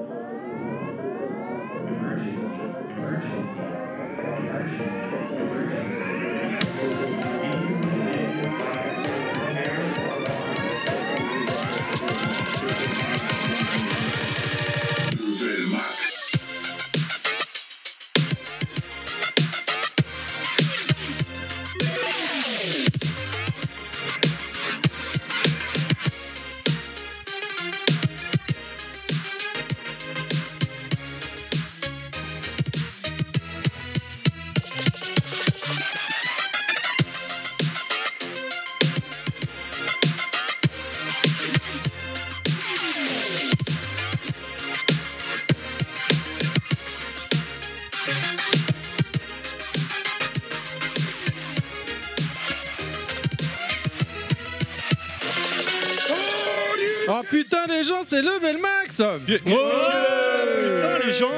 Level c'est level max putain, les gens.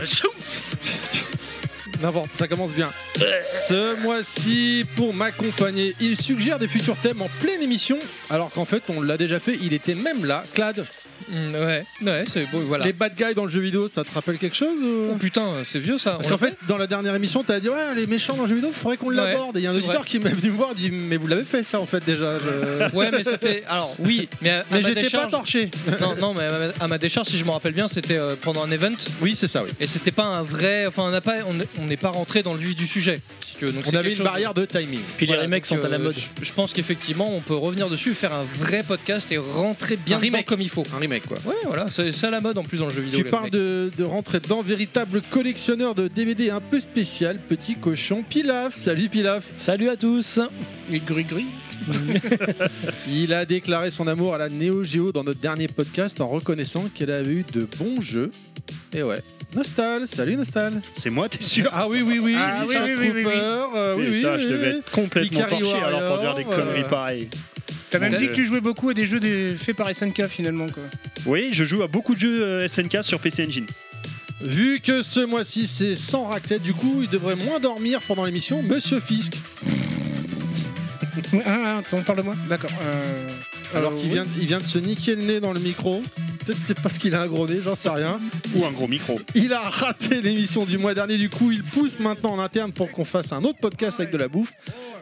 N'importe, ça commence bien. Ce mois-ci, pour m'accompagner, il suggère des futurs thèmes en pleine émission, alors qu'en fait, on l'a déjà fait, il était même là. Clad, Mm, ouais, ouais, c'est beau, voilà. les bad guys dans le jeu vidéo, ça te rappelle quelque chose ou- Oh putain, c'est vieux ça. Parce qu'en fait, dans la dernière émission, t'as dit ouais, les méchants dans le jeu vidéo, faudrait qu'on Ouais, l'aborde. Et il y a un auditeur vrai. qui m'est venu me voir, dit mais vous l'avez fait ça en fait déjà. je- Ouais, mais c'était. Alors, oui, mais à, j'étais pas décharge. torché. Non, non, mais à ma, décharge, si je me rappelle bien, c'était euh, pendant un event. Oui, c'est ça, oui. Et c'était pas un vrai. Enfin, on n'a pas, on n'est pas rentré dans le vif du sujet. Donc, On avait une barrière de timing. Puis Voilà, les remakes donc, sont à la euh, mode. Je, pense qu'effectivement, on peut revenir dessus, faire un vrai podcast et rentrer bien comme il faut. Un remake quoi. Ouais, voilà, c'est c'est à la mode en plus dans le jeu vidéo. Tu les parles de, de rentrer dedans, véritable collectionneur de DVD un peu spécial, petit cochon Pilaf. Salut Pilaf. Salut à tous Et gris gris. Il a déclaré son amour à la Neo Geo dans notre dernier podcast en reconnaissant qu'elle avait eu de bons jeux. Et ouais. Nostal, salut Nostal. C'est moi, t'es sûr? Ah oui, oui, oui, Ah oui, oui, oui, oui, euh, oui, oui, Putain, oui, je devais oui. être complètement torché alors pour dire des conneries euh, pareilles. T'as même Euh, dit que tu jouais beaucoup à des jeux des- faits par SNK finalement quoi. Oui, je joue à beaucoup de jeux euh, SNK sur PC Engine. Vu que ce mois-ci c'est sans raclette, du coup il devrait moins dormir pendant l'émission, Monsieur Fisk. Ah, ah, on parle de moi D'accord. euh, Alors euh, qu'il oui. vient, il vient de se niquer le nez dans le micro. Peut-être c'est parce qu'il a un gros nez, j'en sais rien. Ou un gros micro. Il a raté l'émission du mois dernier, du coup il pousse maintenant en interne pour qu'on fasse un autre podcast avec de la bouffe.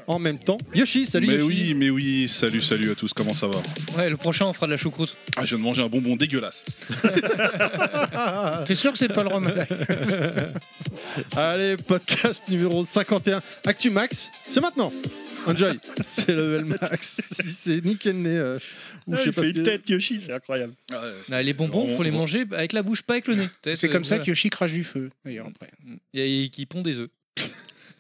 En même temps, Yoshi, salut Mais Yoshi. oui, mais oui, salut, salut à tous, comment ça va? Ouais, le prochain, on fera de la choucroute. Ah, je viens de manger un bonbon dégueulasse. T'es sûr que c'est pas le rhum Allez, podcast numéro 51. Actu Max, c'est maintenant. Enjoy, c'est level max. Si c'est nickel le nez. euh, ou Ah, je sais il pas fait ce une que- tête, Yoshi, c'est incroyable. Ah, ouais, Ah, les bonbons, On- faut les manger avec la bouche, pas avec le nez. C'est comme ça Voilà. que Yoshi crache du feu d'ailleurs après. Et qui pond des œufs.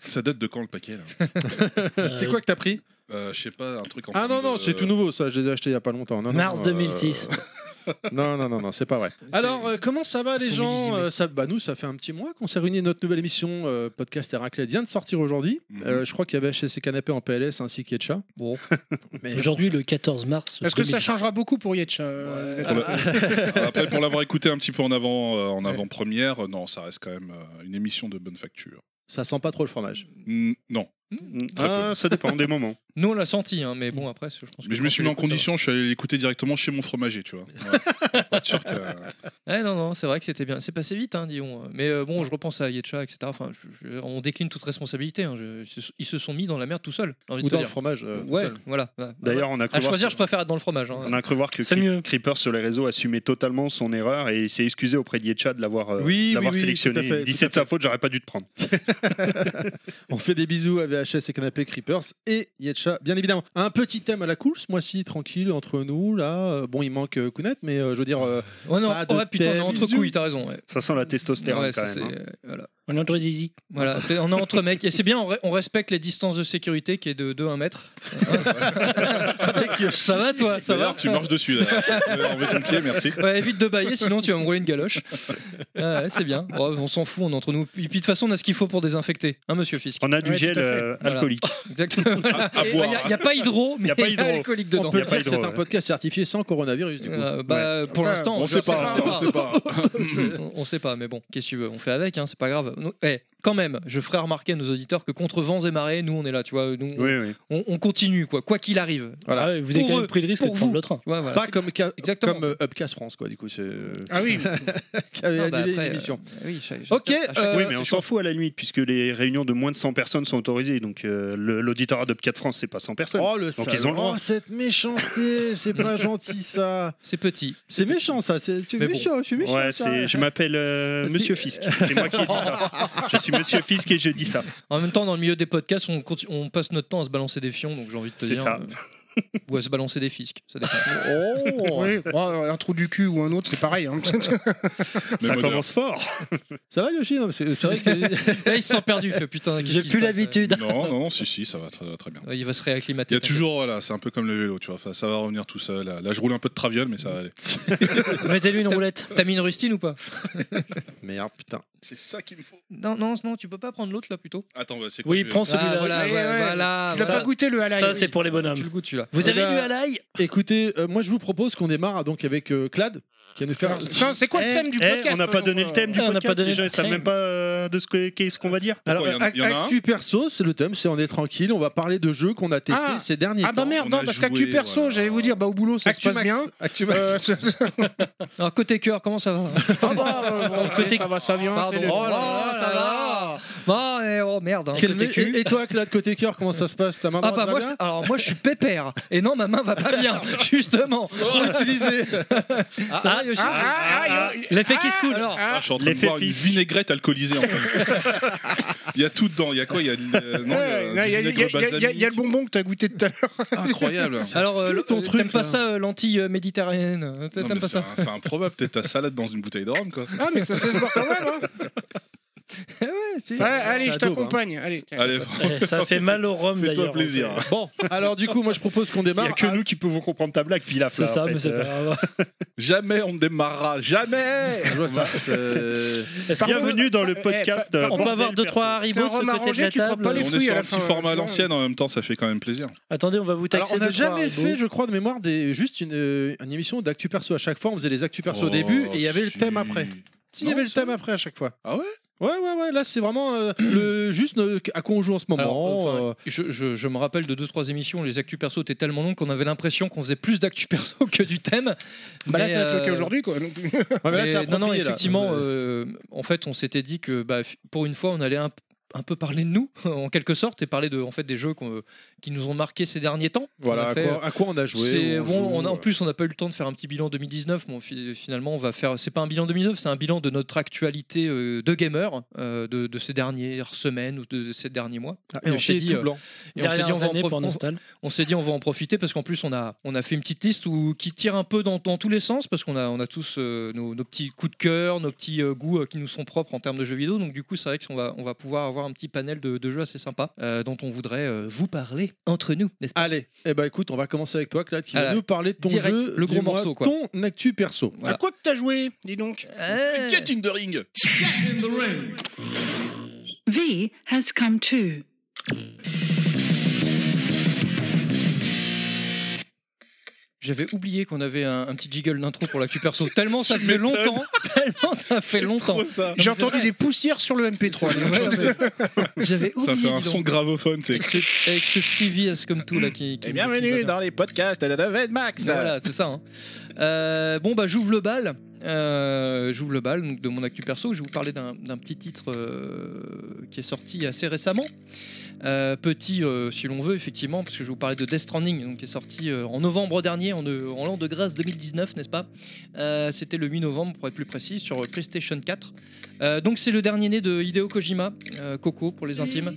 Ça date de quand le paquet là C'est quoi que t'as pris Euh, Je sais pas, un truc en Ah non, non, de- c'est tout nouveau ça, je les ai achetés il y a pas longtemps. Non, Mars non, 2006. euh, Non, non, non, non, c'est pas vrai. Alors, euh, comment ça va les gens. Euh, ça, bah, Nous, ça fait un petit mois qu'on s'est réunis. Notre nouvelle émission euh, podcast Héraclès vient de sortir aujourd'hui. Mhm. Euh, je crois qu'il y avait HSC Canapé en PLS ainsi qu'Etcha. Bon. Mais Aujourd'hui, le 14 mars. Est-ce que ça 2000. changera beaucoup pour Yetcha euh, Ah bah, Après, pour l'avoir écouté un petit peu en avant, euh, en avant-première, euh, non, ça reste quand même euh, une émission de bonne facture. Ça sent pas trop le fromage. Non, Très Ah, ça dépend des moments. Nous, on l'a senti, hein, mais bon, après, je pense mais que je me suis mis en condition, je suis allé l'écouter directement chez mon fromager, tu vois. Ouais. Pas sûr que. Ouais, non, non, c'est vrai que c'était bien. C'est passé vite, hein, disons. Mais euh, bon, je repense à Yetcha, etc. Enfin, je- je- on décline toute responsabilité. hein. Je- ils se sont mis dans la merde tout seuls. Ou dans le fromage. euh, Ouais, seul. voilà. voilà. D'ailleurs, on a cru à voir choisir, sur- je préfère être dans le fromage. hein. On a cru voir que mieux. Creeper sur les réseaux assumait totalement son erreur et il s'est excusé auprès de l'avoir euh, Oui, de l'avoir oui, oui, sélectionné. tout à fait, il dit c'est de sa faute, j'aurais pas dû te prendre. On fait des bisous à VHS et Canapé Creepers et Yetcha, bien évidemment. Un petit thème à la cool ce mois-ci, tranquille, entre nous, là. Euh, Bon, il manque euh, Kounet, mais euh, je veux dire. euh, Ouais, non, Pas de ouais, putain, on est thème, entre couilles, t'as raison. Ouais. Ça sent la testostérone Ouais, quand ça, même. hein. euh, voilà. On est entre zizi. Voilà, on est entre mecs. Et c'est bien, on, re- on respecte les distances de sécurité qui est de 2 à 1 mètre. Ça va, toi? Ça va? tu marches dessus. Là. Enlève ton pied, merci. Ouais, évite de bailler, sinon tu vas me rouler une galoche. Ah ouais, c'est bien. Bon, on s'en fout, on est entre nous. Puis, puis, de toute façon, on a ce qu'il faut pour désinfecter, hein, monsieur Fisk? On a du Ouais, gel euh, Voilà. alcoolique. Exactement. voilà. à Et, boire. Il n'y a, pas hydro, mais Y a pas il y a hydro. alcoolique On dedans. peut Y a le pas dire que c'est un podcast certifié sans coronavirus, du coup. Euh, bah, pour Ouais. l'instant, On sait pas, on sait pas. on, on sait pas, mais bon, qu'est-ce que tu veux On fait avec, hein, c'est pas grave. Nous- eh, quand même, je ferai remarquer à nos auditeurs que contre vents et marées, nous on est là, tu vois, nous, Oui, oui. on, on continue quoi, quoi qu'il arrive. Voilà. Ah vous avez même pris le risque de prendre le train. Ouais, voilà. Pas comme, Exactement. comme euh, Upcast France, quoi, du coup, c'est Ah oui. qui avait Non, bah annulé après, l'émission. euh, oui, chaque- Ok, chaque- euh, oui, mais on s'en fout à la limite, puisque les réunions de moins de 100 personnes sont autorisées. Donc euh, le- l'auditorat 4 France, c'est pas 100 personnes. Oh le Donc, ils salaud. ont le droit. Oh, cette méchanceté, c'est pas gentil ça. C'est petit. C'est méchant ça, c'est méchant, je suis méchant. ouais, ça. c'est, je m'appelle Monsieur Fisk. C'est moi qui ai dit ça. Je suis Monsieur Fisk et je dis ça. En même temps, dans le milieu des podcasts, on, continue- on passe notre temps à se balancer des fions, donc j'ai envie de te C'est dire. ça. Ou à se balancer des fiscs. Ça dépend. Oh. Oui, oh, un trou du cul ou un autre, c'est pareil. hein. Ça moderne. commence fort. Ça va Yoshi? Non, mais C'est c'est vrai que Là, il se sent perdu. Il fait putain. qu'est-ce J'ai qui plus passe l'habitude. Non, non, non, si, si, ça va très, très bien. Ouais, Il va se réacclimater. Il y a toujours, voilà, c'est un peu comme le vélo, tu vois. Enfin, ça va revenir tout seul. Là, Là, je roule un peu de traviole, mais ça va aller. Mettez-lui une roulette. T'as mis une rustine ou pas? Merde putain. C'est ça qu'il me faut. Non, non, non, tu peux pas prendre l'autre là plutôt. Attends, bah, c'est quoi Oui, prends celui-là. Ah, voilà, Ouais, ouais, ouais. voilà. Tu l'as pas goûté le halal Ça, c'est pour les bonhommes. Tu le goûtes celui-là. Vous Eh avez ben, du halaï Écoutez, euh, moi je vous propose qu'on démarre donc avec euh, Clad qui va nous faire. C'est quoi le Eh, thème du eh, podcast On n'a pas donné euh, le thème du Ah, on n'a podcast. pas donné Les gens le ils savent thème. même pas euh, de ce que- qu'est-ce qu'on va dire. Alors, Pourquoi, il y en a- ac- il y en a un actu perso, c'est le thème, c'est on est tranquille, on va parler de jeux qu'on a testés Ah. ces derniers Ah bah temps. merde, on non, parce joué, qu'actu perso, voilà. j'allais vous dire, bah au boulot ça Actu se passe Max. bien. Actu Max. Euh, Alors côté cœur, comment ça va? Ah bah, euh, bon, Côté- ça va, ça vient. C'est Oh là là là ça là Ah, eh, oh merde. hein, Quel côté cul. et, et toi, Clad, côté cœur, comment ça se passe Ta main Ah droite bah va moi, bien alors moi je suis pépère et non ma main va pas bien justement. Trop utilisé. Ça va Yoshi Ah, ah, ah, L'effet qui se coule. Alors, Ah, je suis en train de L'effet voir une vinaigrette alcoolisée en fait. il y a tout dedans. Il y a quoi Il y a, euh, non, Ouais, il y a il y a- du il y a- vinaigre il y a- il y a le balsamique. bonbon que t'as goûté tout à l'heure. Incroyable. alors euh, ton euh, truc, t'aimes pas là ça euh, méditerranéenne Non, T'aimes mais pas c'est ça un- C'est improbable. Peut-être ta salade dans une bouteille de rhum quoi. Ah, mais ça, ça se boit quand même. Hein. Ouais, si. Ouais, allez, ça je t'accompagne. Allez, tiens. Allez, Eh, Ça fait mal au rhum fais-toi plaisir. Bon, alors du coup, moi je propose qu'on Il n'y démarre. a que nous qui pouvons comprendre ta blague, Pilaf. C'est ça, en fait. mais c'est pas Euh, grave. Jamais on ne démarrera. Jamais. Je vois ça. Bienvenue dans le Eh, podcast. On peut avoir deux trois haribots C'est un de ce rhum côté de arrangé, la table. pas les On est sur un petit format à l'ancienne. En même temps, ça fait quand même plaisir. Attendez, on va vous Alors, taxer on n'a jamais fait, je crois, de mémoire, des, juste une, euh, une émission d'actu perso. À chaque fois, on faisait les actu perso au Oh, début et il y avait le thème après. Si, il y avait le thème après à chaque fois. Ah ouais? Ouais, ouais, ouais. Là, c'est vraiment euh, le, juste euh, à quoi on joue en ce moment. Alors, enfin, euh, je, je- je me rappelle de deux trois émissions, les actus perso étaient tellement longues qu'on avait l'impression qu'on faisait plus d'actu perso que du thème. Bah là, ça va être le cas euh, aujourd'hui, quoi. donc. ouais, mais là, Mais c'est non, non, effectivement, en fait, on s'était dit que bah, pour une fois, on allait un, un peu parler de nous, en quelque sorte, et parler de, en fait, des jeux qu'on- qui nous ont marqué ces derniers temps. voilà, On a à fait- quoi, à quoi on a joué. On bon, joue, on a- en euh. plus, on n'a pas eu le temps de faire un petit bilan 2019. Bon, fi- finalement, on va faire. C'est pas un bilan 2019, c'est un bilan de notre actualité euh, de gamer euh, de, de ces dernières semaines ou de ces derniers mois. Ah, et on s'est est dit, tout euh, blanc. Et on s'est dit, on Dernières va en années prof- pour on- Nostal. on s'est dit on va en profiter parce qu'en plus on a, on a fait une petite liste où, qui tire un peu dans, dans tous les sens parce qu'on a, on a tous euh, nos, nos petits coups de cœur, nos petits euh, goûts euh, qui nous sont propres en termes de jeux vidéo. Donc du coup c'est vrai qu'on va, on va pouvoir avoir un petit panel de, de jeux assez sympa euh, dont on voudrait euh, vous parler entre nous, n'est-ce pas? Allez, eh ben écoute, on va commencer avec toi, Clad, qui va nous parler de ton Direct, jeu, le gros morceau, quoi. ton actu perso. Voilà. À quoi que t'as joué Dis donc. Euh, Get in the ring. V has come too. J'avais oublié qu'on avait un, un petit jiggle d'intro pour la perso. Tellement ça fait longtemps, tellement ça fait longtemps. J'ai c'est entendu des poussières sur le MP3. dis donc. Ouais, mais J'avais oublié. Ça fait un son gravophone, sais. avec ce, avec ce petit VS comme tout là qui. qui Et qui bienvenue dans les podcasts de David Max. Voilà, c'est ça. hein. Euh, bon, bah, j'ouvre le bal. Euh, j'ouvre le bal donc, de mon actu perso. Je vais vous parler d'un petit titre euh, qui est sorti assez récemment. Euh, petit, euh, si l'on veut, effectivement, parce que je vais vous parler de Death Stranding, donc, qui est sorti en novembre dernier, en, l'an de grâce 2019, n'est-ce pas? C'était le 8 novembre, pour être plus précis, sur PlayStation 4. Euh, donc, c'est le dernier né de Hideo Kojima, Coco pour les intimes.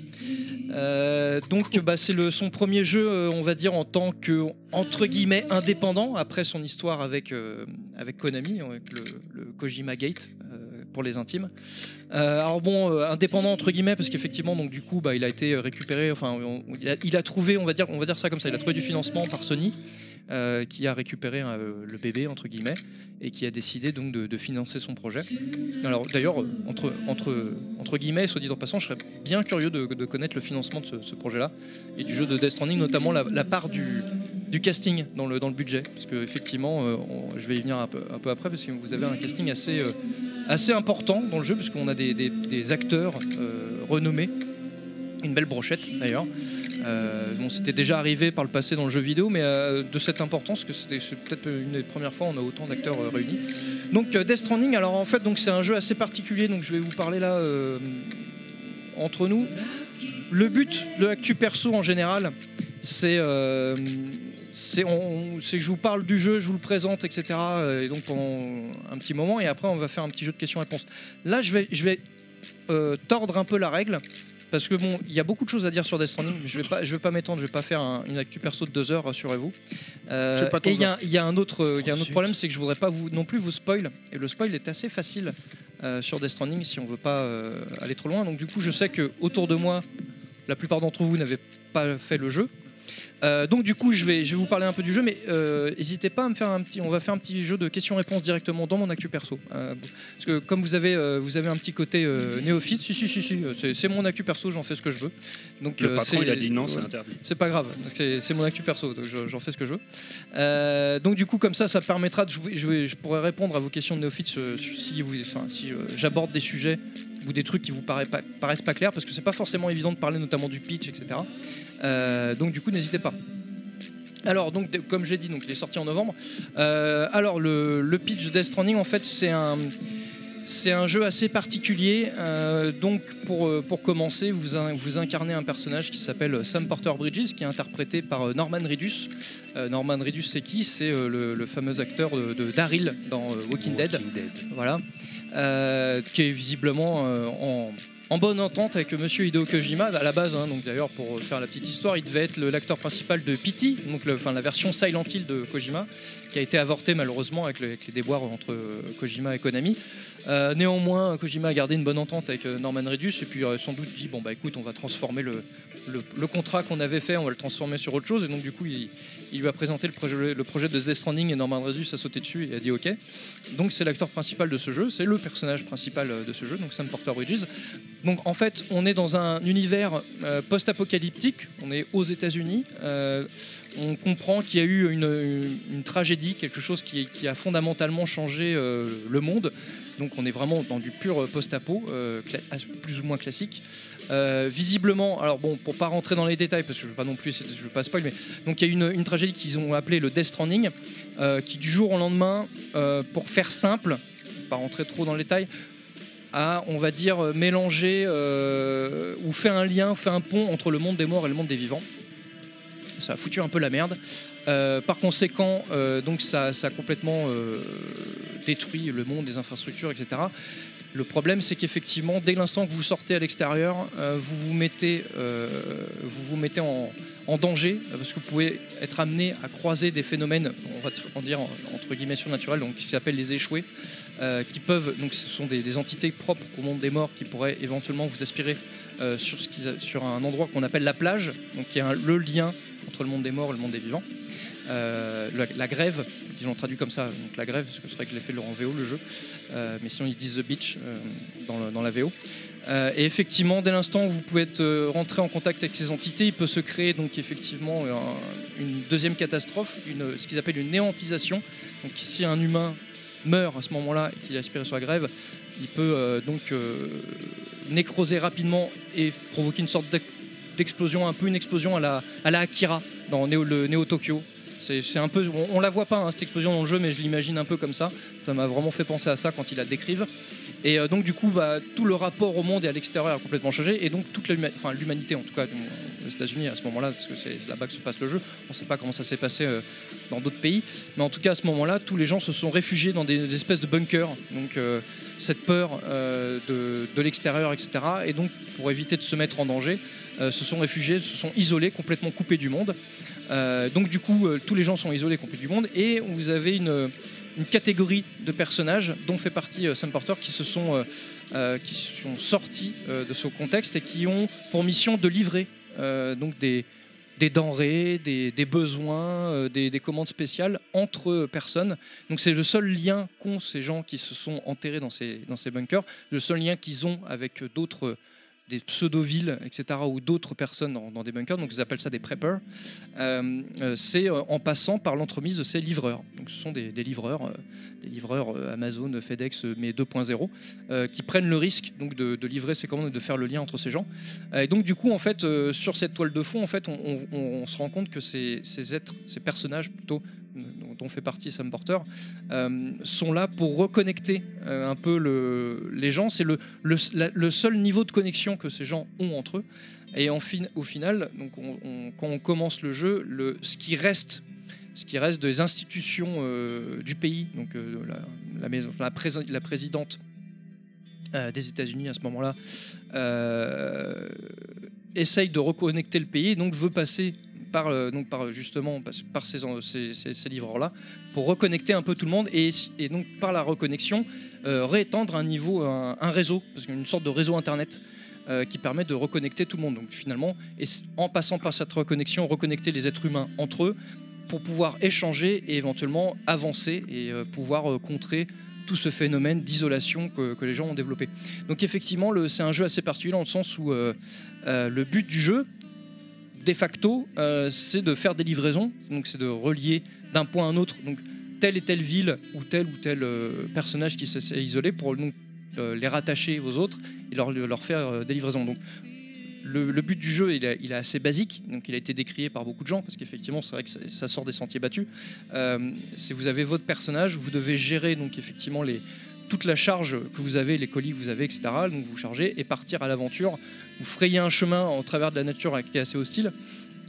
Donc, bah, c'est son premier jeu, on va dire, en tant que, entre guillemets, indépendant, après son histoire avec, euh, avec Konami, avec le, Kojima Gate. euh, pour les intimes. Euh, alors bon, indépendant entre guillemets, parce qu'effectivement, donc du coup, bah, il a été récupéré. Enfin, on- il, a, trouvé, on va dire, on va dire ça comme ça, il a trouvé du financement par Sony, qui a récupéré euh, le bébé entre guillemets et qui a décidé donc de, financer son projet. Alors d'ailleurs, entre, entre, entre guillemets, soit dit en passant, je serais bien curieux de, connaître le financement de ce, projet-là et du jeu de Death Stranding, notamment la part du, du casting dans le, dans le budget. Parce que effectivement, euh, je vais y venir un peu, un peu après, parce que vous avez un casting assez, euh, assez important dans le jeu, puisqu'on a des, des- acteurs euh, renommée. Une belle brochette d'ailleurs. Bon, c'était déjà arrivé par le passé dans le jeu vidéo, mais de cette importance que c'était peut-être une des premières fois on a autant d'acteurs réunis. Donc Death Stranding, alors en fait, c'est un jeu assez particulier, donc je vais vous parler là entre nous. Le but de Actu Perso en général, c'est on- c'est que je vous parle du jeu, je vous le présente, etc. euh, Et donc pendant un petit moment, et après on va faire un petit jeu de questions-réponses. Là, je vais, je vais euh, tordre un peu la règle. Parce que bon, il y a beaucoup de choses à dire sur Death Stranding. mais Je vais pas, je vais pas m'étendre. Je vais pas faire un- une actu perso de deux heures, rassurez-vous. Euh, et il y a, il y a un autre, il y a un autre problème, c'est que je voudrais pas vous non plus vous spoil. Et le spoil est assez facile euh, sur Death Stranding si on veut pas euh, aller trop loin. Donc du coup, je sais que autour de moi, la plupart d'entre vous n'avaient pas fait le jeu. Euh, donc du coup, je vais, je vais vous parler un peu du jeu, mais euh, n'hésitez pas à me faire un petit. On va faire un petit jeu de questions-réponses directement dans mon actu perso, Euh, parce que comme vous avez, vous avez un petit côté néophyte, si si si si, c'est- mon actu perso, j'en fais ce que je veux. Donc Le patron, il a dit non, c'est ouais. interdit. C'est pas grave, parce que c'est- mon actu perso, donc je- j'en fais ce que je veux. Donc du coup, comme ça, ça permettra de je, pourrais répondre à vos questions de néophytes euh, si, vous, enfin, si j'aborde des sujets ou des trucs qui vous paraissent pas, paraissent pas clairs, parce que c'est pas forcément évident de parler notamment du pitch, etc. Euh, donc du coup, n'hésitez pas. Alors, donc, comme j'ai dit, donc, il est sorti en novembre. Euh, alors, le, le pitch de Death Stranding, en fait, c'est un, c'est un jeu assez particulier. Euh, donc, pour, pour commencer, vous, vous incarnez un personnage qui s'appelle Sam Porter Bridges, qui est interprété par Norman Reedus. Euh, Norman Reedus, c'est qui? C'est le, le fameux acteur de, de Daryl dans euh, Walking Dead. Voilà. Euh, qui est visiblement en, en bonne entente avec Monsieur Hideo Kojima à la base. hein. donc d'ailleurs, pour faire la petite histoire, il devait être l'acteur principal de Pity, donc la version Silent Hill de Kojima, qui a été avortée malheureusement avec, le- avec les déboires entre euh, Kojima et Konami. Euh, néanmoins, Kojima a gardé une bonne entente avec euh, Norman Reedus et puis sans doute dit bon bah écoute, on va transformer le, contrat qu'on avait fait, on va le transformer sur autre chose. Et donc du coup, il lui a présenté le projet, le projet de Death Stranding et Norman Reedus a sauté dessus et a dit ok. Donc c'est l'acteur principal de ce jeu, c'est le personnage principal euh, de ce jeu, donc Sam Porter Bridges. Donc en fait, on est dans un univers euh, post-apocalyptique, on est aux États-Unis. euh, on comprend qu'il y a eu une, tragédie, quelque chose qui, a fondamentalement changé le monde. Donc on est vraiment dans du pur post-apo, plus ou moins classique. Euh, visiblement, alors bon, pour pas rentrer dans les détails, parce que je veux pas non plus, je veux pas spoil, mais donc il y a une, une tragédie qu'ils ont appelée le Death Stranding, euh, qui du jour au lendemain, euh, pour faire simple, pas rentrer trop dans les détails, a, on va dire, mélangé ou fait un lien, fait un pont entre le monde des morts et le monde des vivants. Ça a foutu un peu la merde. Par conséquent, donc ça, ça a complètement détruit le monde, les infrastructures, etc. Le problème, c'est qu'effectivement, dès l'instant que vous sortez à l'extérieur, euh, vous vous mettez, euh, vous vous mettez en, danger euh, parce que vous pouvez être amené à croiser des phénomènes, on va dire entre guillemets surnaturels, qui s'appellent les échoués, qui peuvent, donc ce sont des, entités propres au monde des morts qui pourraient éventuellement vous aspirer sur, un endroit qu'on appelle la plage, donc qui est le lien entre le monde des morts et le monde des vivants. Euh, la, grève, ils l'ont traduit comme ça, donc la grève, parce que c'est vrai que l'ai fait en VO le jeu, Euh, mais sinon ils disent The Beach euh, dans, la VO. Et effectivement, dès l'instant où vous pouvez être en contact avec ces entités, il peut se créer donc effectivement un- une deuxième catastrophe, ce qu'ils appellent une néantisation. Donc si un humain meurt à ce moment-là et qu'il est aspiré sur la grève, il peut donc nécroser rapidement et provoquer une sorte d'ex- d'explosion, un peu une explosion à la, à la Akira dans Neo, le Neo Tokyo. On, on la voit pas hein, cette explosion dans le jeu, mais je l'imagine un peu comme ça. Ça m'a vraiment fait penser à ça quand il la décrive. Et euh, donc du coup, bah, tout le rapport au monde et à l'extérieur a complètement changé. Et donc toute l'humanité, en tout cas aux États-Unis à ce moment-là, parce que c'est là-bas que se passe le jeu. On ne sait pas comment ça s'est passé euh, dans d'autres pays, mais en tout cas à ce moment-là, tous les gens se sont réfugiés dans des, espèces de bunkers. Donc euh, cette peur euh, de, l'extérieur, etc. Et donc pour éviter de se mettre en danger, se sont réfugiés, se sont isolés, complètement coupés du monde. Donc du coup, tous les gens sont isolés, coupés du monde, et vous avez une, catégorie de personnages dont fait partie euh, Sam Porter qui se sont, qui sont sortis de ce contexte et qui ont pour mission de livrer donc des, denrées, des, besoins, euh, des, des commandes spéciales entre personnes. Donc c'est le seul lien qu'ont ces gens qui se sont enterrés dans ces bunkers, le seul lien qu'ils ont avec d'autres des pseudo-villes, etc., ou d'autres personnes dans, des bunkers, donc ils appellent ça des preppers, euh, euh, c'est euh, en passant par l'entremise de ces livreurs. Donc ce sont des, livreurs, des livreurs Amazon, FedEx, mais 2.0, euh, qui prennent le risque donc, de, livrer ces commandes et de faire le lien entre ces gens. Et donc du coup, en fait, sur cette toile de fond, en fait, on, se rend compte que ces, êtres, ces personnages plutôt, dont, fait partie Sam Porter, euh, sont là pour reconnecter euh, un peu le- les gens. C'est le, seul niveau de connexion que ces gens ont entre eux. Et au final, quand on commence le jeu, ce qui reste, ce qui reste des institutions euh, du pays, donc la, présidente des États-Unis à ce moment-là, essaye de reconnecter le pays, et donc veut passer par, euh, donc par justement par, ces, ces, ces livres-là pour reconnecter un peu tout le monde et, et donc par la reconnexion euh, réétendre un niveau, un, réseau, parce qu'une sorte de réseau internet euh, qui permet de reconnecter tout le monde. Donc finalement, et en passant par cette reconnexion, reconnecter les êtres humains entre eux pour pouvoir échanger et éventuellement avancer et euh, pouvoir euh, contrer tout ce phénomène d'isolation que, que les gens ont développé. Donc effectivement, c'est un jeu assez particulier dans le sens où euh, euh, le but du jeu, de facto, euh, c'est de faire des livraisons, donc c'est de relier d'un point à un autre, donc telle et telle ville ou tel ou tel euh, personnage qui s'est isolé pour donc, euh, les rattacher aux autres et leur, leur faire des livraisons. Donc le, but du jeu il, est- assez basique, donc il a été décrié par beaucoup de gens parce qu'effectivement c'est vrai que ça, sort des sentiers battus. Euh, vous avez votre personnage, vous devez gérer donc effectivement les, toute la charge que vous avez, les colis que vous avez, etc. Donc vous chargez et partir à l'aventure. Vous frayez un chemin en travers de la nature qui est assez hostile.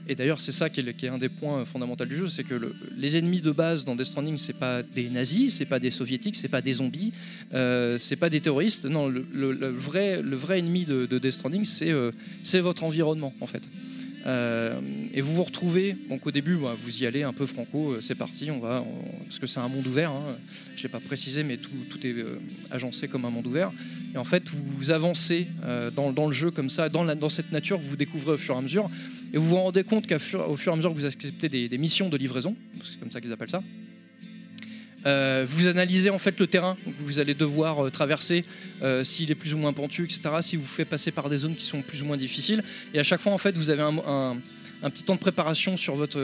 Et d'ailleurs, c'est ça qui est, un des points fondamentaux du jeu, c'est que le- les ennemis de base dans Death Stranding, c'est pas des nazis, c'est pas des soviétiques, c'est pas des zombies, euh, c'est pas des terroristes. Non, le, vrai, ennemi de, de Death Stranding, euh, c'est votre environnement en fait. Euh, et vous vous retrouvez, donc au début, bah, vous y allez un peu franco, euh, c'est parti, on va, parce que c'est un monde ouvert. hein. je l'ai pas précisé, mais tout, tout est euh, agencé comme un monde ouvert. Et en fait, vous avancez dans, dans le jeu comme ça, dans, dans cette nature que vous découvrez au fur et à mesure. Et vous vous rendez compte qu'au fur, et à mesure que vous acceptez des, missions de livraison, c'est comme ça qu'ils appellent ça, euh, vous analysez en fait le terrain que vous allez devoir euh, traverser, euh, s'il est plus ou moins pentu, etc. Si vous fait passer par des zones qui sont plus ou moins difficiles. Et à chaque fois, en fait, vous avez un, petit temps de préparation sur votre,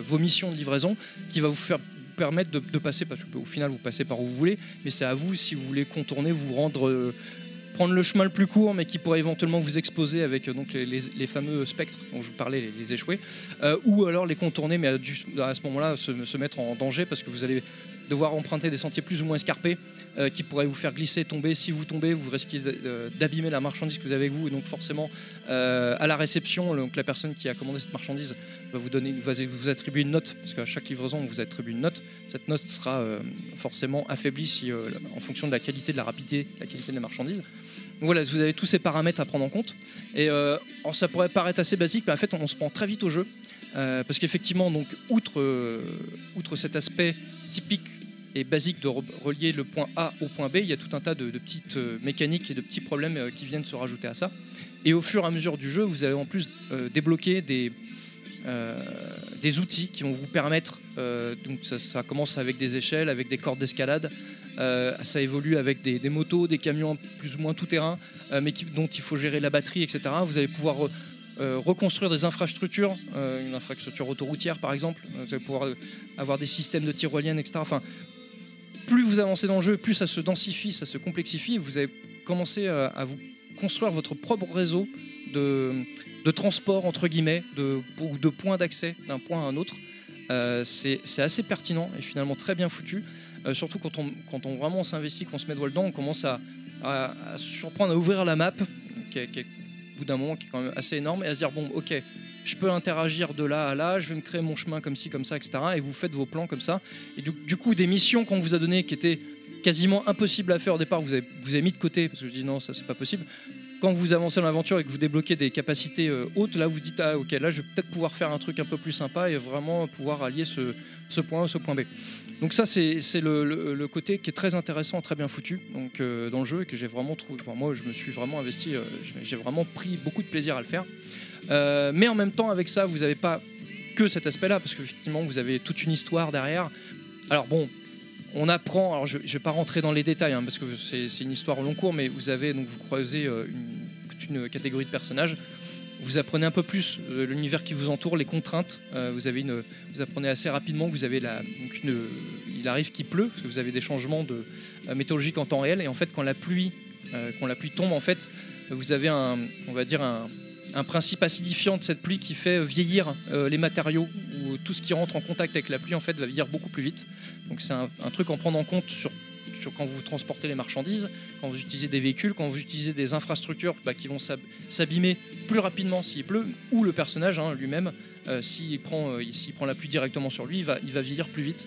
vos missions de livraison qui va vous faire permettre de, de passer, parce qu'au final, vous passez par où vous voulez, mais c'est à vous si vous voulez contourner, vous rendre. Prendre le chemin le plus court, mais qui pourrait éventuellement vous exposer avec euh, donc les, fameux spectres dont je vous parlais, les, les échoués, euh, ou alors les contourner, mais à, ce moment-là se, mettre en danger parce que vous allez devoir emprunter des sentiers plus ou moins escarpés euh, qui pourraient vous faire glisser, tomber. Si vous tombez, vous risquez d'abîmer la marchandise que vous avez avec vous, et donc forcément à la réception, donc la personne qui a commandé cette marchandise va vous donner, va vous attribuer une note, parce qu'à chaque livraison on vous attribue une note. Cette note sera forcément affaiblie si, en fonction de la qualité, de la rapidité, de la qualité de la marchandise. Voilà, vous avez tous ces paramètres à prendre en compte. Et euh, ça pourrait paraître assez basique, mais en fait, on se prend très vite au jeu. Euh, parce qu'effectivement, outre, euh, outre cet aspect typique et basique de re- relier le point A au point B, il y a tout un tas de, petites mécaniques et de petits problèmes qui viennent se rajouter à ça. Et au fur et à mesure du jeu, vous allez en plus débloquer des, des outils qui vont vous permettre, donc ça commence avec des échelles, avec des cordes d'escalade, euh, ça évolue avec des, motos, des camions plus ou moins tout terrain, euh, mais dont il faut gérer la batterie, etc. Vous allez pouvoir euh, reconstruire des infrastructures, une infrastructure autoroutière par exemple, vous allez pouvoir avoir des systèmes de tyroliennes, etc. Enfin, plus vous avancez dans le jeu, plus ça se densifie, ça se complexifie, vous allez commencer à, vous construire votre propre réseau de, transport, entre guillemets, ou de points d'accès d'un point à un autre. C'est assez pertinent et finalement très bien foutu. Euh, surtout quand on, quand on vraiment s'investit, qu'on se met doigt dedans, on commence à, à- surprendre à ouvrir la map, qui est, au bout d'un moment qui est quand même assez énorme, et à se dire bon, ok, je peux interagir de là à là, je vais me créer mon chemin comme ci, comme ça, etc. Et vous faites vos plans comme ça. Et du, coup, des missions qu'on vous a données qui étaient quasiment impossibles à faire au départ, vous avez, vous avez mis de côté parce que je dis non, ça c'est pas possible. Quand vous avancez dans l'aventure et que vous débloquez des capacités euh, hautes, là vous dites ah ok là je vais peut-être pouvoir faire un truc un peu plus sympa et vraiment pouvoir allier ce, ce point A ce point B. Donc ça c'est le, côté qui est très intéressant, très bien foutu donc euh, dans le jeu et que j'ai vraiment trouvé. moi je me suis vraiment investi, euh, j'ai- vraiment pris beaucoup de plaisir à le faire. Euh, mais en même temps avec ça vous n'avez pas que cet aspect-là parce qu'effectivement vous avez toute une histoire derrière. Alors bon, on apprend, alors je ne vais pas rentrer dans les détails hein, parce que c'est une histoire au long cours, mais vous avez donc vous croisez une une catégorie de personnages. Vous apprenez un peu plus euh, l'univers qui vous entoure, les contraintes. Euh, vous, avez une, vous apprenez assez rapidement que vous avez la, donc une- il arrive qu'il pleut, parce que vous avez des changements de, euh, météorologiques en temps réel. Et en fait, quand la pluie, quand la pluie tombe, en fait, vous avez un, on va dire un, un principe acidifiant de cette pluie qui fait vieillir les matériaux ou tout ce qui rentre en contact avec la pluie en fait va vieillir beaucoup plus vite. Donc c'est un, un truc en prendre en compte sur, quand vous transportez les marchandises, quand vous utilisez des véhicules, quand vous utilisez des infrastructures bah, qui vont s'ab- s'abîmer plus rapidement s'il pleut, ou le personnage hein, lui-même, euh, s'il prend, euh, la pluie directement sur lui, il va, il va vieillir plus vite.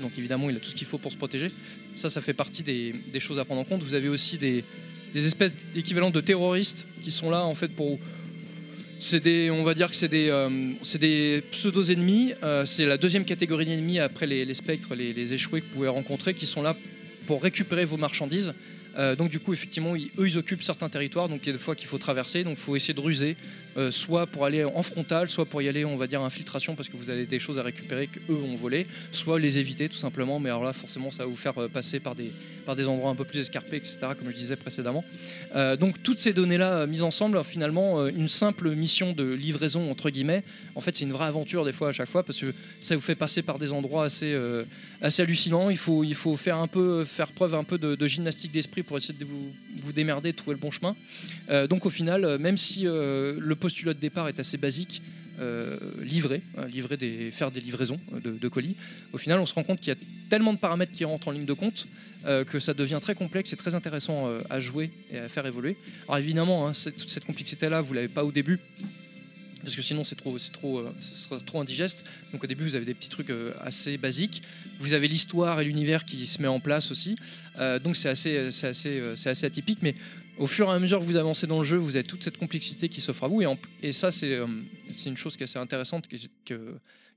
Donc évidemment, il a tout ce qu'il faut pour se protéger. Ça, ça fait partie des, choses à prendre en compte. Vous avez aussi des, des espèces d'équivalents de terroristes qui sont là en fait pour. C'est des, on va dire que c'est des, euh, c'est des pseudo ennemis. Euh, c'est la deuxième catégorie d'ennemis après les, spectres, les, échoués que vous pouvez rencontrer, qui sont là pour récupérer vos marchandises. Euh, donc du coup, effectivement, eux, ils occupent certains territoires, donc il y a des fois qu'il faut traverser, donc il faut essayer de ruser, soit pour aller en frontal, soit pour y aller, on va dire, infiltration, parce que vous avez des choses à récupérer qu'eux ont volé, soit les éviter tout simplement, mais alors là, forcément, ça va vous faire passer par des, par des endroits un peu plus escarpés, etc., comme je disais précédemment. Euh, donc toutes ces données-là euh, mises ensemble, finalement, euh, une simple mission de livraison, entre guillemets, en fait, c'est une vraie aventure des fois à chaque fois, parce que ça vous fait passer par des endroits assez, assez hallucinants. Il faut, il faut faire, un peu, faire preuve un peu de, gymnastique d'esprit pour essayer de vous, vous démerder, de trouver le bon chemin. Donc au final, même si le postulat de départ est assez basique, livrer, euh, livrer des, faire des livraisons euh, de, colis, au final, on se rend compte qu'il y a tellement de paramètres qui rentrent en ligne de compte euh, que ça devient très complexe et très intéressant à jouer et à faire évoluer. Alors évidemment, hein, cette- complexité-là, vous l'avez pas au début. Parce que sinon c'est trop, ce sera trop indigeste. Donc au début vous avez des petits trucs assez basiques. Vous avez l'histoire et l'univers qui se met en place aussi. Donc c'est assez, c'est assez atypique. Mais au fur et à mesure que vous avancez dans le jeu, vous avez toute cette complexité qui s'offre à vous. Et, ça c'est, euh, c'est une chose qui est assez intéressante que,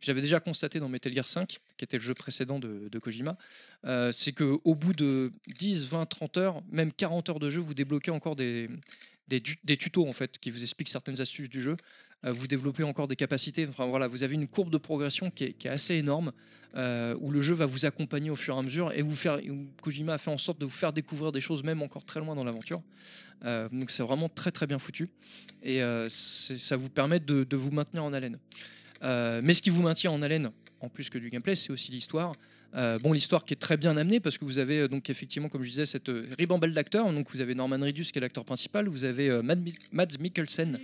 j'avais déjà constaté dans Metal Gear 5, qui était le jeu précédent de, de Kojima. Euh, c'est qu'au bout de 10, 20, 30 heures, même 40 heures de jeu, vous débloquez encore des, des, des tutos en fait qui vous expliquent certaines astuces du jeu. Euh, vous développez encore des capacités. Enfin voilà, vous avez une courbe de progression qui est, assez énorme, euh, où le jeu va vous accompagner au fur et à mesure et vous faire. Kojima a fait en sorte de vous faire découvrir des choses même encore très loin dans l'aventure. Euh, donc c'est vraiment très très bien foutu et ça vous permet de, de vous maintenir en haleine. Mais ce qui vous maintient en haleine, en plus que du gameplay, c'est aussi l'histoire. Euh, bon, l'histoire qui est très bien amenée parce que vous avez euh, donc effectivement, comme je disais, cette euh, ribambelle d'acteurs. Donc vous avez Norman Reedus qui est l'acteur principal, vous avez Mads Mikkelsen.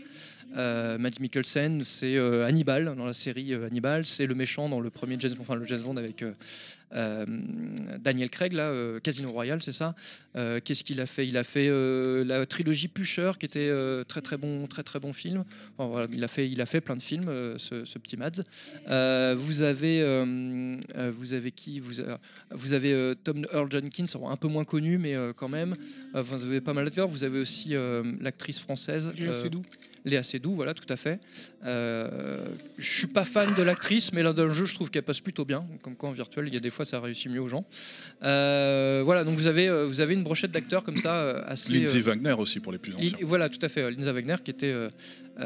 Euh, Mads Mikkelsen, c'est euh, Hannibal dans la série euh, Hannibal, c'est le méchant dans le premier James Bond, enfin le James Bond avec euh, Daniel Craig là, Casino Royale, c'est ça. Qu'est-ce qu'il a fait? Il a fait la trilogie Pusher, qui était très très bon, très très bon film. Enfin, voilà, il a fait, il a fait plein de films, ce, ce petit Mads. Vous avez, vous avez qui? Vous avez, vous avez Tom Earl Jenkins, un peu moins connu, mais quand même. Vous avez pas mal d'acteurs. Vous avez aussi l'actrice française. Seydoux. Léa Seydoux, voilà, tout à fait. Euh, je suis pas fan de l'actrice, mais là dans le jeu, je trouve qu'elle passe plutôt bien. Comme quoi en virtuel, il y a des fois ça réussit mieux aux gens. Euh, voilà, donc vous avez, euh, vous avez une brochette d'acteurs comme ça euh, assez. Lindsay euh, Wagner aussi pour les plus anciens. Voilà, tout à fait. Lindsay Wagner qui était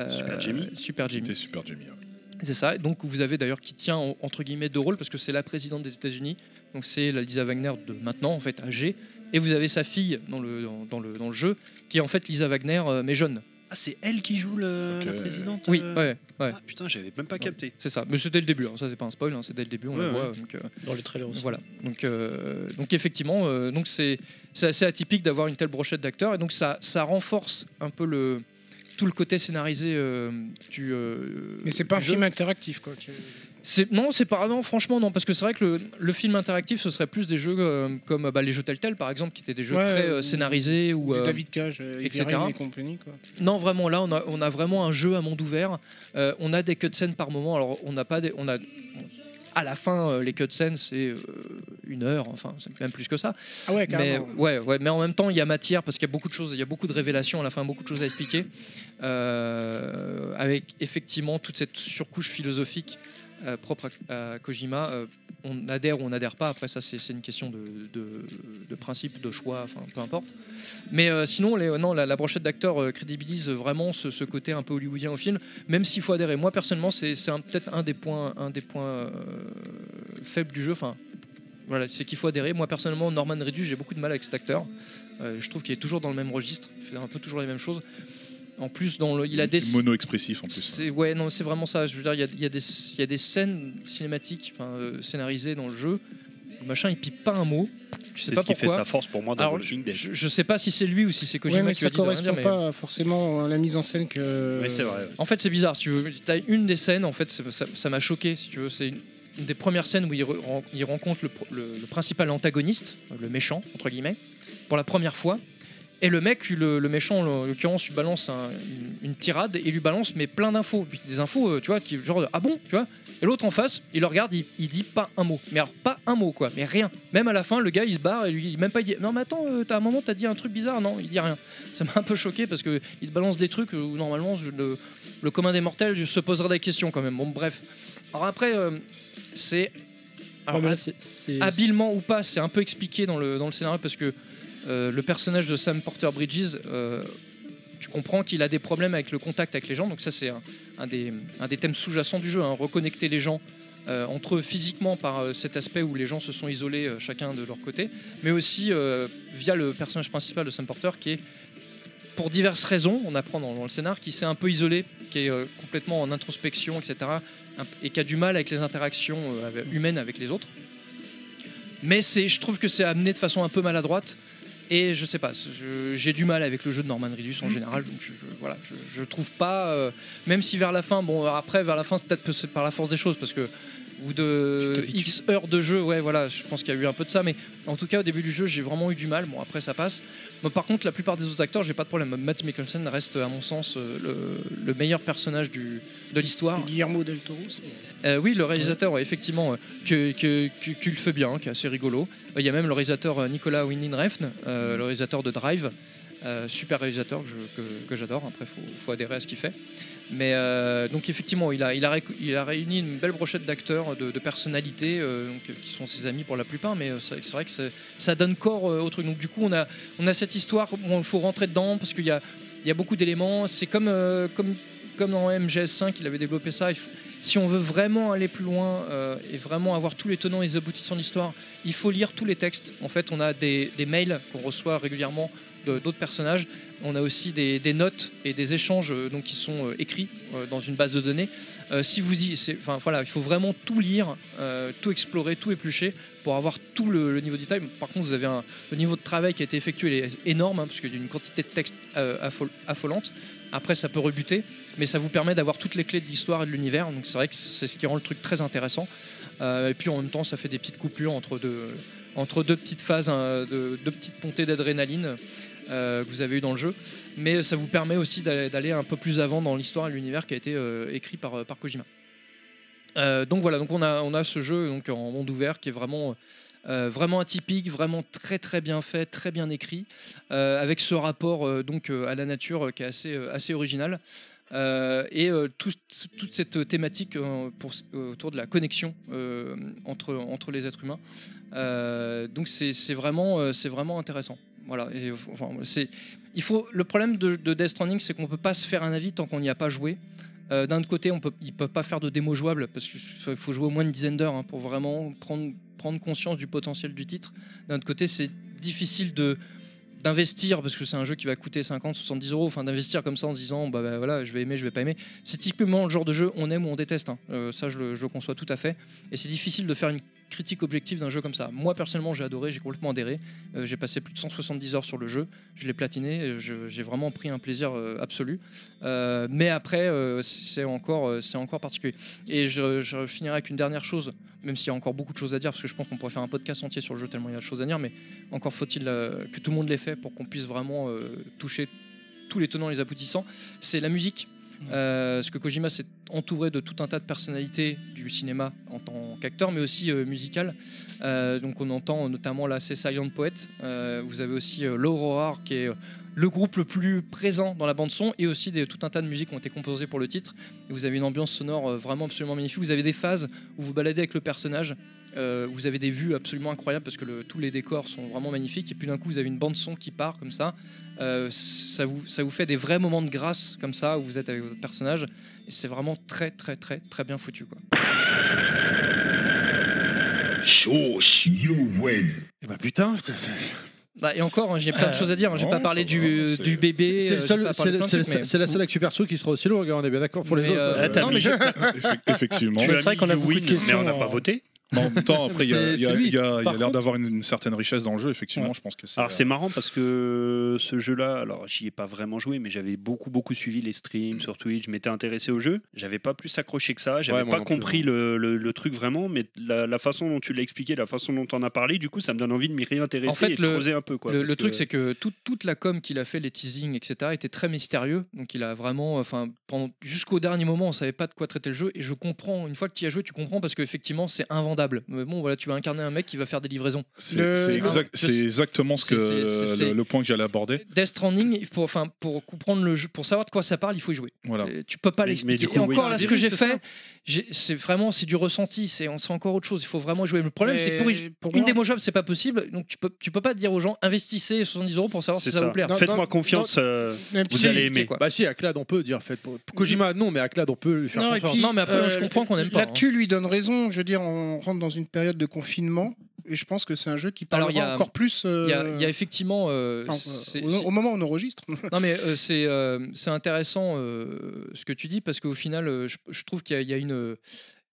Super Jimmy. Super Jimmy. C'était super Jimmy. ouais. C'est ça. Donc vous avez d'ailleurs qui tient en- entre guillemets deux rôles parce que c'est la présidente des États-Unis. Donc c'est la Lisa Wagner de maintenant en fait âgée. Et vous avez sa fille dans le, dans, dans le, dans le jeu qui est en fait Lisa Wagner mais jeune. Ah, c'est elle qui joue le- la présidente Oui, euh ouais, ouais. Ah putain, j'avais même pas capté. C'est ça. Mais c'est dès le début. hein. Ça c'est pas un spoil. hein. C'est dès le début. On Ouais, la voit. donc, euh, Dans les trailers aussi. Voilà. Donc, euh, donc effectivement, euh, donc c'est c'est assez atypique d'avoir une telle brochette d'acteurs et donc ça, ça renforce un peu le tout le côté scénarisé euh, du. euh, Mais c'est pas un du jeu. film interactif, quoi. Tu- C'est- Non, c'est pas non, franchement non, parce que c'est vrai que le, le film interactif, ce serait plus des jeux euh, comme bah, les jeux Telltale par exemple, qui étaient des jeux Ouais, très euh, ou- scénarisés ou euh, David Cage, euh, etc. Rain et compagnie, quoi. non vraiment là on a, on a vraiment un jeu à monde ouvert. Euh, on a des cutscenes par moment. Alors on n'a pas des, on a à la fin euh, les cutscenes c'est euh, une heure, enfin c'est même plus que ça. Ah ouais, Mais, carrément. ouais, ouais, mais en même temps, il y a matière parce qu'il y a beaucoup de choses, il y a beaucoup de révélations à la fin, beaucoup de choses à expliquer, euh, avec effectivement toute cette surcouche philosophique euh, propre à, Kojima. euh, on adhère ou on n'adhère pas. Après, ça, c'est une question de, de- principe, de choix, enfin, peu importe. Mais euh, sinon, non, la, la brochette d'acteurs crédibilise vraiment ce, côté un peu hollywoodien au film, même s'il faut adhérer. Moi, personnellement, c'est peut-être un des points, un des points faibles du jeu. Enfin, c'est qu'il faut adhérer. Moi personnellement, Norman Reedus, j'ai beaucoup de mal avec cet acteur. Je trouve qu'il est toujours dans le même registre. Il fait un peu toujours les mêmes choses. En plus, dans le, il a des. Mono-expressif en plus. C'est ouais non c'est vraiment ça. Je veux dire il y a, il y a des il y a des scènes cinématiques enfin euh, scénarisées dans le jeu. Le machin il pipe pas un mot. Je sais C'est pas ce qui fait sa force pour moi dans Alors, Walking Dead. Je, je sais pas si c'est lui ou si c'est Kojima Ouais, mais qui ça a dit rien correspond dire, mais- pas forcément à la mise en scène que. Oui, c'est vrai. En fait, c'est bizarre. Si tu veux, t'as une des scènes, en fait, ça m'a choqué. Si tu veux, c'est une, une des premières scènes où il, re- ren- il rencontre le, pro- le- le principal antagoniste, le méchant entre guillemets, pour la première fois. Et le mec, le, le méchant, en l'occurrence, lui balance un- une, une tirade et lui balance mais plein d'infos, des infos, euh, tu vois, qui genre ah bon, tu vois. Et l'autre en face, il le regarde, il, il dit pas un mot. Mais alors pas un mot quoi, mais rien. Même à la fin, le gars il se barre et lui, même pas il dit non mais attends, euh, t'as un moment t'as dit un truc bizarre, non, il dit rien. Ça m'a un peu choqué parce que il te balance des trucs où normalement je- le, le commun des mortels se poserait des questions quand même. Bon bref. Alors après, euh, c'est alors, Ouais, habilement ou pas, c'est un peu expliqué dans le, dans le scénario parce que euh, le personnage de Sam Porter Bridges, euh, tu comprends qu'il a des problèmes avec le contact avec les gens. Donc ça, c'est un, des, thèmes sous-jacents du jeu, hein, reconnecter les gens euh, entre eux physiquement par cet aspect où les gens se sont isolés chacun de leur côté, mais aussi via le personnage principal de Sam Porter qui est pour diverses raisons, on apprend dans, dans le scénar, qui s'est un peu isolé, qui est complètement en introspection, etc., et qui a du mal avec les interactions humaines avec les autres. Mais je trouve que c'est amené de façon un peu maladroite. Et je sais pas, j'ai du mal avec le jeu de Norman Reedus en général, donc je, je- voilà, je, je trouve pas, euh, même si vers la fin, bon après vers la fin c'est peut-être par la force des choses parce que bout de X heures de jeu, ouais voilà, je pense qu'il y a eu un peu de ça, mais en tout cas au début du jeu j'ai vraiment eu du mal, bon après ça passe. Moi, par contre la plupart des autres acteurs j'ai pas de problème, Matt Mikkelsen reste à mon sens euh, le, le meilleur personnage du, de l'histoire. Guillermo del Toro. Euh, oui, le réalisateur, effectivement, euh, que, le fait bien, qui est assez rigolo. Euh, Il y a même le réalisateur Nicolas Winding Refn, le réalisateur de Drive, super réalisateur que j'adore. Après, il faut, adhérer à ce qu'il fait. Mais donc effectivement, il a, réuni une belle brochette d'acteurs, de, personnalités, qui sont ses amis pour la plupart, mais c'est vrai que ça donne corps au truc. Donc du coup, on a, cette histoire, où il faut rentrer dedans, parce qu'il y a, beaucoup d'éléments. C'est comme, comme, dans MGS5, il avait développé ça. Si on veut vraiment aller plus loin euh, et vraiment avoir tous les tenants et les aboutissants de l'histoire, il faut lire tous les textes. En fait, on a des, mails qu'on reçoit régulièrement d'autres personnages. On a aussi des, notes et des échanges euh, donc, qui sont euh, écrits dans une base de données. Si vous enfin voilà, il faut vraiment tout lire, tout explorer, tout éplucher pour avoir tout le, niveau de détail. Par contre, vous avez un, le niveau de travail qui a été effectué est énorme hein, parce qu'il y a une quantité de texte affol- affolante. Après, ça peut rebuter, mais ça vous permet d'avoir toutes les clés de l'histoire et de l'univers. Donc c'est vrai que c'est ce qui rend le truc très intéressant. Euh, et puis en même temps, ça fait des petites coupures entre deux, entre deux petites phases, hein, de, deux petites montées d'adrénaline euh, que vous avez eu dans le jeu. Mais ça vous permet aussi d'aller un peu plus avant dans l'histoire et l'univers qui a été euh, écrit par Kojima. Euh, donc voilà, donc on a, on a ce jeu donc en monde ouvert qui est vraiment, euh, vraiment atypique, vraiment très très bien fait, très bien écrit, euh, avec ce rapport donc à la nature qui est assez, assez original. Et tout- toute cette thématique pour, autour de la connexion entre, entre les êtres humains. Donc c'est vraiment, c'est vraiment intéressant. Voilà. Et, il faut, le problème de, de Death Stranding, c'est qu'on peut pas se faire un avis tant qu'on n'y a pas joué. Euh, D'un autre côté, ils ne peuvent pas faire de démo jouable parce qu'il faut jouer au moins une dizaine d'heures hein, pour vraiment prendre, conscience du potentiel du titre. D'un autre côté, c'est difficile d'investir parce que c'est un jeu qui va coûter 50 70 euros enfin d'investir comme ça en se disant bah, bah, voilà je vais aimer je vais pas aimer c'est typiquement le genre de jeu on aime ou on déteste hein. Euh, ça je le conçois tout à fait et c'est difficile de faire une critique objective d'un jeu comme ça. Moi personnellement j'ai adoré j'ai complètement adhéré. Euh, j'ai passé plus de 170 heures sur le jeu. Je l'ai platiné euh, j'ai vraiment pris un plaisir euh, absolu. Mais après c'est encore c'est encore particulier. Et je, finirai avec une dernière chose même s'il y a encore beaucoup de choses à dire parce que je pense qu'on pourrait faire un podcast entier sur le jeu tellement il y a de choses à dire mais encore faut-il que tout le monde l'ait fait pour qu'on puisse vraiment toucher tous les tenants et les aboutissants. C'est la musique. Euh, parce que Kojima s'est entouré de tout un tas de personnalités du cinéma en tant qu'acteur, mais aussi euh, musical. Euh, donc on entend notamment là, c'est Silent Poet. Euh, vous avez aussi euh, l'Aurora, qui est euh, le groupe le plus présent dans la bande son, et aussi tout un tas de musiques qui ont été composées pour le titre. Vous avez une ambiance sonore euh, vraiment absolument magnifique. Vous avez des phases où vous baladez avec le personnage. Euh, vous avez des vues absolument incroyables parce que le- tous les décors sont vraiment magnifiques. Et puis d'un coup, vous avez une bande son qui part comme ça. Euh, ça, vous, ça vous fait des vrais moments de grâce comme ça où vous êtes avec votre personnage. Et c'est vraiment très, très, très, très bien foutu. Quoi. 少子 Et bah putain, Bah, et encore, hein, j'ai plein de Euh, choses à dire. hein. J'ai pas parlé du, va, c'est- du bébé. c'est mais- la seule actu perso qui sera aussi lourde, on est bien d'accord pour les Mais, autres. euh, euh, Attends, non, mais je- Effe- Effectivement. C'est vrai qu'on a beaucoup de win, questions Mais on n'a pas en- voté. Mais en même temps, après, il y a, y a- y y l'air contre- d'avoir une, une certaine richesse dans le jeu, effectivement. Je pense que c'est. Alors c'est marrant parce que ce jeu-là, alors j'y ai pas vraiment joué, mais j'avais beaucoup beaucoup suivi les streams sur Twitch, je m'étais intéressé au jeu, j'avais pas plus accroché que ça, j'avais Ouais, pas plus, compris le, le- le truc vraiment, mais la, la façon dont tu l'as expliqué, la façon dont tu en as parlé, du coup ça me donne envie de m'y réintéresser En fait, et de le- creuser un peu quoi. le, truc, c'est que toute- toute la com qu'il a fait, les teasings, etc., était très mystérieux. Donc, il a vraiment, enfin, pendant jusqu'au dernier moment, on savait pas de quoi traiter le jeu. Et je comprends. Une fois que tu y as joué, tu comprends parce qu'effectivement, c'est invendable. Mais bon, voilà, tu vas incarner un mec qui va faire des livraisons. C'est Le- exact- exactement ce que le, le point que j'allais aborder. Death Stranding, il faut, enfin, pour comprendre le jeu, pour savoir de quoi ça parle, il faut y jouer. Voilà. Euh, Tu peux pas l'expliquer. Et encore là, ce que j'ai fait, c'est vraiment c'est du ressenti. C'est encore autre chose. Il faut vraiment jouer. Le problème, c'est que pour, y- pour une moi- démo jouable, c'est pas possible. Donc tu peux tu peux pas dire aux gens investissez 70 euros pour savoir si ça, ça. vous. Dans- Faites-moi confiance. euh, vous allez aimer. quoi. Bah si, à Clad on peut dire faites pour pour Kojima non mais à Clad on peut lui faire Non, confiance. puis, Non, mais après, euh, je comprends qu'on aime pas, hein. L'actu lui donne raison. Je veux dire, on rentre dans une période de confinement. Et je pense que c'est un jeu qui parlera a- encore plus. euh, Il y, a, il y a effectivement. euh, enfin, au, moment où on enregistre. Non mais euh, c'est euh, intéressant ce que tu dis parce qu'au final je, je trouve qu'il y a une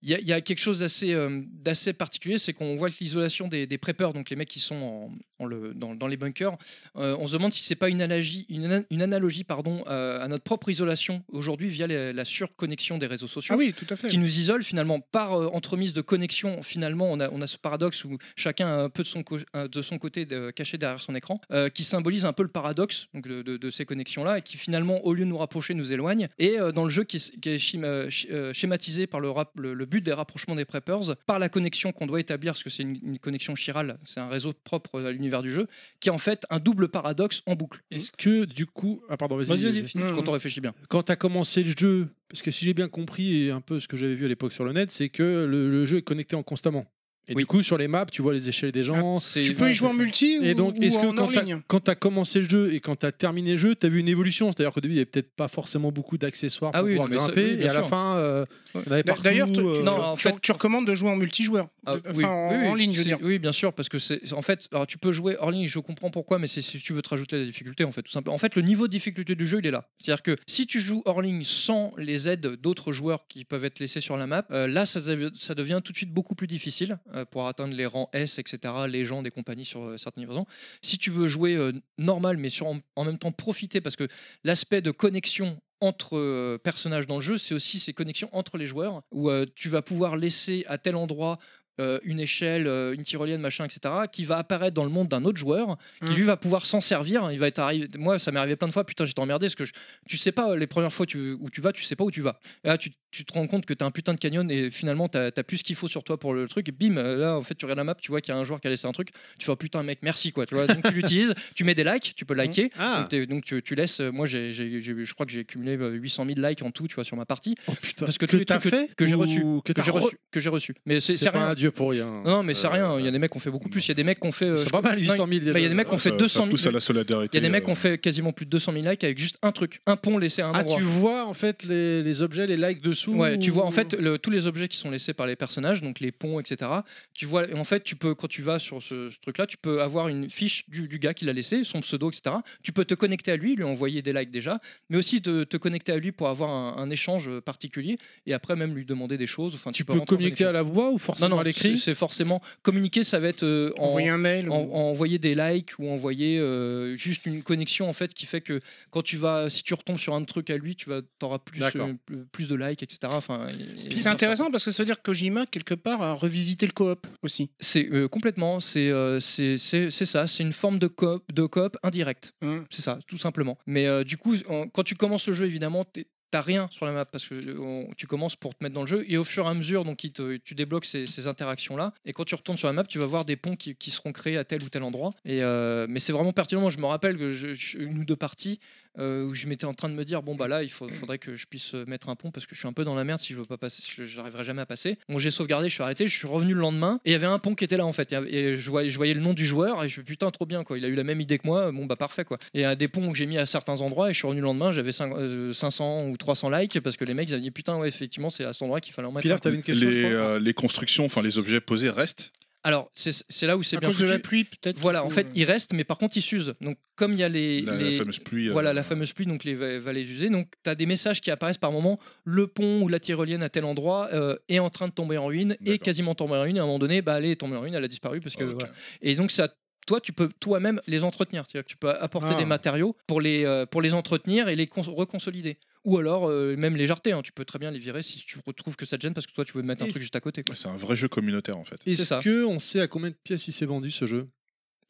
il y, a, il y a quelque chose d'assez euh, d'assez particulier, c'est qu'on voit que l'isolation des, des preppers, donc les mecs qui sont en, en le, dans, dans les bunkers, euh, on se demande si c'est pas une analogie, une, ana- une analogie pardon, euh, à notre propre isolation aujourd'hui via les- la surconnexion des réseaux sociaux Ah oui, tout à fait. qui nous isole finalement par entremise de connexion. Finalement, on a, on a ce paradoxe où chacun a un peu de son, co- de son côté de- caché derrière son écran, qui symbolise un peu le paradoxe donc, de, de- de ces connexions-là et qui finalement, au lieu de nous rapprocher, nous éloigne. Et dans le jeu qui est, qui est schéma- sch- schématisé par le, rap- le, le but des rapprochements des preppers, par la connexion qu'on doit établir, parce que c'est une, une connexion chirale, c'est un réseau propre à l'univers du jeu, qui est en fait un double paradoxe en boucle. Est-ce que du coup ah pardon vas-y. Vas-y, vas-y, vas-y. finis, Mmh. quand on réfléchit bien. Quand tu as commencé le jeu parce que si j'ai bien compris et un peu ce que j'avais vu à l'époque sur le net c'est que le, le jeu est connecté en constamment. Et Oui. du coup sur les maps tu vois les échelles des gens. C'est- Tu peux y jouer en multi ou, Et donc, ou est-ce que en quand hors t'as- ligne quand tu as commencé le jeu et quand tu as terminé le jeu, tu as vu une évolution? C'est-à-dire qu'au début, il n'y avait peut-être pas forcément beaucoup d'accessoires Ah pour oui, pouvoir non, mais ça- grimper, oui, bien et à la sûr. fin, euh, Ouais. avait partout. D'ailleurs, tu, euh, tu- Non, tu- en tu- fait- tu recommandes de jouer en multijoueur. Ah, Enfin, oui, en, oui, oui, en ligne, je veux c'est- dire. Oui, bien sûr, parce que c'est en fait, alors tu peux jouer hors ligne, je comprends pourquoi, mais c'est si tu veux te rajouter la difficulté, en fait, tout simplement. En fait, le niveau de difficulté du jeu, il est là. C'est-à-dire que si tu joues hors ligne sans les aides d'autres joueurs qui peuvent être laissés sur la map, euh, là, ça, dev- ça devient tout de suite beaucoup plus difficile euh, pour atteindre les rangs S, etc., légendes et compagnie sur euh, certaines livraisons. Si tu veux jouer euh, normal, mais sur, en, même temps profiter, parce que l'aspect de connexion entre euh, personnages dans le jeu, c'est aussi ces connexions entre les joueurs, où euh, tu vas pouvoir laisser à tel endroit euh, une échelle, euh, une tyrolienne, machin, etc., qui va apparaître dans le monde d'un autre joueur, qui Mm. lui va pouvoir s'en servir. Il va être arrivé. Moi, ça m'est arrivé plein de fois. Putain, j'étais emmerdé parce que je- tu sais pas les premières fois tu- où tu vas, tu sais pas où tu vas. Et là, tu, tu te rends compte que tu as un putain de canyon et finalement, tu as, plus ce qu'il faut sur toi pour le truc. Et bim, euh, là, en fait, tu regardes la map, tu vois qu'il y a un joueur qui a laissé un truc. Tu fais oh, putain, mec, merci quoi. Tu vois, donc tu l'utilises, tu mets des likes, tu peux liker. Ah, Donc, tu, tu laisses. euh, Moi, j'ai, j'ai- j'ai- je crois que j'ai cumulé euh, 800 000 likes en tout, tu vois, sur ma partie. oh, putain. Parce que, que t'as trucs fait que j'ai reçu, que que t'as j'ai re- reçu, que j'ai reçu. Mais c'est, C'est c'est pas rien. un pour rien. Non, non, mais c'est Euh, rien. Il y a des mecs qui ont fait beaucoup plus. Il y a des mecs qui ont fait. euh, C'est pas mal 800 000 déjà. Bah, il y a des mecs qui ont fait Ça- 200 ça 000. pousse à la solidarité. Il y a des mecs qui euh, ont fait quasiment plus de 200 000 likes avec juste un truc, un pont laissé à un Ah, endroit. tu vois en fait les, les objets, les likes dessous Ouais, tu vois en fait le- tous les objets qui sont laissés par les personnages, donc les ponts, etc. Tu vois, en fait, tu peux quand tu vas sur ce, ce truc-là, tu peux avoir une fiche du, du gars qui l'a laissé, son pseudo, etc. Tu peux te connecter à lui, lui envoyer des likes déjà, mais aussi te, te connecter à lui pour avoir un, un échange particulier et après même lui demander des choses. Enfin, Tu peux communiquer à la voix ou forcément non, l'écrit c'est forcément communiquer. Ça va être euh, en, Envoyer un mail. en- ou- en- envoyer des likes ou envoyer euh, juste une connexion en fait qui fait que quand tu vas si tu retombes sur un truc à lui tu vas auras plus euh, plus- plus de likes etc enfin et- C'est intéressant parce que ça veut dire que Kojima, quelque part, a revisité le coop aussi. c'est euh, complètement c'est c'est ça c'est une forme de coop de coop indirect Hein. c'est ça tout simplement mais du coup en- quand tu commences le jeu évidemment T'as rien sur la map parce que euh, tu commences pour te mettre dans le jeu et au fur et à mesure donc tu débloques ces, interactions là et quand tu retournes sur la map tu vas voir des ponts qui, seront créés à tel ou tel endroit. Et euh, mais c'est vraiment pertinent. Moi, je me rappelle que je- une ou deux parties euh, où je m'étais en train de me dire bon bah là il faut- faudrait que je puisse euh, mettre un pont parce que je suis un peu dans la merde si je veux pas passer si je- j'arriverai jamais à passer bon j'ai sauvegardé je suis arrêté je suis revenu le lendemain et il y avait un pont qui était là en fait et, et je, voyais, je voyais le nom du joueur et je me putain trop bien quoi il a eu la même idée que moi bon bah parfait quoi et il y a des ponts que j'ai mis à certains endroits et je suis revenu le lendemain j'avais cinq- euh, 500 ou 300 likes parce que les mecs ils avaient dit putain ouais effectivement c'est à cet endroit qu'il fallait en mettre là, un. tu avais une question. je les, crois? euh, les constructions, enfin les objets posés restent. Alors, c'est là où c'est À bien cause de la foutu. pluie, peut-être. Voilà, en fait, euh, il reste, mais par contre, il s'use. Donc, comme il y a les, La, la les- fameuse pluie. euh, voilà, la fameuse pluie, donc les va- vallées usées. Donc, tu as des messages qui apparaissent par moment. Le pont ou la tyrolienne à tel endroit euh, est en train de tomber en ruine, et D'accord. quasiment tombé en ruine. Et à un moment donné, bah, elle est tombée en ruine, elle a disparu. Parce que, voilà. Et donc, ça, toi, tu peux toi-même les entretenir. Tu peux apporter Ah. des matériaux pour les, euh, pour les entretenir et les cons- reconsolider. Ou alors, euh, même les jarter. hein. Tu peux très bien les virer si tu retrouves que ça te gêne parce que toi, tu veux mettre un Et truc juste à côté. C'est un vrai jeu communautaire en fait. Est-ce ça. que on sait à combien de pièces il s'est vendu ce jeu?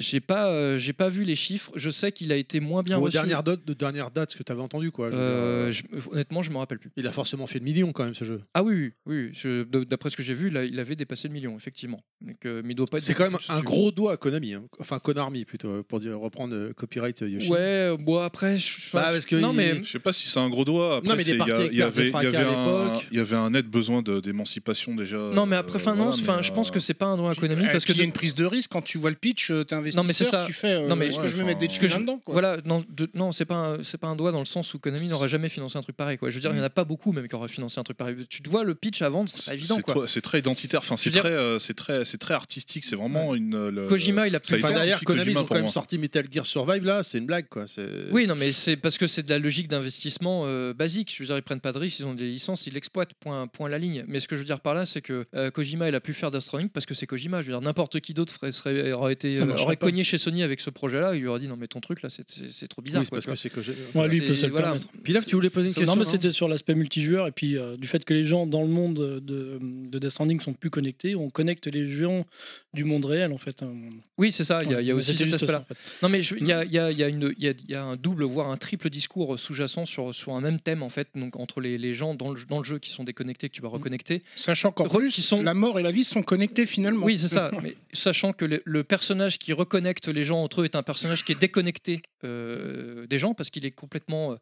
J'ai pas, euh, j'ai pas vu les chiffres. Je sais qu'il a été moins bien Aux reçu. dernières dates, de dernière date, ce que tu avais entendu quoi. je veux Euh, dire, je- honnêtement, je me rappelle plus. Il a forcément fait le million quand même ce jeu. Ah oui, oui, oui. je- de- D'après ce que j'ai vu, il, a- il avait dépassé le million, effectivement. Donc, euh, mais il doit pas être C'est quand même un tu gros doigt à Konami, hein. enfin Konami plutôt, pour dire, reprendre euh, copyright euh, Yoshi. Ouais, euh, bon après, je- enfin, Bah, parce que non il- mais Je sais pas si c'est un gros doigt. Après, Non, mais il est c'est- parti a- avec il y avait, il y Fracas avait à un, l'époque. il y avait un net besoin de- d'émancipation déjà. non mais après, euh, enfin non, voilà, enfin mais, je pense euh, que c'est pas un droit à Konami parce que puis, il y a une prise de risque quand tu vois le pitch, euh, investisseur, mais c'est ça. tu fais. euh, Non, mais- est-ce que je vais mettre des thunes là-dedans voilà, non, de- non, c'est pas un- c'est pas un doigt dans le sens où Konami n'aurait jamais financé un truc pareil quoi. Je veux dire, il y en a pas beaucoup même qui auraient financé un truc pareil. Tu te vois le pitch à vendre, c'est pas c'est évident c'est c'est très identitaire. Enfin, c'est veux dire- très, euh, c'est très, c'est très artistique. C'est vraiment une. euh, le- Kojima, il a pu a Enfin, derrière Konami, Kojima ils ont quand même sorti Metal Gear Survive là, c'est une blague quoi. c'est- Oui, non, mais c'est parce que c'est de la logique d'investissement euh, basique. Je veux dire, ils prennent pas de risques, ils ont des licences, ils l'exploitent, point, point la ligne. Mais ce que je veux dire par là, c'est que euh, Kojima, il a pu faire Death Stranding parce que c'est Kojima. Je veux dire, n'importe qui d'autre serait, aurait, été, euh, aurait. Cogné chez Sony avec ce projet-là. Il lui aurait dit non, mais ton truc là, c'est- trop bizarre. Oui, quoi, parce que c'est que j'ai- Ouais, lui, il peut se le voilà. permettre. Puis là, tu voulais poser une question. Non, mais c'était sur l'aspect multijoueur et puis euh, du fait que les gens dans le monde de, de Death Stranding sont plus connectés, on connecte les gens du monde réel en fait. hein. Oui, c'est ça. Il y a, il y a Ouais, aussi cet aspect-là. ça, en fait. Non, mais je- il y a, il y a- y a une- il y a- un double, voire un triple discours sous-jacent sur, sur un même thème, en fait, donc entre les, les gens dans le, dans le jeu qui sont déconnectés, que tu vas reconnecter. Sachant qu'en plus, sont- la mort et la vie sont connectées finalement. Oui, c'est ça. mais sachant que le, le personnage qui reconnecte les gens entre eux est un personnage qui est déconnecté euh, des gens parce qu'il est complètement,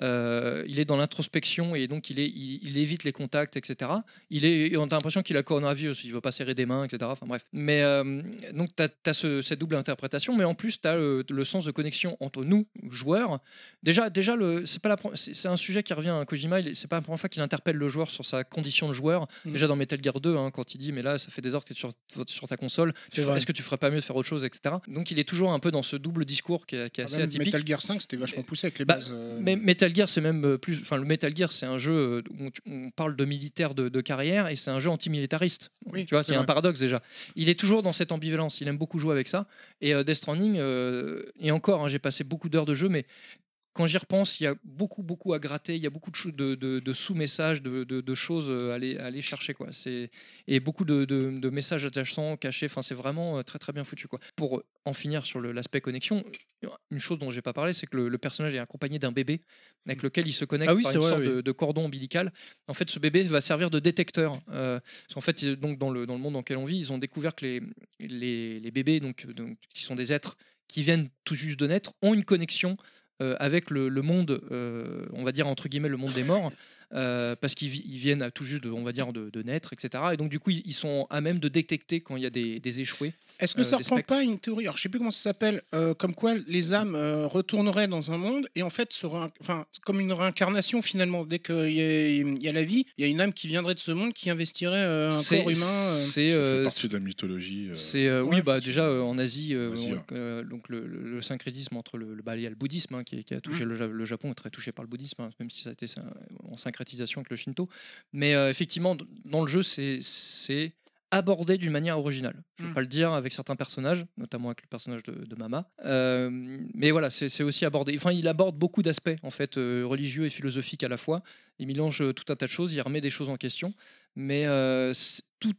euh, il est dans l'introspection et donc il, est, il, il évite les contacts, etc. Il est, on a l'impression qu'il a le coronavirus, il veut pas serrer des mains, etc. Enfin bref. Mais euh, donc tu as, cette double interprétation, mais en plus tu as le, le sens de connexion entre nous joueurs. Déjà, déjà le, c'est pas la, pre- c'est c'est un sujet qui revient à Kojima. C'est pas la première fois qu'il interpelle le joueur sur sa condition de joueur. Mm. Déjà dans Metal Gear 2, hein, quand il dit mais là ça fait des heures que tu es sur, sur ta console, est-ce que tu ferais pas mieux de faire autre chose, etc. Donc il est toujours un peu dans ce double discours qui est, qui est Ah, assez atypique. Metal Gear 5, c'était vachement poussé avec les Bah, bases. euh, Mais Metal Gear, c'est même euh, plus. Enfin, le Metal Gear, c'est un jeu euh, où on parle de militaire de, de carrière et c'est un jeu antimilitariste. Oui, tu vois, c'est un paradoxe déjà. Il est toujours dans cette ambivalence. Il aime beaucoup jouer avec ça. Et euh, Death Stranding, euh, et encore, hein, j'ai passé beaucoup d'heures de jeu, mais quand j'y repense, il y a beaucoup, beaucoup à gratter. Il y a beaucoup de, sous-messages, de, choses à aller, à aller chercher. Quoi. Et beaucoup de, messages attachants, cachés. Enfin, c'est vraiment euh, très, très bien foutu. Quoi. Pour en finir sur l'aspect connexion, une chose dont j'ai pas parlé, c'est que le, le personnage est accompagné d'un bébé avec lequel il se connecte Ah oui, par une vrai, sorte oui. de, cordon ombilical. En fait, ce bébé va servir de détecteur. Euh, qu'en fait, donc, dans, le, dans le monde dans lequel on vit, ils ont découvert que les, les, les bébés, donc, donc, qui sont des êtres qui viennent tout juste de naître, ont une connexion avec le, le monde, euh, on va dire entre guillemets le monde des morts, euh, parce qu'ils vi- ils viennent à tout juste, de, on va dire, de, de naître, etc. Et donc du coup, ils, ils sont à même de détecter quand il y a des, des échoués. Est-ce que euh, ça des reprend pas une théorie? Alors, je sais plus comment ça s'appelle, euh, comme quoi les âmes euh, retourneraient dans un monde et en fait, enfin, comme une réincarnation finalement. Dès qu'il y, a- il y a la vie, il y a une âme qui viendrait de ce monde qui investirait euh, un corps humain. euh. C'est Ça euh, partie de la mythologie. euh, C'est oui bah déjà euh, en Asie, euh, on- euh, donc le, le- le syncrétisme entre le, le, bah, il y a le bouddhisme hein, qui, a touché le, Ja- le Japon est très touché par le bouddhisme hein, même si ça a été syn- en syncrétisation avec le Shinto. Mais euh, effectivement dans le jeu c'est abordé d'une manière originale. Je ne veux Mm. pas le dire avec certains personnages notamment avec le personnage de, de Mama. Euh, mais voilà c'est aussi abordé. Enfin il aborde beaucoup d'aspects en fait euh, religieux et philosophiques à la fois. Il mélange tout un tas de choses il remet des choses en question. Mais euh, tout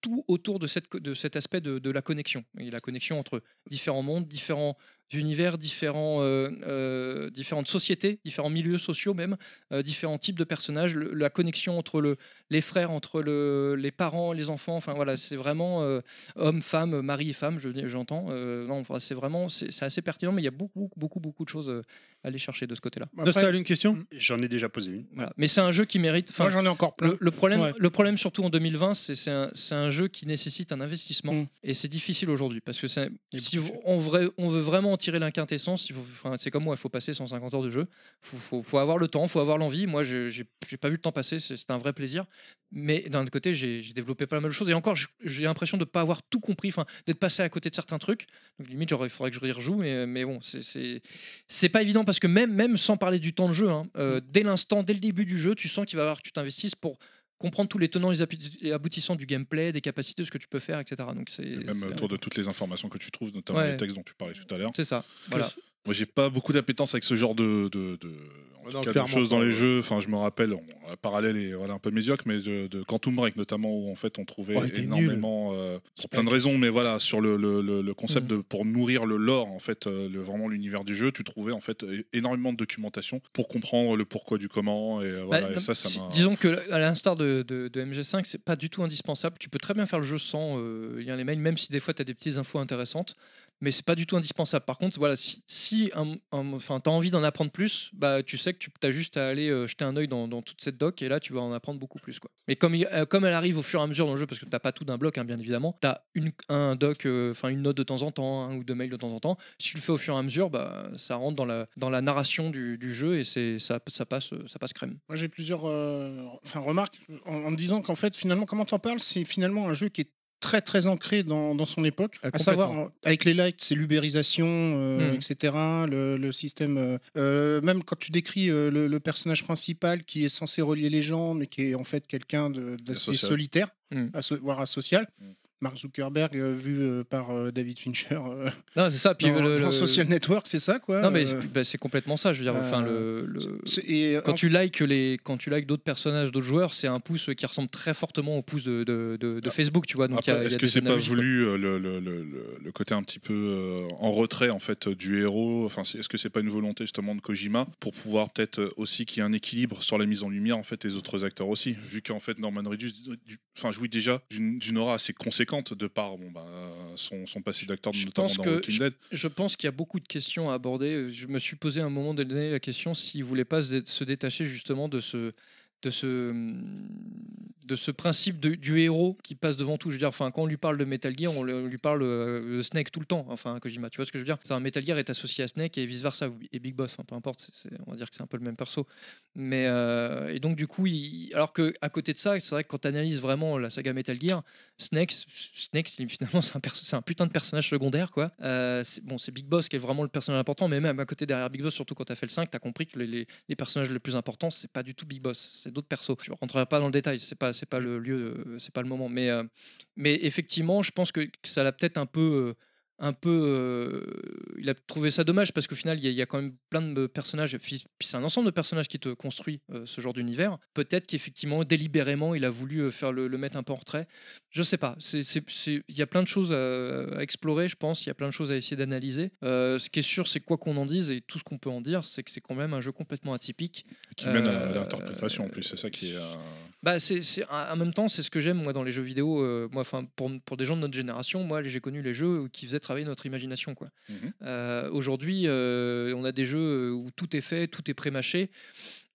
tout autour de, cette, de cet aspect de, de la connexion. Et la connexion entre différents mondes, différents univers, différents, euh, euh, différentes sociétés, différents milieux sociaux même, euh, différents types de personnages, le- la connexion entre le, les frères, entre le, les parents, les enfants, enfin voilà, c'est vraiment euh, homme, femme, mari et femme, je- j'entends. Euh, non, enfin, c'est vraiment, c'est assez pertinent, mais il y a beaucoup, beaucoup, beaucoup, de choses à aller chercher de ce côté-là. Après, Nostal, une question? J'en ai déjà posé une. Voilà. Mais c'est un jeu qui mérite. enfin, moi, j'en ai encore plein. le, le problème, Ouais. le problème surtout en 2020, c'est un, c'est un jeu qui nécessite un investissement Mm. et c'est difficile aujourd'hui parce que si on, vrai- on veut vraiment en tirer il enfin, c'est comme moi, il faut passer 150 heures de jeu. Faut, faut, faut avoir le temps, faut avoir l'envie. Moi, je- j'ai pas vu le temps passer, c'est un vrai plaisir. Mais d'un autre côté, j'ai développé pas mal de choses. Et encore, j'ai l'impression de pas avoir tout compris, enfin, d'être passé à côté de certains trucs. Donc limite, il faudrait que je rejoue. Mais, mais bon, c'est- pas évident parce que même, même sans parler du temps de jeu, hein, euh, dès l'instant, dès le début du jeu, tu sens qu'il va falloir que tu t'investisses pour comprendre tous les tenants et aboutissants du gameplay, des capacités, de ce que tu peux faire, etc. Donc c'est Et même autour de toutes les informations que tu trouves, notamment Ouais. les textes dont tu parlais tout à l'heure. c'est ça. Voilà. Moi, j'ai pas beaucoup d'appétence avec ce genre de, non, cas, clairement choses dans les jeux. Enfin, je me rappelle, on, un parallèle est voilà, un peu médiocre, mais de, de Quantum Break notamment, où en fait on trouvait Ouais, était énormément, euh, pour plein de raisons, mais voilà, sur le, le, le- le concept Mhm. de pour nourrir le lore, en fait, euh, le, vraiment l'univers du jeu, tu trouvais en fait énormément de documentation pour comprendre le pourquoi du comment, et euh, voilà, Bah, et ça, ça disons que à l'instar de, de- de MG5, c'est pas du tout indispensable. Tu peux très bien faire le jeu sans euh, lire les mails, même si des fois tu as des petites infos intéressantes. Mais c'est pas du tout indispensable. Par contre, voilà, si, si un- un- tu as envie d'en apprendre plus, bah, tu sais que tu as juste à aller euh, jeter un œil dans, dans toute cette doc et là tu vas en apprendre beaucoup plus. Quoi. Mais comme, euh, comme elle arrive au fur et à mesure dans le jeu, parce que tu pas tout d'un bloc, hein, bien évidemment, tu as une, un doc, euh, une note de temps en temps, un ou deux mails de temps en temps. Si tu le fais au fur et à mesure, bah, ça rentre dans la, dans la narration du, du jeu et c'est ça, ça, passe, ça passe crème. Moi, j'ai plusieurs enfin, remarques en, en me disant qu'en fait, finalement, comment t'en parles, c'est finalement un jeu qui est très très ancré dans, dans son époque, Ah, à savoir avec les likes, c'est l'ubérisation, euh, Mm. etc. Le, le système, euh, euh, même quand tu décris euh, le, le personnage principal qui est censé relier les gens, mais qui est en fait quelqu'un de- d'assez solitaire, Mm. aso- voire asocial. Mm. Mark Zuckerberg, euh, vu euh, par euh, David Fincher Non, c'est ça. Puis dans, le- dans le- Social Network, c'est ça quoi. Non, mais c'est- bah, c'est complètement ça. Je veux dire, enfin, le, le- c'est- et, quand en- tu likes les, quand tu likes d'autres personnages, d'autres joueurs, c'est un pouce qui ressemble très fortement au pouce de, de, de- de Ah. Facebook, tu vois. Donc, y a- y est-ce a que c'est pas voulu le, le- le- le- le côté un petit peu euh, en retrait en fait du héros Enfin, c'est- est-ce que c'est pas une volonté justement de Kojima pour pouvoir peut-être aussi qu'il y ait un équilibre sur la mise en lumière en fait des autres acteurs aussi, vu qu'en fait Norman Reedus, du- enfin jouit déjà d'une d'une aura assez conséquente de par bon bah son, son passé d'acteur notamment pense dans que Walking Dead. Je pense qu'il y a beaucoup de questions à aborder. Je me suis posé à un moment donné la question s'il voulait pas se, dé- se détacher justement de ce de ce de ce principe du héros qui passe devant tout. Je veux dire, enfin, quand on lui parle de Metal Gear, on, lui parle euh, de Snake tout le temps. Enfin, Kojima, tu vois ce que je veux dire? Un Metal Gear est associé à Snake et vice versa et Big Boss. Enfin, peu importe. on va dire que c'est un peu le même perso. Mais euh, et donc du coup, il- alors que à côté de ça, c'est vrai que quand tu analyses vraiment la saga Metal Gear, Snake, Snake, finalement, c'est un, un putain de personnage secondaire, quoi. Euh, bon, c'est Big Boss qui est vraiment le personnage important, mais même à côté derrière Big Boss, surtout quand tu as fait le 5, tu as compris que les, les- les personnages les plus importants, c'est pas du tout Big Boss, c'est d'autres persos. Je rentrerai pas dans le détail, c'est pas, pas le lieu, euh, c'est pas le moment. Mais, euh, mais effectivement, je pense que, que ça l'a peut-être un peu. Un peu, euh, il a trouvé ça dommage parce qu'au final, il y, a- il y a quand même plein de personnages, puis c'est un ensemble de personnages qui te construit euh, ce genre d'univers. Peut-être qu'effectivement, délibérément, il a voulu euh, faire le, le mettre un peu en retrait. Je sais pas. Il y a plein de choses à, à explorer, je pense. Il y a plein de choses à essayer d'analyser. Euh, ce qui est sûr, c'est quoi qu'on en dise et tout ce qu'on peut en dire, c'est que c'est quand même un jeu complètement atypique. Qui mène à l'interprétation en plus, c'est ça qui est. euh, Bah, c'est, c'est- en même temps, c'est ce que j'aime moi dans les jeux vidéo. moi, enfin, pour, pour des gens de notre génération, moi, j'ai connu les jeux qui faisaient travailler notre imagination, quoi. Mhm. Euh, aujourd'hui, euh, on a des jeux où tout est fait, tout est pré-mâché,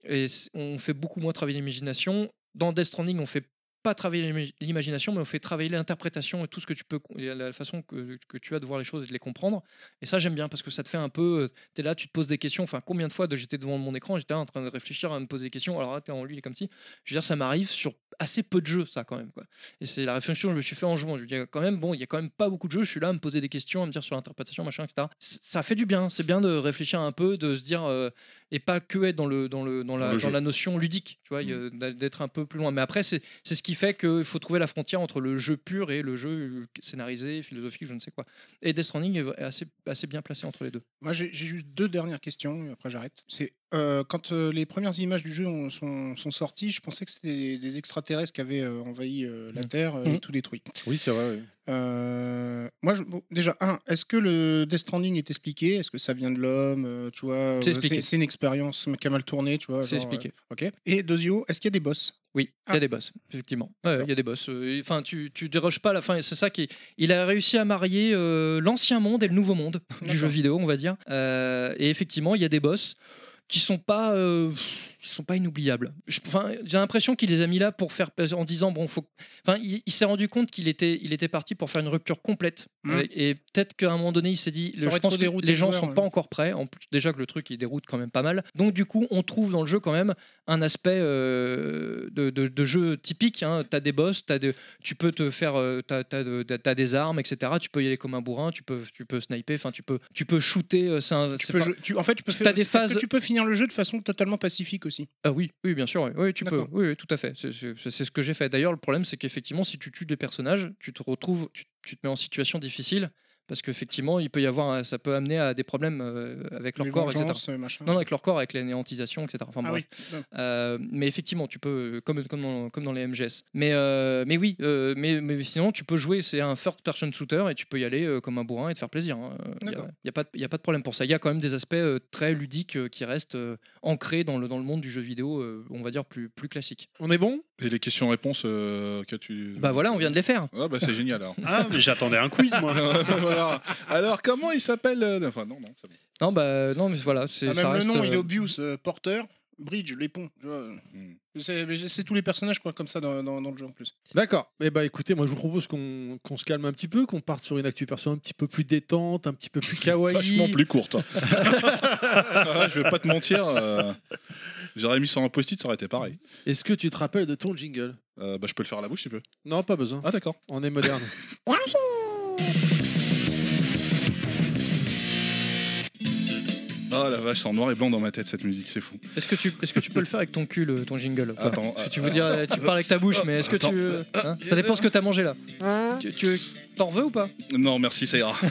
et on fait beaucoup moins travailler l'imagination. Dans Death Stranding, on fait pas travailler l'ima- l'imagination, mais on fait travailler l'interprétation et tout ce que tu peux, la façon que, que tu as de voir les choses et de les comprendre. Et ça, j'aime bien parce que ça te fait un peu. Tu es là, tu te poses des questions. Enfin, combien de fois de- j'étais devant mon écran, j'étais là en train de réfléchir à me poser des questions. Alors, attends, lui, il est comme si. Je veux dire, ça m'arrive sur assez peu de jeux, ça, quand même. Quoi. Et c'est la réflexion que je me suis fait en jouant. Je veux dire, quand même, bon, il y a quand même pas beaucoup de jeux. Je suis là à me poser des questions, à me dire sur l'interprétation, machin, etc. Ça fait du bien. C'est bien de réfléchir un peu, de se dire. euh, et pas que être dans, le, dans, le, dans, la, le dans la notion ludique, tu vois, d'a- d'être un peu plus loin. Mais après, c'est c'est ce qui fait qu'il faut trouver la frontière entre le jeu pur et le jeu scénarisé, philosophique, je ne sais quoi. Et Death Stranding est assez, assez bien placé entre les deux. Moi, j'ai juste deux dernières questions, et après j'arrête. C'est euh, quand euh, les premières images du jeu ont- sont, sont sorties, je pensais que c'était des, des extraterrestres qui avaient euh, envahi euh, la Mhm. Terre euh, et Mhm. tout détruit. Oui, c'est vrai. oui. Euh, moi, je- bon, déjà, un, est-ce que le Death Stranding est expliqué? Est-ce que ça vient de l'homme euh, Tu vois, C'est expliqué. c'est une expérience qui a mal tourné, tu vois. C'est expliqué. euh, ok. Et Dozio, est-ce qu'il y a des boss? Oui, il y Ah. a des boss, effectivement. Ouais. Il y a des boss. Enfin, tu, tu déroges pas à la fin. C'est ça qui. Il a réussi à marier euh, l'ancien monde et le nouveau monde du jeu vidéo, on va dire. Euh, et effectivement, il y a des boss qui sont pas. euh, sont pas inoubliables. Enfin, j'ai l'impression qu'il les a mis là pour faire en disant bon, faut. Enfin, il, il s'est rendu compte qu'il était, il était parti pour faire une rupture complète. Mm. Euh, Et peut-être qu'à un moment donné, il s'est dit, le- je pense que les le gens joueur, sont ouais. pas encore prêts. En plus, déjà que le truc il déroute quand même pas mal. Donc du coup, on trouve dans le jeu quand même un aspect euh, de, de- de jeu typique. Hein. T'as des boss, as de, tu peux te faire, euh, t'as, de- t'as des armes, etc. Tu peux y aller comme un bourrin, tu peux, tu peux sniper. Enfin, tu peux, tu peux shooter. euh, c'est un- Tu peux pas- tu- en fait, tu peux faire. des phases- que tu peux finir le jeu de façon totalement pacifique aussi. Ah oui, oui, bien sûr, oui, oui, tu peux, oui, oui, tout à fait. C'est- ce que j'ai fait. D'ailleurs, le problème, c'est qu'effectivement, si tu tues des personnages, tu te retrouves, tu, tu te mets en situation difficile parce qu'effectivement, il peut y avoir, ça peut amener à des problèmes euh, avec leur Les corps, etc. euh, machin. Non, avec leur corps, avec l'anéantisation, etc. Enfin, ah bref. oui. Non. Euh, mais effectivement, tu peux, comme, comme, dans, comme dans les MGS. Mais, euh, mais oui, euh, mais, mais sinon, tu peux jouer, c'est un first-person shooter et tu peux y aller comme un bourrin et te faire plaisir. Il n'y D'accord. a, pas de- y a pas de problème pour ça. Il y a quand même des aspects très ludiques qui restent ancrés dans le, dans le monde du jeu vidéo, on va dire, plus, plus classique. On est bon? Et les questions-réponses, euh, qu'as-tu Bah voilà, on vient de les faire. Ah bah c'est génial alors. Ah, mais j'attendais un quiz, moi. Voilà. Alors comment il s'appelle euh, Enfin non non. c'est bon. Non, bah, non mais voilà. c'est Ah, ça même le reste, nom, euh, il est obvious. euh, porteur, bridge, les ponts. Hmm. C'est mais c'est tous les personnages quoi, comme ça dans, dans- dans le jeu en plus. D'accord. Eh bah écoutez, moi je vous propose qu'on qu'on se calme un petit peu, qu'on parte sur une actu perso un petit peu plus détente, un petit peu plus kawaii. Vachement plus courte. Ah, je vais pas te mentir. euh, J'aurais mis sur un post-it, ça aurait été pareil. Est-ce que tu te rappelles de ton jingle? Euh, bah je peux le faire à la bouche, tu peux. Non, pas besoin. Ah d'accord. On est moderne. Oh la vache, c'est en noir et blanc dans ma tête cette musique, c'est fou. Est-ce que, tu, est-ce que tu peux le faire avec ton cul, le- ton jingle Attends, Parce que tu euh, veux dire, euh, tu parles avec ta bouche, mais est-ce que Attends. tu. hein ça dépend ce que t'as mangé là. Tu, tu- t'en veux ou pas? Non, merci, ça ira.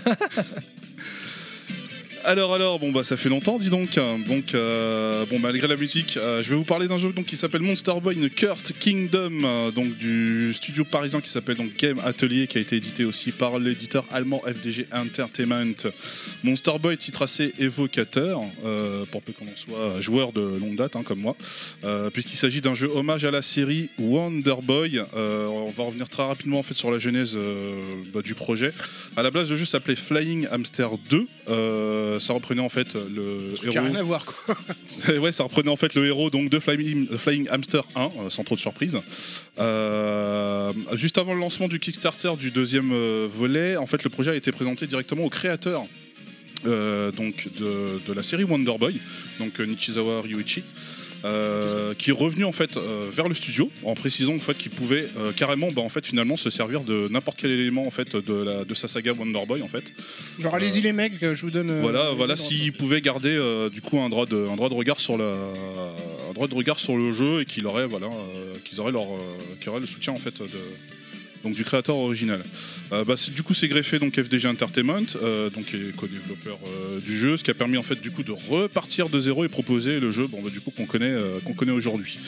Alors alors bon bah ça fait longtemps dis donc. Donc euh, bon malgré la musique euh, je vais vous parler d'un jeu donc qui s'appelle Monster Boy une Cursed Kingdom euh, donc du studio parisien qui s'appelle donc Game Atelier qui a été édité aussi par l'éditeur allemand FDG Entertainment. Monster Boy titre assez évocateur pour peu qu'on en soit joueur de longue date hein, comme moi puisqu'il s'agit d'un jeu hommage à la série Wonder Boy. On va revenir très rapidement en fait sur la genèse bah, du projet. À la base le jeu s'appelait Flying Hamster 2 Euh, ça reprenait en fait le Qui a rien à voir quoi. ouais, ça reprenait en fait le héros donc de Flying, Flying Hamster 1, euh, sans trop de surprise. Euh, juste avant le lancement du Kickstarter du deuxième euh, volet, en fait, le projet a été présenté directement au créateur. euh, donc de, de la série Wonder Boy, donc euh, Nichizawa Ryuichi, euh, qui est revenu en fait euh, vers le studio en précisant en fait qu'il pouvait euh, carrément bah, en fait finalement se servir de n'importe quel élément en fait de, la, de sa saga Wonder Boy en fait Genre allez-y les mecs, je vous donne. voilà, voilà, s'il pouvait garder du coup un droit de, un droit de regard sur la, un droit de regard sur le jeu et qu'il aurait, voilà, qu'ils auraient leur, qu'il aurait le soutien en fait de, du créateur original. Euh, bah, du coup, c'est greffé donc FDG Entertainment, euh, donc qui est co-développeur euh, du jeu, ce qui a permis en fait du coup de repartir de zéro et proposer le jeu, bon bah, du coup qu'on connaît, qu'on connaît aujourd'hui.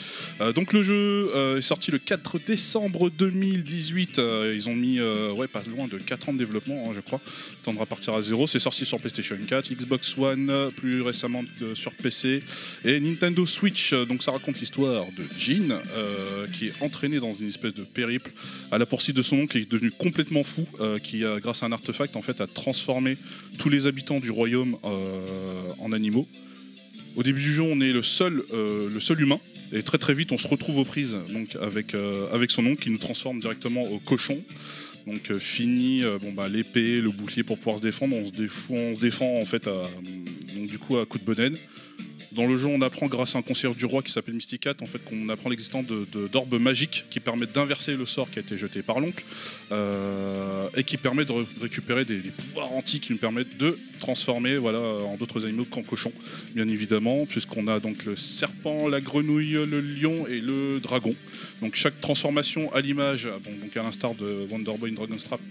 Donc le jeu est sorti le 4 décembre 2018. euh, ils ont mis ouais pas loin de 4 ans de développement, hein, je crois. Temps de repartir à zéro. C'est sorti sur PlayStation 4, Xbox One, plus récemment sur PC et Nintendo Switch. Donc ça raconte l'histoire de Jean qui est entraîné dans une espèce de périple à la poursuite de son oncle qui est devenu complètement fou, euh, qui a grâce à un artefact en fait a transformé tous les habitants du royaume euh, en animaux. Au début du jeu, on est le seul, euh, le seul humain. Et très très vite, on se retrouve aux prises donc, avec, euh, avec son oncle qui nous transforme directement au cochon. Donc euh, fini, euh, bon, bah, l'épée, le bouclier pour pouvoir se défendre. On se défend, on se défend en fait à, donc, du coup à coup de bonnet. Dans le jeu, on apprend grâce à un conseiller du roi qui s'appelle Mysticat, en fait, qu'on apprend l'existence de, de- d'orbes magiques qui permettent d'inverser le sort qui a été jeté par l'oncle euh, et qui permet de, ré- de récupérer des, pouvoirs antiques qui nous permettent de transformer voilà, en d'autres animaux qu'en cochons, bien évidemment, puisqu'on a donc le serpent, la grenouille, le lion et le dragon. Donc chaque transformation à l'image, bon, donc à l'instar de Wonder Boy Dragon's Trap,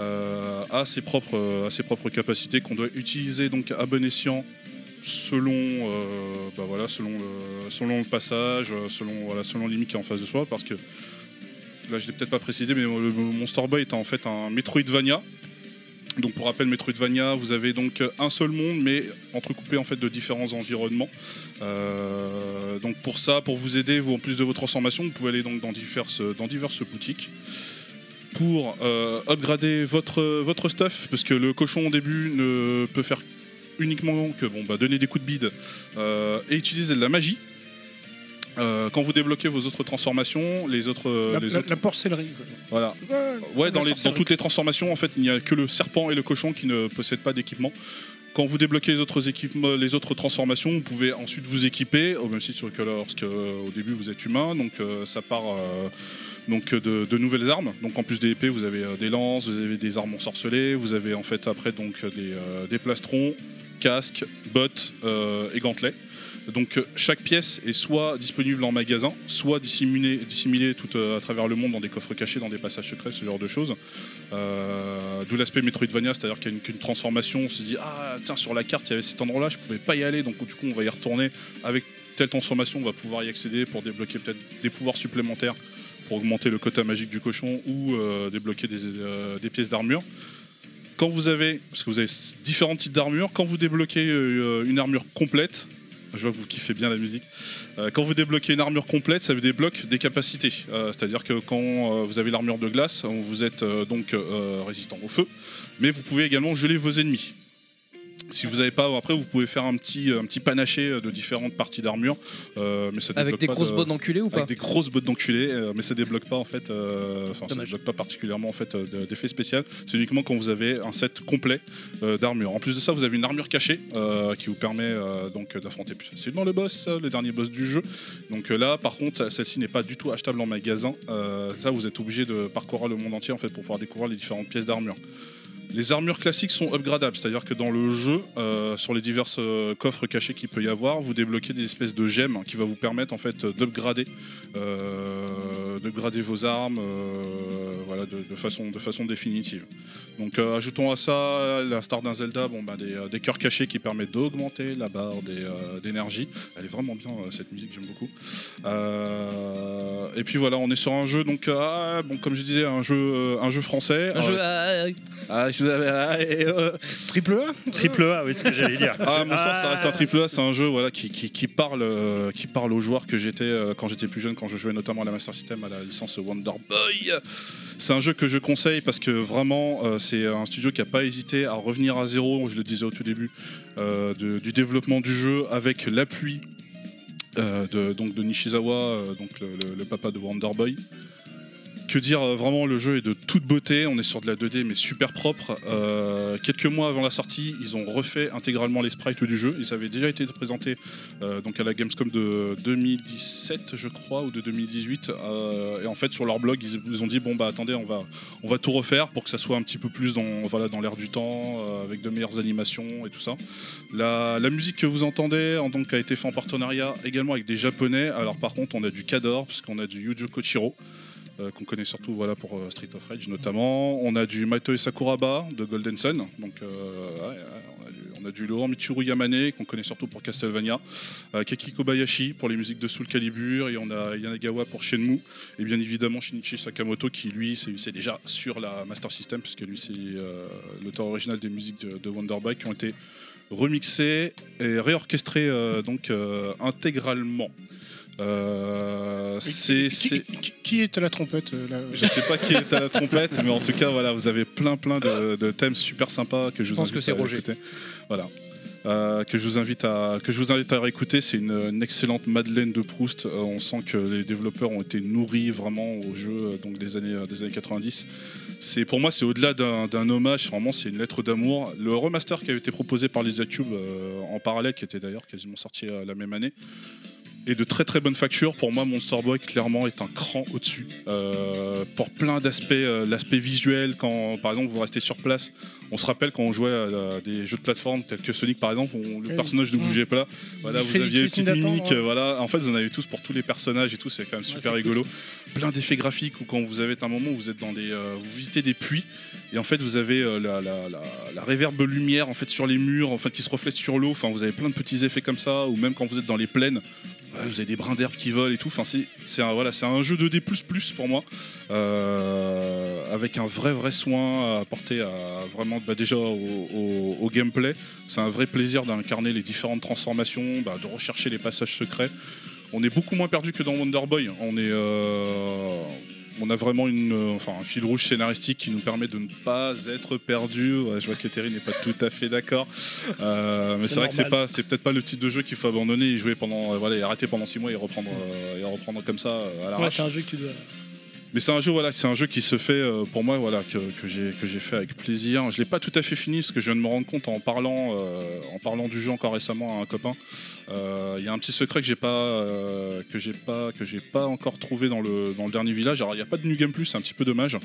euh, a, ses propres, a ses propres capacités qu'on doit utiliser donc à bon escient selon, euh, bah voilà, selon, le, selon le passage, euh, selon, voilà, selon l'ennemi qui est en face de soi, parce que là je l'ai peut-être pas précisé, mais le Monster Boy est en fait un Metroidvania. Donc pour rappel, Metroidvania, vous avez donc un seul monde, mais entrecoupé en fait de différents environnements. Euh, donc pour ça, pour vous aider, vous en plus de vos transformations, vous pouvez aller donc dans diverses, dans diverses boutiques pour euh, upgrader votre, votre stuff, parce que le cochon au début ne peut faire uniquement que bon, bah, donner des coups de bide euh, et utiliser de la magie. Euh, quand vous débloquez vos autres transformations, les autres, euh, La, les la- autres- la porcellerie. quoi. voilà. Ouais, dans, les- toutes les transformations, en fait, il n'y a que le serpent et le cochon qui ne possèdent pas d'équipement. Quand vous débloquez les autres, équipements, les autres transformations, vous pouvez ensuite vous équiper, au même titre que lorsque au début vous êtes humain. Donc euh, ça part euh, donc de, de nouvelles armes. Donc en plus des épées, vous avez des lances, vous avez des armes ensorcelées, vous avez en fait après donc des, des plastrons, casques, bottes euh, et gantelets. Donc euh, chaque pièce est soit disponible en magasin, soit dissimulée, dissimulée tout euh, à travers le monde dans des coffres cachés, dans des passages secrets, ce genre de choses. D'où l'aspect Metroidvania, c'est-à-dire qu'il y a une, transformation, on se dit ah tiens sur la carte il y avait cet endroit-là, je pouvais pas y aller, donc du coup on va y retourner avec telle transformation, on va pouvoir y accéder pour débloquer peut-être des pouvoirs supplémentaires pour augmenter le quota magique du cochon ou débloquer des pièces d'armure. Quand vous avez, parce que vous avez différents types d'armure, quand vous débloquez euh, une armure complète, je vois que vous kiffez bien la musique. Euh, quand vous débloquez une armure complète, ça vous débloque des capacités. Euh, C'est-à-dire que quand vous avez l'armure de glace, vous êtes donc résistant au feu, mais vous pouvez également geler vos ennemis. Si vous n'avez pas, après vous pouvez faire un petit, un petit panaché de différentes parties d'armure, euh, mais ça Avec des pas grosses de- bottes d'enculé ou pas avec des grosses bottes d'enculé, euh, mais ça débloque pas en fait, euh, enfin ça débloque pas particulièrement en fait euh, de- d'effet spécial. C'est uniquement quand vous avez un set complet euh, d'armure. En plus de ça, vous avez une armure cachée euh, qui vous permet euh, donc d'affronter plus facilement le boss, euh, le dernier boss du jeu. Donc euh, là, par contre, celle-ci n'est pas du tout achetable en magasin. Euh, ça, vous êtes obligé de parcourir le monde entier en fait pour pouvoir découvrir les différentes pièces d'armure. Les armures classiques sont upgradables, c'est-à-dire que dans le jeu, euh, sur les divers euh, coffres cachés qu'il peut y avoir, vous débloquez des espèces de gemmes qui va vous permettre en fait d'upgrader, euh, d'upgrader vos armes, voilà, de, de façon, de façon définitive. Donc ajoutons à ça, la star d'un Zelda, bon, bah, des, des cœurs cachés qui permettent d'augmenter la barre des, d'énergie. Elle est vraiment bien cette musique, j'aime beaucoup. Et puis voilà, on est sur un jeu, donc ah, bon, comme je disais, un jeu, un jeu français. Un jeu- ah, vous ah, et, euh, Triple A Triple A, oui, c'est ce que j'allais dire. ah, à mon sens, ça reste un triple A. C'est un jeu voilà, qui, qui, qui parle, euh, qui parle aux joueurs que j'étais euh, quand j'étais plus jeune, quand je jouais notamment à la Master System, à la licence Wonder Boy. C'est un jeu que je conseille parce que vraiment, euh, c'est un studio qui n'a pas hésité à revenir à zéro, je le disais au tout début, euh, de- du développement du jeu avec l'appui euh, de, donc de Nishizawa, euh, donc le, le- le papa de Wonder Boy. Que dire, euh, vraiment, le jeu est de toute beauté. On est sur de la 2D, mais super propre. Euh, quelques mois avant la sortie, ils ont refait intégralement les sprites du jeu. Ils avaient déjà été présentés euh, donc à la Gamescom de 2017, je crois, ou de 2018. Euh, et en fait, sur leur blog, ils, ils ont dit bon bah attendez, on va on va tout refaire pour que ça soit un petit peu plus dans voilà dans l'air du temps, avec de meilleures animations et tout ça. La, la musique que vous entendez en- donc a été faite en partenariat également avec des japonais. Alors par contre, on a du Kador parce qu'on a du Yujo Kochiro. Euh, qu'on connaît surtout voilà, pour euh, Street of Rage notamment. On a du Maito Sakuraba de Golden Sun, euh, on a du- on Laurent Michiru Yamane qu'on connaît surtout pour Castlevania, Keki Kobayashi pour les musiques de Soul Calibur et on a Yanagawa pour Shenmue et bien évidemment Shinichi Sakamoto qui lui c'est déjà sur la Master System puisque lui c'est l'auteur original des musiques de, de Wonder Boy qui ont été remixées et réorchestrées donc intégralement. Euh, c'est qui, c'est- qui- qui est à la trompette euh, là je sais pas qui est à la trompette, mais en tout cas, voilà, vous avez plein, plein de, de thèmes super sympas que je vous pense invite que c'est à Roger. écouter. Voilà. Euh, que je vous invite à que je vous invite à réécouter. C'est une, une excellente Madeleine de Proust. Euh, on sent que les développeurs ont été nourris vraiment au jeu euh, donc des années des années 90. C'est pour moi c'est au-delà d'un d'un hommage. Vraiment c'est une lettre d'amour. Le remaster qui avait été proposé par les Cube euh, en parallèle, qui était d'ailleurs quasiment sorti euh, la même année. Et de très très bonne facture. Pour moi, Monster Boy clairement est un cran au-dessus. Euh, pour plein d'aspects, euh, l'aspect visuel, quand par exemple vous restez sur place, on se rappelle quand on jouait à, des jeux de plateforme tels que Sonic par exemple, où le personnage ne bougeait pas. Voilà, Il vous aviez une petite mimique, voilà. En fait, vous en avez tous pour tous les personnages et tout, c'est quand même super rigolo. Plein d'effets graphiques où quand vous avez un moment où vous êtes dans des, euh, vous visitez des puits et en fait vous avez euh, la, la, la, la réverbe lumière en fait sur les murs, en fait qui se reflète sur l'eau. Enfin, vous avez plein de petits effets comme ça, ou même quand vous êtes dans les plaines. vous avez des brins d'herbe qui volent et tout. Enfin, c'est un, voilà, un jeu 2D pour moi, euh, avec un vrai vrai soin à apporter à vraiment bah, déjà au, au- au gameplay. C'est un vrai plaisir d'incarner les différentes transformations, bah, de rechercher les passages secrets. On est beaucoup moins perdu que dans Wonder Boy. On est, euh, on a vraiment une, euh, enfin, un fil rouge scénaristique qui nous permet de ne pas être perdu. Ouais, je vois que Terry n'est pas tout à fait d'accord. Euh, mais C'est vrai que c'est pas, c'est peut-être pas le type de jeu qu'il faut abandonner et jouer pendant, euh, voilà, et arrêter pendant 6 mois et reprendre, et reprendre comme ça à Ouais, l'arrache. c'est un jeu que tu dois. Mais c'est un jeu qui se fait euh, pour moi voilà que, que j'ai que j'ai fait avec plaisir. Je l'ai pas tout à fait fini parce que je viens de me rendre compte en parlant euh, en parlant du jeu encore récemment à un copain. Euh, Il y a un petit secret que j'ai pas euh, que j'ai pas que j'ai pas encore trouvé dans le dans le dernier village. Alors il n'y a pas de new game plus, c'est un petit peu dommage.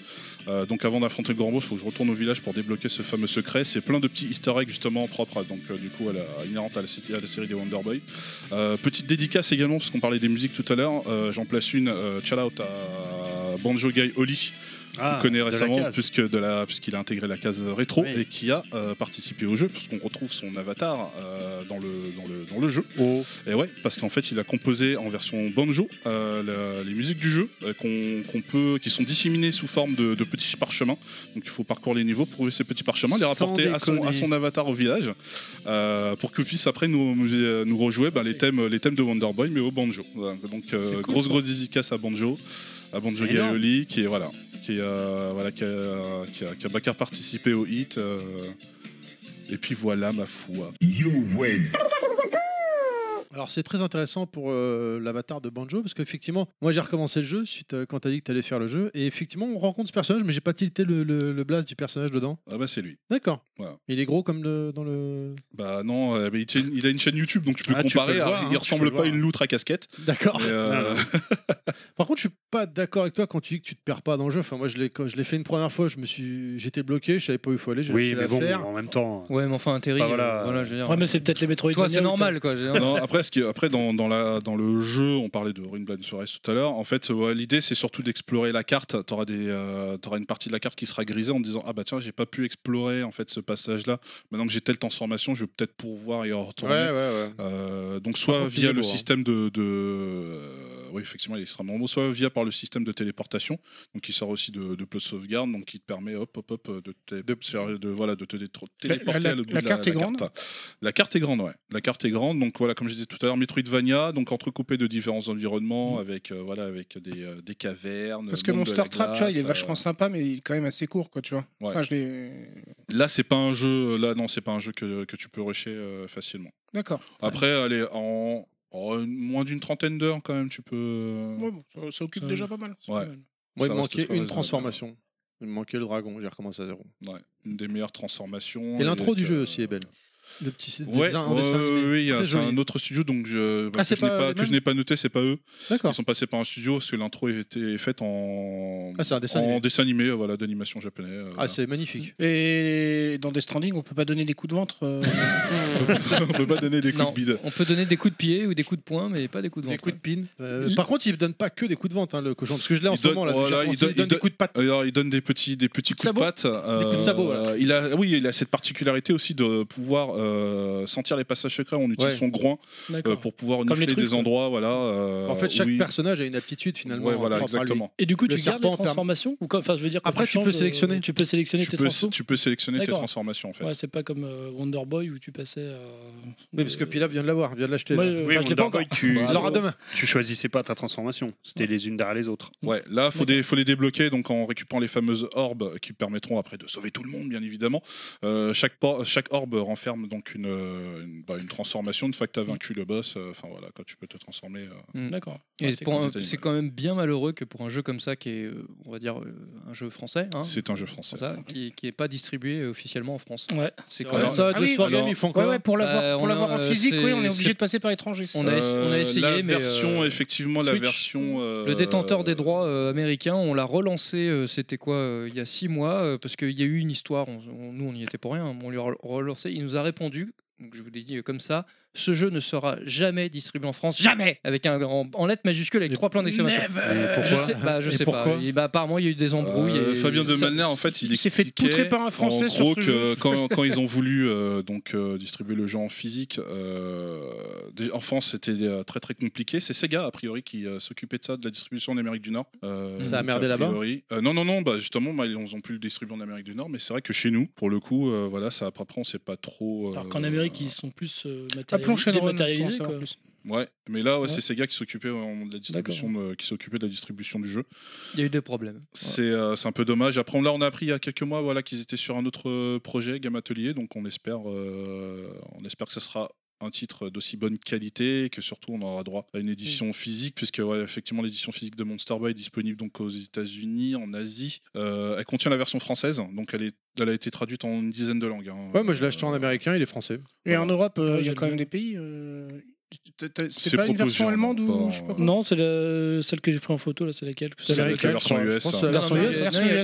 Euh, donc avant d'affronter le il faut que je retourne au village pour débloquer ce fameux secret. C'est plein de petits Easter eggs justement propres à- donc euh, du coup à la, à la, série des Wonder Boy. Euh, petite dédicace également parce qu'on parlait des musiques tout à l'heure. Euh, J'en place une. Euh, shout out à Banjo Guy Oli Ah, qu'on connaît récemment puisque de la puisqu'il a intégré la case rétro Oui. et qui a euh, participé au jeu puisqu'on retrouve son avatar euh, dans, le, dans, le, dans le jeu. Oh. Et ouais, parce qu'en fait, il a composé en version banjo euh, la- les musiques du jeu qu'on peut, qui sont disséminées sous forme de, de petits parchemins. Donc il faut parcourir les niveaux pour trouver ces petits parchemins, les rapporter à son, à son avatar au village pour qu'il puisse après nous, nous, rejouer bah, les, thèmes, les thèmes de Wonder Boy mais au banjo. Donc cool, grosse grosse dédicace à Banjo, à Banjo. Gaioli qui est voilà, qui, euh, voilà, qui, a, qui, a, qui a- qui a participé au hit. euh, et puis voilà ma foi. Alors c'est très intéressant pour euh, l'avatar de Banjo parce qu'effectivement, moi j'ai recommencé le jeu suite euh, quand t'as dit que t'allais faire le jeu et effectivement on rencontre ce personnage mais j'ai pas tilté le, le, le blast du personnage dedans. Ah bah c'est lui. D'accord. Voilà. Il est gros comme le, dans le. Bah non, euh, mais il, tient- il a une chaîne YouTube donc tu peux Ah, tu comparer. peux le Alors, voir, hein, il tu ressemble le pas à voir. une loutre à casquette. D'accord. mais, euh, Par contre, je suis pas d'accord avec toi quand tu dis que tu te perds pas dans le jeu. Enfin, moi, je l'ai quand je l'ai fait une première fois, je me suis, j'étais bloqué, je savais pas où il faut aller, j'ai Oui, lâché mais bon, l'affaire. en même temps. Ouais, mais enfin, Terry, Bah, euh, voilà. voilà, je veux dire. Ouais, mais c'est peut-être les Metroidvania. Toi, c'est normal, quoi. je veux dire. non, après, ce qui après dans, dans, la, dans le jeu, on parlait de Ruin Blind Forest tout à l'heure. En fait, ouais, l'idée, c'est surtout d'explorer la carte. Tu auras, une partie de la carte qui sera grisée en te disant Ah bah tiens, j'ai pas pu explorer en fait ce passage-là. Maintenant que j'ai telle transformation, je vais peut-être pouvoir y retourner. ouais, ouais. Euh, donc soit via le beau, hein. système de, de- euh, oui effectivement il est extrêmement beau, soit via par le système de téléportation, donc qui sort aussi de, de plus sauvegarde, donc qui te permet hop hop hop de te, de, de- voilà de te téléporter la- à l'autre la bout de carte est grande carte. La carte est grande, ouais. La carte est grande, donc voilà comme je disais tout à l'heure, Metroidvania, donc entrecoupé de différents environnements avec euh, voilà avec des, euh, des cavernes. Parce que Monster Trap, tu vois, il est glace, vachement euh, sympa, mais il est quand même assez court, quoi, tu vois. Ouais. Enfin, je l'ai. Là c'est pas un jeu, là non c'est pas un jeu que, que tu peux rusher euh, facilement. D'accord. Après, allez, en, en moins d'une trentaine d'heures, quand même, tu peux. Ouais, bon, ça, ça occupe Ça- déjà pas mal. Ouais. pas mal. Moi, il manquait une transformation. Il me manquait le dragon, j'ai recommencé à zéro. Ouais, une des meilleures transformations. Et l'intro du jeu euh, aussi est belle. Le petit c'est Ouais, un ouais, dessin animé. oui, c'est un autre studio donc je, bah, Ah, que, je n'ai pas pas, les que je mêmes n'ai pas noté, c'est pas eux. Ils sont passés par un studio parce que l'intro était faite en, Ah, un dessin en animé. dessin animé, euh, voilà, d'animation japonais. euh, Ah, c'est magnifique. Et dans Death Stranding, on peut pas donner des coups de ventre. euh, on peut pas donner des coups Non, de bide. on peut donner des coups de pied ou des coups de poing, mais pas des coups de Des ventre. coups de pin. Euh, Par contre, il donne pas que des coups de vente, hein, le cochon. Parce que je l'ai en ce moment là. voilà, il donne- il donne il des coups de patte. Alors, il donne des petits, des petits coups de patte. euh, coups de sabot, voilà. il a, oui, il a cette particularité aussi de pouvoir euh, sentir les passages secrets. On utilise Ouais. son groin euh, pour pouvoir Comme trucs, des endroits. Voilà, euh, En fait, chaque oui. personnage a une aptitude finalement. Ouais, voilà, exactement. Et du coup, Le tu gardes les transformations ou quand- Enfin, je veux dire. Après, tu peux changes, euh, sélectionner. Tu peux sélectionner Tu tes peux, transfos? tu peux sélectionner tes transformations en fait. Ouais, c'est pas comme euh, Wonder Boy où tu passais. euh, Oui, parce que Pilaf vient de l'avoir, vient de l'acheter. Oui, Wonder Boy, tu, demain. tu choisissais pas ta transformation. C'était les unes derrière les autres. Ouais, là, faut des, faut les débloquer donc en récupérant les fameuses orbes qui permettront après de sauver tout le monde, bien évidemment. Euh, chaque, chaque orbe renferme donc une, euh, une, bah, une transformation. Une fois que tu as vaincu le boss, euh, enfin voilà, quand tu peux te transformer. euh, Mm. D'accord. Ouais, c'est ouais. quand même bien malheureux que pour un jeu comme ça, qui est, on va dire, un jeu français, hein, C'est un jeu français. ça, qui n'est pas distribué officiellement en France. Ouais. C'est quand même- ça, Ah oui, for alors- Game, ils font Ouais, quoi ouais, pour l'avoir Bah, pour l'avoir en physique, oui, on est obligé de passer par l'étranger. On a on a essayé, la mais, version, euh, effectivement, la version. euh, Le détenteur des droits euh, américains, on l'a relancé, euh, c'était quoi, euh, il y a six mois, euh, parce qu'il y a eu une histoire, on- on- nous on n'y était pour rien, on lui a relancé, il nous a répondu, donc je vous l'ai dit euh, comme ça, ce jeu ne sera jamais distribué en France, jamais Avec un en, en lettres majuscules avec Et trois points d'exclamation. Je pourquoi sais, bah, je Et sais pourquoi pas. Et bah, apparemment, il y a eu des embrouilles. Euh, et- Fabien de Malner, en fait, il, il s'est fait poutrer par un Français en sur gros ce que jeu. quand, quand ils ont voulu euh, donc euh, distribuer le jeu en physique, euh, en France, c'était euh, très très compliqué. C'est Sega a priori qui euh, s'occupait de ça, de la distribution en Amérique du Nord. Euh, Ça a merdé là-bas euh, Non non non, bah justement, bah, ils ont pu le distribuer en Amérique du Nord, mais c'est vrai que chez nous, pour le coup, euh, voilà, ça après on sait pas trop. euh, Alors qu'en Amérique, ils sont plus euh, Shenron, quoi. savoir Ouais, mais là, ouais, Ouais. c'est Sega qui s'occupait euh, de la distribution, de- qui s'occupait de la distribution du jeu. Il y a eu des problèmes. C'est euh, c'est un peu dommage. Après, là, on a appris il y a quelques mois, voilà, qu'ils étaient sur un autre euh, projet, Game Atelier, donc on espère, euh, on espère que ce sera un titre d'aussi bonne qualité et que surtout on aura droit à une édition physique puisque ouais, effectivement l'édition physique de Monster Boy est disponible donc aux États-Unis, en Asie. Euh, elle contient la version française, donc elle, est, elle a été traduite en une dizaine de langues. hein. Ouais, moi je l'ai acheté en américain, il est français. Et en Europe, euh, il y a quand même des pays. euh, C'est pas une version en allemande ou pas- je sais pas quoi Non, c'est le- celle que j'ai pris en photo, là, c'est laquelle? C'est la- version US. hein. la version US,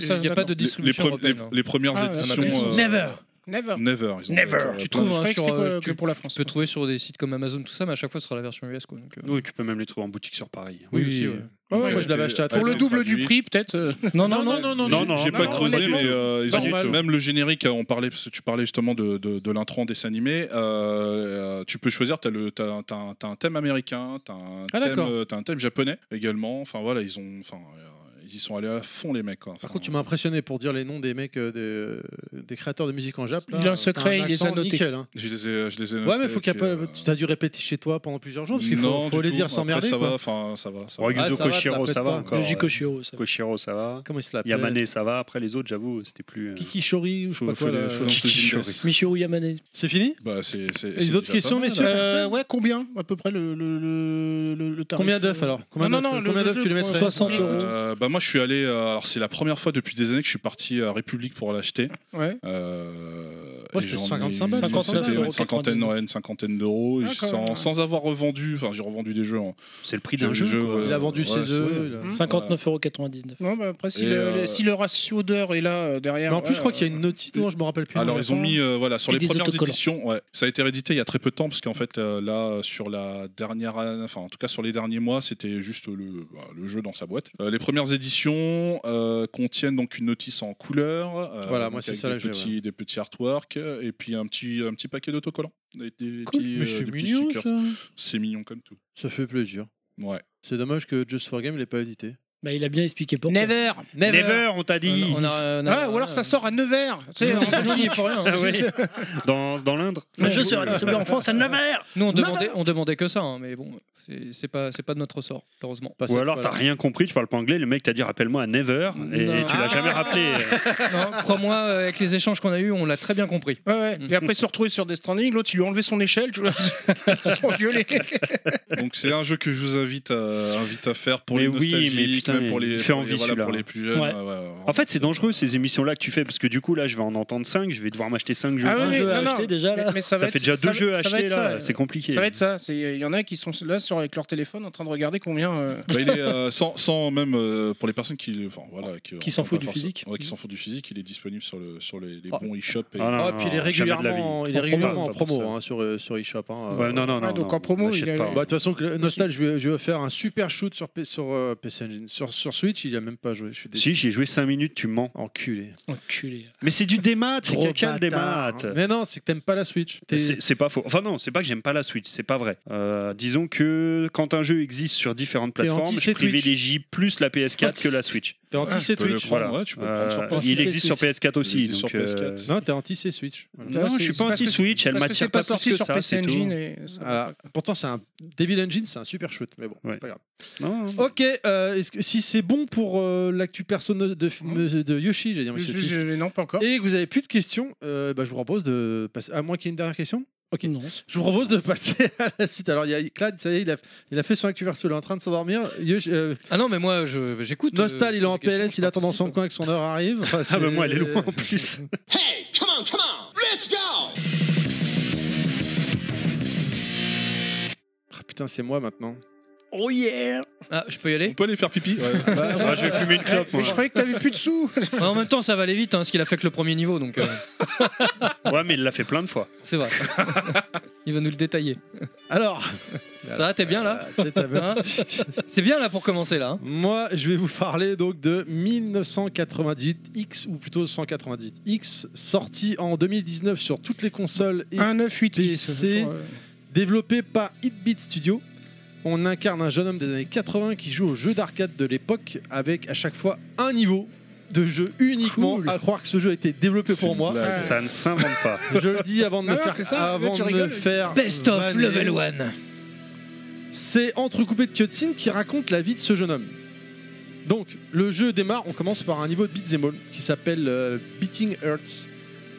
il n'y a pas de d'accord. Les, les distribution les- hein. premières Ah, éditions. euh, Never. Never. Never. ils ont Never. fait, euh, Tu trouves Je hein, sur, c'était que- tu que pour la France. peux trouver sur des sites comme Amazon, tout ça, mais à chaque fois ce sera la version US. Quoi, donc, euh, Oui, tu peux même les trouver en boutique sur Paris. Oui, aussi, ouais. Ouais, Ouais, moi je l'avais acheté à Pour le double traduit. du prix, peut-être. euh, Non, non, non, non, non. Non, J'ai- non, J'ai non, pas non, creusé, mais euh, ils ont- même le générique, on parlait, parce que tu parlais justement de, de, de l'intro en dessin animé. euh, tu peux choisir, tu as, un t'as un thème américain, tu as, Ah, d'accord. un thème japonais également. Enfin voilà, ils ont. Enfin, euh, ils y sont allés à fond, les mecs. quoi. Par contre, tu m'as impressionné pour dire les noms des mecs, euh, des, des créateurs de musique en Jap. là. Il a un secret, il les a notés. nickel, hein. Je les ai, je les ai Ouais, notés, mais faut qu'il y a puis, pas. euh, Tu as dû répéter chez toi pendant plusieurs jours parce qu'il faut, non, faut les tout. dire sans merder. Ça va, enfin, ça va. Ça va. Ah, Yuzo ça va, Koshiro, ça va encore. Le Jikoshiro, ça va. Koshiro, ça va. Comment il se l'appelle Yamane, ça va. Après, les autres, j'avoue, c'était plus. euh, Kiki Shori ou je sais pas quoi. Michiru Yamane. C'est fini? Bah, c'est- c'est- Et d'autres questions, messieurs hein. Euh, ouais, combien à peu près le, tarif Combien d'œufs euh, alors? Combien Non, non, d'œufs tu les mettrais? 60 euros. Moi je suis allé euh, alors c'est la première fois depuis des années que je suis parti à République pour l'acheter Ouais. euh, Ouais, c'était j'en ai 55 eu- balles, 59 c'était euros, une cinquantaine ouais, une cinquantaine d'euros Ah, sans, ouais. sans avoir revendu enfin j'ai revendu des jeux en- C'est le prix d'un jeu. jeu, quoi. ouais. Il a vendu ouais, ses œufs. vrai. il a- Hum. 59,99€. Non, bah après, si, euh, le- si le ratio d'heures est là euh, derrière. Mais en plus, ouais, je crois qu'il y a euh, une notice, non, je me rappelle plus. alors ils ont mis euh, voilà sur Et les premières autocollants. éditions ouais ça a été réédité il y a très peu de temps parce qu'en fait euh, là sur la dernière enfin en tout cas sur les derniers mois c'était juste le, bah, le jeu dans sa boîte Euh, les premières éditions euh, contiennent donc une notice en couleur euh, Voilà, moi, c'est ça, là, j'ai, petits des petits artworks et puis un petit un petit paquet d'autocollants Des- des Cool. petits, Mais euh, c'est des petits mignon stickers. ça. c'est mignon comme tout Ça fait plaisir. ouais C'est dommage que Just for Game l'ait pas édité. Bah, il a bien expliqué pourquoi. Never Never, on t'a dit. On a- on a- Ah, ou alors ça sort à Nevers tu sais, en Nous, on y Belgique. est pour rien. Ah ouais. Dans, dans l'Indre. Le jeu sera distribué en France à 9h. Nous, on demandait, on demandait que ça, hein, mais bon, c'est pas, c'est pas de notre ressort, heureusement. Pas Ou alors t'as rien compris, tu parles pas anglais, le mec t'a dit rappelle-moi à Never et, et tu l'as jamais rappelé. Non, Crois-moi, euh, avec les échanges qu'on a eus, on l'a très bien compris. Ouais, ouais. Et après, se retrouver sur des Stranding, l'autre, il lui a enlevé son échelle, tu vois. Donc c'est un jeu que je vous invite à, invite à faire pour Mais les oui, nostalgiques mais putain, même pour les, pour les- envie, voilà, pour les plus jeunes Ouais. ouais, ouais, En fait, c'est dangereux ces émissions-là que tu fais parce que du coup, là, je vais en entendre 5, je vais devoir m'acheter 5 jeux. Ah Un jeu à acheter déjà là. Mais, mais ça, fait être- déjà ça deux jeux être là, c'est compliqué. Ça va être ça. Il y en a qui sont là sur, avec leur téléphone en train de regarder combien. euh, Bah, il est euh, sans, sans même euh, pour les personnes qui enfin voilà qui, Qui s'en foutent du physique. ouais, qui s'en foutent du physique il est disponible sur le sur les, les Oh. bons e-shop et Ah, non, Ah, non, puis il est régulièrement, il est régulièrement en promo hein, sur, sur eShop. hein, Ouais, euh. non, non, non. Ah, donc non, en promo, il est- pas. Bah, de toute façon, Nostal, je vais, je vais faire un super shoot sur, P- sur euh, PC Engine. Sur, sur Switch, il a même pas joué. Je suis. Si, j'ai joué 5 minutes, tu mens. Enculé. Enculé. Mais c'est du démat, c'est quelqu'un le démat. Mais non, c'est que t'aimes pas la Switch. C'est pas faux. Enfin non, c'est pas que j'aime pas la Switch, c'est pas vrai. Disons que quand un jeu existe sur différentes T'es plateformes, anti- je privilégie plus la PS4 que la Switch. T'es anti Ouais, c'est tu peux le Twitch. prendre, Voilà. ouais, tu peux prendre sur Euh, PS4. il existe sur Switch. PS4 aussi. Donc, sur PS4. euh, Non, t'es anti c'est Switch. Non, je suis pas anti-Switch, c'est- elle m'attire pas sorti que sur ça, PC c'est tout. Engine. Pourtant, c'est un Devil Engine, c'est un super shoot, mais bon, c'est pas grave. Ok, euh, si c'est bon pour euh, l'actu perso de, de Yoshi, j'ai je- Non, pas encore. et que vous avez plus de questions, bah, je vous propose de passer. À moins qu'il y ait une dernière question Ok. Non. Je vous propose de passer à la suite. Alors, il y a Clad, ça y est, il a, il a fait son actu perso, il est en train de s'endormir. Euh, Ah non, mais moi, je- j'écoute. Nostal, euh, il est en PLS, je il attend dans son participe. coin que son heure arrive. Enfin, Ah bah c'est- moi elle est loin en plus. Ah, putain, c'est moi maintenant. Oh yeah Ah, je peux y on aller peut aller faire pipi Moi, je vais fumer une clope. moi. Mais je croyais que t'avais plus de sous. Ah, En même temps, ça va aller vite, hein, ce qu'il a fait que le premier niveau, donc euh, Ouais, mais il l'a fait plein de fois. c'est vrai. il va nous le détailler. Alors, Ça va, t'es bien là c'est ta bonne petite- C'est bien là pour commencer là. hein. Moi, je vais vous parler donc de 1998X, ou plutôt 198X, sorti en 2019 sur toutes les consoles et 1,98. PC. développé par Hitbeat Studio. On incarne un jeune homme des années 80 qui joue aux jeux d'arcade de l'époque avec à chaque fois un niveau de jeu uniquement. Cool. À croire que ce jeu a été développé pour moi. blague. Ça ne s'invente pas. Je le dis avant de me faire, c'est ça. Avant de me rigoles, faire Best of vanner. level 1. C'est entrecoupé de cutscenes qui racontent la vie de ce jeune homme. Donc, le jeu démarre, on commence par un niveau de beat'em all qui s'appelle euh, Beating Earth.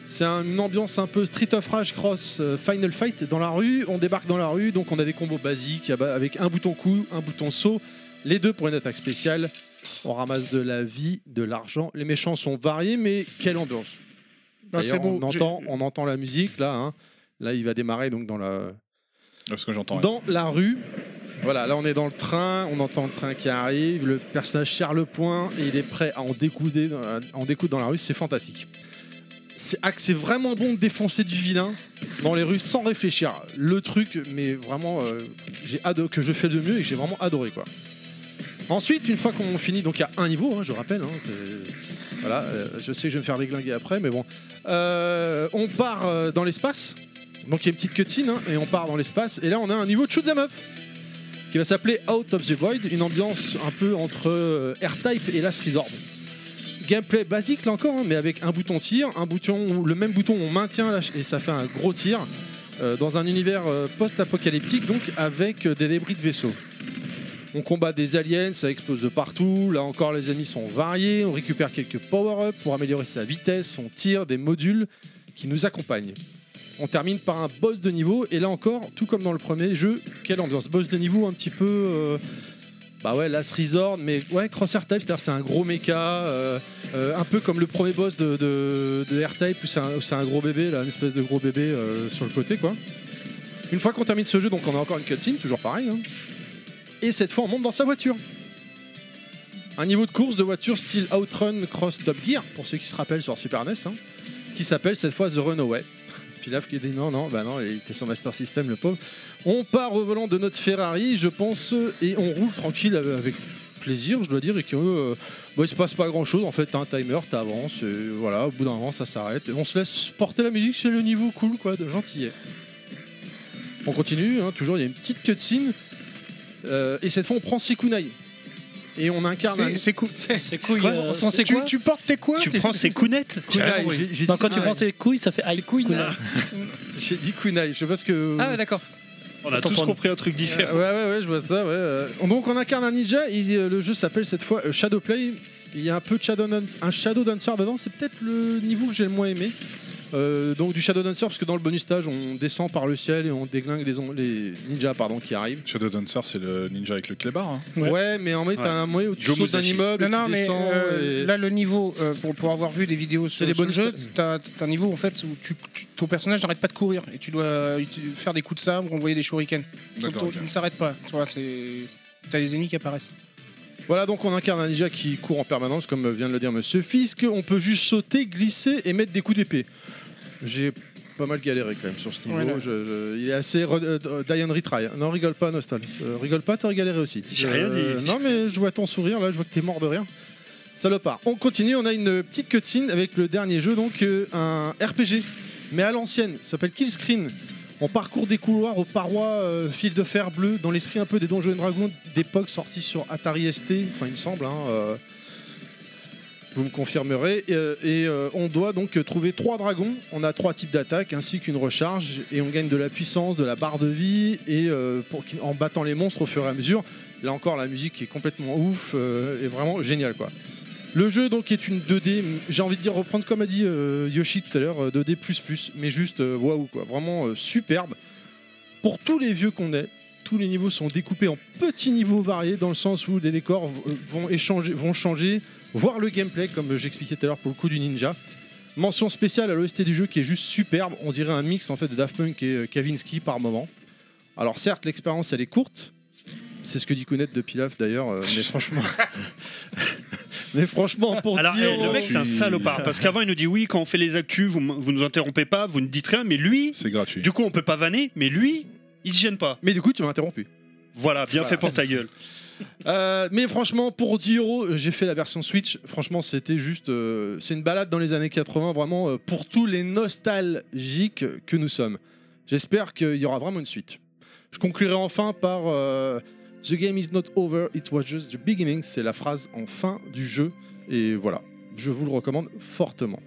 C'est un- une ambiance un peu Street of Rage Cross euh, Final Fight dans la rue. On débarque dans la rue, donc on a des combos basiques ah bah, avec un bouton coup, un bouton saut, les deux pour une attaque spéciale. On ramasse de la vie, de l'argent. Les méchants sont variés, mais quelle ambiance Non, on, entend, on entend la musique là. hein. Là, il va démarrer donc dans la, Parce que j'entends. dans la rue. Voilà, là on est dans le train, on entend le train qui arrive, le personnage serre le poing et il est prêt à en découder, à en découdre dans la rue, c'est fantastique. C'est ah, c'est vraiment bon de défoncer du vilain dans les rues sans réfléchir. Le truc, mais vraiment, euh, que je fais de mieux et que j'ai vraiment adoré quoi. Ensuite, une fois qu'on finit, donc il y a un niveau, hein, je rappelle, hein, voilà, euh, je sais que je vais me faire déglinguer après, mais bon. Euh, on part dans l'espace, donc il y a une petite cutscene hein, et on part dans l'espace. Et là, on a un niveau de shoot up qui va s'appeler Out of the Void, une ambiance un peu entre euh, R-Type et Last Resort. Gameplay basique là encore, hein, mais avec un bouton tir, un bouton, le même bouton on maintient et ça fait un gros tir euh, dans un univers euh, post-apocalyptique, donc avec euh, des débris de vaisseaux. On combat des aliens, ça explose de partout. Là encore, les ennemis sont variés. On récupère quelques power-ups pour améliorer sa vitesse, son tir, des modules qui nous accompagnent. On termine par un boss de niveau et là encore, tout comme dans le premier jeu, quelle ambiance Boss de niveau un petit peu, bah ouais, Last Resort, mais ouais, Crosshair Type, c'est-à-dire c'est un gros méca, euh, euh, un peu comme le premier boss de, de, de R-Type où c'est un, où c'est un gros bébé, là, une espèce de gros bébé euh, sur le côté quoi. Une fois qu'on termine ce jeu, donc on a encore une cutscene, toujours pareil. hein. Et cette fois, on monte dans sa voiture. Un niveau de course de voiture style Outrun Cross Top Gear, pour ceux qui se rappellent sur Super NES, hein, qui s'appelle cette fois The Runaway. Pilaf qui dit non, non, bah non, il était sur Master System, le pauvre. On part au volant de notre Ferrari, je pense, et on roule tranquille avec plaisir, je dois dire, et que euh, bon, il se passe pas grand chose. En fait, un timer, t'avances, et voilà, au bout d'un moment, ça s'arrête. On se laisse porter la musique, c'est le niveau cool, quoi, de gentillet. On continue, hein, toujours, il y a une petite cutscene, euh, et cette fois, on prend Sikunai. Et on incarne un. C'est- C'est cool. C'est couilles. quoi euh, c'est Tu, quoi tu portes tes quoi Tu prends ses counettes Kunai, j'ai- j'ai non, dit- quand tu prends ses couilles, ça fait aïe. couilles, Kunai. J'ai dit Kunai, je sais pas ce que. Ah ouais, d'accord. On a Attends, tous pardon. compris un truc différent. ouais, ouais, ouais, je vois ça. Ouais. euh. Donc on incarne un ninja et euh, le jeu s'appelle cette fois euh, Shadowplay. Il y a un peu de Shadow, un Shadow Dancer dedans. C'est peut-être le niveau que j'ai le moins aimé. Euh, donc du Shadow Dancer parce que dans le bonus stage on descend par le ciel et on déglingue les, on- les ninjas pardon qui arrivent. Shadow Dancer, c'est le ninja avec le clébard. hein. Ouais, Ouais. mais en fait t'as Ouais. un moyen où tu Joe sautes d'un Musashi. immeuble, Non, non, tu mais descends euh, et- là, le niveau, euh, pour, pour avoir vu des vidéos C'est sur, les sur le bonus jeu, t'as t'as un niveau en fait où tu, tu- ton personnage n'arrête pas de courir et tu dois uti- faire des coups de sabre, envoyer des shurikens. Ton- D'accord. ton- ok. Il ne s'arrête pas. Tu vois, c'est- T'as les ennemis qui apparaissent. Voilà, donc on incarne un ninja qui court en permanence, comme vient de le dire Monsieur Fisk. On peut juste sauter, glisser et mettre des coups d'épée. J'ai pas mal galéré quand même sur ce niveau. Ouais, là. Je- je- il est assez re- euh, die and retry. Non, rigole pas, Nostal. Euh, rigole pas, t'as galéré aussi. J'ai rien dit. Non, mais je vois ton sourire là, je vois que t'es mort de rire. Salopard. On continue, on a une petite cutscene avec le dernier jeu, donc euh, un RPG, mais à l'ancienne. Ça s'appelle Kill Screen. On parcourt des couloirs aux parois euh, fil de fer bleu, dans l'esprit un peu des Donjons et Dragons d'époque sortis sur Atari ST, enfin il me semble. hein, euh, vous me confirmerez. Et, euh, euh, on doit donc trouver trois dragons. On a trois types d'attaques ainsi qu'une recharge. Et on gagne de la puissance, de la barre de vie. Et euh, pour, en battant les monstres au fur et à mesure. Là encore, la musique est complètement ouf et vraiment génial quoi. Le jeu donc est une 2D, j'ai envie de dire reprendre comme a dit Yoshi tout à l'heure, euh, 2D++, mais juste waouh quoi, vraiment superbe. Pour tous les vieux qu'on est, tous les niveaux sont découpés en petits niveaux variés dans le sens où les décors vont échanger, vont changer, voir le gameplay comme j'expliquais tout à l'heure pour le coup du ninja. Mention spéciale à l'OST du jeu qui est juste superbe, on dirait un mix en fait de Daft Punk et euh, Kavinsky par moment. Alors certes l'expérience elle est courte, c'est ce que dit Kounet de Pilaf d'ailleurs, euh, mais franchement, mais franchement pour Alors, dire, eh, le mec, c'est un salopard. Parce qu'avant, il nous dit oui, quand on fait les actus, vous, vous nous interrompez pas, vous ne dites rien. Mais lui, C'est gratuit. du coup, on peut pas vanner. Mais lui, il se gêne pas. mais du coup tu m'as interrompu. Voilà, bien Voilà. fait pour ta gueule. Euh, mais franchement, pour 10 euros, j'ai fait la version Switch. Franchement, c'était juste. euh, c'est une balade dans les années 80, vraiment, euh, pour tous les nostalgiques que nous sommes. J'espère qu'il y aura vraiment une suite. Je conclurai enfin par The game is not over, it was just the beginning. C'est la phrase en fin du jeu. Et voilà, je vous le recommande fortement.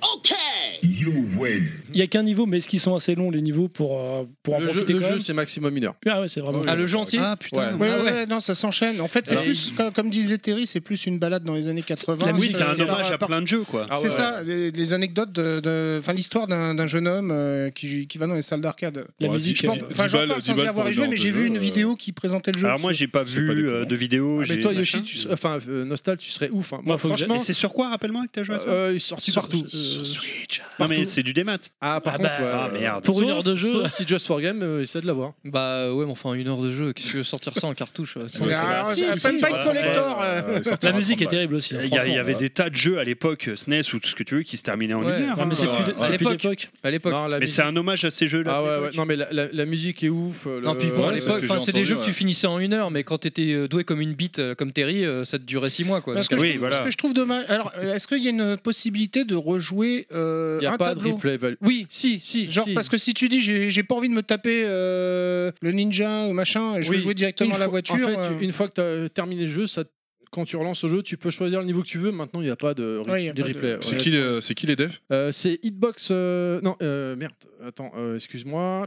Il y a qu'un niveau, mais est-ce qu'ils sont assez longs les niveaux pour, euh, pour en Le jeu, profiter le quand jeu, même c'est maximum une heure. Ah ouais, c'est vraiment. Ah, le entier Ah putain. Ouais. Ouais, Ah ouais, ouais. non, ça s'enchaîne. En fait, c'est Alors, plus, comme, comme disait Terry, c'est plus une balade dans les années 80. La Oui, musique, c'est un hommage à plein de jeux, quoi. Ah c'est ouais, ça, les, les anecdotes de, de- enfin l'histoire d'un d'un jeune homme euh, qui, qui va dans les salles d'arcade. La Ouais, musique. dix- euh, Enfin, enfin, j'en balles- parle dix sans y balles avoir pour joué, mais j'ai vu une euh, vidéo qui présentait le jeu. Alors moi, j'ai pas c'est pas vu déconnant. euh, de vidéo. Ah, mais toi, machin. Yoshi, tu serais- enfin, euh, Nostal, tu serais ouf. hein. Moi, faut que franchement, Et c'est sur quoi, rappelle-moi, que t'as joué à ça euh, il est sorti Sur- partout. euh, Switch. Non, mais c'est du démat. Ah, par Ah contre, bah, ouais, ah, euh, merde. Pour une sauf- heure de jeu. Sauf si Just for Game, euh, essaie de l'avoir. Bah ouais, mais enfin une heure de jeu, qu'est-ce que tu veux sortir ça en cartouche une collector. euh. Euh, La musique est 30 balles. terrible aussi. hein, Il y, avait des tas de jeux à l'époque, SNES ou tout ce que tu veux, qui se terminaient en une heure. Mais hein. c'est plus, ouais. c'est À plus l'époque. À l'époque. Mais c'est un hommage à ces jeux-là. Ah ouais. Non, mais la, musique est ouf. euh, Non, puis bon, à c'est l'époque, des jeux que tu finissais en une heure, mais quand t'étais euh, doué comme une bite, euh, comme Terry, euh, ça te durait six mois quoi. Parce Donc, que, Oui, je trouve, voilà. ce que je trouve dommage. Alors, euh, est-ce qu'il y a une possibilité de rejouer euh, Il n'y a un pas de tableau replay. value. Oui, si, si. Genre si. parce que si tu dis j'ai j'ai pas envie de me taper euh, le ninja ou machin, et je Oui. veux jouer directement Une à la fois- voiture. En fait, euh, une fois que tu as terminé le jeu, ça, quand tu relances le jeu, tu peux choisir le niveau que tu veux. Maintenant, il n'y a pas de, re- Ouais, il y a des pas de- replays. C'est Ouais. qui, les- c'est qui les devs? Euh, C'est Hitbox. euh, Non, euh, merde. Attends, euh, excuse-moi.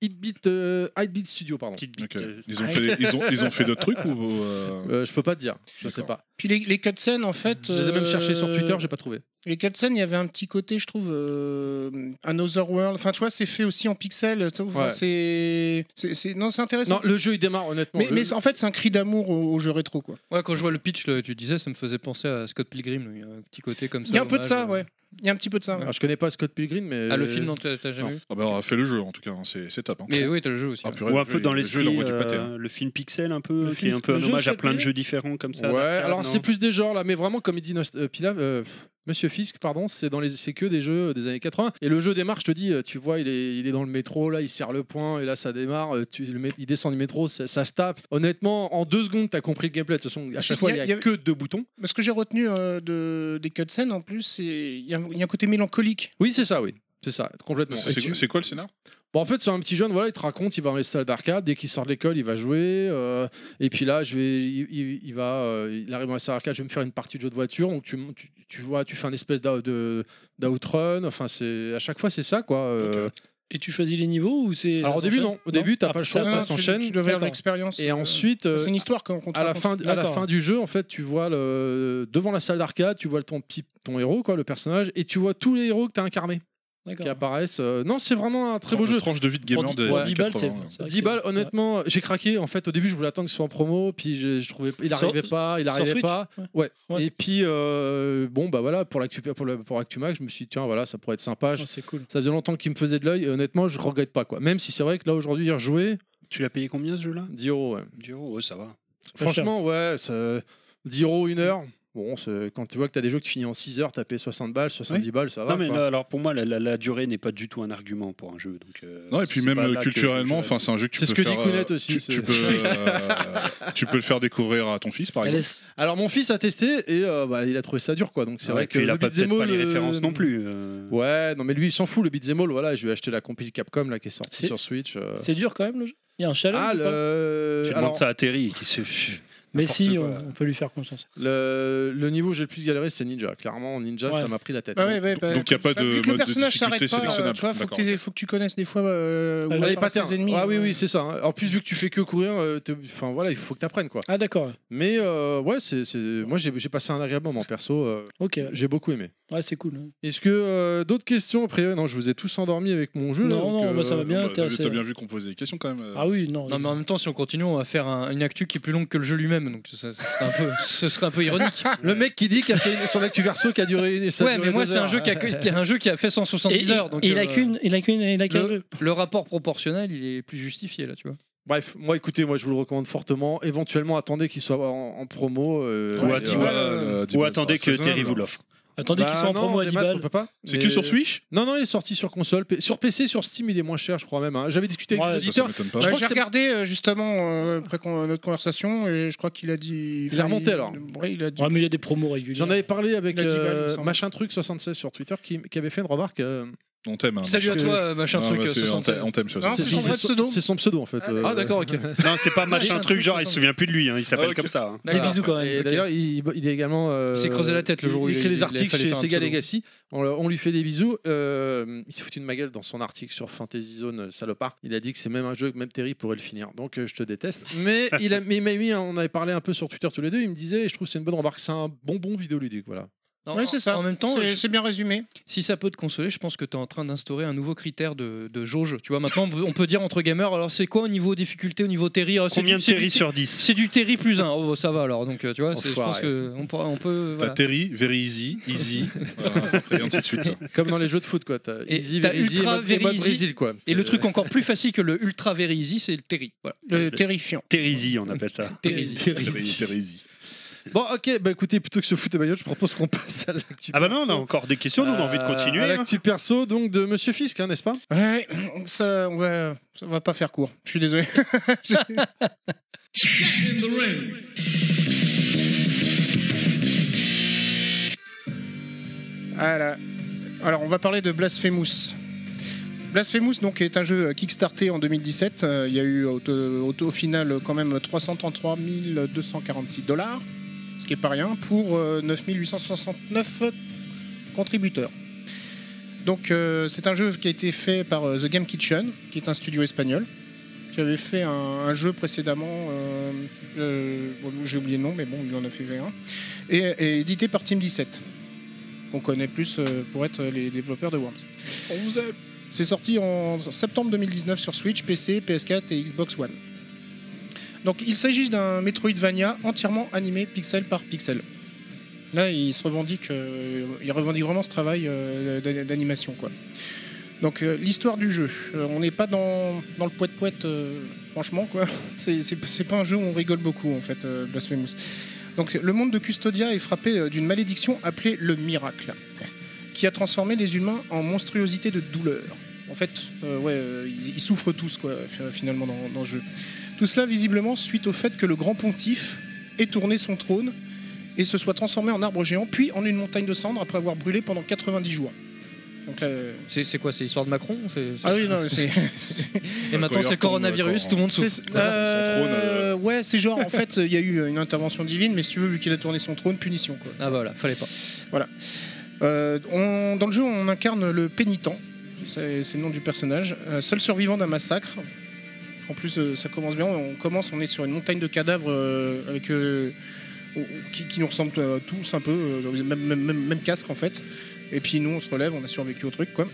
Hitbeat, euh, Hitbeat Studio, pardon. Ok. euh, Ils ont fait, ils ont, ils ont fait d'autres trucs ou euh, Euh, je peux pas te dire. Je sais D'accord. pas. Puis les, les cutscenes en fait. Je les ai même cherchés sur Twitter, j'ai pas trouvé. Les cutscenes, il y avait un petit côté, je trouve, euh, Another World. Enfin, tu vois, c'est fait aussi en pixels. tu vois, Ouais. C'est, c'est, c'est- non, c'est intéressant. Non, le jeu il démarre honnêtement. mais, le- mais en fait, c'est un cri d'amour au, au jeu rétro, quoi. Ouais, quand je vois le pitch, là, tu disais, ça me faisait penser à Scott Pilgrim. Il y a un petit côté comme ça. Il y a un peu de hommage, ça, euh. ouais. Il y a un petit peu de ça. ouais. Alors, je connais pas Scott Pilgrim, mais. Ah, le film, non, t'as t'as jamais Non. vu Ah bah, on a fait le jeu en tout cas, hein, c'est c'est top. hein. Mais oui, t'as le jeu aussi. Ah, ouais. purée, Ou le un jeu, peu dans le jeu, il l'esprit, envoie du pâté. euh, hein. le film Pixel, un peu, Le qui est un peu un le jeu hommage à Scott plein de Pilgrim jeux différents comme ça. Ouais, d'arcade, alors non c'est plus des genres là, mais vraiment comme il dit Nost- euh, Pilaf, euh, Monsieur Fisk, pardon, c'est dans les, c'est que des jeux des années 80. Et le jeu démarre, je te dis, tu vois, il est, il est dans le métro là, il serre le point et là ça démarre. euh, Tu, le mé- il descend du métro, ça, ça se tape. Honnêtement, en deux secondes, t'as compris le gameplay. De toute façon, à chaque Il fois, y il a- y a, il y a- que deux boutons. Ce que j'ai retenu euh, de, des cutscenes, en plus, c'est il y, a- il y a un côté mélancolique. Oui, c'est ça, oui. C'est ça, complètement. C'est Et c'est tu- quoi- c'est quoi le scénar? Bon, en fait, c'est un petit jeune, voilà, il te raconte, il va dans les salles d'arcade, dès qu'il sort de l'école, il va jouer. euh, et puis là, je vais, il, il- il va, euh, il arrive dans les salles d'arcade, je vais me faire une partie de jeu de voiture. Donc tu, tu, tu vois, tu fais un espèce d'outrun. Enfin, c'est à chaque fois, c'est ça, quoi. euh. Et tu choisis les niveaux ou c'est. Alors au début, non. Au début, t'as pas le choix, ça tu- s'enchaîne. Tu D'accord. l'expérience. Et ensuite, euh, c'est une histoire qu'on à la fin, à la fin du jeu, en fait, tu vois le devant la salle d'arcade, tu vois ton petit ton héros, quoi, le personnage, et tu vois tous les héros que tu as incarnés qui apparaissent. Euh, Non, c'est vraiment un très beau Une jeu. Tranche de vie de gamer années 10 balles, 80, c'est- ouais. c'est vrai que 10 c'est- balles, honnêtement, j'ai craqué. En fait, au début, je voulais attendre qu'il soit en promo, puis je, je trouvais, il Sur- arrivait pas, il arrivait pas. Ouais. Ouais. Ouais. Et puis, euh, bon, bah voilà, pour l'Actu pour, le- pour ActuMac, je me suis dit, tiens, voilà, ça pourrait être sympa. Ah, c'est cool. Ça faisait longtemps qu'il me faisait de l'œil. et Honnêtement, je regrette pas, quoi. Même si c'est vrai que là, aujourd'hui, y rejouer, Tu l'as payé combien ce jeu-là? 10 euros, ouais. 10 euros, ouais, ça va. Cher. Franchement, ouais, ça- 10 euros une heure. Bon, c'est- quand tu vois que tu as des jeux qui finissent en 6 heures, payé 60 balles, 70 balles, ça va. non, mais quoi. là, alors pour moi, la, la- la durée n'est pas du tout un argument pour un jeu. Donc, euh, Non, et puis c'est même euh, que culturellement, enfin, c'est un jeu que tu C'est peux ce que dit faire, Kounet euh, aussi, Tu, c'est- tu peux, euh, tu peux le faire découvrir à ton fils, par exemple. est- Alors, mon fils a testé et euh, bah, il a trouvé ça dur, quoi. Donc, c'est Ouais, vrai puis que il a peut-être beat'em pas les all, euh, références non plus. euh. Ouais, non, mais lui, il s'en fout. Le beat'em all, voilà, je lui ai acheté la compil Capcom là, qui est sortie C'est- sur Switch. euh. C'est dur quand même le jeu? Il y a un challenge. Ah, le... Tu demandes ça à Terry qui se. Mais si, on, on peut lui faire confiance. le... le niveau où j'ai le plus galéré, c'est Ninja. Clairement, Ninja, Ouais. ça m'a pris la tête. Bah ouais, bah, donc, y a pas bah, de vu que le personnage s'arrête pas, euh, sélectionnable. tu vois, faut que, faut que tu connaisses des fois euh, où les patterns. ses ennemis. ah oui, euh. oui, c'est ça. hein. En plus, vu que tu fais que courir, euh, enfin voilà, il faut que tu apprennes quoi. Ah d'accord. Mais euh, ouais, c'est, c'est- moi j'ai, passé un agréable moment perso. euh, Ok. j'ai beaucoup aimé. Ouais, c'est cool. hein. Est-ce que euh, d'autres questions après Non, je vous ai tous endormis avec mon jeu. là, Non, donc, non, bah, ça va bien. T'as bien vu qu'on posait des questions quand même. Ah oui, non. Non, mais en même temps, si on continue, on va faire un- une actu qui est plus longue que le jeu lui-même. Donc ça, ça serait un peu, ce serait un peu ironique. Le mec qui dit qu'il a fait une- son actu verso qui a duré. ça a ouais, duré mais moi, deux c'est un heures. jeu qui a, qui a un jeu qui a fait Et, 170 heures. Donc et il a euh, qu'une, il a qu'une, il a qu'un le, jeu. le rapport proportionnel, il est plus justifié là, tu vois. Bref, moi écoutez, moi je vous le recommande fortement. Éventuellement, attendez qu'il soit en, en promo. euh, Ou et, euh, 10 balles, euh, attendez que Terry vous l'offre. Attendez bah, qu'ils soient en promo à des 10 maths, balles. on peut pas. C'est Mais- que sur Switch? Non, non, il est sorti sur console. Sur PC, sur Steam, il est moins cher, je crois même. hein. J'avais discuté avec Ça, auditeurs. crois J'ai regardé euh, justement euh, après notre conversation et je crois qu'il a dit. Il est remonté, alors. Ouais, il a dit. Ouais, mais il y a des promos réguliers. J'en avais parlé avec Il a 10 balles, il me euh, machin truc 76 sur Twitter qui, qui avait fait une remarque. On t'aime. hein, Salut à machin. toi, euh, machin Ah, truc bah, euh, c'est- on 76. t'aime- on t'aime, Non, c'est son vrai pseudo. C'est son pseudo en fait. euh, Ah, d'accord, ok. Non, c'est pas machin truc, genre il se souvient plus de lui, hein, il s'appelle Ok. comme ça. hein. Des D'accord. bisous quand même. Et Ok. d'ailleurs, il, il est également. euh, Il s'est creusé la tête le jour où il il- écrit il- des articles chez faire un Sega pseudo. Legacy. On, le- on lui fait des bisous. Euh, il s'est foutu de ma gueule dans son article sur Fantasy Zone, euh, salopard. Il a dit que c'est même un jeu que même Terry pourrait le finir. Donc euh, je te déteste. Mais il a, mais il m'a mis, hein, on avait parlé un peu sur Twitter tous les deux. Il me disait, et je trouve que c'est une bonne remarque, c'est un bonbon vidéoludique. Voilà. En- c'est ça. En même temps, C'est- bien résumé. si ça peut te consoler, je pense que tu es en train d'instaurer un nouveau critère de, de jauge. Tu vois, maintenant, on peut- peut dire entre gamers, alors c'est quoi au niveau difficulté, au niveau Terry c'est Combien du- de séries sur 10 C'est du Terry plus 1. Oh, ça va alors. Donc, euh, tu vois, c'est- je pense que on, pourra- on peut. T'as voilà. Terry, Very Easy, Easy, et ainsi de suite. Comme dans les jeux de foot, quoi. T'as Et easy, t'as very easy, ultra, very mode easy. Brésil, quoi. Et le truc encore plus facile que le ultra very easy, c'est le Terry. Voilà. Le terrifiant. Terry, on appelle ça. Terry. Bon, ok, bah écoutez, plutôt que se foutre de bagnole, je propose qu'on passe à l'actu. Ah bah non, on a encore des questions, nous on a envie de Euh, continuer. À hein. l'actu perso, donc de Monsieur Fisk, hein, n'est-ce pas? Ouais, ça, on va, ça va pas faire court. Je suis désolé. Voilà. Alors, on va parler de Blasphemous. Blasphemous donc est un jeu kickstarté en 2017. Euh, Il y a eu au, au- au final quand même 333 246 dollars, ce qui est pas rien pour euh, 9 869 contributeurs. Donc euh, c'est un jeu qui a été fait par euh, The Game Kitchen, qui est un studio espagnol, qui avait fait un, un jeu précédemment, euh, euh, bon, j'ai oublié le nom, mais bon, il en a fait un, et, et édité par Team 17, qu'on connaît plus euh, pour être les développeurs de Worms. On vous aime. C'est sorti en septembre 2019 sur Switch, PC, PS4 et Xbox One. Donc il s'agit d'un Metroidvania entièrement animé pixel par pixel. Là, il se revendique, euh, il revendique vraiment ce travail euh, d'a- d'animation, quoi. Donc euh, l'histoire du jeu, on n'est pas dans, dans le poète poète, franchement, quoi. C'est pas un jeu où on rigole beaucoup, en fait, Blasphemous. Donc le monde de Custodia est frappé d'une malédiction appelée le miracle, qui a transformé les humains en monstruosité de douleur. En fait, ouais, ils, souffrent tous, quoi, fi- finalement, dans, dans ce jeu. Tout cela, visiblement, suite au fait que le grand pontife ait tourné son trône et se soit transformé en arbre géant, puis en une montagne de cendres après avoir brûlé pendant 90 jours. Euh, C'est quoi C'est l'histoire de Macron Ah oui, non, c'est. Et maintenant, c'est coronavirus, tout le monde souffre. Son trône, euh, Ouais, c'est genre, en fait, il y a eu une intervention divine, mais si tu veux, vu qu'il a tourné son trône, punition, quoi. Ah bah voilà, fallait pas. Euh, on- dans le jeu, on incarne le pénitent, c'est le nom du personnage, euh, seul survivant d'un massacre. En plus, euh, ça commence bien. On commence, on est sur une montagne de cadavres euh, euh, qui, nous ressemblent tous un peu, même, casque en fait. Et puis nous, on se relève, on a survécu au truc, quoi.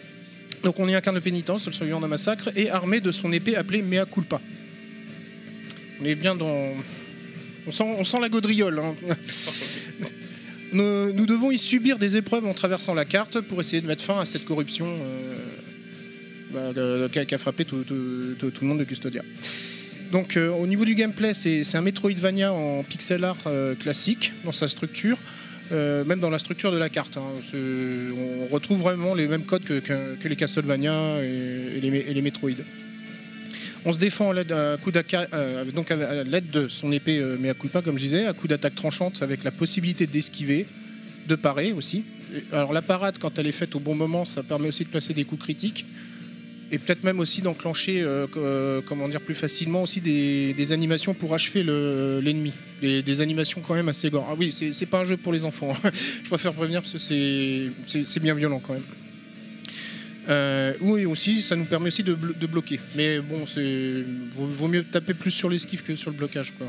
Donc on y incarne le pénitent, seul survivant d'un massacre, et armé de son épée appelée Mea Culpa. On est bien dans. On sent, la gaudriole. hein. nous, devons y subir des épreuves en traversant la carte pour essayer de mettre fin à cette corruption bah, qui a, frappé tout, le monde de Custodia. Donc euh, au niveau du gameplay, c'est un Metroidvania en pixel art euh, classique dans sa structure. euh, même dans la structure de la carte, hein. On retrouve vraiment les mêmes codes que, les Castlevania et, les, et les Metroid. On se défend à l'aide donc à l'aide de son épée mea culpa, comme je disais, à coup d'attaque tranchante avec la possibilité d'esquiver, de parer aussi. Alors la parade, quand elle est faite au bon moment, ça permet aussi de placer des coups critiques et peut-être même aussi d'enclencher, euh, euh, comment dire, plus facilement aussi des, animations pour achever le- l'ennemi. Des, animations quand même assez gore. Ah oui, c'est pas un jeu pour les enfants. je préfère prévenir parce que c'est- bien violent quand même. Euh, oui, aussi, ça nous permet aussi de, de bloquer. Mais bon, c'est vaut, vaut mieux taper plus sur l'esquive que sur le blocage. Quoi.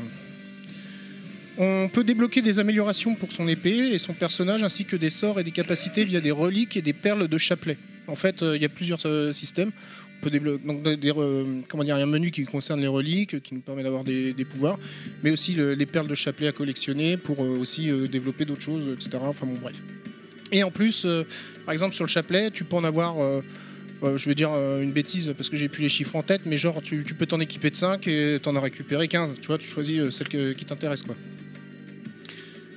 On peut débloquer des améliorations pour son épée et son personnage, ainsi que des sorts et des capacités via des reliques et des perles de chapelet. En fait, euh, il y a plusieurs euh, systèmes. On peut débloquer donc des, euh, comment dire, un menu qui concerne les reliques, qui nous permet d'avoir des, pouvoirs, mais aussi le- les perles de chapelet à collectionner pour aussi développer d'autres choses, etc. Enfin bon, bref. Et en plus, par exemple, sur le chapelet, tu peux en avoir, je vais dire une bêtise parce que j'ai plus les chiffres en tête, mais genre tu, peux t'en équiper de 5 et t'en as récupéré 15. Tu vois, tu choisis celle qui t'intéresse.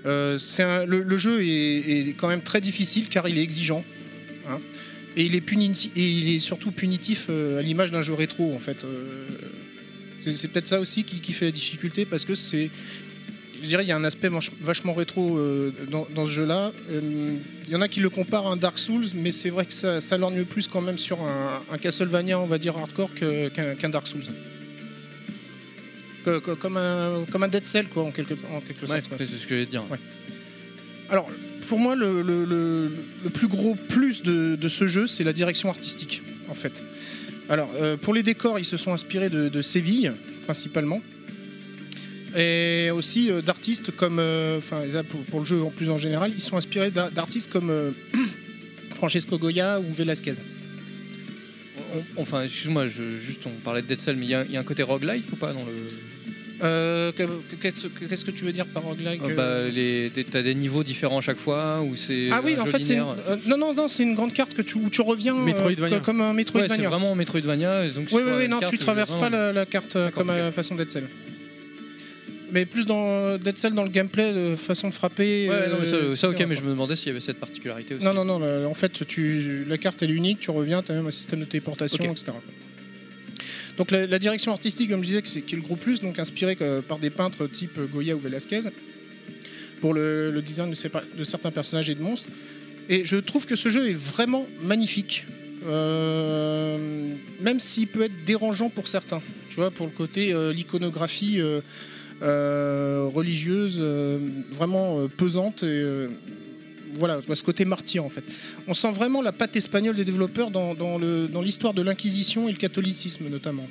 le, jeu est quand même très difficile car il est exigeant. Et, il est puniti- et il est surtout punitif euh, à l'image d'un jeu rétro en fait. Euh, c'est peut-être ça aussi qui, qui fait la difficulté parce que c'est je dirais il y a un aspect vach- vachement rétro euh, dans, dans ce jeu-là. Il y en a qui le comparent à un Dark Souls, mais c'est vrai que ça, ça lorgne plus quand même sur un, un Castlevania, on va dire hardcore, qu'un Dark Souls. Comme, un, comme un Dead Cell, quoi, en quelque, en quelque Ouais, sorte. c'est ce que j'allais dire. Ouais. Alors, pour moi, le, plus gros plus de, ce jeu, c'est la direction artistique, en fait. Alors, euh, pour les décors, ils se sont inspirés de, Séville, principalement. Et aussi euh, d'artistes comme. euh, Enfin, pour, le jeu en plus en général, ils sont inspirés d'a- d'artistes comme Francesco Goya ou Velasquez. Enfin, excuse-moi, juste on parlait de Dead Cell, mais il y, a il y a un côté roguelike ou pas dans le. Euh, que- que- Qu'est-ce que tu veux dire par roguelike Euh, euh bah, t'as des niveaux différents à chaque fois ou c'est Ah oui, un en fait, c'est une- euh, non, non, non, c'est une grande carte que tu, où tu reviens euh, Metroidvania. co- comme un Ouais, Metroidvania. c'est vraiment Metroidvania. et Donc Oui, oui, oui, non, carte, tu traverses vraiment- pas la, la carte euh, comme à ok. la façon Dead Cell. Mais plus dans Dead Cell, dans le gameplay, de façon de frapper. Ouais, non, mais ça, euh, ça, ok, mais je me demandais s'il y avait cette particularité aussi. Non, non, non, en fait, tu, la carte elle est unique, tu reviens, tu as même un système de téléportation, etc. Donc la, direction artistique, comme je disais, c'est- qui est le gros plus, donc inspiré euh, par des peintres type Goya ou Velasquez, pour le, design de, certains personnages et de monstres. Et je trouve que ce jeu est vraiment magnifique. Euh, même s'il peut être dérangeant pour certains. Tu vois, pour le côté, euh, l'iconographie euh, euh, religieuse, euh, vraiment euh, pesante. Et, euh, voilà, ce côté martyr en fait. On sent vraiment la patte espagnole des développeurs dans, le- l'histoire de l'Inquisition et le catholicisme notamment.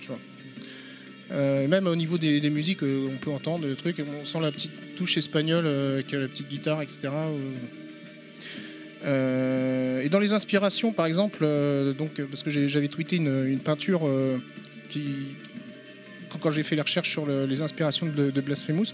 Euh, même au niveau des, musiques, euh, on peut entendre des trucs, on sent la petite touche espagnole euh, avec la petite guitare, etc. euh. Et dans les inspirations, par exemple, parce que j'avais tweeté une, peinture qui, quand, j'ai fait les recherches sur le- les inspirations de, de Blasphemous,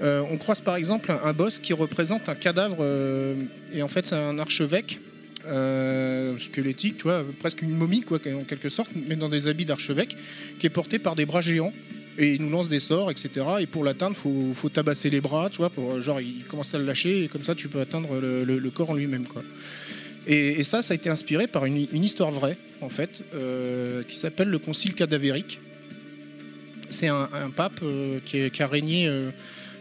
euh, on croise par exemple un, boss qui représente un cadavre, euh, et en fait c'est un archevêque euh, squelettique, tu vois, presque une momie quoi, en quelque sorte, mais dans des habits d'archevêque, qui est porté par des bras géants. Et il nous lance des sorts, etc. Et pour l'atteindre, faut, faut tabasser les bras, tu vois, genre il commence à le lâcher et comme ça tu peux atteindre le, corps en lui-même, quoi. Et, ça, ça a été inspiré par une, histoire vraie, en fait, qui s'appelle le Concile cadavérique. C'est un, pape qui, qui a régné,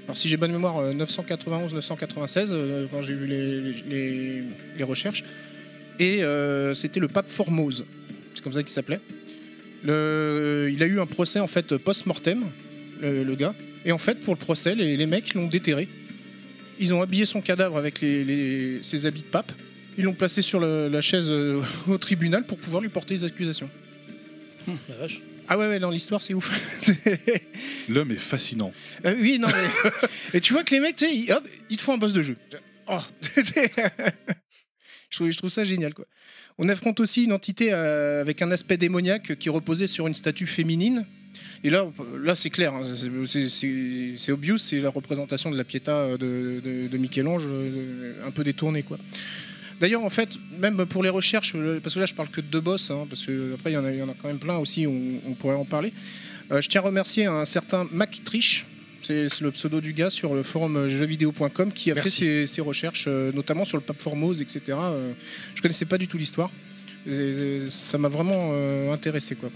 alors si j'ai bonne mémoire, euh, 991-996, euh, quand j'ai vu les, recherches. Et euh, c'était le pape Formose, c'est comme ça qu'il s'appelait. Il a eu un procès en fait post-mortem, le, gars. Et en fait, pour le procès, les, mecs l'ont déterré. Ils ont habillé son cadavre avec ses habits de pape. Ils l'ont placé sur la chaise euh, au tribunal pour pouvoir lui porter les accusations. Hum, la vache. Ah ouais, ouais, dans l'histoire, c'est ouf. L'homme est fascinant. Euh, oui, non, mais. Et tu vois que les mecs, tu sais, ils, hop, ils te font un boss de jeu. Oh. je, trouve, je trouve ça génial, quoi. On affronte aussi une entité euh, avec un aspect démoniaque qui reposait sur une statue féminine. Et là, là c'est clair, hein, c'est- obvious, c'est la représentation de la Pietà de, de- de Michel-Ange, euh, un peu détournée, quoi. D'ailleurs, en fait, même pour les recherches, euh, parce que là, je parle que de deux boss, hein, parce que après, il y, en a- il y en a quand même plein aussi, on, on pourrait en parler. Euh, je tiens à remercier un certain Mac Trish, c'est le pseudo du gars sur le forum jeuxvideo.com qui a Merci. fait ses, ses recherches, euh, notamment sur le pape Formose, etc. Euh, je connaissais pas du tout l'histoire. Et Ça m'a vraiment euh, intéressé, quoi.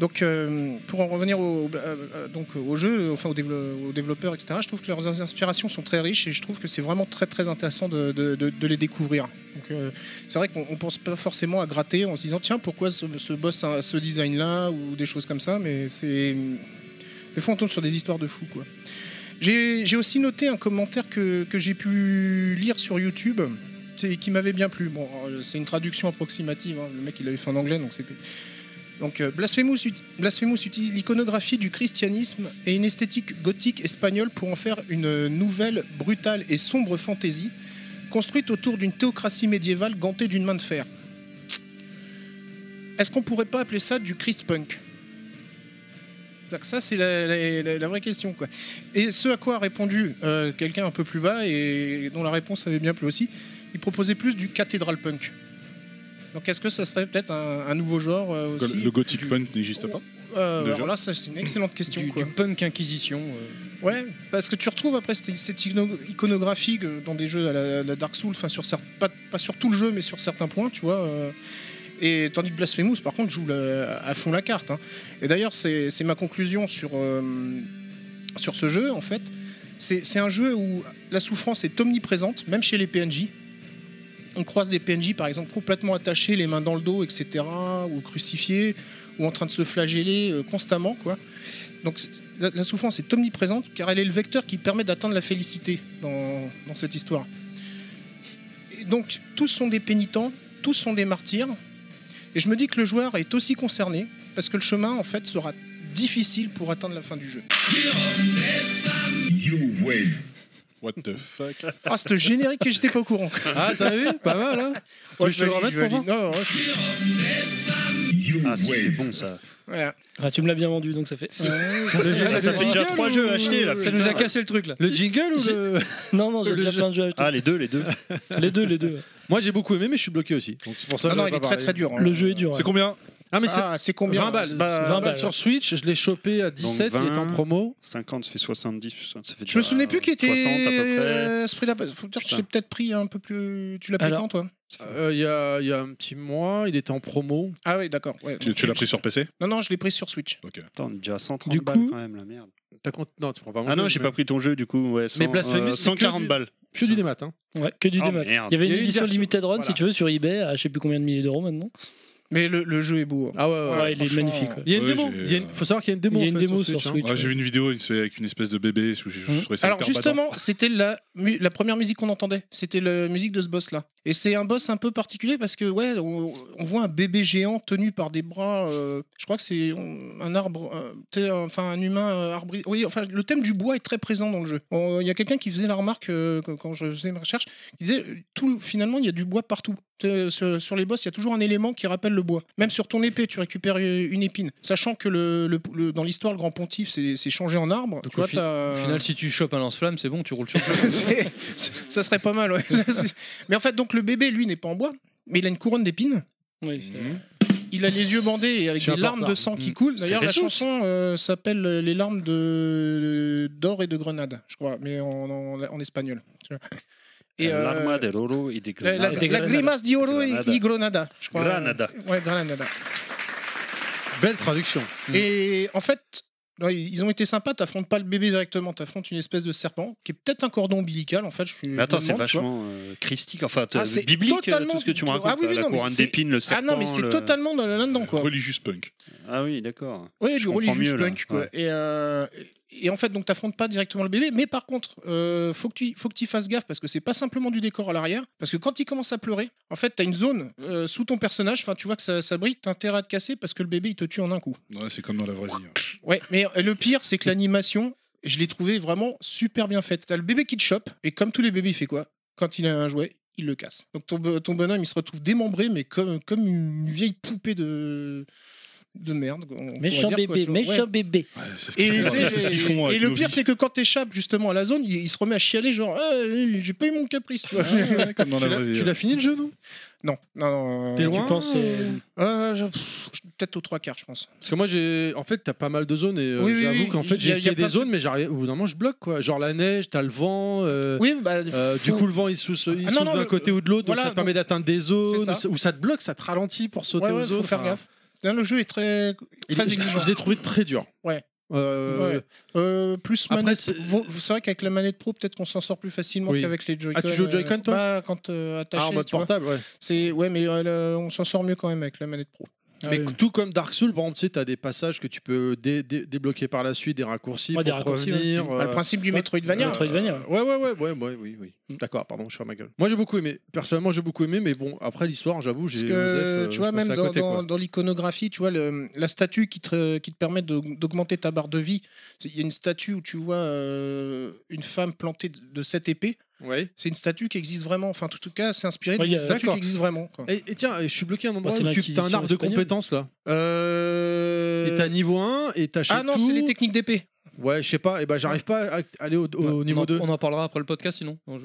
Donc, euh, pour en revenir au, euh, euh, jeu, enfin aux, aux développeurs, etc., je trouve que leurs inspirations sont très riches et je trouve que c'est vraiment très très intéressant de, les découvrir. C'est vrai qu'on on pense pas forcément à gratter en se disant tiens pourquoi ce, boss a ce design là ou des choses comme ça, mais des fois on tombe sur des histoires de fous. J'ai aussi noté un commentaire que, j'ai pu lire sur YouTube qui m'avait bien plu. Bon, c'est une traduction approximative. hein. Le mec, il l'avait fait en anglais, donc c'est. Donc, euh, Blasphemous, ut- Blasphemous utilise l'iconographie du christianisme et une esthétique gothique espagnole pour en faire une nouvelle, brutale et sombre fantaisie, construite autour d'une théocratie médiévale gantée d'une main de fer. Est-ce qu'on pourrait pas appeler ça du Christ punk? Ça, c'est la, vraie question. Et ce à quoi a répondu euh, quelqu'un un peu plus bas et dont la réponse avait bien plu aussi, il proposait plus du cathédral punk. Donc est-ce que ça serait peut-être un, un nouveau genre euh, aussi Le gothic punk n'existe pas Euh, alors là, c'est une excellente question. Du, quoi. du punk inquisition. euh. Ouais, parce que tu retrouves après cette, cette icono- iconographie que dans des jeux à la, la Dark Souls, enfin sur pas, pas sur tout le jeu, mais sur certains points, tu vois. euh, et tandis que Blasphemous, par contre, joue la- à fond la carte. hein. Et d'ailleurs, c'est ma conclusion sur, euh, sur ce jeu, en fait. C'est c'est un jeu où la souffrance est omniprésente, même chez les PNJ. On croise des PNJ, par exemple, complètement attachés, les mains dans le dos, etc., ou crucifiés, ou en train de se flageller euh, constamment, quoi. Donc la, souffrance est omniprésente, car elle est le vecteur qui permet d'atteindre la félicité dans, dans cette histoire. Donc tous sont des pénitents, tous sont des martyrs, et je me dis que le joueur est aussi concerné, parce que le chemin, en fait, sera difficile pour atteindre la fin du jeu. What the fuck? Ah, c'est générique que j'étais pas au courant. Ah, t'as vu? Pas mal, hein Ouais, veux je te le valide. pour Non, non, ouais, Ah, si, c'est bon ça. voilà. Ah, tu me l'as bien vendu, donc ça fait. Le jeu- Ah, ça fait déjà trois jeux achetés là. Ça nous a cassé le truc là. Le jingle ou le... Non, non, j'ai déjà plein de jeux achetés. Ah, les deux, les deux. Les deux, les deux. Moi j'ai beaucoup aimé mais je suis bloqué aussi. Donc c'est pour ça Non, que non, il est très très dur. hein. Le jeu est dur. C'est combien? Ah mais c'est Ah, c'est combien 20 balles. Pas- 20 20 balles balles, sur. Switch, je l'ai chopé à 17, il est en 20. promo. 50, ça fait 70. Ça fait Je me souvenais plus qui était 60 à peu près. euh, ce prix-là. Faut dire que je l'ai peut-être pris un peu plus. Tu l'as pris Alors. quand toi? Euh, Il y, a, il y a un petit mois, il était en promo. Ah oui, d'accord. ouais. Tu, tu l'as pris sur PC Non, non, je l'ai pris sur Switch. Attends, on est déjà à 130 Du balles coup- quand même, la merde. T'as compte... Non, tu prends pas mon Ah non, j'ai mais- pas pris ton jeu du coup. Ouais, Mais 100, Blasphemous, euh, c'est que 140 du- balles. Que du démat. Hein. Ouais, que du Oh, démat. Il y avait y une édition limited run, voilà. si tu veux, sur eBay, à je sais plus combien de milliers d'euros maintenant. Mais le, le jeu est beau. hein. Ah ouais, ouais. Ouais, il est franchement, magnifique. ouais. Il y a une Ouais, démo. j'ai, Il y a une- euh, faut savoir qu'il y a une démo. Il y a en une fait, démo sur Switch, hein. Ouais, J'ai vu une vidéo, il se fait avec une espèce de bébé. Je, je, je Hum. trouvais ça Alors hyper justement, c'était la, mu- la première musique qu'on entendait. C'était la musique de ce boss-là. Et c'est un boss un peu particulier parce que ouais, on, on voit un bébé géant tenu par des bras. euh, je crois que c'est on- un arbre, euh, enfin un humain euh, arbre. Oui, enfin le thème du bois est très présent dans le jeu. On- Il y a quelqu'un qui faisait la remarque euh, quand- quand je faisais mes recherches, qui disait euh, tout finalement il y a du bois partout. Sur, sur les boss, il y a toujours un élément qui rappelle le bois. Même sur ton épée, tu récupères une épine. Sachant que le, le- le- dans l'histoire, le grand pontife, c'est changé en arbre. Donc, tu vois, au fi- t'as- Au final, si tu chopes un lance-flamme, c'est bon, tu roules sur le ça serait pas mal, ouais. mais en fait, donc le bébé, lui, n'est pas en bois, mais il a une couronne d'épines. Oui. Il a les yeux bandés et avec des larmes de sang qui Mm. coulent. D'ailleurs, la chanson euh, s'appelle euh, Les larmes de d'or et de grenade, je crois, mais en, en- en espagnol. Et euh, L'arma del oro et des la, la, grimace di oro Granada. y granada, je crois. Granada. Ouais, granada. Belle traduction. Et en fait, ils ont été sympas. T'affrontes pas le bébé directement, t'affrontes une espèce de serpent qui est peut-être un cordon ombilical. En fait, je suis. Mais attends, c'est vachement euh, christique, enfin Ah, c'est biblique, euh, totalement- tout ce que tu me Ah racontes. oui, oui, non, la mais couronne c'est- d'épines, le Ah serpent. non, mais c'est le- totalement dans- là-dedans, quoi. Religious punk. Ah oui, d'accord. Oui, du religious mieux, là. punk, quoi. Ouais. Et, euh, et en fait, donc, t'affrontes pas directement le bébé, mais par contre, euh, faut que tu faut que tu fasses gaffe parce que c'est pas simplement du décor à l'arrière. Parce que quand il commence à pleurer, en fait, t'as une zone euh, sous ton personnage. Enfin, tu vois que ça, ça brille. T'as intérêt à te casser parce que le bébé il te tue en un coup. Ouais, c'est comme dans la vraie vie. hein. Ouais, mais euh, le pire, c'est que l'animation, je l'ai trouvé vraiment super bien faite. T'as le bébé qui te chope, et comme tous les bébés, il fait quoi? Quand il a un jouet, il le casse. Donc ton, ton bonhomme, il se retrouve démembré, mais comme, comme une vieille poupée de, de merde. on Méchant dire, quoi, bébé, tu vois. méchant Ouais. bébé. Ouais, ce Et, qu'ils font, sais, c'est ce qu'ils font et le pire, c'est que quand t'échappes justement à la zone, il, il se remet à chialer, genre, Ah, j'ai pas eu mon caprice, tu vois. Ouais, comme dans Tu la l'as- tu fini le jeu, non? Non, non, non. T'es euh, loin Tu penses. euh, euh, je- Peut-être aux trois quarts, je pense. Parce que moi, j'ai. En fait, t'as pas mal de zones et euh, Oui, j'avoue oui. qu'en fait, j'ai essayé des de- zones, mais j'arrive. Au bout d'un moment, je bloque quoi. Genre la neige, t'as le vent. euh, Oui, bah, euh, du coup, le vent il souffle, il Ah souffle d'un côté ou de l'autre, donc ça te permet d'atteindre des zones ça. où ça te bloque, ça te ralentit pour sauter ouais, aux ouais, zones. faut faire enfin, gaffe. Là, le jeu est très, très je- exigeant. Je l'ai trouvé très dur. Ouais. Euh, Ouais. Euh, plus Après, manette. c'est- vrai qu'avec la manette pro, peut-être qu'on s'en sort plus facilement Oui. qu'avec les Joy-Con. Ah, tu joues au Joy-Con, toi? Bah, quand euh, attaché. Ah, en mode portable, ouais. Ouais, mais euh, on s'en sort mieux quand même avec la manette pro. Ah mais oui. tout comme Dark Souls, par exemple, tu sais, t'as des passages que tu peux dé- dé- débloquer par la suite, des raccourcis Ouais, pour des ouais. revenir. Bah, le euh, principe du. Metroidvania. Metroidvania. Ouais, ouais, ouais, ouais, ouais, oui, oui. Mm. D'accord, pardon, je ferme ma gueule. Moi, j'ai beaucoup aimé. Personnellement, j'ai beaucoup aimé, mais bon, après l'histoire, j'avoue, j'ai. Parce que Joseph, euh, tu vois, même dans, côté, dans- quoi. dans l'iconographie, tu vois, le- la statue qui te, qui te permet d'augmenter ta barre de vie, il y a une statue où tu vois euh, une femme plantée de, de cette épée. Ouais. C'est une statue qui existe vraiment. Enfin, en tout cas, c'est inspiré Ouais, il y d'une a- statue qui existe vraiment. quoi. Et, et tiens, je suis bloqué à un endroit c'est où tu as un arbre de compétences là. Euh... Et t'as niveau 1 et t'achètes Ah non, c'est les techniques d'épée. Ouais, je sais pas, et ben j'arrive pas à aller au, au Ouais, on niveau en- 2. On en parlera après le podcast sinon. Non, je...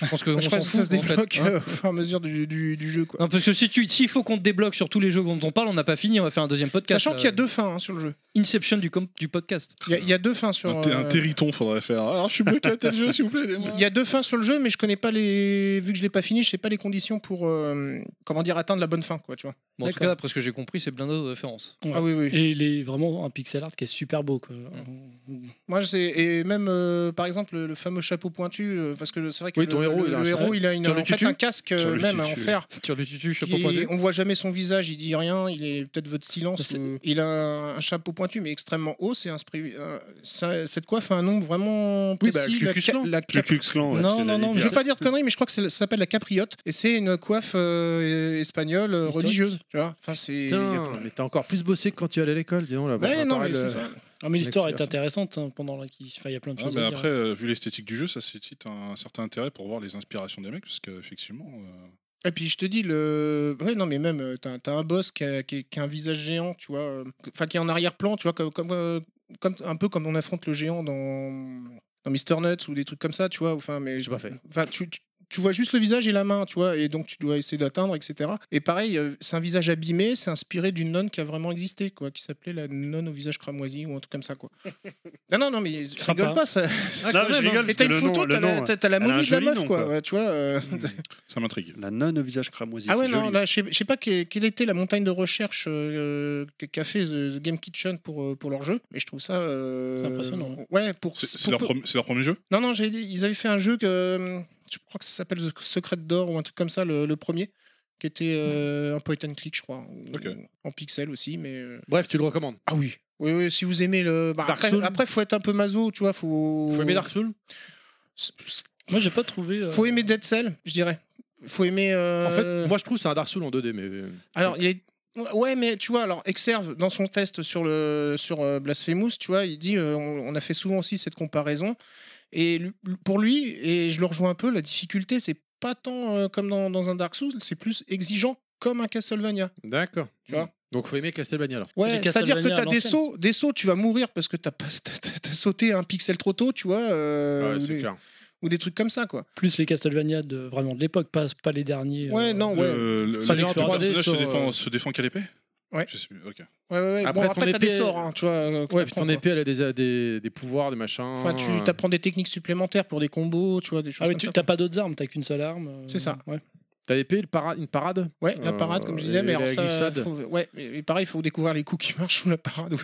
je pense que on je crois s'en que ça se fout, en fait, débloque hein. euh, au fur et à mesure du, du- du jeu. Quoi. Non, parce que si tu s'il faut qu'on te débloque sur tous les jeux dont on parle, on n'a pas fini, on va faire un deuxième podcast. Sachant qu'il y a deux fins hein, sur le jeu. Inception du, com- du podcast. Il y, a- il y a deux fins sur. Un, t- un euh, territon, faudrait faire. Alors, je suis bloqué à tel jeu, s'il vous plaît. Il y a deux fins sur le jeu, mais je connais pas les. Vu que je l'ai pas fini, je sais pas les conditions pour euh, comment dire atteindre la bonne fin, quoi, tu vois. Bon, en tout cas, après ce que j'ai compris, c'est blindé de références. Ouais. Ah oui, oui. Et il est vraiment un pixel art qui est super beau. Quoi. Moi, je sais, et même euh, par exemple le, fameux chapeau pointu, euh, parce que c'est vrai que Oui, le, ton héros, le- il a le un héros, il a une, fait un casque euh, même tutu. en fer. Sur le tutu, chapeau pointu. on voit jamais son visage, il dit rien, il est peut-être votre silence. Ou- Il a un, un chapeau pointu mais extrêmement haut. C'est euh, ça- cette coiffe a un nom vraiment Oui, bah, précis. La la cap- ouais, Non, non, non, je veux pas dire de conneries, mais je crois que ça s'appelle la capriote et c'est une coiffe euh, espagnole euh, religieuse. Tu vois enfin, c'est. Mais t'as encore plus bossé que quand tu allais à l'école, dis donc là. Ouais, non, mais c'est ça. Ah, mais l'histoire est intéressante hein, pendant la il y a plein de Ah, choses mais à dire. après, euh, vu l'esthétique du jeu, ça suscite un certain intérêt pour voir les inspirations des mecs, parce qu'effectivement. euh, Et puis je te dis, le... ouais, non, mais même, euh, t'as as un boss qui a, qui, est- qui a un visage géant, tu vois, enfin qui est en arrière-plan, tu vois, comme, comme, euh, comme- un peu comme on affronte le géant dans, dans Mister Nuts ou des trucs comme ça, tu vois. Enfin, mais J'ai pas fait. Enfin, tu, tu- tu vois juste le visage et la main, tu vois, et donc tu dois essayer d'atteindre, etc. Et pareil, euh, c'est un visage abîmé, c'est inspiré d'une nonne qui a vraiment existé, quoi, qui s'appelait la nonne au visage cramoisi ou un truc comme ça, quoi. non, non, non, mais je rigole pas, ça. Non, mais je rigole, Et t'as une le photo, nom, le t'as la, momie de la meuf, nom, quoi, quoi. ouais, tu vois. euh, Ça m'intrigue. La nonne au visage cramoisi. Ah ouais, c'est non, joli. là, je sais- pas que- quelle était la montagne de recherche euh, qu'a fait The, Game Kitchen pour, euh, pour leur jeu, mais je trouve ça. euh, C'est impressionnant, Ouais, pour. C'est leur, leur premier jeu? Non, non, j'ai dit, ils avaient fait un jeu que. Je crois que ça s'appelle The Secret d'Or ou un truc comme ça, le, le premier, qui était euh, un point and click, je crois. ou- Ok. En pixel aussi, mais. euh, Bref, tu le recommandes. Ah oui. Oui, oui, si vous aimez le. bah, Dark après, Souls. après, faut être un peu maso, tu vois, faut. Faut aimer Dark Souls Moi, j'ai pas trouvé. euh, Faut aimer Dead Cell, je dirais. Faut aimer. euh, En fait, moi je trouve que c'est un Dark Souls en 2D, mais. Alors, il y a... Ouais, mais tu vois, alors Exerve, dans son test sur, le, sur euh, Blasphemous, tu vois, il dit euh, on, on a fait souvent aussi cette comparaison. Et pour lui, et je le rejoins un peu, la difficulté, c'est pas tant euh, comme dans, dans un Dark Souls, c'est plus exigeant comme un Castlevania. D'accord. Tu vois? Donc faut aimer Castlevania alors. Ouais, c'est-à-dire que Castlevania tu à as des sauts, des sauts, tu vas mourir parce que tu as, sauté un pixel trop tôt, tu vois, euh, Ouais, ou, c'est clair. ou des trucs comme ça, quoi. Plus les Castlevania de vraiment de l'époque, pas, pas les derniers. Ouais, euh, non, ouais. Le, le- le l'exploration. personnage se, 3D défend, se défend qu'à l'épée? Ouais. Je sais plus, ok. Ouais, ouais, ouais. Après, bon, après, t'as des sorts, hein, tu vois. euh, Ouais, puis ton quoi. épée elle a des, des, des pouvoirs, des machins. Enfin, tu euh, apprends des techniques supplémentaires pour des combos, tu vois, des choses Ah comme tu ça. t'as pas d'autres armes, t'as qu'une seule arme. euh, C'est ça. Ouais. T'as l'épée, le para- une parade? Ouais, la parade, comme je disais, Euh, mais et alors ça, faut- ouais, et pareil, il faut découvrir les coups qui marchent sous la parade.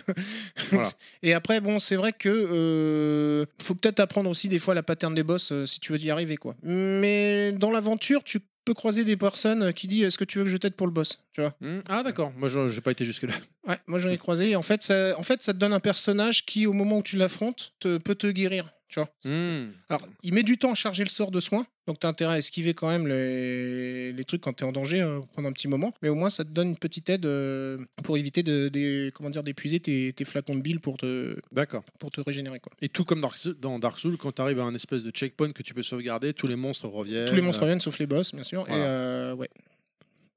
Voilà. Et après, bon, c'est vrai que euh, faut peut-être apprendre aussi des fois la pattern des boss euh, si tu veux y arriver, quoi. Mais dans l'aventure, tu peux croiser des personnes qui disent est-ce que tu veux que je t'aide pour le boss, tu vois Hmm, Ah d'accord, moi je- j'ai pas été jusque là. Ouais, moi j'en ai croisé. Et en fait, ça, en fait, ça te donne un personnage qui, au moment où tu l'affrontes, te, peut te guérir, tu vois? Hmm. Alors, il met du temps à charger le sort de soin, donc tu as intérêt à esquiver quand même les, les trucs quand tu es en danger euh, pendant un petit moment, mais au moins ça te donne une petite aide euh, pour éviter de, des- comment dire, d'épuiser tes, tes flacons de bile pour te, D'accord. pour te régénérer. Quoi. Et tout comme dans Dark Souls, quand tu arrives à un espèce de checkpoint que tu peux sauvegarder, tous les monstres reviennent. Tous les monstres reviennent sauf les boss, bien sûr. Voilà. Et euh, ouais.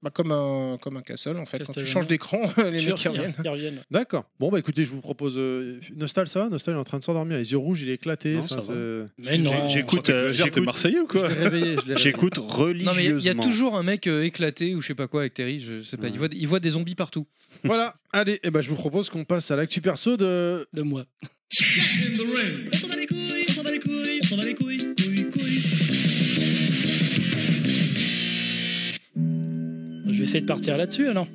Bah, comme, un, comme un castle en fait. Quand tu changes d'écran, les mecs qui reviennent. D'accord. Bon bah écoutez, je vous propose euh, Nostal, ça va? Nostal il est en train de s'endormir, les yeux rouges, il est éclaté. Non, ça va. Mais non. J'écoute, euh, t'es j'écoute, Marseillais ou quoi? j'écoute Non, religieusement. mais il y a- il y, a toujours un mec euh, éclaté ou je sais pas quoi avec Terry, je sais pas. Il, voit, il voit des zombies partout. Voilà, allez, et ben je vous propose qu'on passe à l'actu perso de. De moi. Je vais essayer de partir là-dessus alors.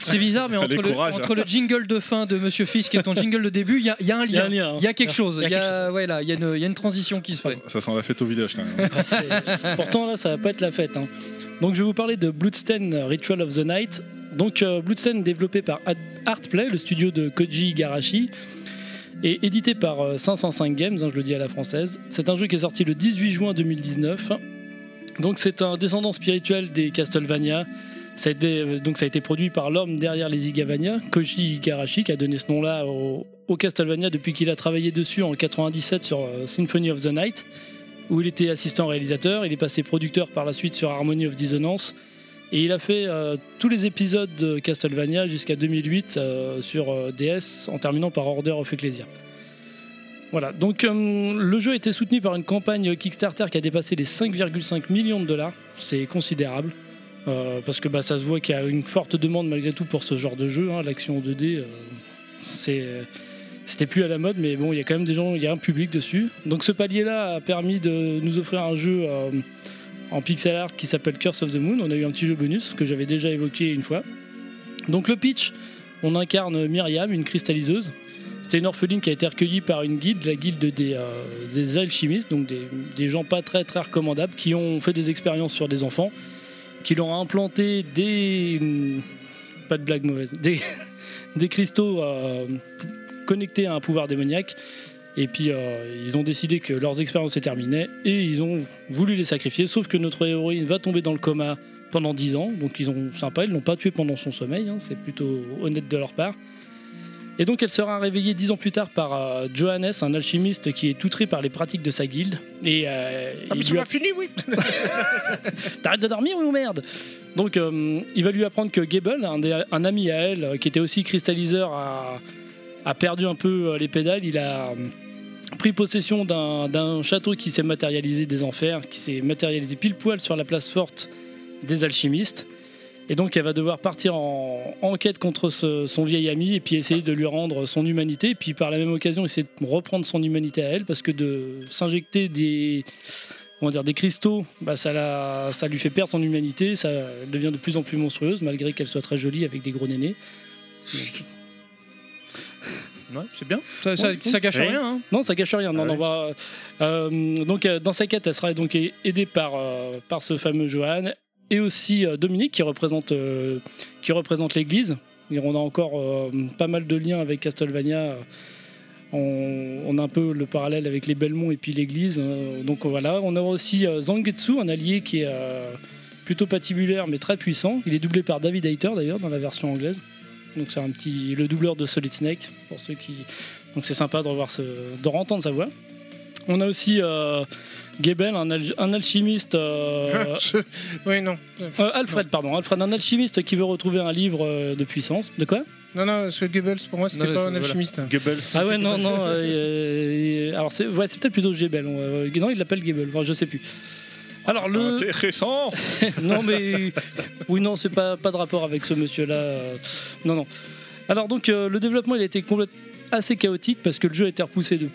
C'est bizarre, mais entre, Allez, le, courage. entre le jingle de fin de Monsieur Fisk et ton jingle de début, il y a, il y a un Il y a lien. hein. Il y a quelque chose. Il y y a, ouais, là, il y a une, transition qui se fait. Ça sent la fête au village quand même. Ah, Pourtant là, ça va pas être la fête. hein. Donc je vais vous parler de Bloodstained Ritual of the Night. Donc euh, Bloodstained développé par Artplay, le studio de Koji Igarashi, et édité par euh, 505 Games, hein, je le dis à la française. C'est un jeu qui est sorti le 18 juin 2019. C'est un descendant spirituel des Castlevania. Ça a été, euh, produit par l'homme derrière les Igavania, Koji Igarashi, qui a donné ce nom-là au, Castlevania depuis qu'il a travaillé dessus en 97 sur euh, Symphony of the Night où il était assistant réalisateur. Il est passé producteur par la suite sur Harmony of Dissonance. Et il a fait euh, tous les épisodes de Castlevania jusqu'à 2008 euh, sur DS, en terminant par Order of Ecclesia. Voilà, donc euh, le jeu a été soutenu par une campagne Kickstarter qui a dépassé les 5,5 millions de dollars. C'est considérable. euh, parce que bah, ça se voit qu'il y a une forte demande malgré tout pour ce genre de jeu, hein, l'action 2D. euh, c'était plus à la mode, mais bon, il y a quand même des gens, il y a un public dessus. Donc ce palier-là a permis de nous offrir un jeu en pixel art qui s'appelle Curse of the Moon. On a eu un petit jeu bonus que j'avais déjà évoqué une fois. Donc le pitch, on incarne Myriam, une cristalliseuse. C'était une orpheline qui a été recueillie par une guilde, la guilde des, euh, alchimistes, donc des, gens pas très recommandables, qui ont fait des expériences sur des enfants, qui leur ont implanté des... hum, Pas de blague mauvaise. Des, cristaux euh, connectés à un pouvoir démoniaque. Et puis euh, ils ont décidé que leurs expériences se terminaient et ils ont voulu les sacrifier. Sauf que notre héroïne va tomber dans le coma pendant 10 ans. Donc ils ont sympa, ils l'ont pas tué pendant son sommeil. hein, c'est plutôt honnête de leur part. Et donc elle sera réveillée 10 ans plus tard par euh, Johannes, un alchimiste qui est outré par les pratiques de sa guilde. Et euh, Ah, mais lui m'a fini, oui. T'arrêtes de dormir ou merde? Donc euh, il va lui apprendre que Gable, un, des- un ami à elle, qui était aussi cristalliseur, a, a perdu un peu les pédales. Il a pris possession d'un château qui s'est matérialisé des enfers, qui s'est matérialisé pile poil sur la place forte des alchimistes. Et donc elle va devoir partir en en quête contre ce- son vieil ami et puis essayer de lui rendre son humanité. Et puis par la même occasion essayer de reprendre son humanité à elle parce que de s'injecter des comment dire, des cristaux, bah, ça, la- ça lui fait perdre son humanité, ça elle devient de plus en plus monstrueuse, malgré qu'elle soit très jolie avec des gros nénés. Ouais, c'est bien. Ça, ça, ça gâche Oui. rien. hein. Non, ça gâche rien. Non, Ah non, bah, euh, donc, euh, dans sa quête, elle sera donc aidée par, euh, par ce fameux Johan et aussi euh, Dominique qui représente, euh, représente l'Église. On a encore euh, pas mal de liens avec Castlevania. On, a un peu le parallèle avec les Belmont et puis l'Église. Donc voilà, on aura aussi Zangetsu, un allié qui est plutôt patibulaire mais très puissant. Il est doublé par David Hayter d'ailleurs dans la version anglaise. Donc c'est un petit le doubleur de Solid Snake pour ceux qui donc c'est sympa de revoir ce de entendre sa voix. On a aussi Gebel, un, al- un alchimiste. euh, oui, non. euh, Alfred, pardon. Alfred, un alchimiste qui veut retrouver un livre euh, de puissance. De quoi? Non, non, ce Goebbels, pour moi, c'était pas un voilà. alchimiste. Goebbels. Ah ouais, non, non. euh, euh, alors c'est ouais, c'est peut-être plutôt Gebel. euh, non, il l'appelle Gebel. Enfin, je sais plus. Alors le. Intéressant non mais oui non c'est pas pas de rapport avec ce monsieur là non non alors donc euh, le développement il a été complètement assez chaotique parce que le jeu a été repoussé de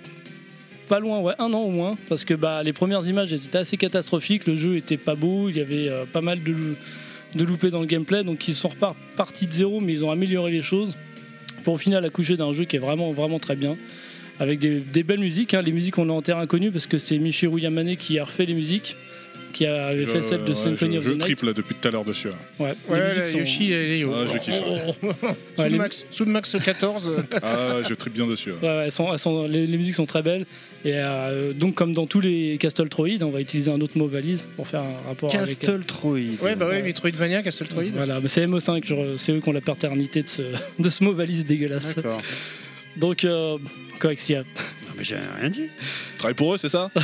pas loin ouais un an au moins parce que bah les premières images étaient assez catastrophiques le jeu était pas beau il y avait euh, pas mal de de loupés dans le gameplay donc ils sont repar- partis de zéro mais ils ont amélioré les choses pour au final accoucher d'un jeu qui est vraiment vraiment très bien avec des, belles musiques hein. les musiques on a en terrain inconnu parce que c'est Michiru Yamane qui a refait les musiques qui avait fait Je- celle de Symphony je, of je the Night triple là, depuis tout à l'heure dessus. là. Ouais, les Ouais, musiques sont- Yoshi et Léo. Ah, je kiffe. Soudmax, Soudmax 14. Ah, je triple bien dessus. les, musiques sont très belles. Et euh, donc, comme dans tous les Castle Troid, on va utiliser un autre mot valise pour faire un rapport avec. Castle Troid. ouais, bah oui, Metroidvania, Castletoid. Voilà, mais c'est MO5, genre, c'est eux qui ont la paternité de ce, de ce mot valise dégueulasse. D'accord. Donc, euh, Corexia. Non, mais j'ai rien dit. Travaille pour eux, c'est ça?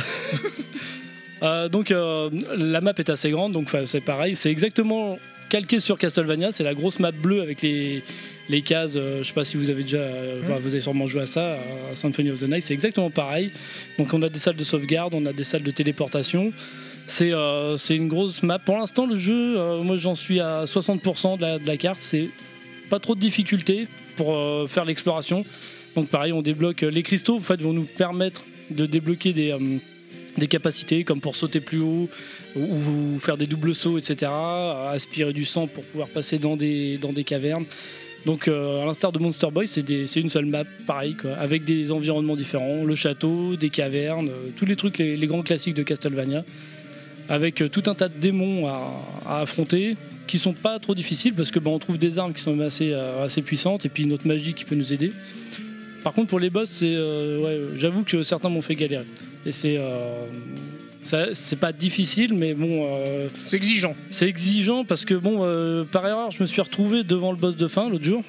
Euh, donc, euh, la map est assez grande, donc c'est pareil. C'est exactement calqué sur Castlevania. C'est la grosse map bleue avec les, les cases. euh, je sais pas si vous avez déjà. euh, Vous avez sûrement joué à ça, à Symphony of the Night. C'est exactement pareil. Donc, on a des salles de sauvegarde, on a des salles de téléportation. C'est euh, une grosse map. Pour l'instant, le jeu, moi j'en suis à 60% de la, de la carte. C'est pas trop de difficulté pour faire l'exploration. Donc pareil, on débloque les cristaux. En fait, vont nous permettre de débloquer des, des capacités comme pour sauter plus haut ou, faire des doubles sauts, etc. Aspirer du sang pour pouvoir passer dans des, cavernes. Donc euh, à l'instar de Monster Boy, c'est une seule map, pareil, quoi, avec des environnements différents, le château, des cavernes, euh, tous les trucs, les, grands classiques de Castlevania, avec euh, tout un tas de démons à, affronter, qui sont pas trop difficiles parce que bah, on trouve des armes qui sont assez, assez puissantes et puis notre magie qui peut nous aider. Par contre, pour les boss, c'est euh, ouais, j'avoue que certains m'ont fait galérer. Et c'est euh, c'est pas difficile, mais bon, euh, C'est exigeant. c'est exigeant parce que bon, euh, par erreur, je me suis retrouvé devant le boss de fin l'autre jour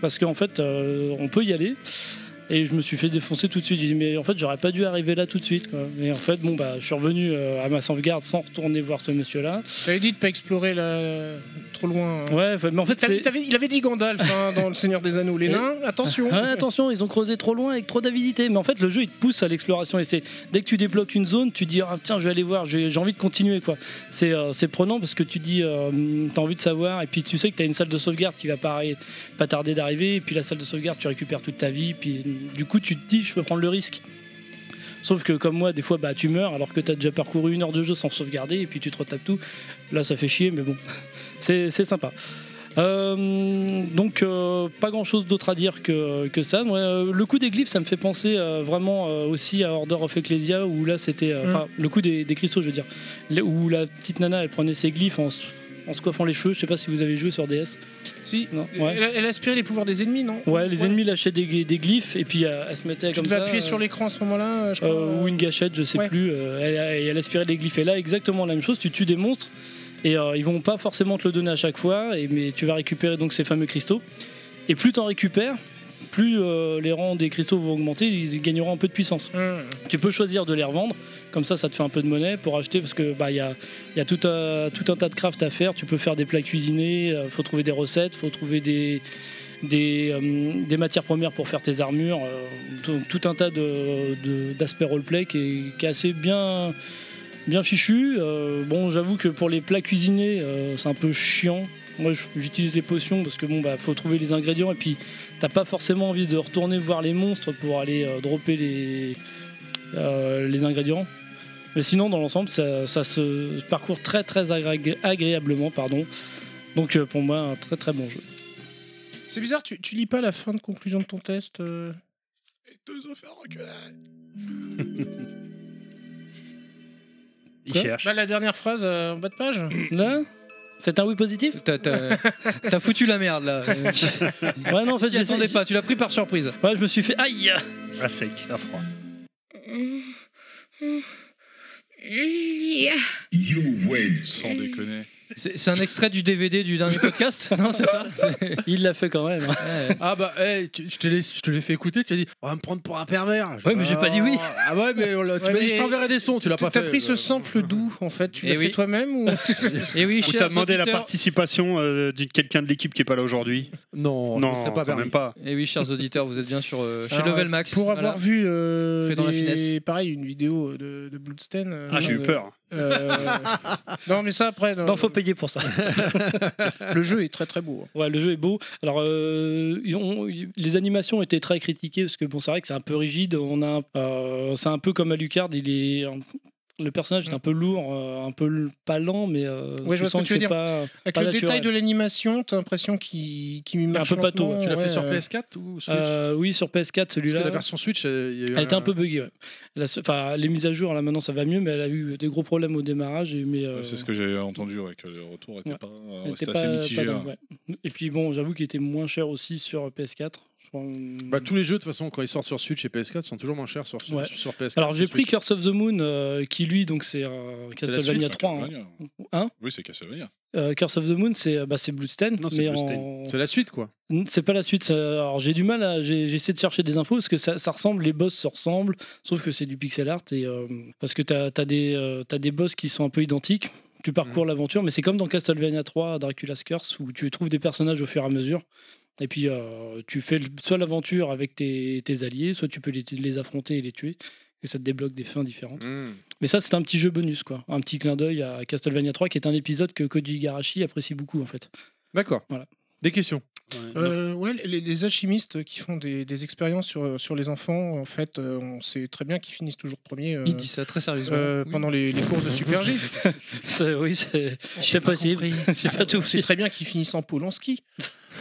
parce qu'en fait, euh, on peut y aller. Et je me suis fait défoncer tout de suite. J'ai dit, mais en fait, j'aurais pas dû arriver là tout de suite. Quoi. Mais en fait, bon, bah, je suis revenu euh, à ma sauvegarde sans retourner voir ce monsieur-là. J'avais dit de pas explorer trop loin. hein. Ouais, mais en fait, T'avais- c'est. t'avais- il avait dit Gandalf hein, dans Le Seigneur des Anneaux. Les Et- nains, attention. Ouais, attention, ils ont creusé trop loin avec trop d'avidité. Mais en fait, le jeu il te pousse à l'exploration. Et c'est dès que tu débloques une zone, tu dis ah, tiens, je vais aller voir, j'ai j'ai envie de continuer quoi. C'est euh, c'est prenant parce que tu dis euh, t'as envie de savoir et puis tu sais que t'as une salle de sauvegarde qui va pas, arri- pas tarder d'arriver. Et puis la salle de sauvegarde, tu récupères toute ta vie. Puis du coup, tu te dis je peux prendre le risque. Sauf que comme moi, des fois, bah, tu meurs alors que tu as déjà parcouru une heure de jeu sans sauvegarder et puis tu te retapes tout. Là, ça fait chier, mais bon, c'est c'est sympa. Euh, donc euh, pas grand chose d'autre à dire que, que ça. Euh, le coup des glyphes, ça me fait penser vraiment aussi à Order of Ecclesia où là c'était, Mm. enfin le coup des, des cristaux, je veux dire, où la petite nana elle prenait ses glyphes en, en se coiffant les cheveux. Je sais pas si vous avez joué sur DS. Si. Non. Ouais. Elle, elle aspirait les pouvoirs des ennemis, non Ouais, les ennemis lâchaient des, des glyphes et puis euh, elle se mettait Tu comme devais ça. appuyer euh, sur l'écran à ce moment-là, je crois. euh, ou une gâchette, je sais Ouais. plus. elle, elle aspirait des glyphes. Et là, exactement la même chose. Tu tues des monstres et euh, ils vont pas forcément te le donner à chaque fois, et, mais tu vas récupérer donc ces fameux cristaux. Et plus tu en récupères, plus euh, les rangs des cristaux vont augmenter, ils gagneront un peu de puissance. Hum. Tu peux choisir de les revendre, comme ça, ça te fait un peu de monnaie pour acheter, parce que bah il y a, il y a tout, un, tout un tas de craft à faire. Tu peux faire des plats cuisinés, euh, faut trouver des recettes, faut trouver des des, euh, des matières premières pour faire tes armures, tout, tout un tas de- de- d'aspects roleplay qui est, qui est assez bien, bien fichu. Euh, bon, j'avoue que pour les plats cuisinés, euh, c'est un peu chiant. Moi, j'utilise les potions parce que bon, bah, faut trouver les ingrédients et puis t'as pas forcément envie de retourner voir les monstres pour aller euh, dropper les, euh, les ingrédients. Mais sinon, dans l'ensemble, ça, ça se parcourt très très agré- agréablement, pardon. Donc euh, pour moi, un très très bon jeu. C'est bizarre, tu, tu lis pas la fin de conclusion de ton test euh Il Quoi? cherche. Bah, la dernière phrase euh, en bas de page Là, c'est un oui positif T'as- foutu la merde là. Ouais, non, en fait, j'ai- attendais pas, tu l'as pris par surprise. Ouais, je me suis fait aïe. À sec, à froid. Sans déconner. C'est c'est un extrait du DVD du dernier podcast Non, c'est ça C'est- Il l'a fait quand même. Ouais. Ah bah, hey, tu- je te l'ai je te l'ai fait écouter, tu as dit, on va me prendre pour un pervers. Ouais, dis, mais j'ai pas dit oui. Ah ouais, mais on l'a- tu Ouais, m'as dit, mais- je t'enverrai des sons, tu l'as pas fait. T'as pris ce euh, sample doux, en fait. Tu Eh l'as oui. fait toi-même ou Et oui, Ou chers t'as demandé la auditeurs- participation euh, de quelqu'un de l'équipe qui est pas là aujourd'hui Non, Non, ce serait pas quand permis. même pas. Et oui, chers auditeurs, vous êtes bien sur euh, chez Alors, Level Max. Pour Voilà. avoir vu euh, Fait dans la des- finesse. pareil une vidéo de, de Bloodstain. euh, Ah, j'ai eu peur. Euh, non, mais ça après. non, Non, faut payer pour ça. Le jeu est très très beau. Ouais, le jeu est beau. Alors, euh, les animations étaient très critiquées parce que bon, c'est vrai que c'est un peu rigide. On a, euh, c'est un peu comme Alucard. Il est, le personnage est un peu lourd, euh, un peu pas lent, mais euh, Ouais, je vois ce sens que tu veux dire. pas. Avec Pas le naturel. détail de l'animation, t'as l'impression qu'il qu'il marche peu bateau, lentement, Tu l'as ouais, fait sur euh, PS4 ou Switch Euh, oui, sur PS4, Parce que celui-là. la version Switch, il y a eu Elle était un un- peu buggée. ouais. La se- Enfin, les mises à jour, là maintenant ça va mieux, mais elle a eu des gros problèmes au démarrage. et- Mais, euh, Ouais, C'est ce que j'ai entendu, ouais, que le retour était Ouais. pas. était assez mitigé. pas hein. dingue, ouais. Et puis bon, j'avoue qu'il était moins cher aussi sur PS4. Bah, tous les jeux, de toute façon, quand ils sortent sur Switch et PS4, sont toujours moins chers sur, sur- Ouais. sur PS4. Alors j'ai pris. Curse of the Moon, euh, qui lui, donc c'est euh, Castlevania suite, 3. hein. Castlevania. Hein Oui, c'est Castlevania. Euh, Curse of the Moon, c'est bah, c'est Bloodstained, Non, c'est en- C'est la suite, quoi. c'est pas la suite. Alors j'ai du mal à. J'ai j'ai essayé de chercher des infos parce que ça, ça ressemble, les boss se ressemblent, sauf que c'est du pixel art. Et, euh, parce que t'as as des, euh, t'as des boss qui sont un peu identiques. Tu parcours l'aventure, mais c'est comme dans Castlevania 3, Dracula's Curse, où tu trouves des personnages au fur et à mesure. Et puis euh, tu fais le- soit l'aventure avec tes, tes alliés, soit tu peux les, les affronter et les tuer. Et ça te débloque des fins différentes. Mais ça, c'est un petit jeu bonus, quoi. Un petit clin d'œil à Castlevania 3, qui est un épisode que Koji Igarashi apprécie beaucoup, en fait. D'accord. Voilà. Des questions Euh, ouais, les, les alchimistes qui font des, des expériences sur, sur les enfants, en fait, euh, on sait très bien qu'ils finissent toujours premiers euh, Il dit ça très sérieusement. euh, pendant les, les courses de Super G. C'est- oui, c'est c'est possible. J'ai pas tout On sait très bien qu'ils finissent en pôle en ski.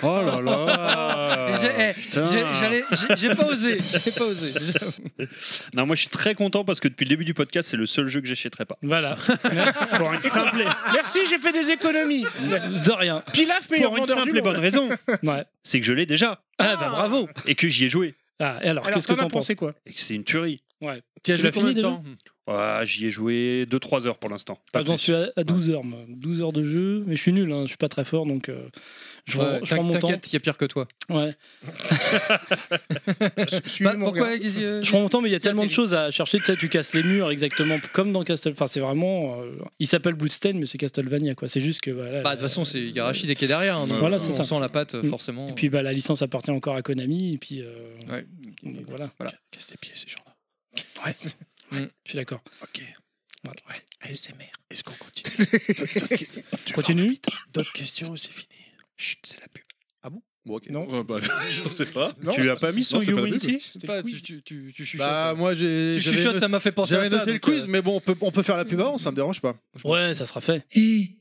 Oh là là J'ai- eh, j'ai- pas osé, j'ai pas osé. Non, moi je suis très content parce que depuis le début du podcast, c'est le seul jeu que j'achèterai pas. Voilà. Pour une simple, Merci, j'ai fait des économies. De rien. Pilaf, meilleur pour une vendeur du simple et monde. bonne raison, Ouais. c'est que je l'ai déjà Ah, bah bravo. et que j'y ai joué Ah, et alors, Alors, qu'est-ce que t'en as t'en penses pensé quoi? Et que c'est une tuerie. Ouais. Tu as Tu joué l'as combien fini de déjà temps? Ouais, J'y ai joué 2-3 heures pour l'instant. Ah, J'en suis à, à 12 heures, moi. 12 heures de jeu, mais je suis nul, hein, je suis pas très fort, donc euh, je, Ouais, prends, je prends mon temps. T'inquiète, il y a pire que toi. Ouais. Bah, mon pourquoi Je prends mon temps, mais il y a tellement de choses à chercher. Tu sais, tu casses les murs exactement comme dans Castle. Enfin, c'est vraiment. euh, il s'appelle Bloodstained, mais c'est Castlevania, quoi. C'est juste que. Voilà, Bah, de toute façon, c'est Igarashi dès qui est derrière. hein, donc Voilà, on c'est ça. sent la patte, Mm. forcément. Et puis bah, la licence appartient encore à Konami, et puis. euh, voilà, Casse les pieds, ces gens-là. je suis d'accord. Ok. Voilà. ASMR. Est-ce qu'on continue tu Continue. veux D'autres questions ou c'est fini? Chut, c'est la pub. Ah bon? Bon, ok. Non. Ouais, bah, je sais pas. Non, Tu lui as pas mis son non, c'est pas You la Win pub. Si C'est pas, tu, tu, tu, tu chuchotes. Bah, moi, j'ai. tu j'avais chuchotes, noté- ça m'a fait penser à J'avais ça. noté le donc, quiz, euh, mais bon, on peut, on peut faire la pub avant, ça me dérange pas. Ouais, ça sera fait. Hé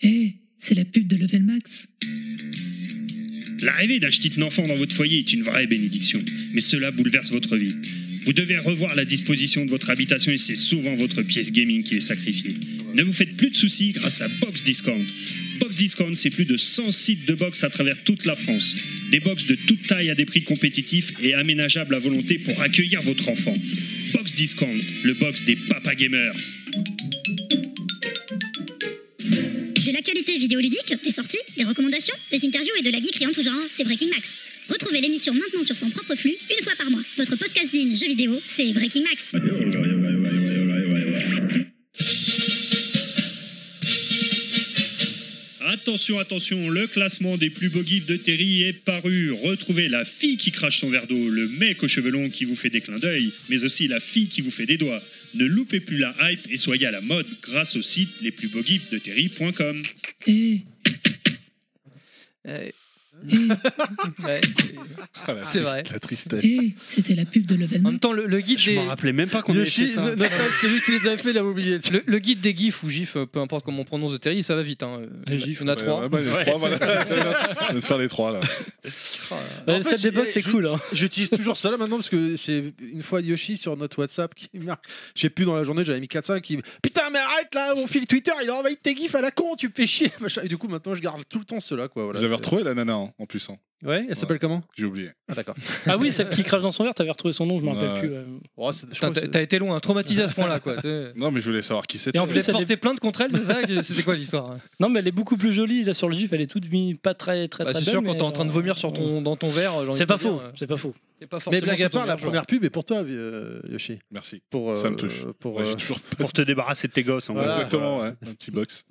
Hé C'est la pub de Level Max. L'arrivée d'un petit enfant dans votre foyer est une vraie bénédiction, mais cela bouleverse votre vie. Vous devez revoir la disposition de votre habitation et c'est souvent votre pièce gaming qui est sacrifiée. Ne vous faites plus de soucis grâce à Box Discount. Box Discount, c'est plus de 100 sites de box à travers toute la France. Des box de toute taille à des prix compétitifs et aménageables à volonté pour accueillir votre enfant. Box Discount, le box des papa gamers. Vidéoludique, des sorties, des recommandations, des interviews et de la geekerie en tout genre, c'est Breaking Max. Retrouvez l'émission maintenant sur son propre flux, une fois par mois. Votre podcasting jeux vidéo, c'est Breaking Max. Attention, attention, le classement des plus beaux gifs de Terry est paru. Retrouvez la fille qui crache son verre d'eau, le mec aux cheveux longs qui vous fait des clins d'œil, mais aussi la fille qui vous fait des doigts. Ne loupez plus la hype et soyez à la mode grâce au site lesplusbeaugifs-de-terry.com. Hé euh, Hé ouais, c'est- Ah, vrai. La tristesse. Hé C'était la pub de Level En Max. même temps, le, le guide Je des. me rappelais même pas qu'on avait fait Yoshi, ça. C'est lui qui les avait fait, il a oublié. Le, le guide des gifs ou gifs, euh, peu importe comment on prononce de Terry, ça va vite. Hein. Les y en a- en trois. ouais, bah, les trois, voilà. On va se faire les trois là. En des box, j'ai- c'est cool. Hein. J'utilise toujours ça là maintenant parce que c'est une fois Yoshi sur notre WhatsApp qui marque. Je sais plus dans la journée, j'avais mis 4-5 qui. Putain, mais arrête là, mon fil Twitter il a envahi tes gifs à la con, tu me fais chier. Et du coup, maintenant je garde tout le temps ceux-là quoi. Voilà, Vous avez retrouvé la nana hein, en plus. hein. Ouais, elle s'appelle comment? J'ai oublié. Ah d'accord. Ah oui, celle qui crache dans son verre, t'avais retrouvé son nom, je me rappelle Ouais. plus. ouais. Oh, T'as été loin, traumatisé à ce point-là. quoi. Non, mais je voulais savoir qui c'était. Et en plus, elle est- porter plainte contre elle, c'est ça? C'était quoi l'histoire? Non, mais elle est beaucoup plus jolie. Là, sur le gif, elle est toute pas très, très, Bah, très C'est sûr, quand t'es en train de euh, vomir sur ton, dans ton verre. envie C'est pas faux, euh, c'est pas faux. Pas Mais blague à part, la première pub est pour toi, euh, Yoshi. Merci. Pour, Ça me euh, touche. Pour, Ouais, euh, Pour te débarrasser de tes gosses, en Voilà. gros. Exactement, ouais. Un petit box.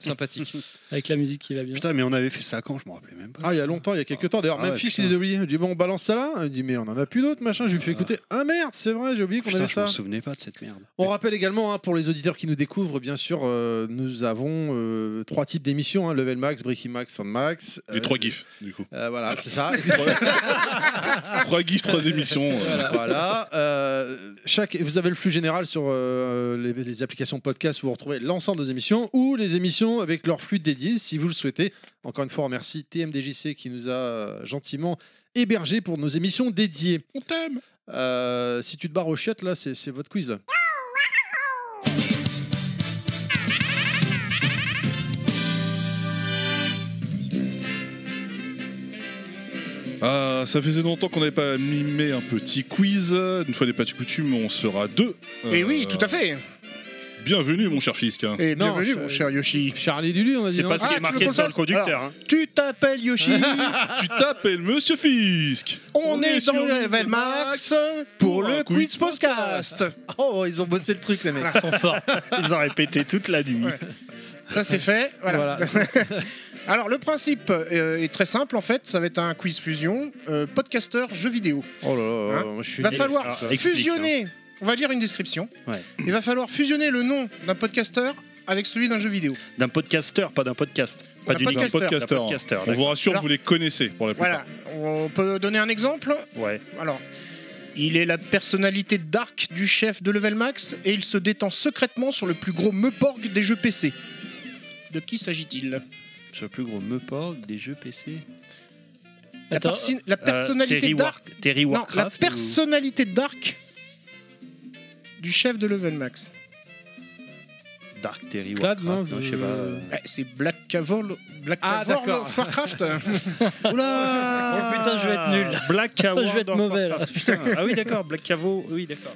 Sympathique. Avec la musique qui va bien. Putain, mais on avait fait ça quand? Je me rappelais même pas. Ah, il y a longtemps, il y a quelques temps. D'ailleurs, Ah même ouais, Fiche, putain. il les a oubliés. Je dis, bon, on balance ça là. Il dit, mais on en a plus d'autres, machin. Je lui fais écouter. Ah merde, c'est vrai, j'ai oublié qu'on avait je me ça. souvenais pas de cette merde. On rappelle également, hein, pour les auditeurs qui nous découvrent, bien sûr, euh, nous avons euh, trois types d'émissions hein, Level Max, Breaking Max, Soundmax. Les Euh, trois gifs, du coup. euh, voilà, c'est ça. Trois gifs, trois émissions. euh. voilà. euh, chaque, vous avez le flux général sur euh, les, les applications podcast où vous retrouvez l'ensemble des émissions ou les émissions avec leur flux dédié si vous le souhaitez. Encore une fois, on remercie TMDJC qui nous a euh, gentiment hébergés pour nos émissions dédiées. On t'aime. Euh, si tu te barres aux chiottes, là, c'est c'est votre quiz. Là. Ah, ça faisait longtemps qu'on n'avait pas mimé un petit quiz. Une fois n'est pas de coutume, on sera deux. Et Euh, oui, tout à fait. Bienvenue, mon cher Fisk. Et Non, bienvenue, mon cher Yoshi. Charlie Lulu, on a dit C'est non pas ce qui Ah, est tu veux marqué qu'on sur le fasse conducteur. hein. Tu t'appelles Yoshi. tu t'appelles Monsieur Fisk. On, est, dans le level max pour le quiz podcast. Oh, ils ont bossé le truc, les mecs. Ils sont forts. Ils ont répété toute la nuit. Ouais. Ça c'est fait. Voilà. Voilà. Alors le principe euh, est très simple en fait, ça va être un quiz fusion euh, podcasteur jeux vidéo. Oh là là, Hein moi, je suis Il va falloir Alors, explique, fusionner. On va lire une description. Ouais. Il va falloir fusionner le nom d'un podcasteur avec celui d'un jeu vidéo. D'un podcasteur, pas d'un podcast. Pas D'un podcasteur. D'un podcasteur. On vous rassure, Alors- vous les connaissez pour la plupart. Voilà. On peut donner un exemple. Ouais. Alors, il est la personnalité dark du chef de Level Max et il se détend secrètement sur le plus gros meuporg des jeux PC. De qui s'agit-il? Sur le plus gros meuporg des jeux PC. la, Attends, persi- la personnalité Euh, Terry, dark. War- Terry Non, la Warcraft. ou- personnalité dark du chef de Level Max. Dark Terry Clad, Warcraft, non, non, je sais pas. euh, Eh, C'est Black Cavol, Black Ah, Cavol d'accord. Warcraft. Oula Oh putain, je vais être nul. Black Cavo. Je vais être mauvais. Putain. Ah oui, d'accord. Black Cavo. Oui, d'accord.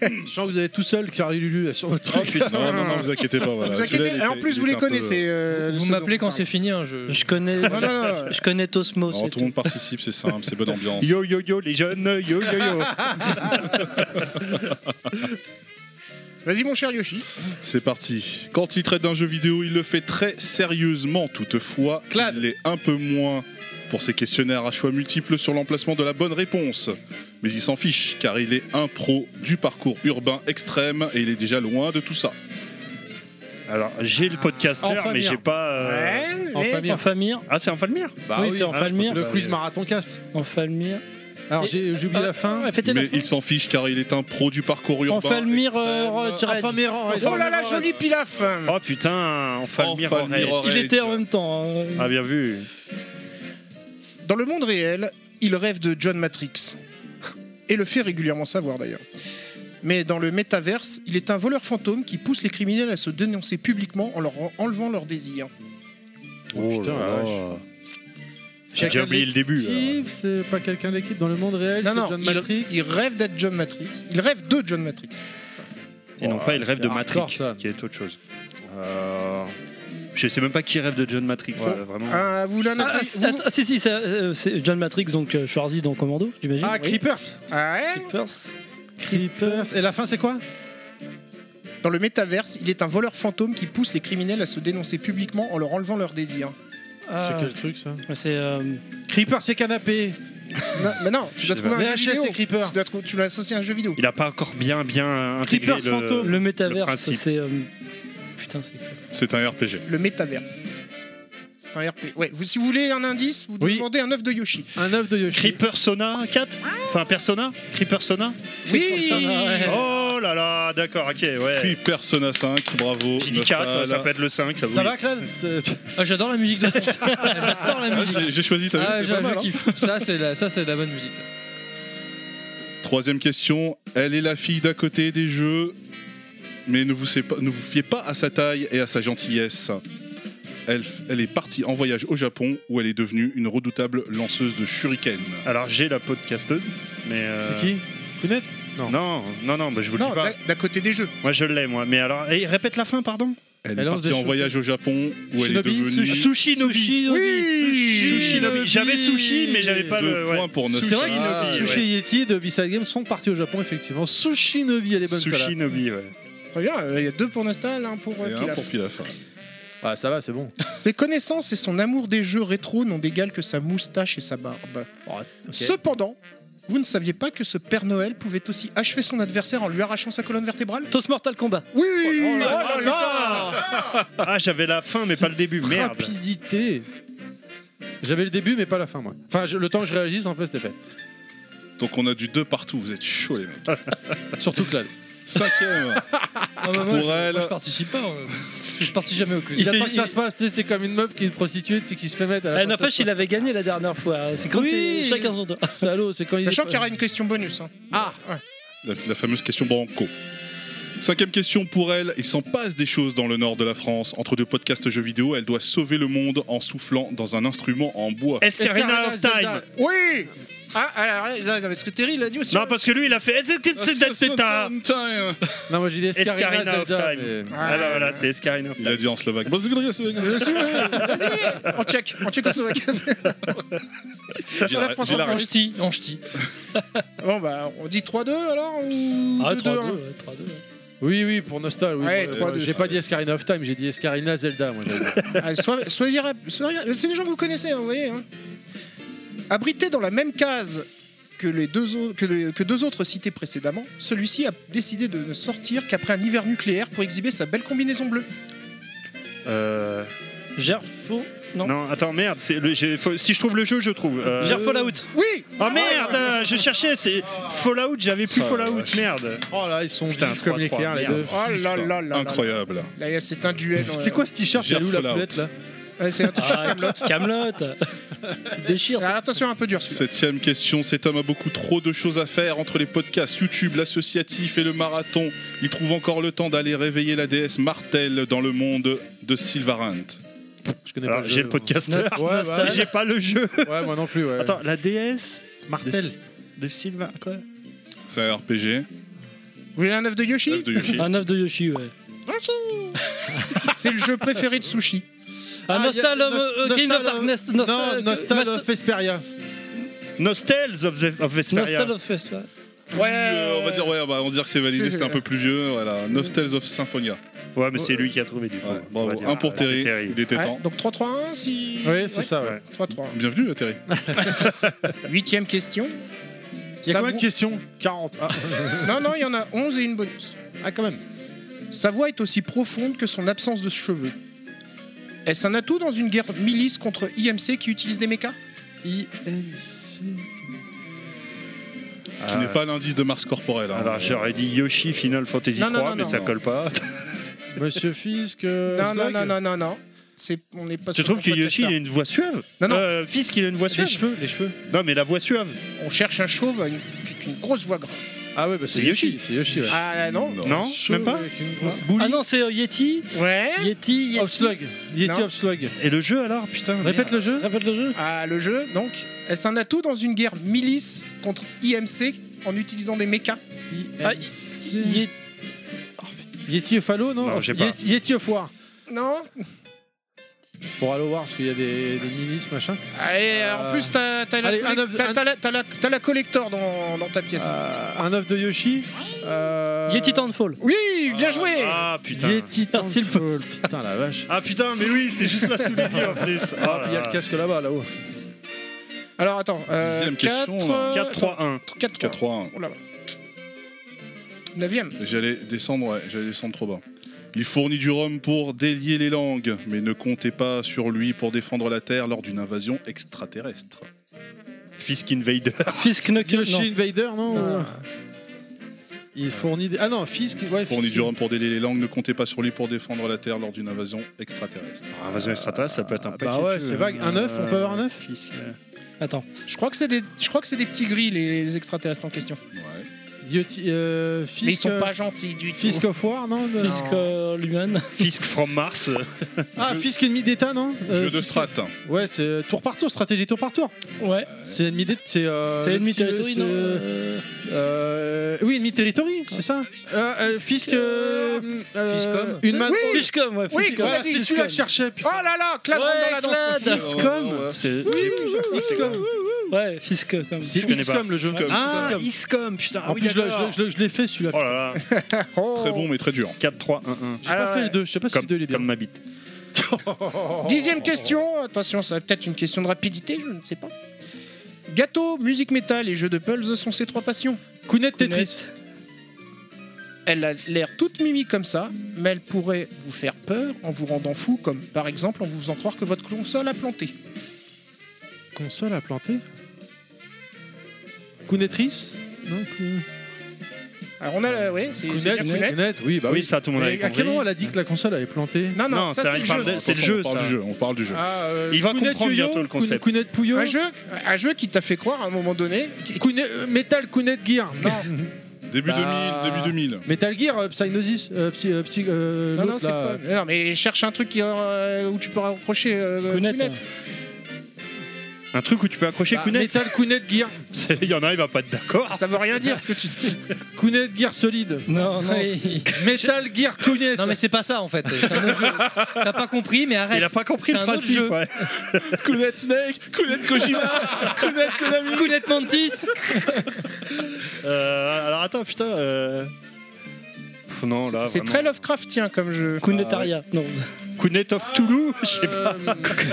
Je sens que vous êtes tout seul, Carrie Lulu, sur votre truc. Non, non, non, vous inquiétez pas. Voilà. Vous inquiétez, en plus vous les connaissez. euh, Vous ceux m'appelez quand c'est fini. hein, je... Je connais, Non, non, non. je connais Tosmo. Alors, tout le monde participe, c'est simple, c'est bonne ambiance. Yo yo yo, les jeunes. Yo yo yo. Vas-y mon cher Yoshi. C'est parti. Quand il traite d'un jeu vidéo, il le fait très sérieusement. Toutefois, il l'est un peu moins pour ses questionnaires à choix multiples sur l'emplacement de la bonne réponse. Mais il s'en fiche, car il est un pro du parcours urbain extrême et il est déjà loin de tout ça. Alors, j'ai le podcaster, Enfamir. mais j'ai pas. euh, Ouais, En mais- famille. En Famir. Ah, c'est Enfalmir? Bah oui, c'est en Ah, je Falmire. Le Bah, quiz marathon cast. En Falmire. Alors j'ai oublié la fin. Répétez la Mais il s'en fiche, car il est un pro du parcours urbain. Euh, rend- Oh là là, joli pilaf. Oh putain, Enfalmir. Enfalmir Oreille. Il était en même temps. hein. Ah, bien vu. Dans le monde réel, il rêve de John Matrix. Et le fait régulièrement savoir d'ailleurs. Mais dans le métaverse, il est un voleur fantôme qui pousse les criminels à se dénoncer publiquement en leur enlevant leurs désirs. Oh putain, la vache. J'ai déjà oublié le début. C'est pas quelqu'un de l'équipe dans le monde réel, Non, c'est non, John il, Matrix. il rêve d'être John Matrix. Il rêve de John Matrix. Et non Oh, pas, il rêve de Matrix, ça. qui est autre chose. Euh, Je sais même pas qui rêve de John Matrix, Ouais. euh, vraiment. Ah, vous l'en Ah, avez c'est- vous- attends, ah, si, si, c'est, euh, c'est John Matrix, donc euh, Schwarzy dans Commando, j'imagine. Ah, Oui. Creepers. Ah ouais Creepers. Creepers. Et la fin, c'est quoi? Dans le métaverse, il est un voleur fantôme qui pousse les criminels à se dénoncer publiquement en leur enlevant leurs désirs. Ah, C'est quel truc ça c'est. euh, Creepers, c'est canapé. Non, mais non, tu dois trouver un jeu VHS, vidéo. c'est Creepers. Tu dois trou- tu l'as associé à un jeu vidéo. Il a pas encore bien, bien intégré Creepers le... fantôme. le métaverse, principe. c'est. euh, Putain, c'est. C'est un RPG. Le métaverse. C'est un RP. Ouais, vous, si vous voulez un indice, vous Oui. demandez un œuf de Yoshi. Un œuf de Yoshi. Creeper Sona 4 Enfin, Persona Creeper Sona Oui Persona, ouais. Oh là là, d'accord, ok, ouais. Puis Persona 5, bravo. J'ai dit 4, Nostal. ça peut être le 5, ça, Ça oui. va, C'est- Ah, j'adore la musique de fond. j'adore la Ah, musique. j'ai- J'ai choisi, t'as vu, Ah, c'est je, mal, hein. kiffe. Ça, c'est la, ça, c'est de la bonne musique. Ça. Troisième question. Elle est la fille d'à côté des jeux, mais ne vous, sais pas- ne vous fiez pas à sa taille et à sa gentillesse. Elle, elle est partie en voyage au Japon où elle est devenue une redoutable lanceuse de shuriken. Alors, j'ai la podcasteuse, mais. euh, C'est qui? Kounet Non, non, non, bah, je vous le Non, dis pas. d'à- côté des jeux. Moi, je l'ai, moi. Mais alors, et répète la fin, pardon? Elle, Elle est partie en voyage au Japon où elle est Shinobi, devenue. sushi- Sushi Nobi. Sushi, Oui Sushi Nobi. Nobi. J'avais sushi, mais j'avais pas Deux le. points pour. C'est vrai que Ah, Nobi, Sushi ouais. et Yeti de B-Side Games sont partis au Japon, effectivement. Sushi Nobi, elle est bonne. Sushi Nobi, ouais. Bien, euh, il y a deux pour Nostal, un pour euh, Et un Pilaf. pour Pilaf. Ah, ça va, c'est bon. Ses connaissances et son amour des jeux rétro n'ont d'égal que sa moustache et sa barbe. Cependant, vous ne saviez pas que ce Père Noël pouvait aussi achever son adversaire en lui arrachant sa colonne vertébrale? Tos Mortal Kombat. Oui Oh là Oh là là Ah, j'avais la fin, mais pas le début. Merde. Rapidité. J'avais le début, mais pas la fin, moi. Enfin, je- le temps que je réagisse, en fait, c'était fait. Donc on a du deux partout, vous êtes chaud les mecs. Surtout Claude. Cinquième. Ah, bah, moi, Pour je, elle. moi, je participe pas. Je participe jamais au quiz. Il pas que ça il- se passe, tu sais, c'est comme une meuf qui est une prostituée, tu sais, qui se fait mettre à la Eh, ça N'empêche, il avait gagné la dernière fois. C'est comme Oui. c'est chacun son tour. Salaud, c'est quand il Sachant est... qu'il y aura une question bonus. hein. Ah La, la fameuse question Branco. Cinquième question pour elle. Il s'en passe des choses dans le nord de la France. Entre deux podcasts jeux vidéo, elle doit sauver le monde en soufflant dans un instrument en bois. Escarina of Time? Zelda. Oui Ah, alors là, là, parce que Terry l'a dit aussi. Non, parce que lui, il a fait. Non, moi j'ai dit Escarina, Escarina of. Time? mais- Ah bah voilà, c'est Escarina of Il a Time. dit en slovaque. Bien sûr, ouais. Vas-y, ouais. En tchèque, en tchécoslovaque. J'ai la- France en ch'ti, en ch'ti. Bon, bah, on dit 3-2 alors ou Ah, 2-2 3-2. Ouais, 3-2. Oui, oui, pour Nostal. Oui, Ouais, Euh, 3-2. j'ai pas dit Escarina of Time, j'ai dit Escarina Zelda. Moi, dit. Ah, soyez rap- soyez- C'est des gens que vous connaissez, hein, vous voyez. Hein. Abrité dans la même case que, les deux au- que, les- que deux autres cités précédemment, celui-ci a décidé de ne sortir qu'après un hiver nucléaire pour exhiber sa belle combinaison bleue. Euh, Gerfo. Non. Non, attends, merde. c'est le- j'ai- faut- Si je trouve le jeu, je trouve. Euh, Ger Fallout. Oui Oh merde, euh, je cherchais, c'est Fallout, j'avais plus Oh, Fallout, merde. Oh là, ils sont Putain, vifs comme 3-3, l'éclair, les merde. deux. Oh là là là là. Incroyable. Là, il y a- c'est un duel. C'est quoi ce t-shirt a où la Fallout. poulette là Ouais, C'est un t-shirt Ah, Camelot. Camelot. Déchire. Alors, attention, un peu dur celui-là. Septième question. Cet homme a beaucoup trop de choses à faire entre les podcasts, YouTube, l'associatif et le marathon. Il trouve encore le temps d'aller réveiller la déesse Martel dans le monde de Sylvarant. Je connais Alors, pas j'ai le moi. podcaster, Ouais, ouais. j'ai pas le jeu. Ouais, moi non plus, ouais. Attends, la DS Martel. de, de Sylvain, quoi C'est un RPG. Vous voulez un œuf de Yoshi Œuf de Yoshi. Un œuf de Yoshi, ouais. C'est le jeu préféré de Sushi. Un Ah, Nostal of, euh, Darkness. Non, Nostal- Nostal of Vesperia. Nostels of, the, of Vesperia. Nostal of Vesperia. Ouais, Euh, on va dire ouais, bah, on va dire que c'est validé, C'est- c'était un peu plus vieux. Voilà, Nostels of Symphonia. Ouais, mais c'est lui qui a trouvé du coup. Ouais, bravo. dire. Un pour Ah, Terry. Terry. Il était Ouais, temps. donc 3-3-1 si. Oui, c'est ça, ouais. Ouais. 3-3. Bienvenue, Terry. Huitième question. Il y a combien de questions? 40. Ah. Non, non, il y en a 11 et une bonus. Ah, quand même. Sa voix est aussi profonde que son absence de cheveux. Est-ce un atout dans une guerre milice contre IMC qui utilise des mechas? IMC. Qui Ah. n'est pas l'indice de Mars corporel. hein. Alors j'aurais dit Yoshi Final Fantasy Non, non, 3, non, mais non, ça non. colle pas. Monsieur Fisk. euh, Non, non, non, non, non, non. C'est, on n'est pas Tu sur trouves que Yoshi il a une voix suave? Non, non. Euh, Fisk il a une voix Les suave? cheveux, les cheveux. Non, mais la voix suave. On cherche un chauve avec une, avec une grosse voix grave. Ah ouais, bah c'est Yoshi. Yoshi. C'est Yoshi, ouais. Ah non Non, même pas. Ah non, c'est euh, Yeti. Ouais. Yeti. Yeti. Obslug. Yeti Non. Obslug. Et le jeu alors Putain. Répète le jeu. Répète le jeu. Ah, le jeu, donc. Est-ce un atout dans une guerre milice contre IMC en utilisant des mechas? Ah, IMC. Yeti. Yeti of Halo, non? Non, j'ai pas. Yeti, Yeti of War. Non Pour Halo War, parce qu'il y a des, des milices, machin. Allez, Euh, en plus, t'as, la, la, la- la collector dans, dans ta pièce. Euh, un œuf de Yoshi. Euh, Yeti Townfall. Oui, bien joué Ah putain. Yeti le Townfall. Putain, la vache. Ah putain, mais oui, c'est juste là sous les yeux en plus. Oh Ah, là il y a le casque là-bas, là-haut. Alors, attends. Euh, Dixième question, 4, là. 4, 3, 1. 4, 4 3 1 Oh là là. Neuvième. J'allais descendre, ouais, j'allais descendre trop bas. Il fournit du rhum pour délier les langues, mais ne comptez pas sur lui pour défendre la Terre lors d'une invasion extraterrestre. Fisk Invader. Fisk Knuckle. Yoshi Non. Invader, non, Non. euh, Il fournit des... Ah non, Fisk, ouais. Il fournit Fisk. du rhum pour délier les langues, ne comptez pas sur lui pour défendre la Terre lors d'une invasion extraterrestre. Invasion extraterrestre, ça peut être un bah paquet. ouais, tu c'est vague. Un œuf, on peut avoir un œuf Fisk. euh, Attends. Je crois que c'est des, je crois que c'est des petits gris, les extraterrestres en question. Ouais. Euh, Fisk, Mais ils sont euh, pas gentils du tout. Fisk of War, non de- Fisk euh, Lumen. Fisk from Mars. Ah, Fisk ennemi d'État, non Euh, Jeu de Fisk- strat. Ouais, c'est tour par tour, stratégie tour par tour. Ouais. C'est ennemi d'État. C'est euh, ennemi territory, non Euh, euh, Oui, ennemi territory, c'est ça euh, euh, Fisk. euh, euh, Fiscom. Une main. Oui. Ouais. Oui, c'est celui-là que je cherchais. Oh là là, Clad dans la danse. Fiscom. C'est. XCOM. Ouais, Fisk comme. C'est connais pas. XCOM le jeu. Ah, Fiscom. XCOM, putain. Ah En oui, plus, je l'ai- je d'accord. l'ai- je l'ai- je l'ai fait celui-là. Oh là là. Oh. Très bon, mais très dur. 4, 3, 1, 1. J'ai pas Ah fait ouais. le 2, je sais pas si Comme, le 2 il est bien. comme ma bite. Dixième question. Attention, ça va peut-être une question de rapidité, je ne sais pas. Gâteau, musique métal et jeux de puzzle sont ses trois passions. Kounet Tetris. Elle a l'air toute mimi comme ça, mais elle pourrait vous faire peur en vous rendant fou, comme par exemple en vous faisant croire que votre console a planté. Console à planter. Kounetris Non, Kou- Alors on a, ouais, c'est c'est bien Kounet, oui, bah oui, oui. ça, tout le monde Mais avait à compris. quel moment elle a dit que la console avait planté Non, non, Non, ça ça, c'est il le parle jeu. de- c'est le jeu, on parle ça. du jeu. On parle du jeu. Ah, euh, Il va Kounet comprendre bientôt le concept. Kounet Pouyo. Un jeu, un jeu qui t'a fait croire à un moment donné. qui- Kounet- euh, Metal Kounet Gear. Non, Début Bah, 2000, début 2000. Metal Gear, euh, Psygnosis. euh, psy, euh, psy- euh, non, non, l'autre, c'est là, pas. Non, mais cherche un truc qui, euh, où tu peux raccrocher euh, Kounet. Kounet. Un truc où tu peux accrocher bah, Kounet Metal Kounet Gear. Il y en a, il va pas être d'accord. Ça veut rien dire ce que tu dis. Kounet Gear solide. Non, non. Metal Gear Kounet. Non mais c'est pas ça en fait, c'est un autre jeu. T'as pas compris mais arrête. Il a pas compris C'est le principe. jeu. ouais. Kounet Snake, Kounet Kojima, Kounet Konami. Kounet Mantis. Euh, alors attends, putain. euh, pff, Non, là. C'est très Lovecraftien comme jeu. Kunetaria. Non. Kounet of Toulouse Je sais pas.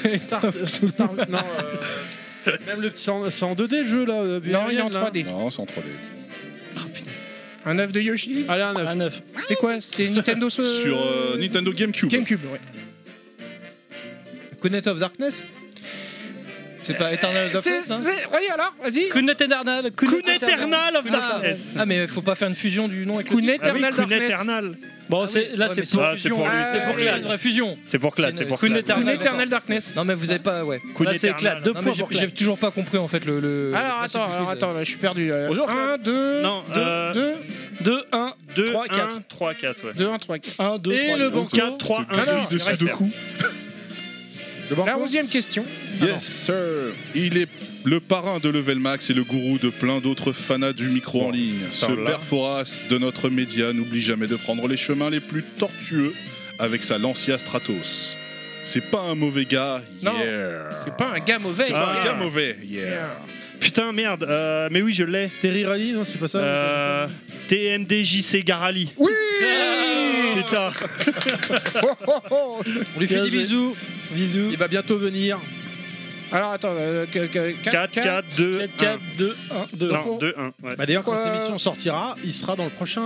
Euh, Star- Star- non, euh, même le petit, c'est en- c'est en 2D le jeu là. euh, Non, il est en VRL, là. 3D. Non, c'est en 3D. Un œuf de Yoshi. Allez, un 9. Un 9. C'était quoi? C'était Nintendo ce- Sur euh, Nintendo GameCube. GameCube, ouais. Kounet of Darkness? C'est pas Eternal Darkness hein Oui, alors, vas-y. Kun Eternal. Kun Kun Eternal of ah, Darkness. ah, mais faut pas faire une fusion du nom avec le Kun. Ah Eternal Kun Darkness. Eternal. Bon, c'est là, Ouais, c'est mais pour. Ah, c'est pour lui, c'est pour C'est Clad. une vraie fusion. C'est pour Clad, C'est pour Kun Clad. Eternal. Kun d'accord. Eternal Darkness. Non mais vous avez pas ouais. Kun Là, c'est Eternal. éclat. Deux points j'ai- Clad. toujours pas compris en fait le. le- Alors attends, alors attends, je suis perdu. là. Bonjour, 1, 2, Non, 2, euh, 2, 2, 1, 2, 3, 4. 1, 3, 4, ouais. 2, 1, 3, 4. 1, 2, Et 3. le quatre. banco. 4, 3, 1, Alors, de il reste Sudoku. Le La onzième question. Yes, sir. Il est le parrain de Level Max et le gourou de plein d'autres fanas du micro en ligne. Ce ça, là. père Foras de notre média n'oublie jamais de prendre les chemins les plus tortueux avec sa Lancia Stratos. C'est pas un mauvais gars, Non, yeah. C'est pas un gars mauvais. C'est pas Ah. un gars mauvais, yeah. Yeah. Putain, merde. euh, mais oui, je l'ai. Terry Rally, non, c'est pas ça Euh, TMDJC Garali. Oui Oh, oh. On lui fait des bisous. Bisous. Il va bientôt venir. Alors attends, euh, que- que- 4, 4, 2, 4, 1. 4, 2, 1, 2. Non, 2, 1. Ouais. Bah D'ailleurs, quand cette émission sortira, il sera dans le prochain.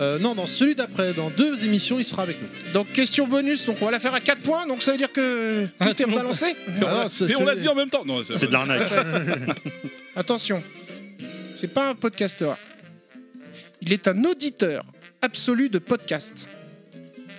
euh, non, dans celui d'après. Dans deux émissions, il sera avec nous. Donc question bonus, donc on va la faire à 4 points, donc ça veut dire que Ah, tout est tout le monde- balancé Et on Ah, et on l'a dit en même temps. Non, C'est de l'arnaque. Attention, c'est pas un podcasteur. Il est un auditeur absolu de podcast.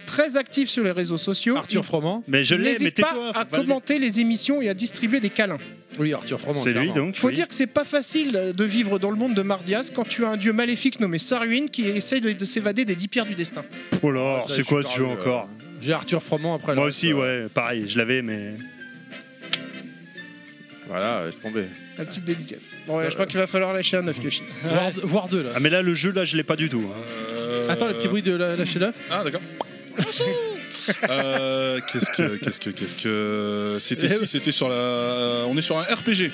Très actif sur les réseaux sociaux. Arthur Froment. Mais je Il l'ai, mais n'hésite tais-toi. pas faut à pas le dire. commenter les émissions et à distribuer des câlins. Oui, Arthur Froment. C'est lui clairement. donc. Faut oui. dire que c'est pas facile de vivre dans le monde de Mardias quand tu as un dieu maléfique nommé Saruin qui essaye de, de s'évader des dix pierres du destin. Oh là, Ça, c'est je quoi suis ce jeu perdu, encore euh, J'ai Arthur Froment après. Moi aussi, euh, ouais, pareil, je l'avais, mais. Voilà, laisse tomber. La petite dédicace. Bon, ouais, je crois qu'il va falloir lâcher un œuf, Yoshi. Voire, voire deux là. Ah, mais là, le jeu, là, je l'ai pas du tout. hein. Euh, Attends, le petit bruit de la, lâcher l'œuf. Ah, d'accord. Euh, qu'est-ce que qu'est-ce que qu'est-ce que c'était si, c'était sur la on est sur un RPG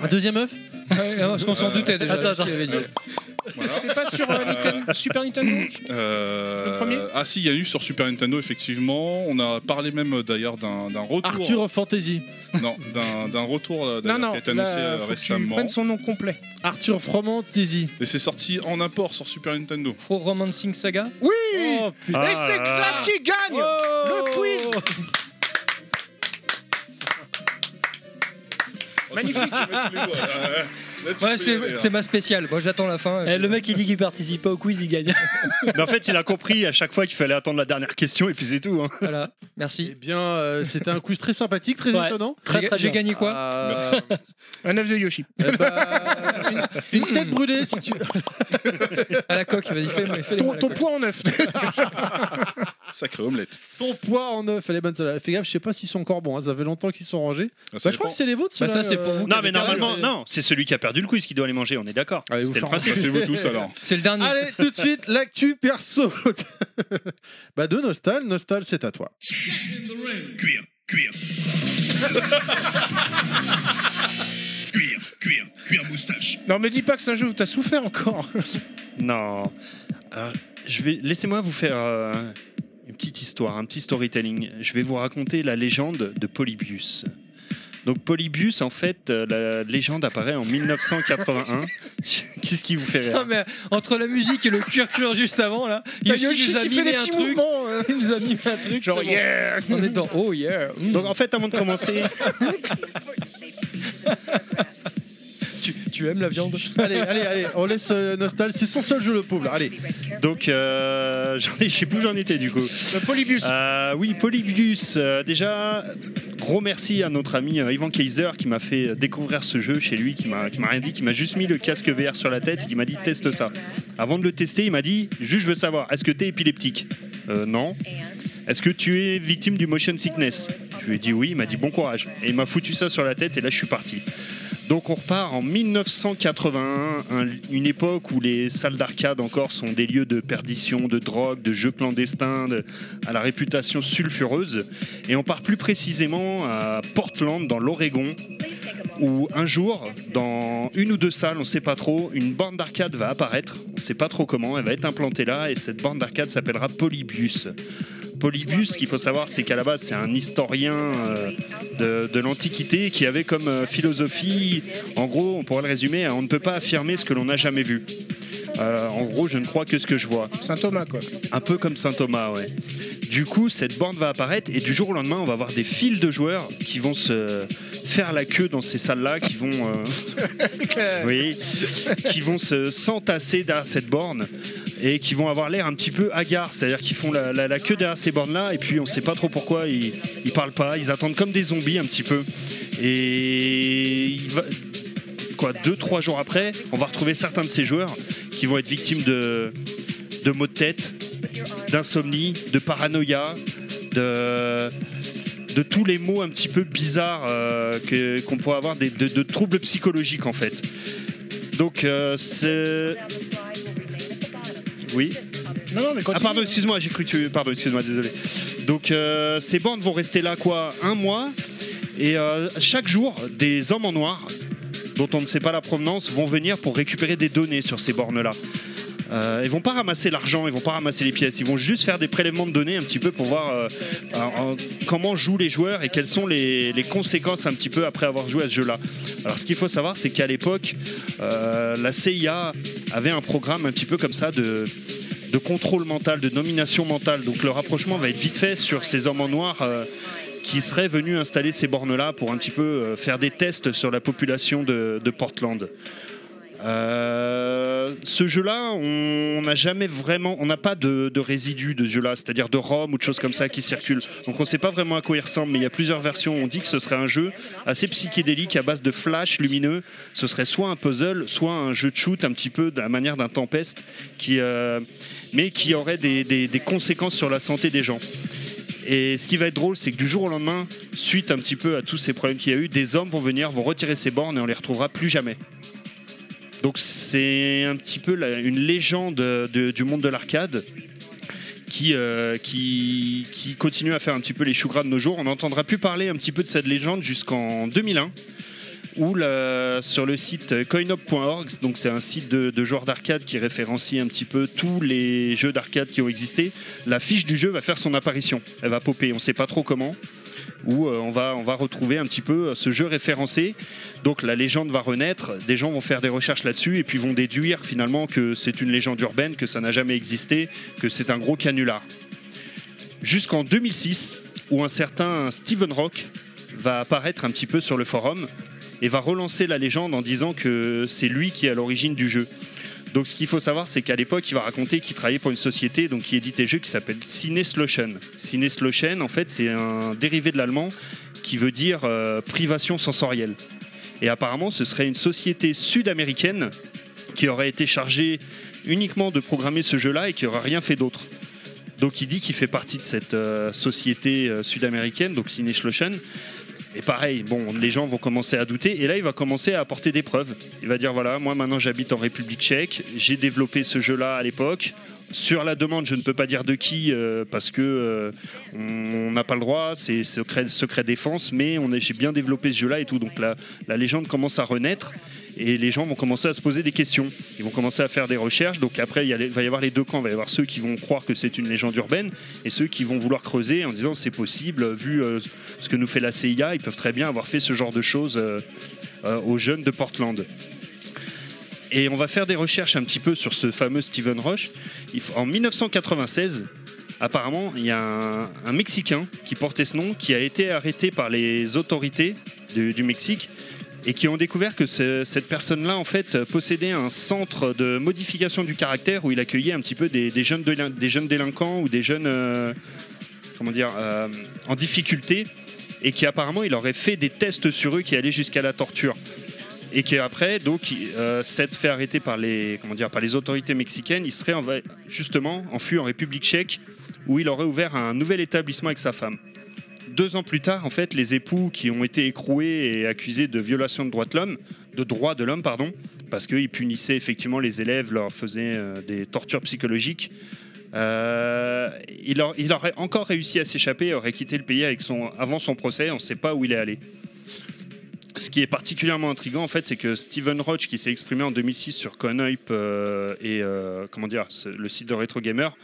Un deuxième œuf? Ouais, parce qu'on s'en doutait déjà. Attends, ce qu'il avait dit. voilà. C'était pas sur euh, Nintendo- Super Nintendo Euh, Le premier ah si il y a eu sur Super Nintendo effectivement on a parlé même euh, d'ailleurs d'un d'un retour Arthur of Fantasy. non d'un d'un retour euh, Non, d'ailleurs, non, qui a été annoncé là, euh, faut que tu récemment prennes son nom complet. Arthur Froment Tasy. et c'est sorti en import sur Super Nintendo Pro Romancing Saga. Oui Oh, putain. Et c'est Ah. Clad qui gagne Oh Le quiz Magnifique Ouais, c'est c'est ma spéciale. Moi j'attends la fin. Eh, le mec, il dit qu'il participe pas au quiz, il gagne. Mais en fait, il a compris à chaque fois qu'il fallait attendre la dernière question et puis c'est tout. hein. Voilà. Eh Merci. bien, euh, c'était un quiz très sympathique, très Ouais. étonnant. Très, J'ai très j'ai bien. gagné quoi Euh, Un œuf de Yoshi. eh ben, une, une tête brûlée si tu. À la coque. Vas-y, fais, fais les Ton, ton poids en œuf. sacré omelette Ton poids en œuf, elle est bonne celle-là. Fais gaffe, je sais pas s'ils sont encore bons. hein, Ça fait longtemps qu'ils sont rangés. Ah, ça Bah, je crois que c'est les vôtres. Bah, ça, c'est pour euh, vous. Non, mais normalement, non, c'est celui qui a perdu le quiz qui doit aller manger, on est d'accord. Allez, vous C'était le faire principe. C'est vous tous alors C'est le dernier. Allez, tout de suite, l'actu perso. bah, de Nostal. Nostal, c'est à toi. Cuir, cuir. cuir, cuir, cuir moustache. Non, me dis pas que c'est un jeu où t'as souffert encore. Non. Alors, je vais laissez-moi vous faire euh, une petite histoire, un petit storytelling. Je vais vous raconter la légende de Polybius. Donc Polybius, en fait, euh, la légende apparaît en 1981. Qu'est-ce qui vous fait Non, rire mais entre la musique et le cuir cuir juste avant là, T'as Yoshi Yoshi nous a qui fait mimé des un petits truc. mouvements. euh. Il nous a mis un truc. Genre, c'est bon. yeah En étant oh yeah. mm. Donc en fait, avant de commencer, tu, tu aimes la viande allez, allez, allez, on laisse euh, Nostal. C'est son seul jeu, le pauvre. Allez. donc euh, j'en ai, je sais plus où j'en étais du coup. Le Polybius. Euh, oui, Polybius. euh, déjà, gros merci à notre ami euh, Ivan Kaiser qui m'a fait découvrir ce jeu chez lui, qui m'a qui m'a rien dit, qui m'a juste mis le casque VR sur la tête et qui m'a dit teste ça. Avant de le tester, il m'a dit juste je veux savoir, est-ce que t'es épileptique? Euh, Non. Est-ce que tu es victime du motion sickness? Je lui ai dit oui, il m'a dit bon courage. Et il m'a foutu ça sur la tête et là je suis parti. Donc on repart en 1981, un- une époque où les salles d'arcade encore sont des lieux de perdition, de drogue, de jeux clandestins, de- à la réputation sulfureuse. Et on part plus précisément à Portland, dans l'Oregon, où un jour, dans une ou deux salles, on ne sait pas trop, une borne d'arcade va apparaître. On ne sait pas trop comment, elle va être implantée là, et cette borne d'arcade s'appellera Polybius. Polybius, ce qu'il faut savoir, c'est qu'à la base, c'est un historien euh, de, l'Antiquité qui avait comme euh, philosophie, en gros, on pourrait le résumer, on ne peut pas affirmer ce que l'on n'a jamais vu. Euh, en gros, je ne crois que ce que je vois. Saint Thomas, quoi. Un peu comme Saint Thomas, ouais. Du coup, cette borne va apparaître et du jour au lendemain, on va avoir des files de joueurs qui vont se faire la queue dans ces salles-là, qui vont, euh, oui, qui vont se s'entasser derrière cette borne et qui vont avoir l'air un petit peu hagards, c'est-à-dire qu'ils font la, la- la queue derrière ces bornes-là et puis on sait pas trop pourquoi ils, ils parlent pas, ils attendent comme des zombies un petit peu. Et il va- quoi, deux trois jours après, on va retrouver certains de ces joueurs qui vont être victimes de de maux de tête, d'insomnie, de paranoïa, de de tous les mots un petit peu bizarres euh, que- qu'on pourrait avoir, des- de, de troubles psychologiques en fait. Donc euh, c'est... Oui Non, non, mais Ah pardon, excuse-moi, j'ai cru que tu... Pardon, excuse-moi, désolé. Donc euh, ces bandes vont rester là quoi Un mois et euh, chaque jour, des hommes en noir, dont on ne sait pas la provenance, vont venir pour récupérer des données sur ces bornes-là. Euh, ils vont pas ramasser l'argent, ils vont pas ramasser les pièces, ils vont juste faire des prélèvements de données un petit peu pour voir euh, euh, comment jouent les joueurs et quelles sont les, conséquences un petit peu après avoir joué à ce jeu-là. Alors ce qu'il faut savoir, c'est qu'à l'époque, euh, la CIA avait un programme un petit peu comme ça de, de contrôle mental, de nomination mentale. Donc le rapprochement va être vite fait sur ces hommes en noir. Qui seraient venus installer ces bornes-là pour un petit peu euh, faire des tests sur la population de, Portland. Euh, ce jeu-là, on n'a jamais vraiment, on n'a pas de, résidus de ce jeu-là, c'est-à-dire de ROM ou de choses comme ça qui circulent. Donc on ne sait pas vraiment à quoi il ressemble, mais il y a plusieurs versions. On dit que ce serait un jeu assez psychédélique à base de flash lumineux. Ce serait soit un puzzle, soit un jeu de shoot un petit peu de la manière d'un tempeste, euh, mais qui aurait des conséquences sur la santé des gens. Et ce qui va être drôle, c'est que du jour au lendemain, suite un petit peu à tous ces problèmes qu'il y a eu, des hommes vont venir, vont retirer ces bornes et on les retrouvera plus jamais. Donc c'est un petit peu une légende de- du monde de l'arcade qui, euh, qui, qui continue à faire un petit peu les choux gras de nos jours. On n'entendra plus parler un petit peu de cette légende jusqu'en 2001 la- sur le site coinop.org, donc c'est un site de, de joueurs d'arcade qui référencie un petit peu tous les jeux d'arcade qui ont existé, la fiche du jeu va faire son apparition. Elle va popper, on ne sait pas trop comment, où euh, on, va, on va retrouver un petit peu euh, ce jeu référencé. Donc la légende va renaître, des gens vont faire des recherches là-dessus et puis vont déduire finalement que c'est une légende urbaine, que ça n'a jamais existé, que c'est un gros canular. Jusqu'en 2006, où un certain Steven Rock va apparaître un petit peu sur le forum et va relancer la légende en disant que c'est lui qui est à l'origine du jeu. Donc ce qu'il faut savoir, c'est qu'à l'époque, il va raconter qu'il travaillait pour une société donc, qui éditait des jeux qui s'appelle Cineslotion. Cineslotion, en fait, c'est un dérivé de l'allemand qui veut dire euh, privation sensorielle. Et apparemment, ce serait une société sud-américaine qui aurait été chargée uniquement de programmer ce jeu-là et qui n'aurait rien fait d'autre. Donc il dit qu'il fait partie de cette euh, société euh, sud-américaine, donc Cineslotion. Et pareil, bon, les gens vont commencer à douter. Et là, il va commencer à apporter des preuves. Il va dire voilà, moi maintenant j'habite en République tchèque. J'ai développé ce jeu-là à l'époque. Sur la demande, je ne peux pas dire de qui euh, parce que euh, on n'a pas le droit, c'est secret, défense. Mais j'ai bien développé ce jeu-là et tout. Donc la légende commence à renaître et les gens vont commencer à se poser des questions. Ils vont commencer à faire des recherches. Donc après, il va y avoir les deux camps. Il va y avoir ceux qui vont croire que c'est une légende urbaine et ceux qui vont vouloir creuser en disant c'est possible, vu euh, ce que nous fait la CIA, ils peuvent très bien avoir fait ce genre de choses euh, euh, aux jeunes de Portland. Et on va faire des recherches un petit peu sur ce fameux Stephen Rush. En 1996, apparemment, il y a un, Mexicain qui portait ce nom, qui a été arrêté par les autorités du Mexique et qui ont découvert que ce- cette personne-là, en fait, possédait un centre de modification du caractère où il accueillait un petit peu des, jeunes, délinquants ou des jeunes, euh, comment dire, euh, en difficulté et qui apparemment, il aurait fait des tests sur eux qui allaient jusqu'à la torture. Et qui après donc euh, s'être fait arrêter par les comment dire par les autorités mexicaines il serait en justement enfui en République tchèque où il aurait ouvert un nouvel établissement avec sa femme deux ans plus tard en fait les époux qui ont été écroués et accusés de violation de droits de l'homme de droits de l'homme pardon parce qu'ils punissaient effectivement les élèves leur faisaient euh, des tortures psychologiques euh, il, aurait encore réussi à s'échapper, aurait quitté le pays avec son, avant son procès, on ne sait pas où il est allé. Ce qui est particulièrement intriguant, en fait, c'est que Steven Roach, qui s'est exprimé en 2006 sur Conoip euh, et euh, comment dire, le site de Retro Gamer,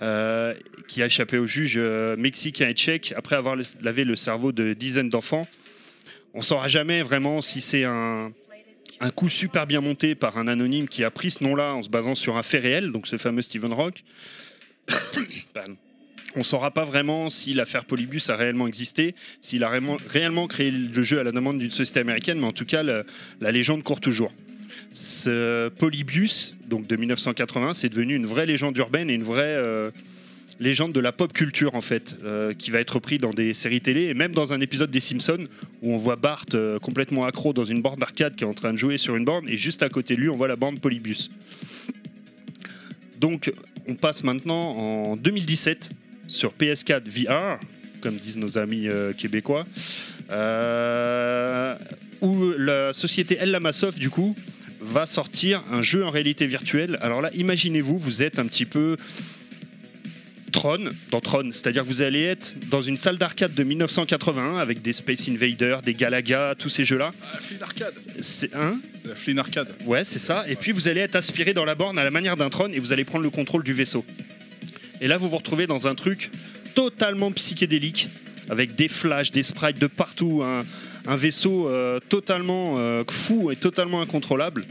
euh, qui a échappé au juge euh, mexicain et tchèque après avoir lavé le cerveau de dizaines d'enfants. On ne saura jamais vraiment si c'est un, coup super bien monté par un anonyme qui a pris ce nom-là en se basant sur un fait réel, donc ce fameux Stephen Rock. On ne saura pas vraiment si l'affaire Polybus a réellement existé, s'il a réellement, créé le jeu à la demande d'une société américaine, mais en tout cas, la légende court toujours. Ce Polybus, donc de 1980, c'est devenu une vraie légende urbaine et une vraie euh, légende de la pop culture en fait, euh, qui va être repris dans des séries télé et même dans un épisode des Simpsons où on voit Bart euh, complètement accro dans une borne d'arcade qui est en train de jouer sur une borne et juste à côté de lui on voit la borne Polybus. Donc on passe maintenant en 2017 sur PS4 VR, comme disent nos amis québécois, où la société El du coup va sortir un jeu en réalité virtuelle. Alors là, imaginez-vous, vous êtes un petit peu Tron, dans Tron, c'est-à-dire que vous allez être dans une salle d'arcade de 1981 avec des Space Invaders, des Galaga, tous ces jeux-là. La Flynn Arcade. C'est un, La Flynn Arcade. Ouais, c'est ça. Et puis vous allez être aspiré dans la borne à la manière d'un trône et vous allez prendre le contrôle du vaisseau. Et là, vous vous retrouvez dans un truc totalement psychédélique, avec des flashs, des sprites de partout, un, un vaisseau euh, totalement euh, fou et totalement incontrôlable.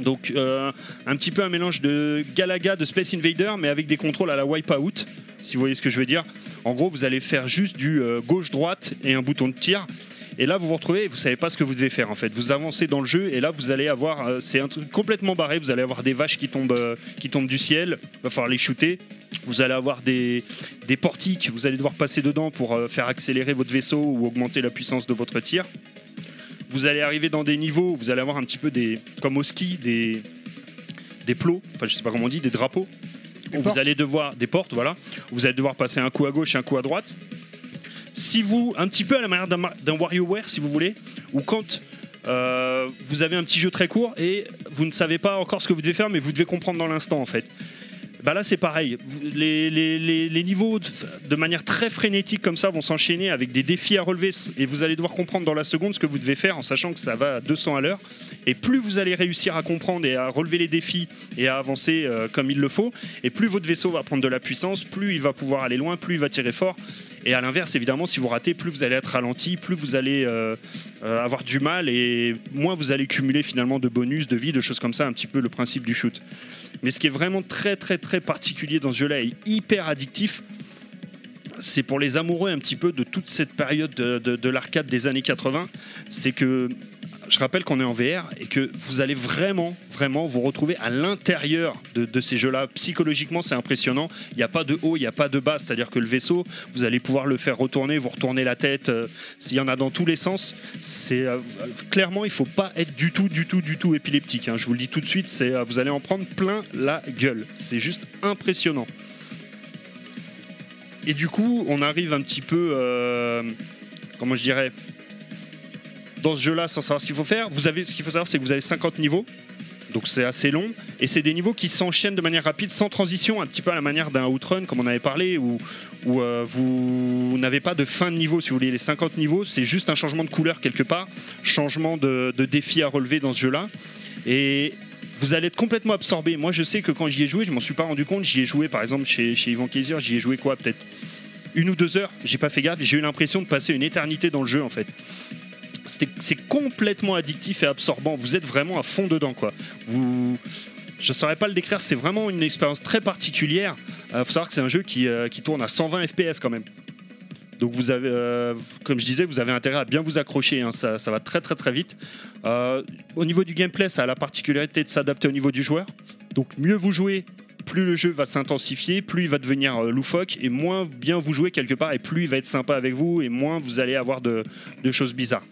Donc euh, un petit peu un mélange de Galaga, de Space Invader, mais avec des contrôles à la Wipeout, si vous voyez ce que je veux dire. En gros, vous allez faire juste du gauche-droite et un bouton de tir. Et là, vous vous retrouvez et vous savez pas ce que vous devez faire en fait. Vous avancez dans le jeu et là, vous allez avoir, euh, c'est un truc complètement barré. Vous allez avoir des vaches qui tombent, euh, qui tombent du ciel. Va falloir les shooter. Vous allez avoir des, des portiques. Vous allez devoir passer dedans pour euh, faire accélérer votre vaisseau ou augmenter la puissance de votre tir. Vous allez arriver dans des niveaux. où Vous allez avoir un petit peu des, comme au ski, des des plots. Enfin, je sais pas comment on dit, des drapeaux. Où vous allez devoir des portes, voilà. Vous allez devoir passer un coup à gauche, un coup à droite si vous, un petit peu à la manière d'un WarioWare, si vous voulez, ou quand euh, vous avez un petit jeu très court et vous ne savez pas encore ce que vous devez faire, mais vous devez comprendre dans l'instant en fait. Bah là c'est pareil, les, niveaux de, de manière très frénétique comme ça vont s'enchaîner avec des défis à relever et vous allez devoir comprendre dans la seconde ce que vous devez faire en sachant que ça va à 200 à l'heure. Et plus vous allez réussir à comprendre et à relever les défis et à avancer euh, comme il le faut, et plus votre vaisseau va prendre de la puissance, plus il va pouvoir aller loin, plus il va tirer fort. Et à l'inverse, évidemment, si vous ratez, plus vous allez être ralenti, plus vous allez euh, euh, avoir du mal et moins vous allez cumuler finalement de bonus, de vie, de choses comme ça, un petit peu le principe du shoot. Mais ce qui est vraiment très très très particulier dans ce jeu-là et hyper addictif, c'est pour les amoureux un petit peu de toute cette période de, de- de l'arcade des années 80, c'est que je rappelle qu'on est en VR et que vous allez vraiment, vraiment vous retrouver à l'intérieur de, ces jeux-là. Psychologiquement, c'est impressionnant. Il n'y a pas de haut, il n'y a pas de bas. C'est-à-dire que le vaisseau, vous allez pouvoir le faire retourner, vous retourner la tête. euh, S'il y en a dans tous les sens, c'est euh, clairement, il faut pas être du tout, du tout, du tout épileptique. hein. Je vous le dis tout de suite, c'est euh, vous allez en prendre plein la gueule. C'est juste impressionnant. Et du coup, on arrive un petit peu, comment je dirais, dans ce jeu-là sans savoir ce qu'il faut faire. Vous avez, ce qu'il faut savoir, c'est que vous avez 50 niveaux. Donc c'est assez long et c'est des niveaux qui s'enchaînent de manière rapide, sans transition, un petit peu à la manière d'un outrun comme on avait parlé, où, euh, vous n'avez pas de fin de niveau si vous voulez. Les 50 niveaux, c'est juste un changement de couleur quelque part, changement de, de défi à relever dans ce jeu-là. Et vous allez être complètement absorbé. Moi je sais que quand j'y ai joué, je m'en suis pas rendu compte. J'y ai joué par exemple chez, chez Yvan Kaiser, j'y ai joué quoi Peut-être une ou deux heures, j'ai pas fait gaffe, j'ai eu l'impression de passer une éternité dans le jeu en fait. C'est complètement addictif et absorbant. Vous êtes vraiment à fond dedans, quoi. Vous, je saurais pas le décrire. C'est vraiment une expérience très particulière. Il faut savoir que c'est un jeu qui, euh, tourne à 120 FPS quand même. Donc vous avez, euh, comme je disais, vous avez intérêt à bien vous accrocher. hein. Ça, va très très très vite. Euh, au niveau du gameplay, ça a la particularité de s'adapter au niveau du joueur. Donc mieux vous jouez, plus le jeu va s'intensifier, plus il va devenir euh, loufoque, et moins bien vous jouez quelque part, et plus il va être sympa avec vous, et moins vous allez avoir de choses bizarres.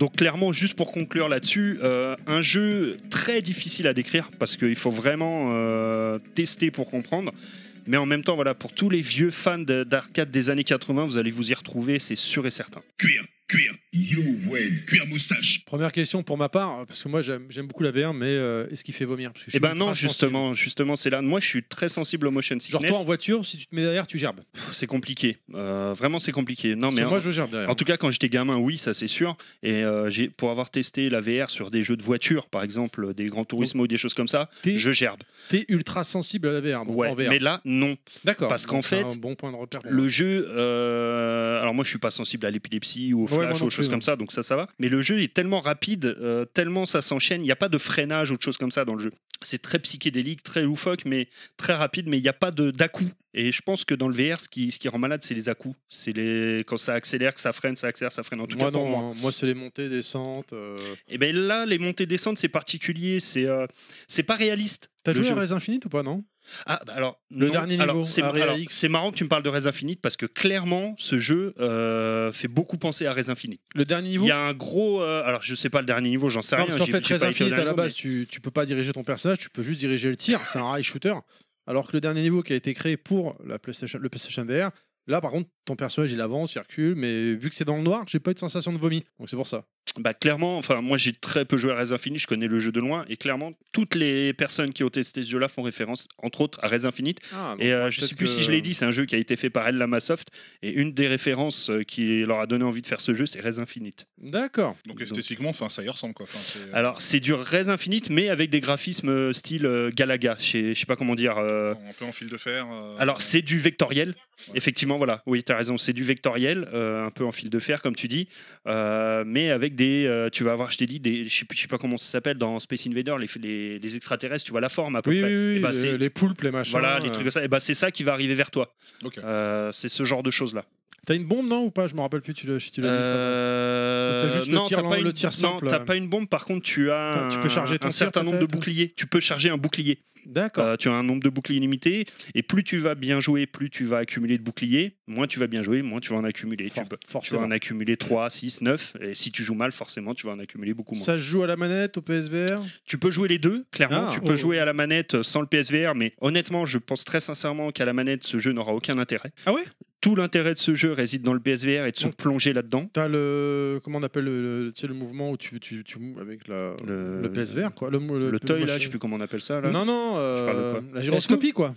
Donc clairement, juste pour conclure là-dessus, euh, un jeu très difficile à décrire parce qu'il faut vraiment euh, tester pour comprendre. Mais en même temps, voilà, pour tous les vieux fans de- d'arcade des années 80, vous allez vous y retrouver, c'est sûr et certain. Cuir, cuir, you win, cuir moustache. Première question pour ma part, parce que moi j'aime beaucoup la VR, mais euh, est-ce qu'il fait vomir? Parce que Eh ben non, sensible. justement, justement, c'est là. Moi, je suis très sensible au motion Genre sickness. toi en voiture, si tu te mets derrière, tu gerbes. C'est compliqué. Euh, vraiment, c'est compliqué. Non, Parce mais que moi en- je gerbe derrière. En tout cas, quand j'étais gamin, oui, ça c'est sûr. Et euh, j'ai, pour avoir testé la VR sur des jeux de voiture, par exemple, des Grands Turismo ou des choses comme ça, je gerbe. T'es ultra sensible à la VR. donc Ouais, en VR. mais là, non. D'accord. parce qu'en fait, un bon point de repère. pour Le moi. jeu, euh, alors moi je suis pas sensible à l'épilepsie ou au Ouais, Ouais, flash non ou choses comme ça, donc ça, ça va. Mais le jeu est tellement rapide, euh, tellement ça s'enchaîne, il n'y a pas de freinage ou de choses comme ça dans le jeu. C'est très psychédélique, très loufoque, mais très rapide, mais il n'y a pas de. Et je pense que dans le VR, ce qui, ce qui rend malade, c'est les à-coups. C'est les... quand ça accélère, que ça freine, ça accélère, ça freine. En tout Moi cas, pour non, moi. moi, moi, c'est les montées, descentes. euh. Et ben là, les montées descentes, c'est particulier, c'est euh, c'est pas réaliste. T'as joué jeu. à Res Infinite ou pas, non? Ah, bah alors, Le non. dernier Alors, niveau, c'est marrant que tu me parles de Res Infinite parce que clairement, ce jeu euh, fait beaucoup penser à Res Infinite. Le dernier Il niveau y a un gros. euh, alors, je sais pas le dernier niveau, j'en sais Non, rien. parce qu'en fait, Res Infinite, à la base, tu, tu peux pas diriger ton personnage, tu peux juste diriger le tir. C'est un rail shooter. Alors que le dernier niveau qui a été créé pour la PlayStation, le PlayStation VR, là, par contre, ton personnage, il avance, il recule, mais vu que c'est dans le noir, j'ai pas eu de sensation de vomi. Donc c'est pour ça. Bah, clairement, enfin, moi j'ai très peu joué à Res Infinite, je connais le jeu de loin, et clairement, toutes les personnes qui ont testé ce jeu-là font référence, entre autres, à Res Infinite. Ah, Et euh, je sais plus si je l'ai dit, c'est un jeu qui a été fait par Lamasoft, et une des références euh, qui leur a donné envie de faire ce jeu, c'est Res Infinite. D'accord. Donc esthétiquement, enfin, ça y ressemble quoi. C'est- Alors, c'est du Res Infinite, mais avec des graphismes euh, style euh, Galaga. Je sais, pas comment dire. euh, un peu en fil de fer. euh, Alors, c'est du vectoriel. Effectivement, voilà. Oui, tu as raison. C'est du vectoriel, euh, un peu en fil de fer, comme tu dis. euh, mais avec des. euh, tu vas avoir, je t'ai dit, des, je sais, je sais pas comment ça s'appelle dans Space Invader, les, les, les extraterrestres, tu vois la forme à peu Oui, près. oui, oui, Eh ben, les poulpes, les machins. Voilà, les trucs comme ça. Et ben, c'est ça qui va arriver vers toi. Ok. Euh, c'est ce genre de choses-là. T'as une bombe, non, ou pas? Je me rappelle plus, tu l'as tu dit. Euh, T'as juste le non, tir pas le une- tir simple, Non, t'as pas une bombe. Par contre, tu as tu peux un- charger ton un certain nombre de boucliers. Tu peux charger un bouclier. D'accord. Euh, tu as un nombre de boucliers limité, et plus tu vas bien jouer, plus tu vas accumuler de boucliers, moins tu vas bien jouer, moins tu vas en accumuler. Tu, peux- tu vas forcément. en accumuler 3, 6, 9, et si tu joues mal, forcément, tu vas en accumuler beaucoup moins. Ça se joue à la manette, au PSVR Tu peux jouer les deux, clairement. Ah, tu peux oh. jouer à la manette sans le PSVR, mais honnêtement, je pense très sincèrement qu'à la manette, ce jeu n'aura aucun intérêt. Ah ouais? Tout l'intérêt de ce jeu réside dans le PSVR et de se Donc- plonger là-dedans. T'as le. Comment on appelle le, le, tu sais, le mouvement où tu, tu, tu avec la, Le- le PSVR, quoi. Le, Le, toy, là, je sais plus comment on appelle ça. Là. Non, non, euh, quoi la gyroscopie, quoi.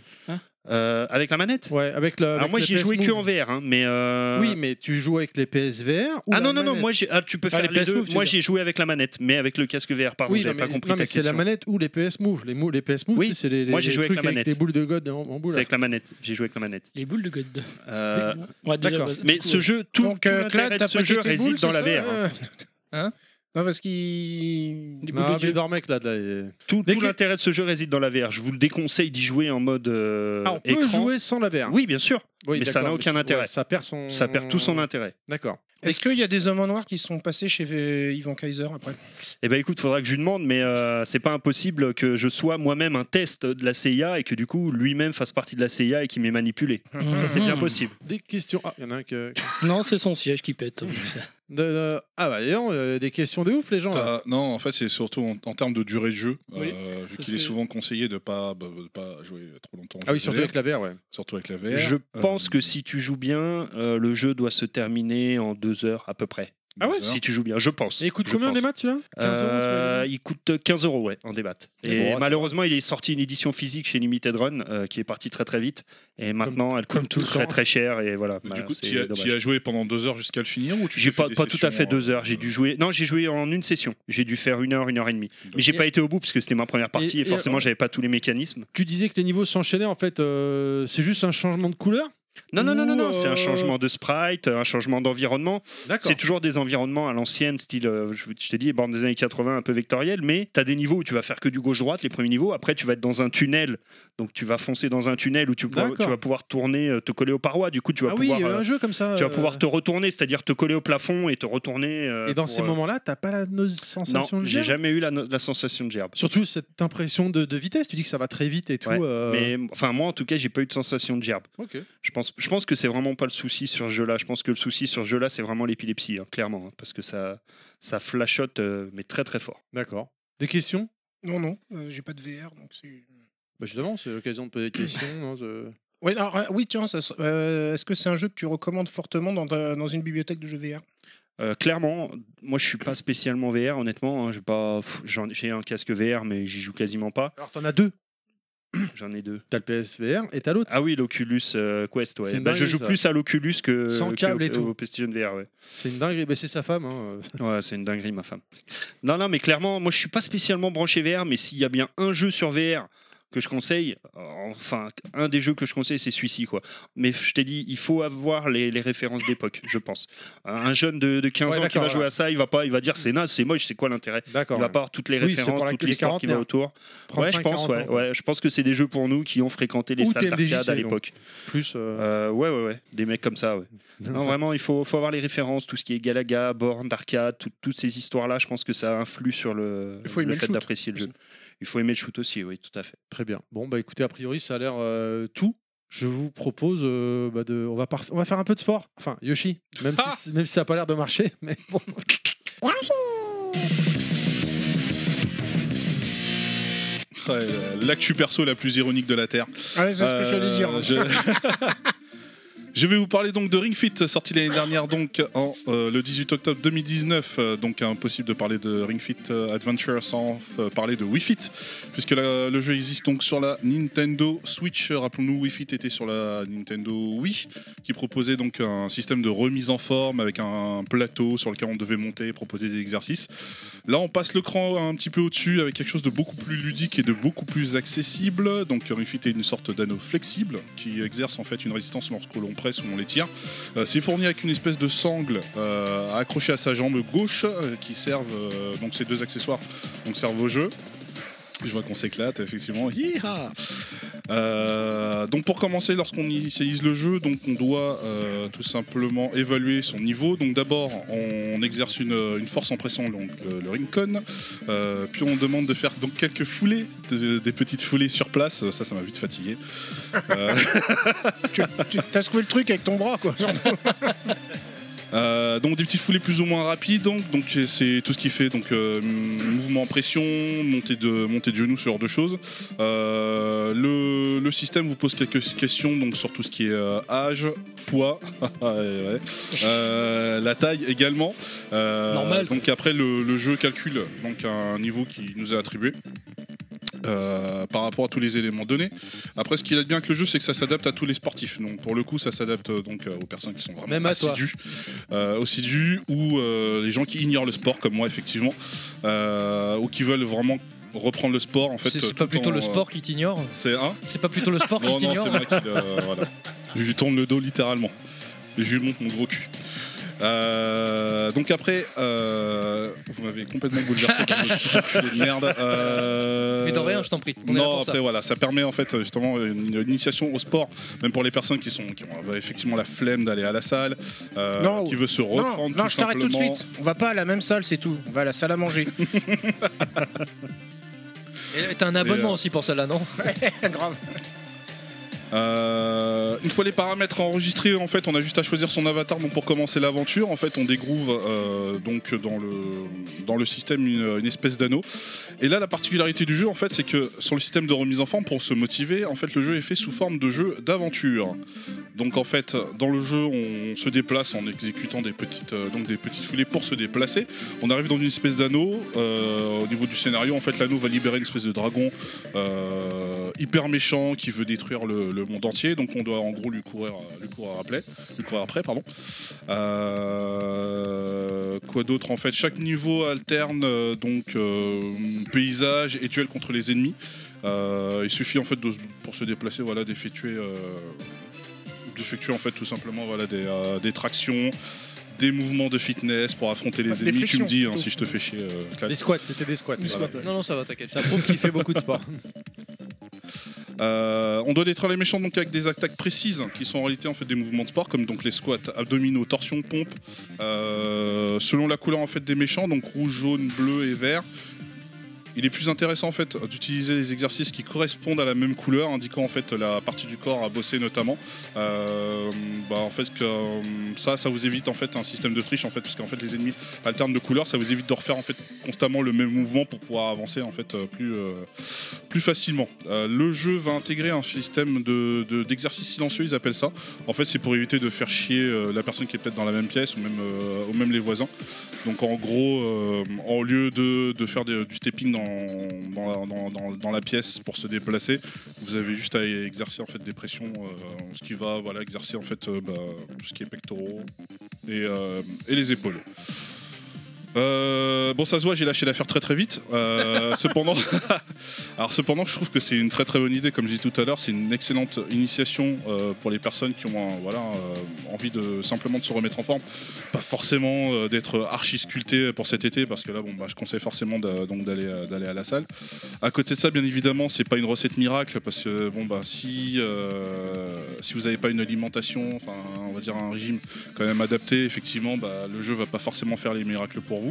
Euh, avec la manette? Ouais, avec la. Alors avec moi, j'ai joué que en VR, hein, mais. euh, Oui, mais tu joues avec les PSVR ou Ah la non, non, non, manette? moi j'ai. Ah, tu peux Ah, faire les les, PS deux. Move, Moi j'ai joué avec la manette, mais avec le casque VR. Pardon, Oui, j'avais pas compris non, mais c'est la manette ou les PS Move. Les, mou- les PS Move, Oui, c'est les, moi, j'ai joué avec la manette. les boules de God en, en boule. C'est avec la manette. J'ai joué avec la manette. Les boules de God. Euh, Ouais, D'accord. bah, mais ce jeu, tout, l'intérêt de ce jeu réside dans la VR. hein? Hein Non, parce qu'il. Non, mais. Dormec, là, là, il- Tout, Dès tout que- l'intérêt de ce jeu réside dans la VR. Je vous le déconseille d'y jouer en mode euh, Ah, on peut écran. jouer sans la VR. Oui, bien sûr. Oui, mais ça n'a aucun intérêt. ouais, ça perd son. Ça perd tout son intérêt. D'accord. Est-ce qu'il y a des hommes en noir qui sont passés chez Ivan Kaiser après? Eh ben écoute, faudra que je lui demande, mais euh, c'est pas impossible que je sois moi-même un test de la CIA et que du coup lui-même fasse partie de la CIA et qu'il m'ait manipulé. Ça c'est bien Mhm. possible. Des questions. Ah, il y en a un que. Non, c'est son siège qui pète. De- de- Ah, bah, dis donc, euh, des questions de ouf, les gens. là. T'as- Non, en fait, c'est surtout en, en termes de durée de jeu, Oui, euh, vu qu'il est souvent conseillé de pas bah, de pas jouer trop longtemps. en Ah oui, jeu surtout avec la VR, ouais. surtout avec la VR. Je Euh, pense que si tu joues bien, euh, le jeu doit se terminer en deux heures à peu près. Ah ouais. Si tu joues bien, je pense. Et il coûte Je combien pense. des maths, celui-là? 15 euros, Euh, il coûte 15 euros ouais, en débat. Et bon, ça malheureusement, il est sorti une édition physique chez Limited Run euh, qui est partie très très vite. Et maintenant, elle coûte comme tout le très temps. très cher. Et voilà. Mais bah, du coup, c'est tu as, dommage. t'y as joué pendant deux heures jusqu'à le finir ou tu J'ai t'es pas, des pas tout à fait deux euh, heures. J'ai dû jouer. Non, j'ai joué en une session. J'ai dû faire une heure, une heure et demie. Mais j'ai Et- pas été au bout parce que c'était ma première partie Et- et, et- forcément, j'avais pas tous les mécanismes. Tu disais que les niveaux s'enchaînaient, en fait, euh, c'est juste un changement de couleur? Non, non, non, non, non, c'est un changement de sprite, un changement d'environnement. C'est toujours des environnements à l'ancienne, style, euh, je t'ai dit, borne des années 80, un peu vectoriel, mais tu as des niveaux où tu vas faire que du gauche-droite, les premiers niveaux. Après, tu vas être dans un tunnel, donc tu vas foncer dans un tunnel où tu, pourras- D'accord. tu vas pouvoir tourner, euh, te coller aux parois. Du coup, tu vas Ah oui, pouvoir. il y a euh, un jeu comme ça. tu vas euh, pouvoir te retourner, c'est-à-dire te coller au plafond et te retourner. euh, Et dans ces euh, moments-là, t'as pas la no- Non, sensation de j'ai gerbe jamais eu la, no- la sensation de gerbe. Surtout cette impression de, de vitesse, tu dis que ça va très vite et tout. Ouais, Mais enfin, moi, en tout cas, j'ai pas eu de sensation de gerbe. Ok. Je pense, je pense que c'est vraiment pas le souci sur ce jeu-là. Je pense que le souci sur ce jeu-là, c'est vraiment l'épilepsie, hein, clairement, hein, parce que ça, ça flashote, euh, mais très très fort. D'accord. Des questions? Non, non, euh, j'ai pas de VR, donc c'est. bah Justement, c'est l'occasion de poser des questions. je- Oui, alors, euh, oui, tiens, ça se- euh, est-ce que c'est un jeu que tu recommandes fortement dans, ta- dans une bibliothèque de jeux VR Euh, clairement, moi, je suis pas spécialement VR, honnêtement. hein, j'ai pas, pff, j'en- j'ai un casque VR, mais j'y joue quasiment pas. Alors, t'en as deux. J'en ai deux. T'as le PSVR et t'as l'autre. Ah oui, l'Oculus euh, Quest. Ouais. Bah, je joue ça. plus à l'Oculus que Sans câble au- et tout. au PlayStation VR. Ouais. C'est une dinguerie. Bah, c'est sa femme. hein. Ouais, c'est une dinguerie, ma femme. Non, non, mais clairement, moi, je suis pas spécialement branché VR, mais s'il y a bien un jeu sur VR que je conseille, enfin, un des jeux que je conseille, c'est celui-ci, quoi. Mais je t'ai dit, il faut avoir les, les références d'époque, je pense. Un jeune de, de 15 Ouais, ans qui va jouer voilà. à ça, il va pas, il va dire c'est naze, c'est moche, c'est quoi l'intérêt? Il D'accord. va pas avoir toutes les Oui, références, toute l'histoire qui va autour. Ouais, je 35, pense, 40 ouais, ouais, je pense que c'est des jeux pour nous qui ont fréquenté les Ou salles d'arcade à l'époque. Plus. euh, Euh, ouais, ouais, ouais, des mecs comme ça, ouais. Non, vraiment, il faut, faut avoir les références, tout ce qui est Galaga, Born, d'arcade, tout- toutes ces histoires-là, je pense que ça influe sur le, le fait d'apprécier le jeu. Il faut aimer le shoot aussi, oui, tout à fait. Très bien. Bon, bah écoutez, a priori, ça a l'air euh, tout. Je vous propose euh, bah, de. On va, par- on va faire un peu de sport. Enfin, Yoshi, même, Ah si, même si ça n'a pas l'air de marcher, mais bon. Ouais, L'actu perso la plus ironique de la Terre. Ah c'est ce que j'allais dire. Euh, je... Je vais vous parler donc de Ring Fit, sorti l'année dernière donc euh, le 18 octobre 2019. euh, donc impossible de parler de Ring Fit euh, Adventure sans parler de Wii Fit, puisque le jeu existe donc sur la Nintendo Switch. Rappelons-nous, Wii Fit était sur la Nintendo Wii, qui proposait donc un système de remise en forme avec un plateau sur lequel on devait monter et proposer des exercices. Là, on passe le cran un petit peu au-dessus avec quelque chose de beaucoup plus ludique et de beaucoup plus accessible. Donc, Ring Fit est une sorte d'anneau flexible qui exerce en fait une résistance lorsque l'on ou on l'étire. Euh, c'est fourni avec une espèce de sangle euh, accrochée à sa jambe gauche euh, qui servent donc ces deux accessoires servent au jeu. Je vois qu'on s'éclate, effectivement. Euh, donc pour commencer, lorsqu'on initialise le jeu, donc on doit euh, tout simplement évaluer son niveau. Donc d'abord, on exerce une, une force en pressant donc, le, le Rincon. Euh, puis on demande de faire donc quelques foulées, de- des petites foulées sur place. Ça, ça m'a vite fatigué. Euh, tu as secoué le truc avec ton bras, quoi. Euh, donc des petites foulées plus ou moins rapides, donc, donc c'est tout ce qui fait donc euh, mouvement en pression, montée de montée de genoux, ce genre de choses. Euh, le, le système vous pose quelques questions donc sur tout ce qui est âge, poids, ouais, la taille également. Normal. Donc après le, le jeu calcule donc un niveau qui nous est attribué. euh, par rapport à tous les éléments donnés. Après, ce qu'il a de bien avec le jeu, c'est que ça s'adapte à tous les sportifs. Donc, pour le coup, ça s'adapte donc euh, aux personnes qui sont vraiment Même à toi. Euh, assidus ou euh, les gens qui ignorent le sport, comme moi, effectivement, euh, ou qui veulent vraiment reprendre le sport. En fait, C'est pas plutôt en, le sport qui t'ignore C'est un. C'est pas plutôt le sport qui Non, non, t'ignore c'est moi qui voilà. Je lui tourne le dos littéralement. Et je lui montre mon gros cul. Euh, donc après, euh, vous m'avez complètement bouleversé par votre petit enculé de merde. Euh, Mais de rien, je t'en prie. On est là Non, pour ça. après voilà, ça permet en fait justement une, une initiation au sport, même pour les personnes qui sont qui ont effectivement la flemme d'aller à la salle, euh, Non, qui veut se reprendre non, non, tout je t'arrête tout de simplement. suite. On va pas à la même salle, c'est tout. On va à la salle à manger. Et T'as un abonnement euh, aussi pour celle-là, non? Grave. Euh, une fois les paramètres enregistrés, en fait, on a juste à choisir son avatar. Donc pour commencer l'aventure, en fait, on dégroove euh, donc dans le système une, espèce d'anneau. Et là, la particularité du jeu, en fait, c'est que sur le système de remise en forme, pour se motiver, en fait, le jeu est fait sous forme de jeu d'aventure. Donc en fait, dans le jeu, on se déplace en exécutant des petites euh, foulées pour se déplacer. On arrive dans une espèce d'anneau. au niveau du scénario, en fait, l'anneau va libérer une espèce de dragon hyper méchant qui veut détruire le, le monde entier. Donc on doit en gros lui courir, lui courir après, lui courir après, pardon. Euh, quoi d'autre en fait? Chaque niveau alterne euh, donc euh, paysage et duel contre les ennemis. Euh, il suffit en fait de, pour se déplacer, voilà, d'effectuer, euh, d'effectuer en fait tout simplement voilà des, euh, des tractions. Des mouvements de fitness pour affronter les Des ennemis. Tu me dis hein, si je te fais chier. euh. Des squats, c'était des squats. Des squats, ouais. Non, non, ça va, t'inquiète. Ça prouve qu'il fait beaucoup de sport. Euh, on doit détruire les méchants donc avec des attaques précises qui sont en réalité en fait des mouvements de sport comme donc les squats, abdominaux, torsion, pompe. euh, selon la couleur en fait des méchants, donc rouge, jaune, bleu et vert. Il est plus intéressant en fait d'utiliser les exercices qui correspondent à la même couleur, indiquant en fait la partie du corps à bosser notamment. Euh, bah, en fait euh, ça, ça vous évite en fait un système de triche en fait, parce qu'en fait les ennemis alternent de couleurs, ça vous évite de refaire en fait constamment le même mouvement pour pouvoir avancer en fait euh, plus plus facilement. Le jeu va intégrer un système de- silencieux, ils appellent ça. En fait, c'est pour éviter de faire chier la personne qui est peut-être dans la même pièce ou même, les voisins. Donc, en gros, en lieu de, faire des- du stepping dans, dans, la- pièce pour se déplacer, vous avez juste à exercer en fait des pressions, euh, ce qui va voilà, exercer en fait euh, bah, tout ce qui est pectoraux et, euh, et les épaules. Euh, bon, ça se voit, j'ai lâché l'affaire très très vite. Euh, cependant, alors cependant, je trouve que c'est une très très bonne idée, comme je dis tout à l'heure, c'est une excellente initiation euh, pour les personnes qui ont voilà envie de simplement de se remettre en forme, pas forcément d'être archi sculpté pour cet été, parce que là, bon, bah, je conseille forcément donc d'aller d'aller à la salle. À côté de ça, bien évidemment, c'est pas une recette miracle, parce que bon bah si si vous n'avez pas une alimentation, enfin on va dire un régime quand même adapté, effectivement, bah, le jeu va pas forcément faire les miracles pour vous.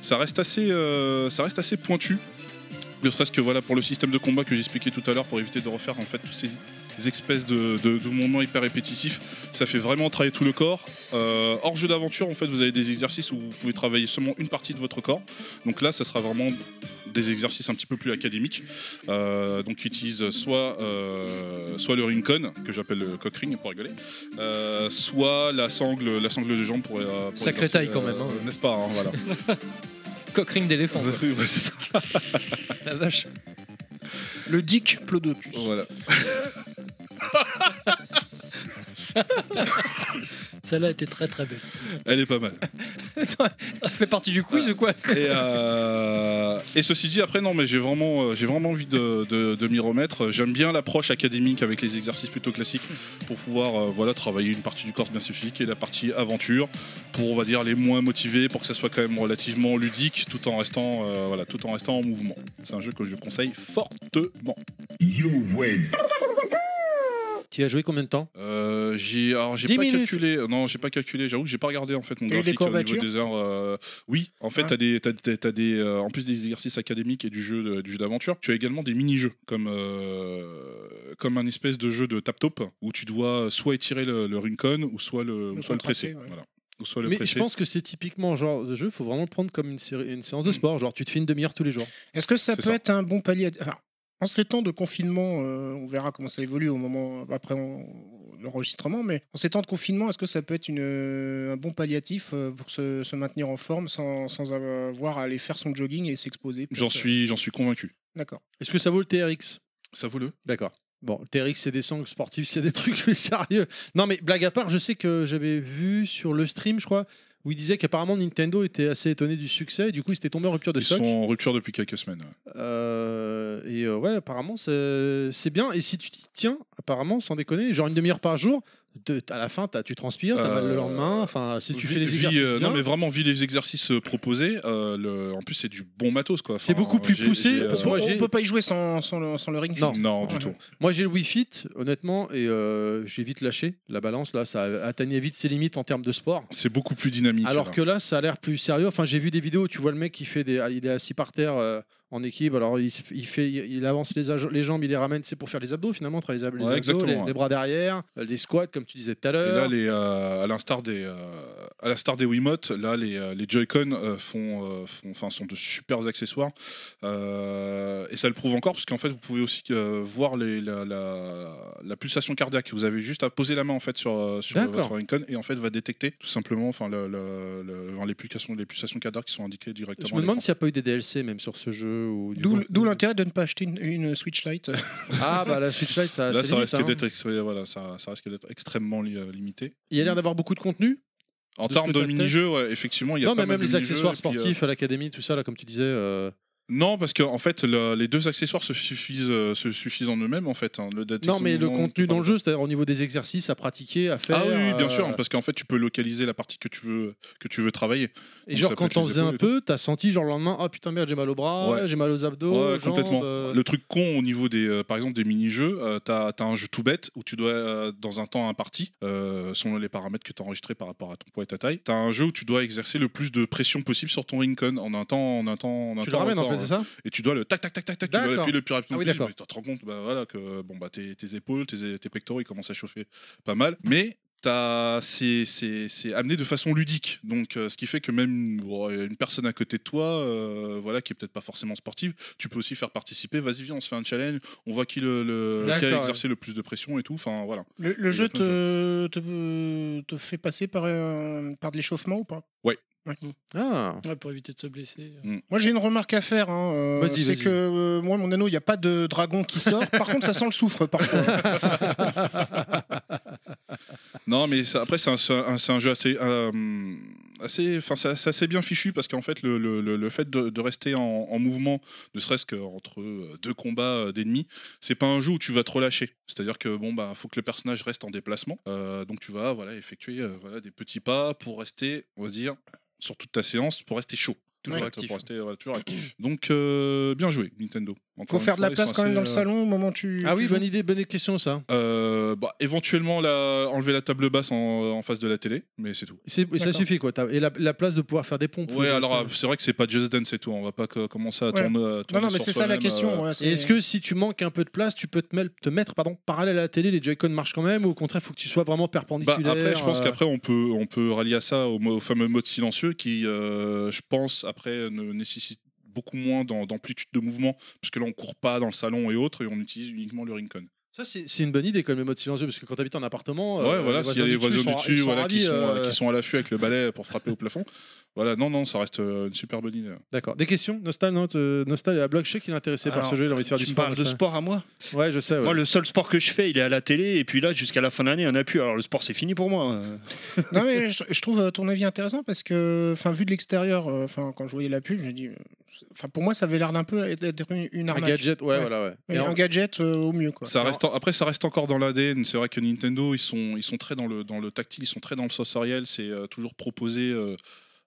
Ça reste assez, euh, ça reste assez pointu. Ne serait-ce que voilà pour le système de combat que j'expliquais tout à l'heure pour éviter de refaire en fait tous ces ces espèces de, de, de mouvements hyper répétitifs. Ça fait vraiment travailler tout le corps. Euh, hors jeu d'aventure, en fait, vous avez des exercices où vous pouvez travailler seulement une partie de votre corps. Donc là, ça sera vraiment des exercices un petit peu plus académiques. Euh, donc qui utilisent soit, euh, soit le Rincon, que j'appelle le cock ring pour rigoler, euh, soit la sangle, la sangle de jambe pour, euh, pour Sacrée taille quand même, hein. N'est-ce pas hein, voilà. Cockring d'éléphant. quoi. Ouais, c'est ça. La vache. Le Dick Plodocus. Voilà. Celle-là était très très belle. Elle est pas mal. Ça fait partie du quiz ou quoi Et, euh, et ceci dit, après, non, mais j'ai vraiment, euh, j'ai vraiment envie de, de- de m'y remettre. J'aime bien l'approche académique avec les exercices plutôt classiques pour pouvoir euh, voilà, travailler une partie du corps bien spécifique et la partie aventure pour, on va dire, les moins motivés, pour que ça soit quand même relativement ludique tout en restant, euh, voilà, tout en, restant en mouvement. C'est un jeu que je conseille fortement. You win. Tu y as joué combien de temps? Euh, j'ai alors j'ai 10 pas minutes. calculé non j'ai pas calculé j'avoue que j'ai pas regardé en fait mon des graphique au niveau des heures euh, oui en fait Ah. t'as des t'as des euh, en plus des exercices académiques et du jeu de- du jeu d'aventure tu as également des mini-jeux comme euh, comme un espèce de jeu de tap top où tu dois soit étirer le, le Rincon ou soit le, ou soit le presser ouais. voilà ou soit le Mais je pense que c'est typiquement le genre de jeu, il faut vraiment le prendre comme une, série- une séance de sport. Genre, tu te fais une demi-heure tous les jours. Est-ce que ça peut ça. être un bon palier à- enfin, En ces temps de confinement, euh, on verra comment ça évolue au moment après on- l'enregistrement, mais en ces temps de confinement, est-ce que ça peut être une, euh, un bon palliatif euh, pour se, se maintenir en forme sans, sans avoir à aller faire son jogging et s'exposer j'en suis j'en suis convaincu D'accord. Est-ce que ça vaut le TRX ça vaut le D'accord. Bon, le TRX, c'est des sangles sportifs, c'est des trucs mais sérieux. Non, mais blague à part, je sais que j'avais vu sur le stream, je crois, où il disait qu'apparemment Nintendo était assez étonné du succès. Du coup, il s'était tombé en rupture de ils stock. sont en rupture depuis quelques semaines ouais. Euh, et euh, ouais, apparemment, c'est c'est bien. Et si tu t'y tiens, apparemment, sans déconner, genre une demi-heure par jour, de- à la fin, t'as- tu transpires, t'as mal le Euh, lendemain. Enfin, si tu fais des exercices. euh, bien, non mais vraiment vu les exercices euh, proposés euh, le- en plus c'est du bon matos quoi C'est beaucoup plus poussé, euh, parce que moi, on j'ai- peut pas y jouer sans, sans, le, sans le ring Non. fit. non du Ouais. tout Moi, j'ai le Wii Fit, honnêtement, et euh, j'ai vite lâché la balance. Là, ça atteignait vite ses limites en termes de sport. c'est beaucoup plus dynamique Alors là. que là, ça a l'air plus sérieux. Enfin, j'ai vu des vidéos où tu vois le mec qui fait des, il est assis par terre euh, en équipe. Alors, il, fait, il, avance les, jambes, il les ramène, c'est pour faire les abdos finalement, travailler les Ouais, abdos, les, les bras derrière, euh, les squats comme tu disais tout à Et l'heure. là, les, euh, à l'instar des, euh, à l'instar des Wiimote, là, les, euh, les Joy-Con euh, font, enfin, sont de super accessoires. Et ça le prouve encore, parce qu'en fait, vous pouvez aussi voir les, la, la- la pulsation cardiaque. Vous avez juste à poser la main en fait sur, sur votre Rincon et en fait va détecter tout simplement, enfin, le, le- le- enfin, les pulsations, les pulsations cardiaques qui sont indiquées directement. Je me demande s'il n'y a pas eu des DLC même sur ce jeu. Ou D'où l'intérêt de ne pas acheter une, une Switch Lite. Ah, bah la Switch Lite, ça, Là, ça limite, risque hein. d'être voilà, ça, ça risque d'être extrêmement li- euh, limité. Il y a l'air d'avoir beaucoup de contenu. En termes de mini-jeux, ouais, effectivement, il y a Non, pas mais mal même de les mini-jeux, accessoires et puis, euh, sportifs à l'académie, tout ça, là, comme tu disais. euh, Non, parce qu'en en fait, le- les deux accessoires se suffisent, euh, se suffisent en eux-mêmes, en fait. hein. Le Non, mais le mouvement, contenu dans le jeu, c'est-à-dire au niveau des exercices à pratiquer, à faire. Ah oui, oui, bien euh, sûr, parce qu'en fait, tu peux localiser la partie que tu veux, que tu veux travailler. Et Donc, genre, ça peut quand être t'en les faisais épaules un et peu, t'as senti, genre, le lendemain, oh putain, merde, j'ai mal au bras, Ouais. j'ai mal aux abdos, Ouais, aux jambes, complètement. euh, Le truc con au niveau des, euh, par exemple, des mini-jeux, euh, t'as as un jeu tout bête où tu dois, euh, dans un temps imparti, euh, selon les paramètres que tu as enregistrés par rapport à ton poids et ta taille, t'as un jeu où tu dois exercer le plus de pression possible sur ton Rincon en un temps, en un temps, en un Tu le temps ramènes, en record, fait, c'est ça Et tu dois le tac tac tac tac tac, tu dois appuyer le plus rapidement Ah oui, possible, d'accord. mais tu te rends compte bah, voilà, que bon, bah, tes, tes épaules, tes, tes pectoraux, ils commencent à chauffer pas mal. Mais c'est c'est- c'est amené de façon ludique. Donc, euh, ce qui fait que même une personne à côté de toi, euh, voilà, qui est peut-être pas forcément sportive, tu peux aussi faire participer. Vas-y, viens, on se fait un challenge. On voit qui, le, le- qui a exercé le plus de pression et tout. Enfin, voilà. Le, jeu te, te, te fait passer par, euh, par de l'échauffement ou pas? Ouais. Ah, Ouais, pour éviter de se blesser. Moi j'ai une remarque à faire. hein, euh, c'est que euh, moi mon anneau il n'y a pas de dragon qui sort. Par contre ça sent le soufre parfois. Non, mais ça- après, c'est un, jeu assez, euh, assez, enfin, c'est assez bien fichu parce qu'en fait, le, le- le- le fait de, de rester en, en mouvement, ne serait-ce qu'entre euh, deux combats euh, d'ennemis, c'est pas un jeu où tu vas te relâcher. C'est-à-dire que bon, bah, faut que le personnage reste en déplacement. Euh, donc tu vas, voilà, effectuer euh, voilà, des petits pas pour rester, on va dire, sur toute ta séance, pour rester chaud. Toujours Pour actif. rester voilà, toujours actif. Donc, euh, bien joué, Nintendo. Faut faire de la place quand même dans le euh, salon au moment où tu. Ah tu oui, joues. bonne idée, bonne question ça. euh, bah, éventuellement la, enlever la table basse en, en face de la télé, mais c'est tout. C'est- Ça suffit quoi. Et la, la place de pouvoir faire des pompes. Ouais, alors euh, c'est vrai que c'est pas Just Dance et tout. On va pas co- commencer à Ouais. tourner. à Non, tourner non, mais c'est ça la question. euh, ouais, c'est- est-ce que si tu manques un peu de place, tu peux te, mettre pardon, parallèle à la télé, les Joy-Con marchent quand même ou au contraire, il faut que tu sois vraiment Bah, perpendiculaire après, je pense euh, qu'après on peut on peut rallier à ça au, fameux mode silencieux qui, euh, je pense, après ne nécessite beaucoup moins d'am- d'amplitude de mouvement puisque là on court pas dans le salon et autres et on utilise uniquement le Rincon. Ça, c'est une bonne idée quand même, le mode silencieux, parce que quand tu habites en appartement, Ouais, euh, voilà, s'il y a des voisins du dessus voilà, qui, sont, euh, qui sont à l'affût avec le balai pour frapper au plafond. Voilà, non, non, ça reste euh, une super bonne idée. D'accord. Des questions? Nostal, non Nostal est à bloc, je sais qu'il est intéressé par ce jeu, il a envie de faire tu du sport. parles de sport à moi? Ouais, je sais. ouais. Moi, le seul sport que je fais, il est à la télé, et puis là, jusqu'à la fin de l'année, il n'y en a plus. Alors, le sport, c'est fini pour moi. euh. Non, mais je, je trouve ton avis intéressant parce que, enfin, vu de l'extérieur, enfin, quand je voyais la pub, je me dis, enfin, pour moi, ça avait l'air d'un peu être une, une un arnaque. gadget, ouais, Ouais. voilà, ouais. Et un en- gadget euh, au mieux, quoi. Ça reste en- après, ça reste encore dans l'ADN. C'est vrai que Nintendo, ils sont, ils sont très dans le, dans le tactile, ils sont très dans le sensoriel. C'est euh, toujours proposer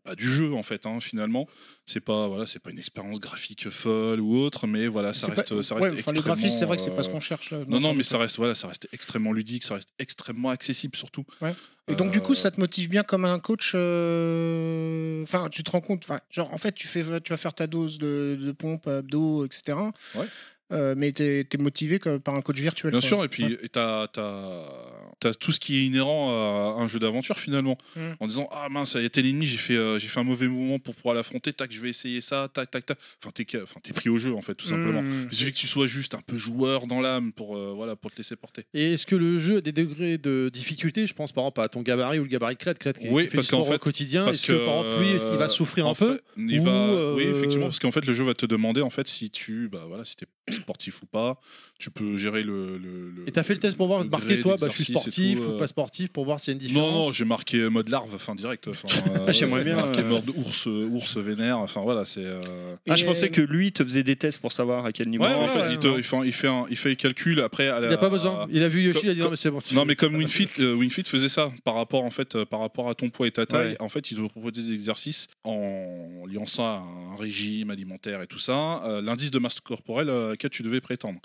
euh, du jeu en fait. hein, finalement, c'est pas voilà, c'est pas une expérience graphique folle ou autre, mais voilà, ça reste, pas- ça ouais, reste extrêmement. les graphismes, c'est vrai que c'est pas ce euh, qu'on cherche. là, dans Non, non, mais ça reste voilà, ça reste extrêmement ludique, ça reste extrêmement accessible surtout. Ouais. Et donc, du coup, Euh, ça te motive bien comme un coach. euh, Enfin, tu te rends compte. Genre, en fait, tu, fais, tu vas faire ta dose de, de pompe, abdos, etc. Ouais. Euh, mais tu es, motivé comme par un coach virtuel. Bien quoi. sûr, et puis Ouais. tu as, tout ce qui est inhérent à un jeu d'aventure finalement. Mm. En disant Ah mince, il y a tel ennemi, j'ai fait, euh, j'ai fait un mauvais mouvement pour pouvoir l'affronter, tac, je vais essayer ça, tac, tac, tac. Enfin, t'es enfin, t'es pris au jeu en fait, tout simplement. Mm. Il suffit que tu sois juste un peu joueur dans l'âme pour, euh, voilà, pour te laisser porter. Et est-ce que le jeu a des degrés de difficulté Je pense par exemple à ton gabarit ou le gabarit de Clad, Clad qui, Oui, qui fait parce du sport qu'en fait- au quotidien. Parce Est-ce que, par exemple lui, il va souffrir en un peu? fait, il ou, va, euh, Oui, effectivement, parce qu'en fait, le jeu va te demander en fait si tu, bah voilà, si t'es sportif ou pas. Tu peux gérer le. le, le- Et t'as fait le test pour voir, marquer toi, bah, je suis sportif tout, ou euh. pas sportif pour voir s'il y a une différence. Non, non, j'ai marqué mode larve, enfin direct. Enfin, euh, J'aimerais j'ai bien, Marqué euh, mode ours, ours vénère. Enfin voilà, c'est. euh, Ah, je pensais que lui te faisait des tests pour savoir à quel niveau. Ouais, fait, il, te- il fait, un- il fait un, il fait les calculs après. À la, Il n'a pas besoin. Il a vu Yoshi, il a dit non, mais c'est bon. Non, mais comme WinFit, WinFit faisait ça par rapport en fait, par rapport à ton poids et ta taille. Ouais. En fait, ils te proposaient des exercices en liant ça à un régime alimentaire et tout ça. euh, L'indice de masse corporelle euh, auquel tu devais prétendre.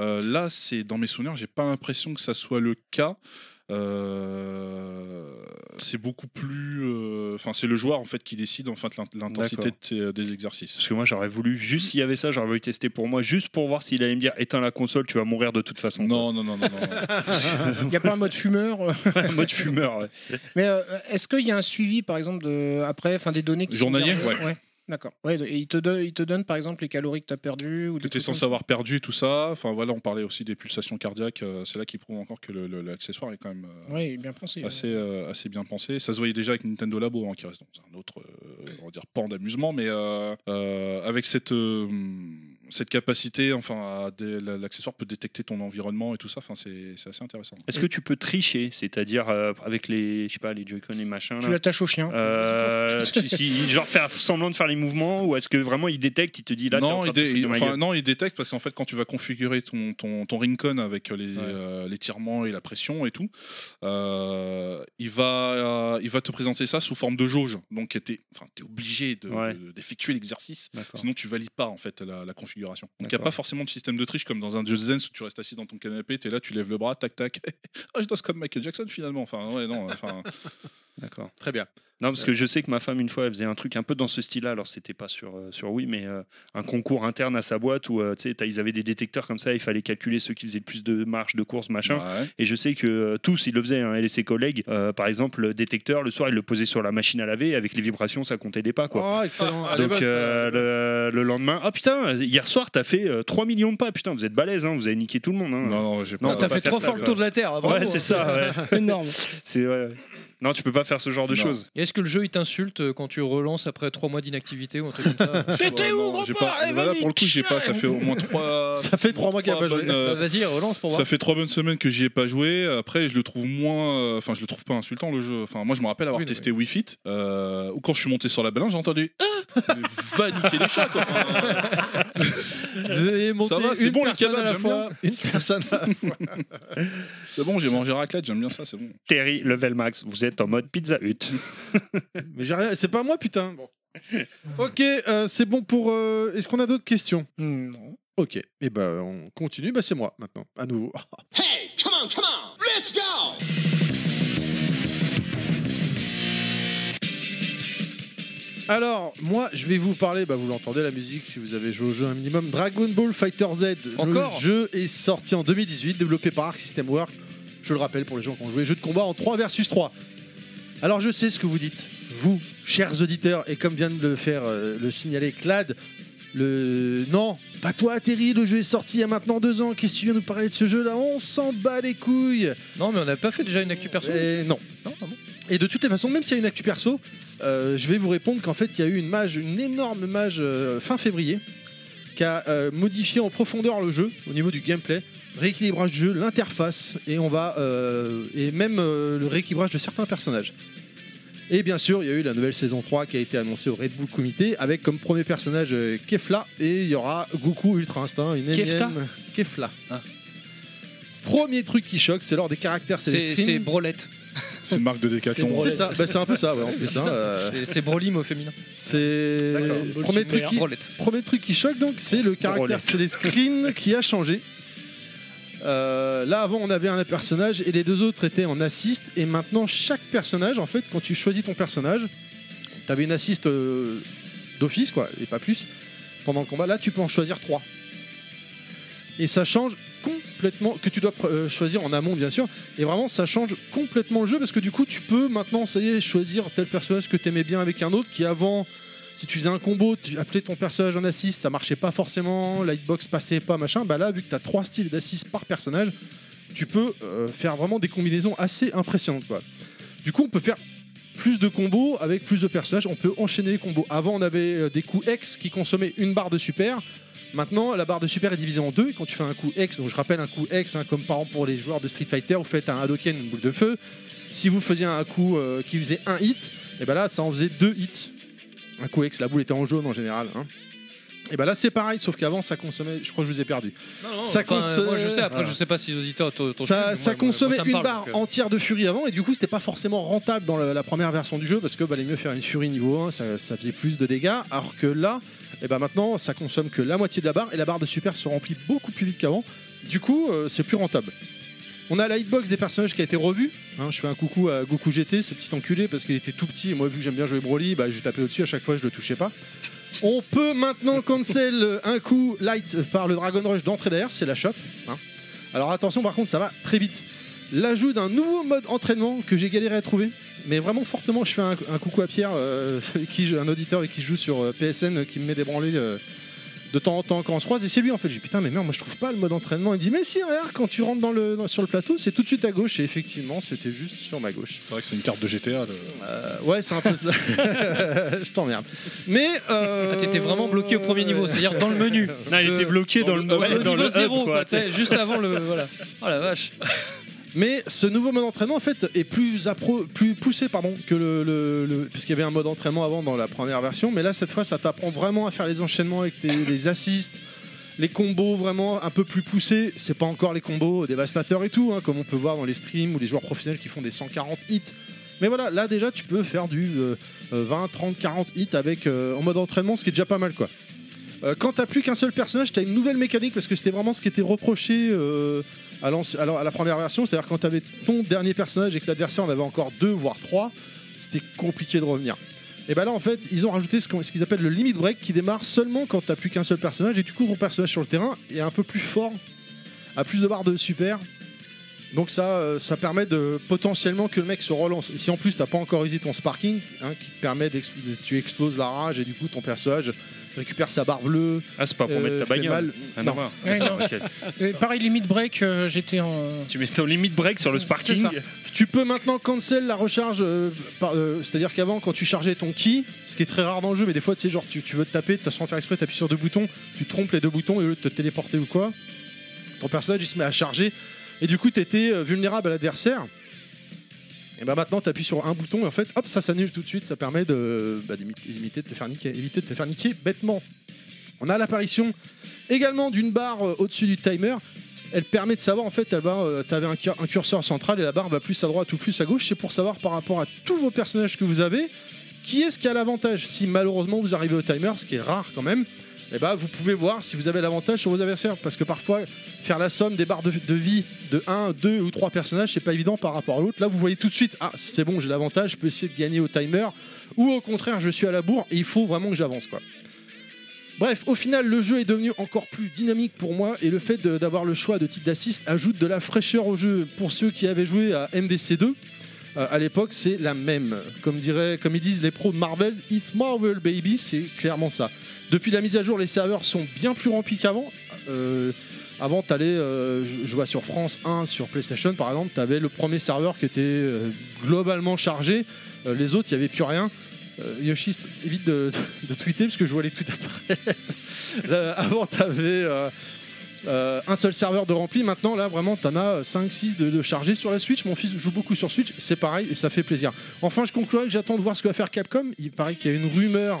Euh, là, c'est dans mes souvenirs, j'ai pas l'impression que ça soit le cas. Euh, c'est beaucoup plus. euh, Enfin, c'est le joueur en fait qui décide en fait l'in- l'intensité de des exercices. Parce que moi, j'aurais voulu, juste s'il y avait ça, j'aurais voulu tester pour moi, juste pour voir s'il allait me dire éteins la console, tu vas mourir de toute façon. Non, non, non, non, non. Il n'y a pas un mode fumeur. quoi. mode fumeur. ouais. Mais euh, est-ce qu'il y a un suivi, par exemple, de, après, enfin, des données qui Journalier, sont gardées ouais. D'accord. Ouais, et il te donne, il te donne, par exemple, les calories que tu as perdues ou que tu es censé avoir perdu et tout ça. Enfin voilà, on parlait aussi des pulsations cardiaques. euh, c'est là qui prouve encore que l'accessoire est quand même euh, Ouais, bien pensé. assez, euh, assez bien pensé. Ça se voyait déjà avec Nintendo Labo, hein, qui reste dans un autre on va dire, pan d'amusement, mais avec cette, cette capacité, enfin, l'accessoire peut détecter ton environnement et tout ça. Enfin, c'est assez intéressant. Est-ce que tu peux tricher, c'est-à-dire euh, avec les, je sais pas, les Joy-Con et machin Tu l'attaches au chien. euh, tu- si- genre faire semblant de faire les mouvements ou est-ce que vraiment il détecte, il te dit là t'es en non, train il dé- enfin, non, il détecte parce qu'en fait, quand tu vas configurer ton, ton, ton Rincon avec les, euh, l'étirement et la pression et tout, euh, il, va, euh, il va te présenter ça sous forme de jauge. Donc, tu es, obligé de- Ouais. de- d'effectuer l'exercice, sinon tu valides pas en fait la, la configuration. Donc, il n'y a pas forcément de système de triche comme dans un Just Dance où tu restes assis dans ton canapé, tu es là, tu lèves le bras, tac, tac. ah, je danse comme Michael Jackson finalement. Enfin, ouais, non, enfin. D'accord. Très bien. Non, parce que je sais que ma femme, une fois, elle faisait un truc un peu dans ce style-là. Alors, c'était pas sur, euh, sur Wii, mais euh, un concours interne à sa boîte où, euh, tu sais, t'as- ils avaient des détecteurs comme ça, il fallait calculer ceux qui faisaient le plus de marches, de courses, machin. ouais. Et je sais que euh, tous, ils le faisaient, hein, elle et ses collègues. Euh, par exemple, le détecteur, le soir, il le posait sur la machine à laver, avec les vibrations, ça comptait des pas, quoi. Oh, excellent. Elle est Donc bonne, ça. euh, le, le lendemain, ah putain, hier soir t'as fait euh, 3 millions de pas, putain vous êtes balèze, hein, vous avez niqué tout le monde. hein. Non, non, j'ai Non, pas. T'as fait trois fois le tour de la Terre. bravo. Ouais, c'est ça, ouais. Énorme. C'est ouais. Non, tu peux pas faire ce genre de Non. choses. Et Est-ce que le jeu il t'insulte euh, quand tu relances après 3 mois d'inactivité ou un truc comme ça T'étais où, j'ai gros pas- porc Allez, bah vas-y, pour le coup, j'ai pas. Ça fait au moins trois. Ça fait trois mois qu'il a trois pas joué. bonnes, euh, Bah, Vas-y, relance pour voir. Ça fait trois bonnes semaines que j'y ai pas joué. Après, je le trouve moins. euh, Enfin, je le trouve pas insultant le jeu. Enfin, moi, je me rappelle avoir Oui, non, testé Wii Fit. euh, ou quand je suis monté sur la balance, j'ai entendu. Ah Mais va niquer les chats, quoi. Enfin, Veuillez monter va, c'est une bon, les personne kebabs, à la j'aime fois. Une personne à la fois. c'est bon, j'ai mangé raclette, j'aime bien ça, c'est bon. Terry, level max, vous êtes en mode Pizza Hut. Mais j'ai rien. C'est pas moi, putain. Bon. Ok, euh, c'est bon pour. euh, Est-ce qu'on a d'autres questions? Non. Ok. Et ben, on continue. Bah, c'est moi maintenant, à nouveau. Hey, come on, come on, let's go! Alors, moi, je vais vous parler, bah, vous l'entendez la musique si vous avez joué au jeu un minimum. Dragon Ball Fighter Z. Encore? Le jeu est sorti en 2018, développé par Arc System Works. Je le rappelle pour les gens qui ont joué. Jeu de combat en 3 versus 3. Alors, je sais ce que vous dites, vous, chers auditeurs, et comme vient de le faire euh, le signaler Clad, le. Non, pas toi, Terry, le jeu est sorti il y a maintenant deux ans. Qu'est-ce que tu viens nous parler de ce jeu là? On s'en bat les couilles Non, mais on n'a pas fait déjà une actu perso Et non. Non, Et de toutes les façons, même s'il y a une actu perso, euh, je vais vous répondre qu'en fait, il y a eu une mage, une énorme mage euh, fin février qui a euh, modifié en profondeur le jeu au niveau du gameplay, rééquilibrage du jeu, l'interface et on va euh, et même euh, le rééquilibrage de certains personnages. Et bien sûr, il y a eu la nouvelle saison 3 qui a été annoncée au Red Bull Comité avec comme premier personnage euh, Kefla et il y aura Goku Ultra Instinct, une Kefta énième Kefla. Ah. Premier truc qui choque, c'est lors des caractères C'est célestes. c'est Brolette. C'est une marque de décathlon. C'est ça, bah, c'est un peu ça, ouais, en plus. C'est hein, euh, C'est- C'est Brolim au féminin. c'est D'accord. premier truc qui Brolette. premier truc qui choque donc c'est le caractère les screens qui a changé. Euh, là avant on avait un personnage et les deux autres étaient en assist. Et maintenant chaque personnage en fait quand tu choisis ton personnage tu avais une assist euh, d'office quoi et pas plus pendant le combat. Là tu peux en choisir trois. Et ça change complètement que tu dois euh, choisir en amont bien sûr. Et vraiment ça change complètement le jeu parce que du coup tu peux maintenant ça y est choisir tel personnage que tu aimais bien avec un autre qui avant si tu faisais un combo, tu appelais ton personnage en assist, ça marchait pas forcément, la hitbox passait pas, machin. Bah là, vu que tu as trois styles d'assist par personnage, tu peux euh, faire vraiment des combinaisons assez impressionnantes. Quoi. Du coup, on peut faire plus de combos avec plus de personnages, on peut enchaîner les combos. Avant, on avait euh, des coups X qui consommaient une barre de super. Maintenant, la barre de super est divisée en deux. Et quand tu fais un coup X, donc je rappelle un coup X, hein, comme par exemple pour les joueurs de Street Fighter, vous faites un Hadoken, une boule de feu. Si vous faisiez un coup euh, qui faisait un hit, et ben là, ça en faisait deux hits. Un coup la boule était en jaune en général. hein. Et ben là, c'est pareil, sauf qu'avant, ça consommait. Je crois que je vous ai perdu. Non, non, Ça enfin, consomme- Moi je sais, après voilà. je sais pas si les auditeurs Ça, ça moi- consommait moi, ça me une barre entière de Fury avant et du coup c'était pas forcément rentable dans la, la première version du jeu parce que valait mieux faire une Fury niveau 1 ça, ça faisait plus de dégâts alors que là et ben maintenant ça consomme que la moitié de la barre et la barre de super se remplit beaucoup plus vite qu'avant du coup euh, c'est plus rentable on a la hitbox des personnages qui a été revue hein, je fais un coucou à Goku GT ce petit enculé parce qu'il était tout petit et moi vu que j'aime bien jouer Broly bah, je tapais au-dessus à chaque fois je le touchais pas on peut maintenant cancel un coup light par le Dragon Rush d'entrée d'air, c'est la shop. hein. Alors attention, par contre, ça va très vite. L'ajout d'un nouveau mode entraînement que j'ai galéré à trouver, mais vraiment fortement, je fais un, coucou à Pierre, euh, un auditeur et qui joue sur euh, PSN, qui me met des branlées euh, de temps en temps quand on se croise. Et c'est lui en fait. Je dis putain, mais merde, moi je trouve pas le mode entraînement. Il me dit, mais si, regarde, quand tu rentres dans le, dans- sur le plateau, c'est tout de suite à gauche. Et effectivement, c'était juste sur ma gauche. C'est vrai que c'est une carte de GTA. le- Euh, ouais, c'est un peu ça. je t'emmerde. Mais. Euh... Ah, T'étais vraiment bloqué au premier niveau, c'est-à-dire dans le menu. Non, il était bloqué dans le, Dans ouais, le dans niveau le hub, zéro, quoi, quoi, juste avant le. Voilà. Oh la vache. Mais ce nouveau mode d'entraînement en fait est plus, appro- plus poussé pardon que le, le- le- puisqu'il y avait un mode d'entraînement avant dans la première version, mais là cette fois ça t'apprend vraiment à faire les enchaînements avec les assists, les combos vraiment un peu plus poussés. C'est pas encore les combos dévastateurs et tout, hein, comme on peut voir dans les streams ou les joueurs professionnels qui font des 140 hits. Mais voilà, là déjà tu peux faire du euh, euh, 20, 30, 40 hits avec euh, en mode entraînement, ce qui est déjà pas mal quoi. Euh, quand t'as plus qu'un seul personnage, t'as une nouvelle mécanique parce que c'était vraiment ce qui était reproché euh, à, à la première version. C'est-à-dire quand t'avais ton dernier personnage et que l'adversaire en avait encore deux voire trois, c'était compliqué de revenir. Et bah là en fait ils ont rajouté ce qu'ils appellent le limit break qui démarre seulement quand t'as plus qu'un seul personnage et du coup ton personnage sur le terrain est un peu plus fort, a plus de barres de super. Donc ça, euh, permet de potentiellement que le mec se relance. Et si en plus t'as pas encore usé ton sparking, hein, qui te permet d'exploser, tu exploses la rage et du coup ton personnage récupère sa barre bleue. Ah, c'est pas pour euh, mettre ta bagnole. à Non. Ouais, pareil, limite break, euh, j'étais en. Tu mets ton limite break sur le C'est sparking. ça. Tu peux maintenant cancel la recharge, euh, par- euh, c'est-à-dire qu'avant, quand tu chargeais ton ki, ce qui est très rare dans le jeu, mais des fois, tu sais, genre, tu, tu veux te taper, t'as sans faire exprès, t'appuies sur deux boutons, tu trompes les deux boutons et au lieu de te téléporter ou quoi, ton personnage il se met à charger et du coup, t'étais euh, vulnérable à l'adversaire. Et bah maintenant, t'appuies sur un bouton et en fait, hop, ça s'annule tout de suite, ça permet de bah, d'éviter- de te faire niquer, éviter de te faire niquer bêtement. On a l'apparition également d'une barre euh, au-dessus du timer elle permet de savoir en fait, euh, un, cur- un curseur central et la barre va plus à droite ou plus à gauche. C'est pour savoir par rapport à tous vos personnages que vous avez, qui est-ce qui a l'avantage? Si malheureusement vous arrivez au timer, ce qui est rare quand même, eh ben, vous pouvez voir si vous avez l'avantage sur vos adversaires. Parce que parfois, faire la somme des barres de, vie de 1, 2 ou 3 personnages, c'est pas évident par rapport à l'autre. Là, vous voyez tout de suite, ah, c'est bon, j'ai l'avantage, je peux essayer de gagner au timer. Ou au contraire, je suis à la bourre et il faut vraiment que j'avance. quoi. Bref, au final, le jeu est devenu encore plus dynamique pour moi et le fait d'avoir le choix de titre d'assist ajoute de la fraîcheur au jeu. Pour ceux qui avaient joué à MVC2, euh, à l'époque, c'est la même. Comme, dirait, comme ils disent les pros de Marvel, it's Marvel baby, c'est clairement ça. Depuis la mise à jour, les serveurs sont bien plus remplis qu'avant. Euh, avant, tu allais, je vois sur France 1, sur PlayStation par exemple, tu avais le premier serveur qui était euh, globalement chargé. Euh, les autres, il n'y avait plus rien. Euh, Yoshi, évite de, tweeter parce que je vois les tweets apparaître. Avant, tu avais un seul serveur de rempli. Maintenant, là, vraiment, tu en as 5-6 de, de chargés sur la Switch. Mon fils joue beaucoup sur Switch. C'est pareil et ça fait plaisir. Enfin, je conclurai que j'attends de voir ce que va faire Capcom. Il paraît qu'il y a une rumeur.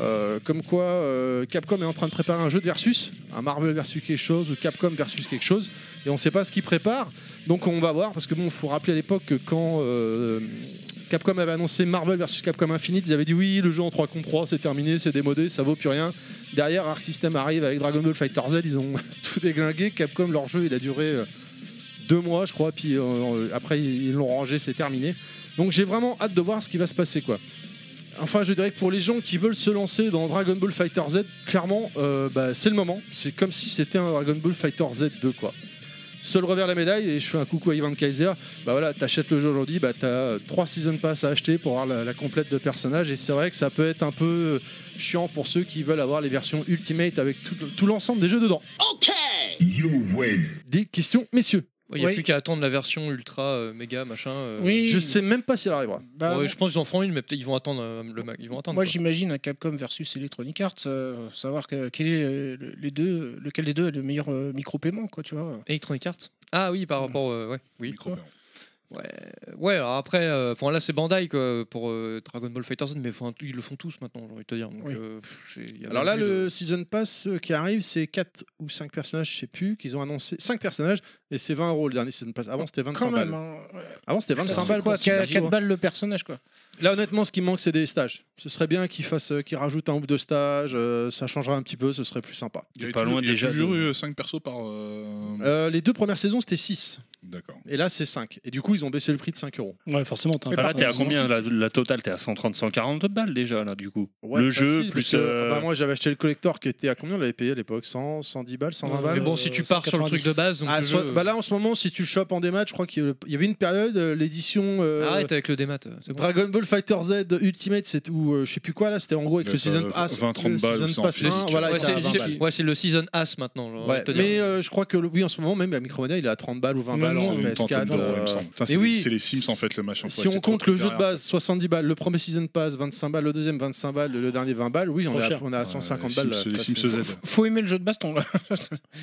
Euh, comme quoi euh, Capcom est en train de préparer un jeu de versus, un Marvel versus quelque chose ou Capcom versus quelque chose, et on ne sait pas ce qu'ils préparent. Donc on va voir, parce que bon, faut rappeler à l'époque que quand euh, Capcom avait annoncé Marvel versus Capcom Infinite, ils avaient dit oui, le jeu en 3 contre 3, c'est terminé, c'est démodé, ça vaut plus rien. Derrière, Arc System arrive avec Dragon Ball Fighter Z, ils ont tout déglingué. Capcom, leur jeu, il a duré deux mois, je crois, puis après ils l'ont rangé, c'est terminé. Donc j'ai vraiment hâte de voir ce qui va se passer, quoi. Enfin, je dirais que pour les gens qui veulent se lancer dans Dragon Ball Fighter Z, clairement, euh, bah, c'est le moment. C'est comme si c'était un Dragon Ball Fighter Z 2, quoi. Seul revers de la médaille, et je fais un coucou à Ivan Kaiser, bah voilà, t'achètes le jeu aujourd'hui, bah t'as 3 season pass à acheter pour avoir la, la complète de personnages, et c'est vrai que ça peut être un peu chiant pour ceux qui veulent avoir les versions Ultimate avec tout, tout l'ensemble des jeux dedans. Okay! Des questions, messieurs Il n'y a Oui. plus qu'à attendre la version ultra euh, méga machin. euh. Oui. Je sais même pas si elle arrivera. Bah, Ouais, je pense qu'ils en feront une, mais peut-être ils vont attendre euh, le mag. Ils vont attendre. Moi, j'imagine un Capcom versus Electronic Arts, euh, savoir que- quel est les deux, lequel des deux est le meilleur euh, micro-paiement, quoi, tu vois. Electronic Arts? Ah oui, par rapport. euh, ouais, oui. Micro-paiement. Ouais, ouais. Alors après, euh, là c'est Bandai quoi, pour euh, Dragon Ball Fighter Z, mais ils le font tous maintenant, j'ai envie de te dire. Donc, Oui. euh, pff, c'est- y a Alors là, de- le Season Pass qui arrive, c'est 4 ou 5 personnages, je sais plus, qu'ils ont annoncé. 5 personnages, et c'est 20 euros le dernier Season Pass. Avant, c'était 25 Quand même, balles. hein, ouais. Avant, c'était 25 C'est balles. quoi, pour six persos, 4 hein. balles le personnage, quoi? Là, honnêtement, ce qui me manque, c'est des stages. Ce serait bien qu'ils fassent, euh, qu'ils rajoutent un ou deux stages. euh, ça changerait un petit peu, ce serait plus sympa. Il y a Pas toujours, loin il y a déjà toujours de- eu 5 persos par. euh, Euh, les deux premières saisons, c'était 6. D'accord. Et là, c'est 5. Et du coup, ils ont baissé le prix de 5 euros. Ouais, forcément, un Enfin, là, t'es à combien la, la totale? T'es à 130, 140 balles déjà, là, du coup. Ouais, le jeu, facile, plus. que, euh, bah, moi, j'avais acheté le collector qui était à combien on l'avait payé à l'époque? 100, 110 balles, 120 Euh, balles? Mais bon, si tu euh, pars sur le truc de 190. base, bah là, en ce moment, si tu le chopes en démat, je crois qu'il y a- avait une période, euh, l'édition. euh, Arrête avec le démat. bon. Dragon Ball Fighter Z Ultimate, c'est ou euh, je sais plus quoi là, c'était en gros avec le Season euh, Pass. 20, 30 le balles, Season Pass physique. 1, voilà, Ouais, c'est à 20 c'est- balles. ouais, c'est le Season As maintenant. Ouais, mais euh, je crois que le- oui, en ce moment, même à Micromania, il est à 30 balles ou 20 Non, balles non, en C'est une PS4. trentaine d'euros, il me euh, semble. Putain, et C'est oui, c'est les Sims en fait le machin. Si on compte le jeu de base, 70 balles, le premier Season Pass, 25 balles, le deuxième, 25 balles, le dernier, 20 balles, oui, on à 150 balles. Faut- aimer le jeu de baston, là.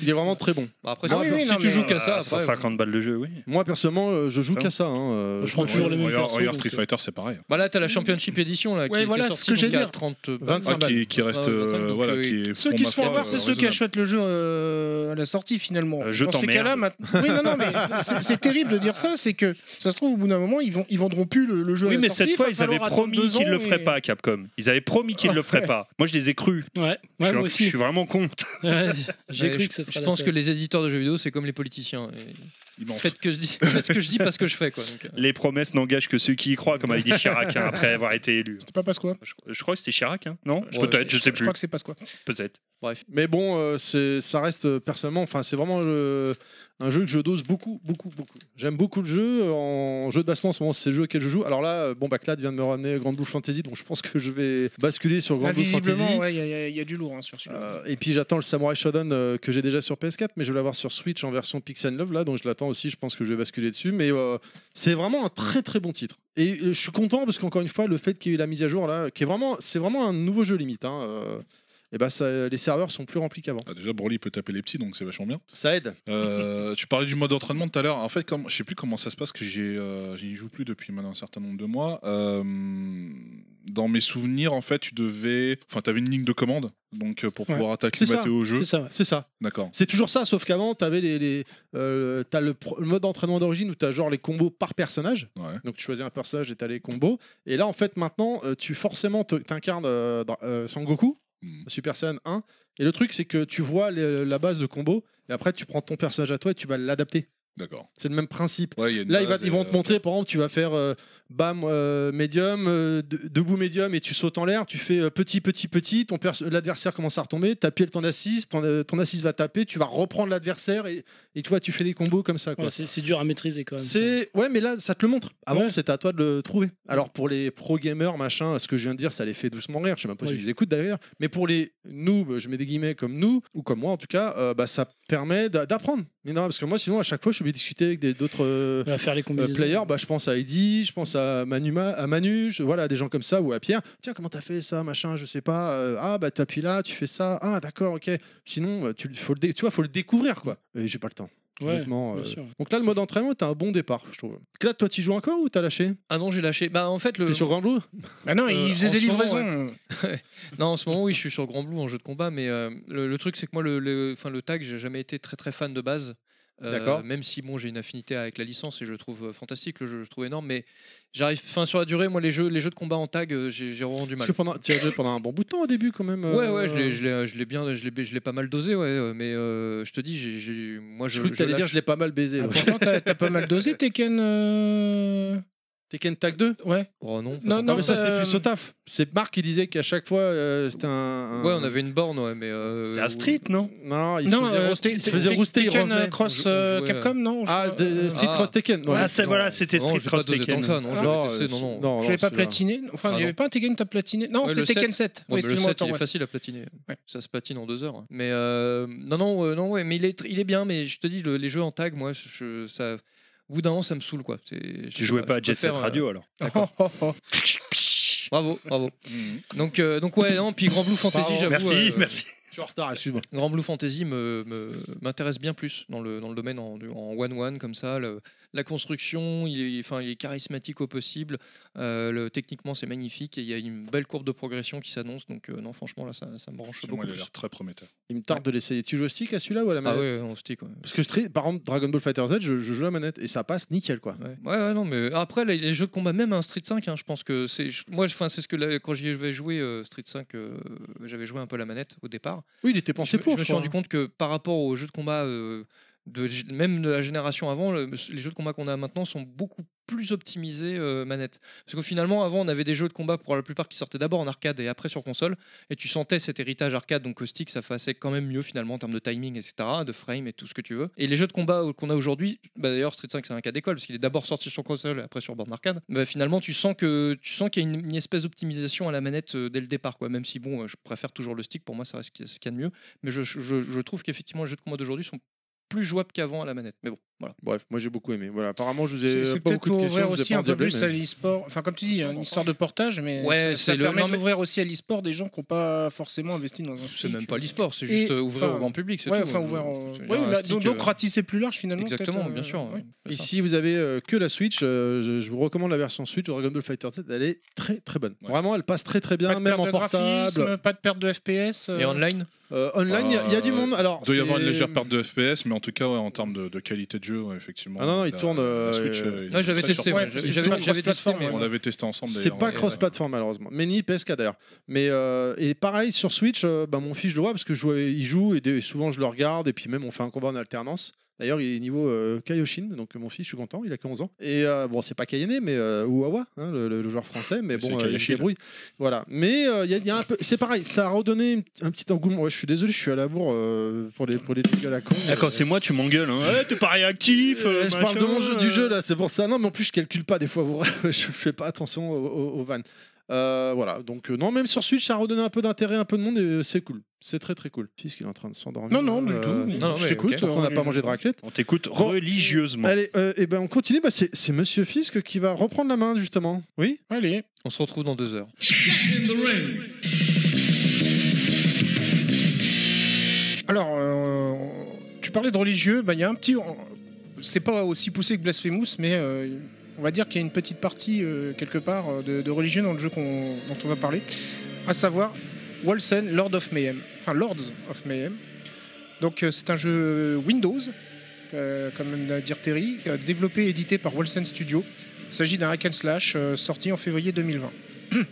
Il est vraiment très bon. Bah, après, Ah si- tu joues qu'à ça, à après, 150 balles de jeu, oui. Moi, personnellement, euh, je joue Putain. qu'à ça. hein, euh, Je prends toujours les mêmes persos, regarde Street euh, Fighter, c'est pareil. Bah là, t'as la Championship Edition là, qui, Ouais, voilà, est ce sortie que j'ai dit. 30 balles. 25 Ah, qui, qui reste. Ouais, euh, 25, donc, voilà, qui est Ceux qui se font avoir, c'est ceux qui achètent le jeu euh, à la sortie, finalement. Euh, je Dans ces cas-là, maintenant- oui, non, non, mais c'est- terrible de dire ça, c'est que ça se trouve, au bout d'un moment, ils, vont, ils vendront plus le, le jeu Oui, à la mais cette fois, il ils va avaient promis qu'ils le ans feraient pas, Capcom. Ils avaient promis qu'ils le feraient pas. Moi, je les ai crus. Ouais, Je moi Je aussi. suis vraiment con. J'ai cru je- que ça serait Je la pense que les éditeurs de jeux vidéo, c'est comme les politiciens. Et Faites, que je dis, faites ce que je dis, pas ce que je fais. Quoi. Donc, euh. Les promesses n'engagent que ceux qui y croient, comme avait dit Chirac hein, après avoir été élu. C'était pas Pasqua. Je, je crois que c'était Chirac, hein non? Ouais, Peut-être, je sais Je plus. crois que c'est Pasqua. Peut-être. Bref. Mais bon, euh, c'est, ça reste euh, personnellement, enfin, c'est vraiment euh, un jeu que je dose beaucoup, beaucoup, beaucoup. J'aime beaucoup le jeu. En jeu de baston, en ce moment, c'est le jeu auquel je joue. Alors là, euh, bon, bah, Clad vient de me ramener Grand Blue Fantasy, donc je pense que je vais basculer sur Grand Là, Blue Fantasy. ouais, il y, a- y du lourd hein, sur celui-là. Euh, et puis j'attends le Samurai Shodown euh, que j'ai déjà sur PS4, mais je vais l'avoir sur Switch en version Pixel Love là, donc je l'attends aussi. Je pense que je vais basculer dessus, mais euh, c'est vraiment un très très bon titre. Et je suis content parce qu'encore une fois, le fait qu'il y ait eu la mise à jour là, qui est vraiment, c'est vraiment un nouveau jeu limite. Hein, et ben ça, les serveurs sont plus remplis qu'avant. Ah, déjà, Broly peut taper les petits, donc c'est vachement bien. Ça aide. Euh, tu parlais du mode d'entraînement tout à l'heure. En fait, comme, je sais plus comment ça se passe, que j'ai, euh, j'y joue plus depuis maintenant un certain nombre de mois. Euh, dans mes souvenirs, en fait, tu devais, enfin, tu avais une ligne de commande, donc euh, pour Ouais. pouvoir C'est t'acclimater au jeu. C'est ça, ouais. C'est ça. D'accord. C'est toujours ça, sauf qu'avant, tu avais les, les, euh, t'as le, pro- le mode d'entraînement d'origine où tu as genre les combos par personnage. Ouais. Donc tu choisis un personnage et tu as les combos. Et là, en fait, maintenant, euh, tu forcément t'incarnes euh, euh, Sangoku. Super Saiyan 1. Et le truc, c'est que tu vois la base de combo. Et après, tu prends ton personnage à toi et tu vas l'adapter. D'accord. C'est le même principe. Ouais, Là, ils, va- ils vont te montrer, par exemple, tu vas faire euh, bam, euh, médium, euh, de- debout médium et tu sautes en l'air, tu fais euh, petit, petit, petit, ton l'adversaire commence à retomber, tu appuies ton assist, ton, euh, ton assist va taper, tu vas reprendre l'adversaire et, et toi, tu fais des combos comme ça. Ouais, c'est dur à maîtriser quand même. ça. C'est ouais, mais là, ça te le montre. Avant, Ouais. c'était à toi de le trouver. Alors pour les pro gamers, machin, ce que je viens de dire, ça les fait doucement rire. Je sais même pas Oui. si ils écoutent d'ailleurs. Mais pour les noobs, je mets des guillemets comme nous ou comme moi en tout cas, euh, bah ça permet d'a- d'apprendre. Mais non, parce que moi, sinon, à chaque fois, je suis obligé de discuter avec d'autres euh, players. Bah, je pense à Eddie, je pense à Manu, à Manu, je- voilà, des gens comme ça ou à Pierre. Tiens, comment t'as fait ça, machin, je sais pas. Euh, ah bah tu appuies là, tu fais ça. Ah d'accord, ok. Sinon, euh, tu faut le, tu vois, faut le découvrir quoi. Et j'ai pas le temps. Ouais, bien euh. sûr. Donc là, le mode entraînement, t'as un bon départ, je trouve. Là, toi, tu joues encore ou t'as lâché? Ah non, j'ai lâché. Bah en fait le. T'es sur Grand Blue? Bah non, Euh, il faisait en des ce moment, livraisons. Non, en ce moment, oui, je suis sur Grand Blue en jeu de combat, mais euh, le, le truc, c'est que moi, le, le, enfin, le tag, j'ai jamais été très très fan de base. Euh, D'accord. Même si bon, j'ai une affinité avec la licence et je le trouve euh, fantastique, le jeu, je le trouve énorme, mais j'arrive, enfin, sur la durée, moi, les jeux, les jeux de combat en tag, euh, j'ai vraiment du Parce mal. que pendant, tu as joué pendant un bon bout de temps au début quand même. Ouais, euh, ouais, je l'ai, je l'ai, je l'ai bien, je l'ai, je l'ai pas mal dosé, ouais, euh, mais euh, je te dis, j'ai, moi, je. Je crois que t'allais dire, je l'ai pas mal baisé. Ah, ouais. pourtant, t'as t'as pas mal dosé Tekken. euh, Tekken Tag 2 Ouais. Oh non. Non. Non, mais ça, c'était euh, plus au taf. C'est Marc qui disait qu'à chaque fois, euh, c'était un, un- Ouais, on avait une borne, ouais, mais. euh, C'était à Street, non? Non, il Non, se faisait, euh, roast- Te- il se Te- faisait Te- rooster, il Tekken revenait. euh, Cross On euh, jouait, Capcom, non? Ah, de- euh, Street Ah. Cross Tekken. ouais. Ah, c'est- voilà, c'était Non, Street j'ai Cross pas dosé tant Tekken. que ça, non, je Non, l'avais testé, non, non. non, Je l'avais pas celui-là. platiné. Enfin, Ah, il n'y avait non. pas un Tekken que t'as platiné. Non, Ouais, c'est le Tekken 7. 7. Ouais, Oui, mais le excuse-moi, 7, il est ouais. facile à platiner. Ouais. Ça se platine en deux heures. Mais euh, non, non, euh, non, ouais, mais il est, tr- il est bien. Mais je te dis, le- les jeux en tag, moi, je, je- ça, au bout d'un moment, ça me saoule, quoi. C'est- Tu jouais pas à je Jet Set euh, Radio alors D'accord. Bravo, bravo. Mhm. Donc, euh, donc ouais, non. Puis Grand Blue Fantasy, Pardon, j'avoue. Merci, euh, merci. Je suis en retard, excuse-moi. Grand Blue Fantasy me, me- m'intéresse bien plus dans le, dans le domaine en, en one-one comme ça. le- la construction, il est, enfin, il est charismatique au possible. Euh, le, techniquement, c'est magnifique et il y a une belle courbe de progression qui s'annonce. Donc, euh, non, franchement, là, ça, ça me branche Moi, beaucoup. il a plus. l'air très prometteur. Il me tarde de l'essayer. Tu joues au stick à celui-là ou à la Ah manette ouais, on stick. Ouais. Parce que par exemple, Dragon Ball Fighter Z, je, je joue à la manette et ça passe nickel quoi. Ouais. ouais, ouais, non, mais après, les, les jeux de combat, même un Street 5, hein, je pense que c'est. je- Moi, enfin, c'est ce que quand j'y avais joué, euh, Street 5, euh, j'avais joué un peu à la manette au départ. Oui, il était Je, pensé pour. je me suis rendu hein. compte que par rapport aux jeux de combat, euh, de, même de la génération avant, le- les jeux de combat qu'on a maintenant sont beaucoup plus optimisés manette. Parce que finalement, avant, on avait des jeux de combat pour la plupart qui sortaient d'abord en arcade et après sur console, et tu sentais cet héritage arcade, donc au stick, ça passait quand même mieux finalement en termes de timing, etc., de frame et tout ce que tu veux. Et les jeux de combat qu'on a aujourd'hui, bah, d'ailleurs Street 5 c'est un cas d'école parce qu'il est d'abord sorti sur console et après sur borne arcade. Bah, finalement, tu sens que tu sens qu'il y a une, espèce d'optimisation à la manette dès le départ, quoi. Même si bon, je préfère toujours le stick, pour moi ça reste ce qu'il y a de mieux. Mais je, je- je trouve qu'effectivement les jeux de combat d'aujourd'hui sont plus jouables qu'avant à la manette. Mais bon, voilà. Bref, moi j'ai beaucoup aimé. Voilà, apparemment, je vous ai C'est c'est pas peut-être beaucoup de pour questions. ouvrir je vous ai aussi pas un peu plus mais- à l'e-sport. Enfin, comme tu dis, une histoire de portage, mais Ouais, ça, c'est ça le- permet non, mais- d'ouvrir aussi à l'e-sport des gens qui n'ont pas forcément investi dans un C'est stick. même pas l'e-sport, c'est Et, juste euh, ouvrir enfin, au grand public. c'est Ouais, tout. enfin, Euh, au- dire, Ouais, là, donc, donc euh, ratisser plus large finalement. Exactement, bien euh, sûr. ouais, Et si vous avez euh, que la Switch, euh, je, je vous recommande la version Switch de Dragon Ball Fighter Z. Elle est très très bonne. Ouais. Vraiment, elle passe très très bien, de même en de portable. pas de perte de FPS. euh, Et online? Euh, online, il y a- il y, a du Euh, monde. Alors, Il doit y avoir une légère perte de FPS, mais en tout cas, en termes de, de qualité de jeu, ouais, effectivement. Ah non, non, il tourne, la euh, Switch, euh, euh, il Ouais, est j'avais testé, ouais, j'avais-. On l'avait testé ensemble. C'est d'ailleurs, pas ouais. cross-platform malheureusement, mais ni PS4 d'ailleurs. Mais euh, et pareil sur Switch, euh, bah, mon fils je le vois parce que je joue- il joue et souvent je le regarde et puis même on fait un combat en alternance D'ailleurs, il est niveau euh, Kaioshin, donc mon fils, je suis content, il a que 11 ans. Et euh, bon, c'est pas Kayane, mais euh, Ouawa, hein, le, joueur français, mais bon, euh, il se Kayashil. débrouille. Voilà. Mais euh, il y a- il y, a un peu, c'est pareil, ça a redonné un petit engouement. Ouais, je suis désolé, je suis à la bourre pour les pour les trucs à la con. Ah, Quand c'est moi, tu m'engueules. Hein. Ouais, t'es pas réactif. je parle de mon jeu, du jeu là, c'est pour ça. Non, mais en plus, je calcule pas des fois. vous- je fais pas attention aux, aux- aux vannes. Euh, voilà, donc euh, non, même sur Switch, ça a redonné un peu d'intérêt, un peu de monde, et euh, c'est cool. C'est très très cool. Fils qu'il est en train de s'endormir. Non, non, du Euh, tout. non, je t'écoute. ok. on n'a pas mangé de raclette. On t'écoute Re- religieusement. Allez, euh, et ben on continue. Bah, c'est c'est Monsieur Fisk qui va reprendre la main justement. Oui? Allez. On se retrouve dans deux heures. Alors, euh, tu parlais de religieux, bah, il y a un petit. C'est pas aussi poussé que Blasphemous, mais euh, on va dire qu'il y a une petite partie, euh, quelque part, euh, de, religieux dans le jeu dont on va parler. À savoir Lord of Mayhem. Enfin, Lords of Mayhem. Donc, euh, c'est un jeu Windows, comme à dire Terry, développé et édité par Wolsen Studio. Il s'agit d'un hack and slash sorti en février 2020.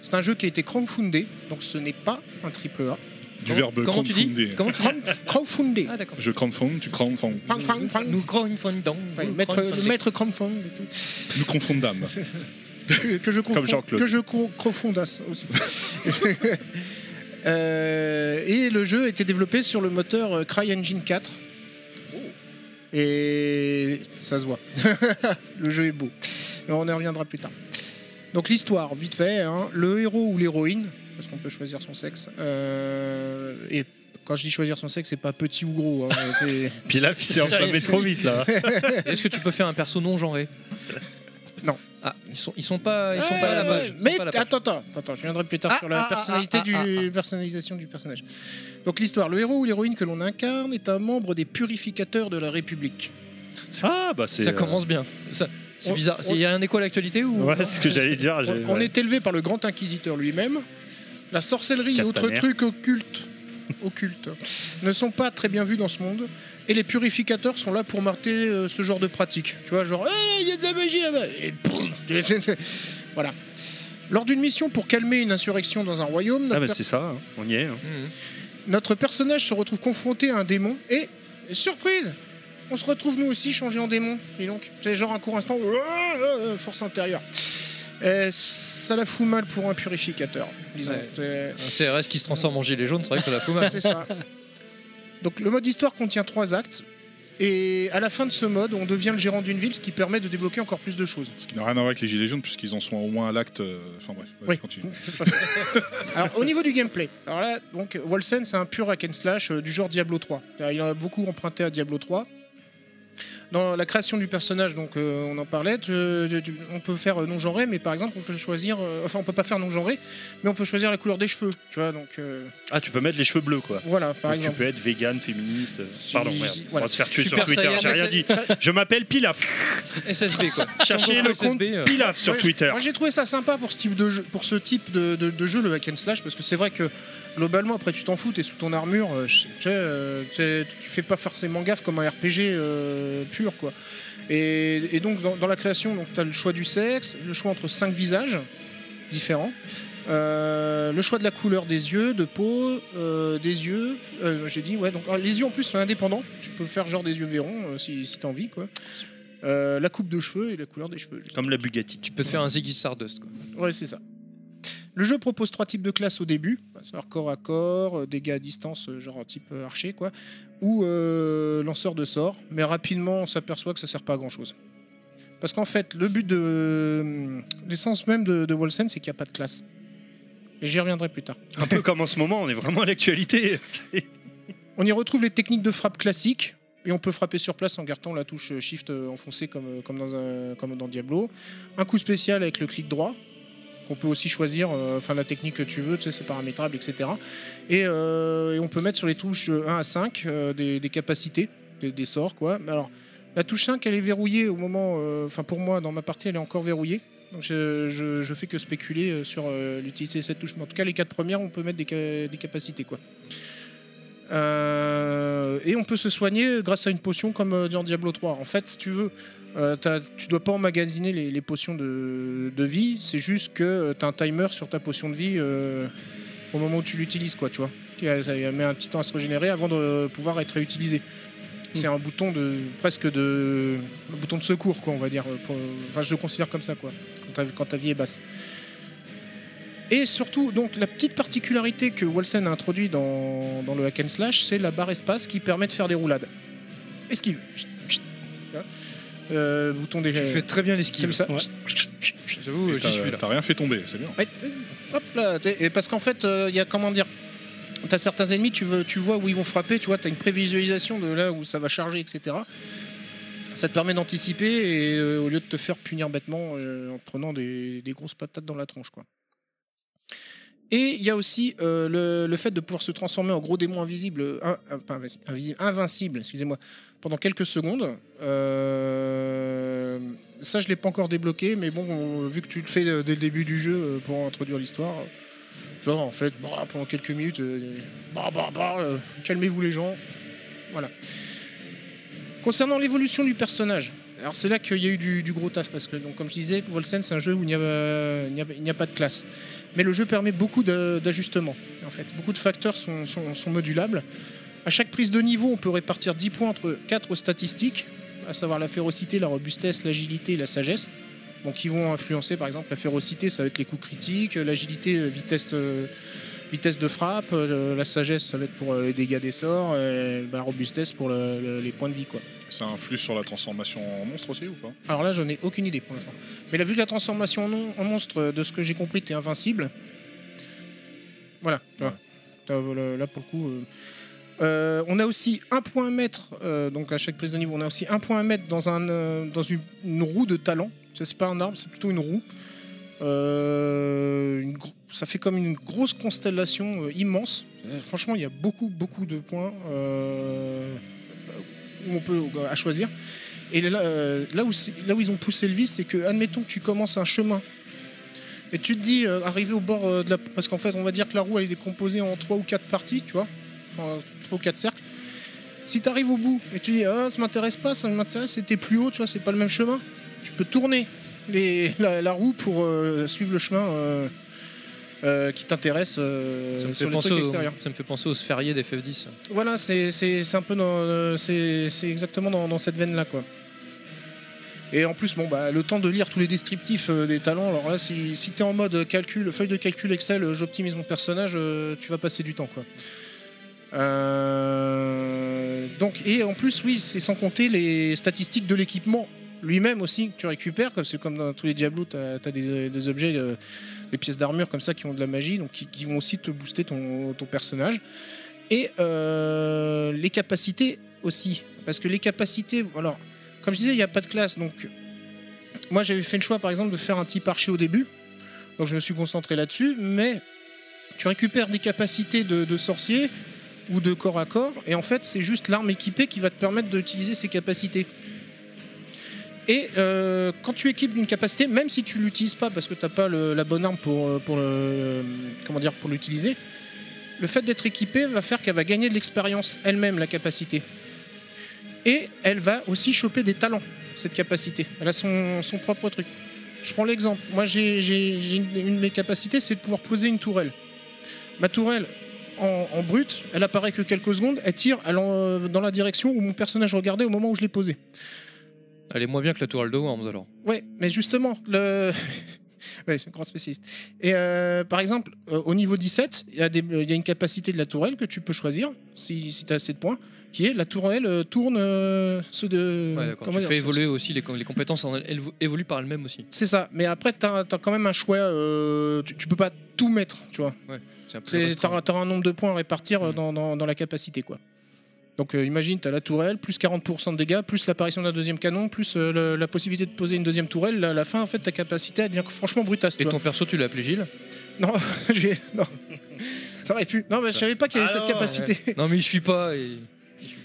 C'est un jeu qui a été crowdfundé, donc ce n'est pas un triple A. Du verbe Comment tu dis crowdfunder. Comment tu dis Crowdfundé. Ah d'accord. Je crowdfund, tu crowdfund. Nous crowdfundons. Ouais, nous maître, crowdfundons. le maître crowdfund et tout. Nous confondâmes. que, que je Comme Jean-Claude. que je cro- crowdfundasse aussi. Euh, et le jeu a été développé sur le moteur euh, CryEngine 4. Et ça se voit. le jeu est beau. Mais on y reviendra plus tard. Donc l'histoire, vite fait, hein, le héros ou l'héroïne, parce qu'on peut choisir son sexe. euh, et quand je dis choisir son sexe, c'est pas petit ou gros. hein, c'est- Puis là, il s'est enflammé trop vite là. Est-ce que tu peux faire un perso non genré Non. Ah, ils sont, ils sont pas, ils sont Ouais, pas à la ouais, page. Ils sont Mais la page. attends, attends, attends, je viendrai plus tard Ah, sur la ah, personnalité ah, ah, du personnalisation du personnage. Donc l'histoire, le héros ou l'héroïne que l'on incarne est un membre des purificateurs de la République. Ah, bah c'est. Ça euh, commence bien. Ça- C'est bizarre. on- Il y a un écho à l'actualité ou Ouais, c'est ce que j'allais dire. On, est élevé par le grand inquisiteur lui-même. La sorcellerie et autres trucs occultes, occultes ne sont pas très bien vus dans ce monde. Et les purificateurs sont là pour marquer euh, ce genre de pratique. Tu vois, genre, Hey, il y a de la magie là-bas. Et voilà. Lors d'une mission pour calmer une insurrection dans un royaume, notre Ah, bah c'est ça, hein. on y est. hein. Mhm. notre personnage se retrouve confronté à un démon et, et surprise on se retrouve nous aussi changé en démon dis donc c'est genre un court instant euh, force intérieure Et ça la fout mal pour un purificateur disons Ouais. C'est- Un CRS qui se transforme en gilet jaune, c'est vrai que ça la fout mal. c'est ça donc le mode histoire contient trois actes et à la fin de ce mode on devient le gérant d'une ville ce qui permet de débloquer encore plus de choses Ce qui n'a rien à voir avec les Gilets jaunes, puisqu'ils en sont au moins à l'acte. euh, Enfin bref, Oui. continue. Alors au niveau du gameplay, alors là donc Wolsen c'est un pur hack and slash euh, du genre Diablo 3. Il a beaucoup emprunté à Diablo 3. Dans la création du personnage, donc euh, on en parlait, tu- tu- on peut faire euh, non genré, mais par exemple on peut choisir, euh, enfin on peut pas faire non genré, mais on peut choisir la couleur des cheveux, tu vois donc euh, Ah, tu peux mettre les cheveux bleus quoi. voilà par Donc, tu exemple. peux être vegan, féministe. euh, Pardon, merde. On va se faire tuer Super sur Twitter. J'ai rien dit. Je m'appelle Pilaf. SSB quoi. Cherchez le compte SSB, euh. Pilaf sur Ouais, Twitter. Moi j'ai trouvé ça sympa pour ce type de jeu, pour ce type de, de- de jeu le hack and slash parce que c'est vrai que globalement après tu t'en fous, t'es sous ton armure, euh, tu euh, tu fais pas forcément gaffe comme un RPG euh, pur quoi. Et, et donc dans, dans la création, tu as le choix du sexe, le choix entre cinq visages différents. euh, le choix de la couleur des yeux, de peau, des yeux, j'ai dit ouais donc ah, les yeux en plus sont indépendants. Tu peux faire genre des yeux verrons si, si t'as envie quoi. Euh, la coupe de cheveux et la couleur des cheveux. Comme la Bugatti. Tu peux te faire un Ziggy Stardust quoi. Ouais, c'est ça. Le jeu propose trois types de classes au début, à savoir corps à corps, euh, dégâts à distance, euh, genre type euh, archer, quoi, ou euh, lanceur de sorts. Mais rapidement, on s'aperçoit que ça sert pas à grand chose. Parce qu'en fait, le but de. L'essence même de, de Wolsen, c'est qu'il n'y a pas de classe. Et j'y reviendrai plus tard. Un peu comme en ce moment, on est vraiment à l'actualité. On y retrouve les techniques de frappe classiques. Et on peut frapper sur place en gardant la touche Shift enfoncée comme, comme, dans, un, comme dans Diablo. Un coup spécial avec le clic droit, qu'on peut aussi choisir, euh, enfin la technique que tu veux, c'est paramétrable, etc. Et, euh, et on peut mettre sur les touches euh, 1 à 5 euh, des, capacités, des, sorts, quoi. Alors, la touche 5, elle est verrouillée au moment, euh, enfin pour moi, dans ma partie, elle est encore verrouillée. Donc je, je, fais que spéculer euh, sur euh, l'utilité de cette touche. Mais en tout cas, les quatre premières, on peut mettre des, ca- des capacités, quoi. Euh, et on peut se soigner grâce à une potion comme euh, dans Diablo 3. En fait, si tu veux, euh, tu dois pas emmagasiner les, les potions de, de vie. C'est juste que tu as un timer sur ta potion de vie euh, au moment où tu l'utilises, quoi, tu vois. Ça met un petit temps à se régénérer avant de pouvoir être réutilisé. C'est un bouton de presque de un bouton de secours, quoi, on va dire. pour- Enfin, je le considère comme ça, quoi. Quand ta, quand ta vie est basse. Et surtout, donc la petite particularité que Wolsen a introduit dans, dans le hack and slash, c'est la barre espace qui permet de faire des roulades. Esquive. Euh, bouton des. Tu fais très bien l'esquive. Comme ça. Ouais. J'avoue, j'y T'as suis là. t'as rien fait tomber, c'est bien. Ouais, hop là, et parce qu'en fait, il y a comment dire, t'as certains ennemis, tu, veux, tu vois où ils vont frapper, tu vois, t'as une prévisualisation de là où ça va charger, etc. Ça te permet d'anticiper et euh, au lieu de te faire punir bêtement euh, en te prenant des, des grosses patates dans la tronche, quoi. Et il y a aussi euh, le, le fait de pouvoir se transformer en gros démon invisible, invisible, invincible, excusez-moi, pendant quelques secondes. Euh, ça, je l'ai pas encore débloqué, mais bon, on- vu que tu le fais euh, dès le début du jeu pour introduire l'histoire, genre en fait, bah, pendant quelques minutes, bah, bah, bah, calmez-vous les gens. Voilà. Concernant l'évolution du personnage, alors c'est là qu'il y a eu du, gros taf, parce que, donc, comme je disais, Volsen, c'est un jeu où il n'y a pas de classe. Mais le jeu permet beaucoup d'ajustements. En fait, beaucoup de facteurs sont, modulables. À chaque prise de niveau, on peut répartir 10 points entre 4 statistiques, à savoir la férocité, la robustesse, l'agilité et la sagesse. Donc, qui vont influencer, par exemple, la férocité, ça va être les coups critiques, l'agilité, euh, vitesse, euh, vitesse de frappe, euh, la sagesse, ça va être pour les dégâts des sorts, bah, la robustesse pour le- le- les points de vie. Ça influe sur la transformation en monstre aussi ou pas? Alors là, j'en ai aucune idée pour l'instant. Mais là, vu que la transformation en, monstre, euh, de ce que j'ai compris, t'es invincible. Voilà. Là, pour le coup. euh, euh, on a aussi un point à mettre, euh, donc à chaque prise de niveau, on a aussi un point à mettre dans, un, euh, dans une, une roue de talent. C'est pas un arbre, c'est plutôt une roue. Une ça fait comme une grosse constellation immense. Franchement, il y a beaucoup, beaucoup de points on peut, à choisir. Et là, euh, là, où, où ils ont poussé le vice, c'est que, admettons que tu commences un chemin et tu te dis, euh, arriver au bord euh, de la. Parce qu'en fait, on va dire que la roue elle est décomposée en trois ou quatre parties, tu vois, en trois ou quatre cercles. Si tu arrives au bout et tu dis, ah, ça m'intéresse pas, ça m'intéresse, c'était plus haut, tu vois, c'est pas le même chemin, tu peux tourner la, roue pour suivre le chemin euh, qui t'intéresse euh, Ça me, sur fait les penser trucs au, extérieurs. ça me fait penser aux sphériés des FF10. Voilà, c'est un peu dans, euh, c'est exactement dans, dans cette veine là quoi. Et en plus, bon bah le temps de lire tous les descriptifs euh, des talents. Alors là, si, si t'es en mode calcul, feuille de calcul Excel, euh, j'optimise mon personnage, euh, tu vas passer du temps quoi. Donc et en plus, oui, c'est sans compter les statistiques de l'équipement lui-même aussi tu récupères, comme c'est comme dans tous les Diablos, t'as as des, objets, euh, des pièces d'armure comme ça qui ont de la magie, donc qui, vont aussi te booster ton, personnage et euh, les capacités aussi. Parce que les capacités, alors, comme je disais, il n'y a pas de classe. Donc, moi, j'avais fait le choix, par exemple, de faire un type archer au début. Donc, je me suis concentré là-dessus. Mais tu récupères des capacités de sorcier ou de corps à corps. Et en fait, c'est juste l'arme équipée qui va te permettre d'utiliser ces capacités. Et euh, quand tu équipes d'une capacité, même si tu l'utilises pas parce que tu n'as pas la bonne arme pour, euh, le, comment dire, pour l'utiliser, le fait d'être équipée va faire qu'elle va gagner de l'expérience elle-même, la capacité. Et elle va aussi choper des talents, cette capacité. Elle a son, propre truc. Je prends l'exemple. Moi, j'ai une, de mes capacités, c'est de pouvoir poser une tourelle. Ma tourelle, en, en brut, elle apparaît que quelques secondes. Elle tire dans la direction où mon personnage regardait au moment où je l'ai posée. Elle est moins bien que la tourelle de Worms alors. Ouais, mais justement, le. ouais, je suis un grand spécialiste. Et euh, par exemple, euh, au niveau 17, il y, a y une capacité de la tourelle que tu peux choisir, si, si tu as assez de points, qui est la tourelle euh, tourne ceux de. Ouais, comment Tu dire, fais c'est- évoluer aussi les, com- les compétences, en- elles vo- évoluent par elles-mêmes aussi. C'est ça, mais après, tu as, quand même un choix. tu, tu peux pas tout mettre, tu vois. Ouais, Tu auras un nombre de points à répartir dans, dans- dans la capacité, quoi. Donc euh, imagine, tu as la tourelle, plus 40% de dégâts, plus l'apparition d'un deuxième canon, plus euh, le- la possibilité de poser une deuxième tourelle. À la fin, en fait, ta capacité, devient franchement brutasse. Et ton perso, tu l'as appelé Gilles? Non, j'ai- non. Ça aurait pu. Non, mais je savais pas qu'il y avait Ah cette non, capacité. ouais. Non, mais il suit pas. Et... Il suit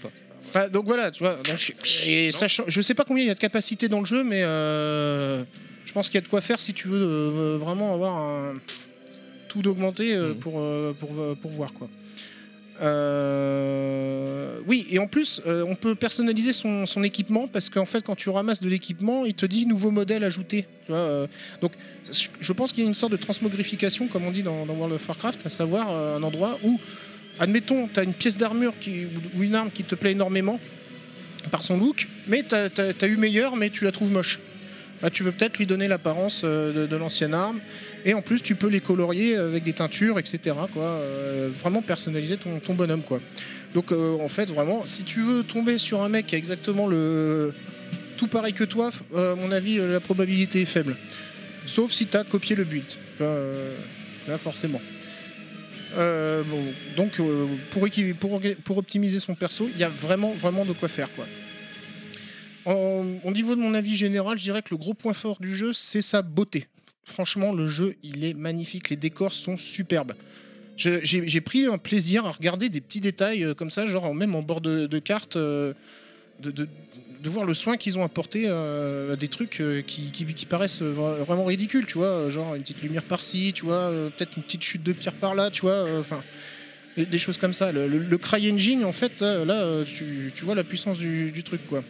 pas. Donc voilà, tu vois. donc, et sachant, je sais pas combien il y a de capacité dans le jeu, mais euh, je pense qu'il y a de quoi faire si tu veux euh, vraiment avoir un tout d'augmenter euh, Mhm. pour, pour, pour voir quoi. Euh, oui, et en plus, euh, on peut personnaliser son, équipement parce qu'en fait, quand tu ramasses de l'équipement, il te dit nouveau modèle ajouté. Tu euh, donc, je- pense qu'il y a une sorte de transmogrification, comme on dit dans, World of Warcraft, à savoir un endroit où, admettons, tu as une pièce d'armure ou une arme qui te plaît énormément. par son look, mais t'as as, eu meilleur, mais tu la trouves moche. Tu peux peut-être lui donner l'apparence de l'ancienne arme, et en plus tu peux les colorier avec des teintures, etc. Quoi. Euh, vraiment personnaliser ton, bonhomme. Quoi. Donc euh, en fait, vraiment, si tu veux tomber sur un mec qui a exactement le tout pareil que toi, euh, à mon avis, la probabilité est faible. Sauf si tu as copié le build. Là, forcément. Bon, donc, pour, optimiser son perso, il y a vraiment, vraiment de quoi faire. Quoi. Au niveau de mon avis général, je dirais que le gros point fort du jeu, c'est sa beauté. Franchement, le jeu, il est magnifique. Les décors sont superbes. J'ai pris un plaisir à regarder des petits détails euh, comme ça, genre même en bord de, carte, euh, de, voir le soin qu'ils ont apporté euh, à des trucs qui, paraissent vra- vraiment ridicules, tu vois, genre une petite lumière par-ci, tu vois, peut-être une petite chute de pierre par-là, tu vois, enfin des, choses comme ça. Le, le, le CryEngine, en fait, là, tu, tu vois la puissance du, du truc, quoi.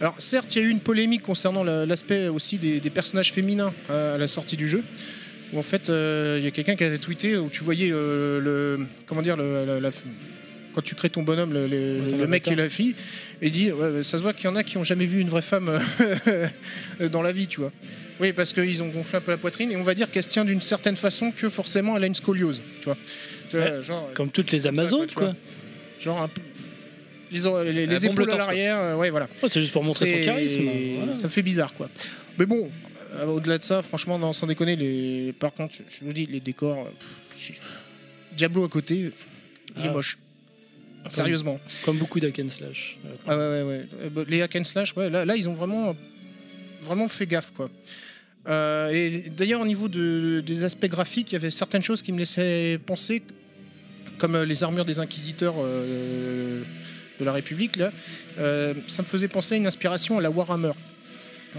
Alors certes, il y a eu une polémique concernant la- l'aspect aussi des, des personnages féminins euh, à la sortie du jeu. Où en fait, euh, il y a quelqu'un qui avait tweeté où tu voyais le, le- comment dire le, la- la- quand tu crées ton bonhomme, le, mec et la fille, et dit ouais, ça se voit qu'il y en a qui ont jamais vu une vraie femme euh, dans la vie, tu vois. Oui, parce qu'ils ont gonflé un peu la poitrine et on va dire qu'elle se tient d'une certaine façon que forcément elle a une scoliose, tu vois. Ouais, genre, Comme toutes les Amazones, tu quoi. vois. Genre un peu- les, les- les le à l'arrière, euh, ouais, voilà. Ouais, c'est juste pour montrer son charisme. voilà. Ça fait bizarre, quoi. Mais bon, euh, au-delà de ça, franchement, non, sans déconner, les... par contre, je vous dis, les décors. euh, pff, Diablo à côté, il est Ah. moche. Sérieusement. Comme beaucoup d'hack and slash. Ah ouais, ouais, ouais. Bah, Les hack and slash, ouais, là, là, ils ont vraiment, vraiment fait gaffe, quoi. Euh, et d'ailleurs, au niveau de- des aspects graphiques, il y avait certaines choses qui me laissaient penser, comme les armures des inquisiteurs euh, de la République, là, euh, ça me faisait penser à une inspiration à la Warhammer.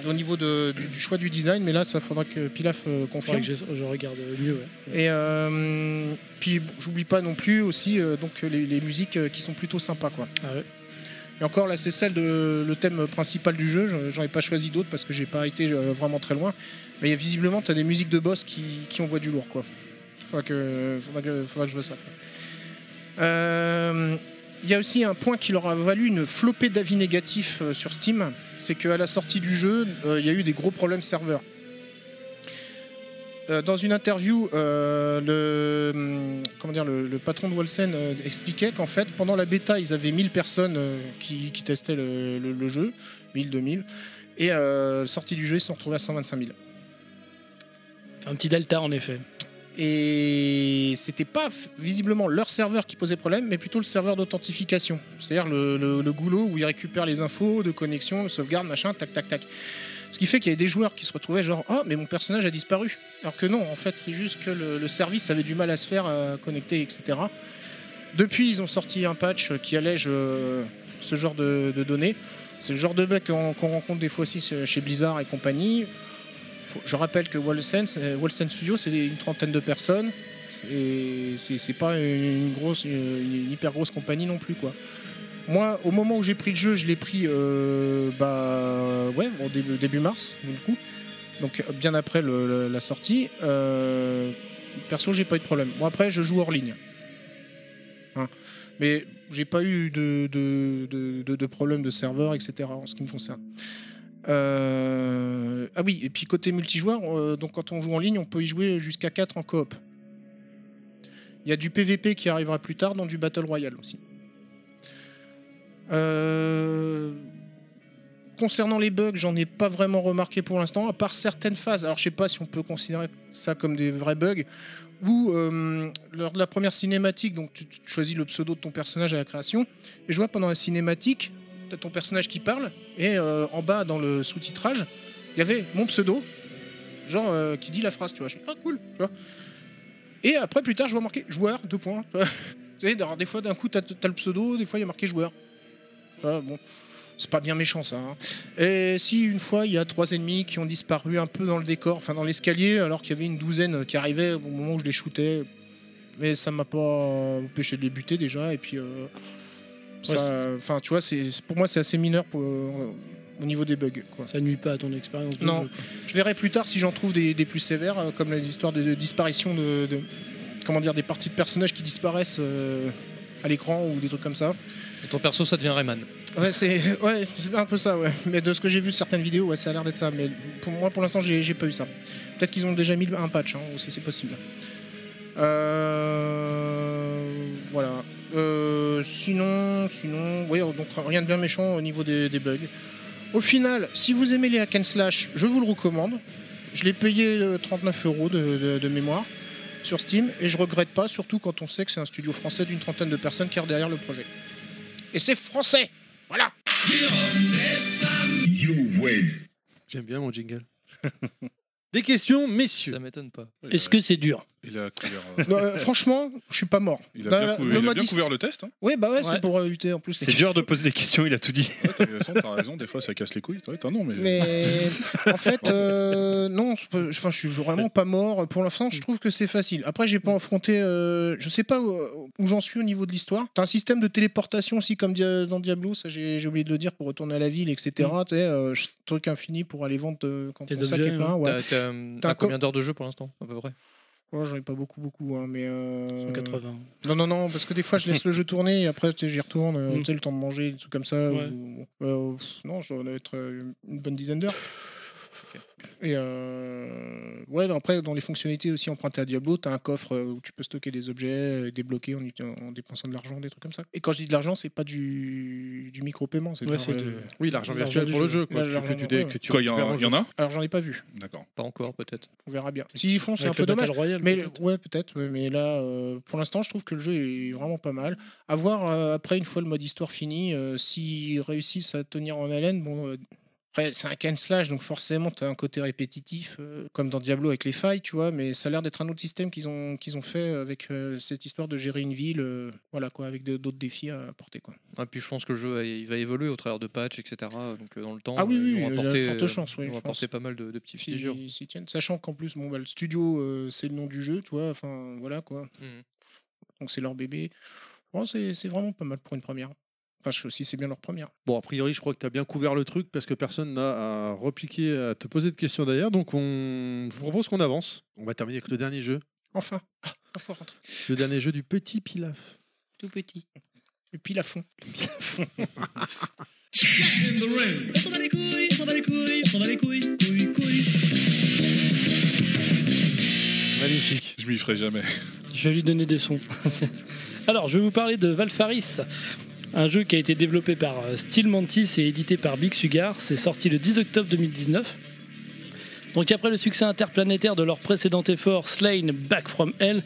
Au niveau de- du, du choix du design, mais là, ça faudra que Pilaf euh, confirme. que je, je regarde mieux. Ouais. Et euh, puis, j'oublie pas non plus aussi euh, donc les, les musiques qui sont plutôt sympas, quoi. Ah ouais. Et encore là, c'est celle de le thème principal du jeu. J'en- ai pas choisi d'autres parce que j'ai pas été vraiment très loin. Mais visiblement, tu as des musiques de boss qui, qui envoient du lourd, quoi. Faudra que, faudra que, faudra que je vois ça. quoi. Il y a aussi un point qui leur a valu une flopée d'avis négatifs euh, sur Steam, c'est qu'à la sortie du jeu, euh, il y a eu des gros problèmes serveurs. Euh, dans une interview, le, hum, le, patron de Wolsen expliquait qu'en fait, pendant la bêta, ils avaient 1000 personnes qui, testaient le, jeu, 1000, 2000, et euh, sortie du jeu, ils se sont retrouvés à 125 000. Fait un petit delta en effet. Et c'était pas visiblement leur serveur qui posait problème, mais plutôt le serveur d'authentification. C'est-à-dire le, goulot où ils récupèrent les infos de connexion, de sauvegarde, machin, tac, tac, tac. Ce qui fait qu'il y avait des joueurs qui se retrouvaient genre Ah, mais mon personnage a disparu. Alors que non, en fait, c'est juste que le, service avait du mal à se faire, connecter, etc. Depuis, ils ont sorti un patch qui allège euh, ce genre de, données. C'est le genre de bug qu'on rencontre des fois aussi chez Blizzard et compagnie. Je rappelle que Wolsen, c'est- Wolsen Studio, c'est une trentaine de personnes. Et c'est pas une grosse, une hyper grosse compagnie non plus, quoi. Moi, au moment où j'ai pris le jeu, je l'ai pris euh, bah, ouais, début, mars, du coup. Donc bien après la sortie. Euh, perso, j'ai pas eu de problème. Bon, après, je joue hors ligne. Hein. Mais j'ai pas eu de- de problème de serveur, etc. en ce qui me concerne. Euh, Ah oui, et puis côté multijoueur, euh, donc quand on joue en ligne, on peut y jouer jusqu'à 4 en coop. Il y a du PVP qui arrivera plus tard, dans du Battle Royale aussi. Euh, Concernant les bugs, j'en ai pas vraiment remarqué pour l'instant, à part certaines phases. Alors je sais pas si on peut considérer ça comme des vrais bugs, euh, lors de la première cinématique, donc tu, tu choisis le pseudo de ton personnage à la création, et je vois pendant la cinématique, tu as ton personnage qui parle, et euh, en bas dans le sous-titrage, il y avait mon pseudo, genre euh, qui dit la phrase, tu vois. Je fais, ah cool, tu vois. Et après, plus tard, je vois marqué joueur, deux points. tu des fois, d'un coup, tu as, le pseudo, des fois, il y a marqué joueur. Ah, bon, c'est pas bien méchant ça. hein. Et si une fois, il y a trois ennemis qui ont disparu un peu dans le décor, enfin dans l'escalier, alors qu'il y avait une douzaine qui arrivaient au moment où je les shootais, mais ça m'a pas empêché de les buter déjà. Et puis, euh, enfin, tu vois, c'est pour moi, c'est assez mineur pour, euh, au niveau des bugs. Quoi. Ça nuit pas à ton expérience Non, jeu. je verrai plus tard si j'en trouve des, des plus sévères, euh, comme l'histoire de, de disparition de, de- comment dire, des parties de personnages qui disparaissent. euh, à l'écran ou des trucs comme ça. Et ton perso, ça devient Rayman. Ouais, c'est ouais, c'est un peu ça, ouais. Mais de ce que j'ai vu certaines vidéos, ouais, ça a l'air d'être ça. Mais pour moi, pour l'instant, j'ai j'ai pas eu ça. Peut-être qu'ils ont déjà mis un patch, hein, aussi, c'est possible. Euh, voilà. Euh, sinon, sinon, ouais, donc rien de bien méchant au niveau des, des bugs. Au final, si vous aimez les hack and slash, je vous le recommande. Je l'ai payé euh, 39 euros de, de- de mémoire sur Steam et je regrette pas, surtout quand on sait que c'est un studio français d'une trentaine de personnes qui est derrière le projet. Et c'est français, voilà. J'aime bien mon jingle. Des questions, messieurs. Ça m'étonne pas. Est-ce que c'est dur? Il a couvert, euh, Non, euh, franchement, je suis pas mort. il a Là, bien, là, couvert- le il a mode bien his- couvert le test. Hein. Oui, bah ouais, Ouais. c'est pour éviter en plus. les C'est dur de poser des questions, il a tout dit. Ouais, t'as raison, t'as raison, des fois ça casse les couilles. T'as non, mais. Mais en fait, euh, non, c'est pas- enfin, je suis vraiment pas mort. Pour l'instant, je trouve que c'est facile. Après, j'ai pas affronté. euh, je sais pas où, où j'en suis au niveau de l'histoire. T'as un système de téléportation aussi, comme Dia- dans Diablo, ça j'ai j'ai oublié de le dire, pour retourner à la ville, etc. Tu sais, euh, truc infini pour aller vendre euh, quand Tes ton sac objets, est plein. ouais. T'as- T'as euh, T'as t'as un co- combien d'heures de jeu pour l'instant, à peu près? Ouais, J'en ai pas beaucoup, beaucoup, hein, mais. euh, 180. Non, non, non, parce que des fois je laisse le jeu tourner et après j'y retourne, euh, Mm. tu sais, le temps de manger, des trucs comme ça. Ouais. ou- euh, pff, non, je dois être euh, une bonne dizaine d'heures. Et euh, ouais, après, dans les fonctionnalités aussi empruntées à Diablo, tu as un coffre euh, où tu peux stocker des objets, euh, débloquer en, dépensant de l'argent, des trucs comme ça. Et quand je dis de l'argent, c'est pas du, du micro-paiement. Ouais, de- Oui, l'argent virtuel pour le jeu. Quoi, Ouais, que- tu, du- dé- ouais. que tu Quoi, il y, en- y a Alors j'en ai pas vu, D'accord. Pas encore, peut-être. on verra bien. S'ils font, c'est un peu dommage. Royale, Mais peut-être. ouais, peut-être, mais là, euh, pour l'instant, je trouve que le jeu est vraiment pas mal. À voir euh, après, une fois le mode histoire fini, euh, s'ils réussissent à tenir en haleine. Bon, euh, après, c'est un can slash, donc forcément, tu as un côté répétitif, euh, comme dans Diablo avec les failles, tu vois, mais ça a l'air d'être un autre système qu'ils ont, qu'ils ont fait avec euh, cette histoire de gérer une ville, euh, voilà quoi, avec d'autres défis à apporter. Quoi. Et puis je pense que le jeu il va évoluer au travers de patchs, etc. Donc euh, dans le temps, Ah oui, oui, ils vont apporter, euh, chances, oui, ils vont apporter pas mal de, de petits figures. sachant qu'en plus, bon, bah, le studio, c'est le nom du jeu, tu vois, enfin voilà quoi. Mhm. Donc c'est leur bébé. Bon, c'est c'est vraiment pas mal pour une première. Enfin, je- si c'est bien leur première. Bon, a priori, je crois que tu as bien couvert le truc parce que personne n'a à repliquer, à te poser de questions d'ailleurs. Donc, on... je vous propose qu'on avance. On va terminer avec le dernier jeu. Enfin, ah, on peut rentrer. Le dernier jeu du petit Pilaf. Tout petit. Et puis la fond. On s'en bat les couilles, on s'en bat les couilles, on s'en bat les couilles, couilles, couilles. Magnifique. Je m'y ferai jamais. Je vais lui donner des sons. Alors, je vais vous parler de Valfaris, un jeu qui a été développé par euh, Steel Mantis et édité par Big Sugar. C'est sorti le 10 octobre 2019. Donc, après le succès interplanétaire de leur précédent effort, Slain Back from Hell,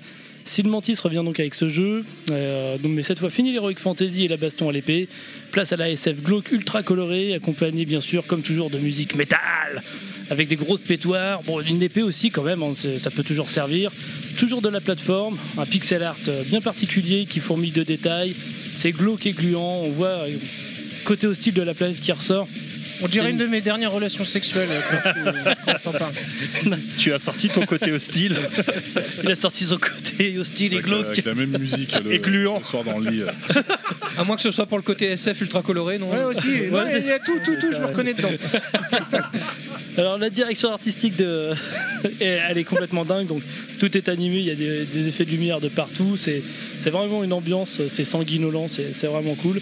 Steel Mantis revient donc avec ce jeu. Euh, mais cette fois, fini l'Heroic Fantasy et la baston à l'épée. Place à la SF glauque ultra colorée, accompagnée bien sûr, comme toujours, de musique métal avec des grosses pétoires. Bon, une épée aussi quand même, hein, ça peut toujours servir. Toujours de la plateforme, un pixel art euh, bien particulier qui fourmille de détails. C'est glauque et gluant, on voit euh, côté hostile de la planète qui ressort. On dirait une de mes dernières relations sexuelles euh, quand tu- parles. Tu as sorti ton côté hostile. Il a sorti son côté hostile et Avec, la- glauque. avec la même musique le, Et gluant. le soir dans le lit. euh. À moins que ce soit pour le côté SF ultra coloré, non Ouais, aussi. Il y a tout, tout, tout, je me reconnais dedans. Alors la direction artistique de, elle est complètement dingue. Donc tout est animé, il y a des, des effets de lumière de partout. C'est c'est vraiment une ambiance, c'est sanguinolent, c'est c'est vraiment cool.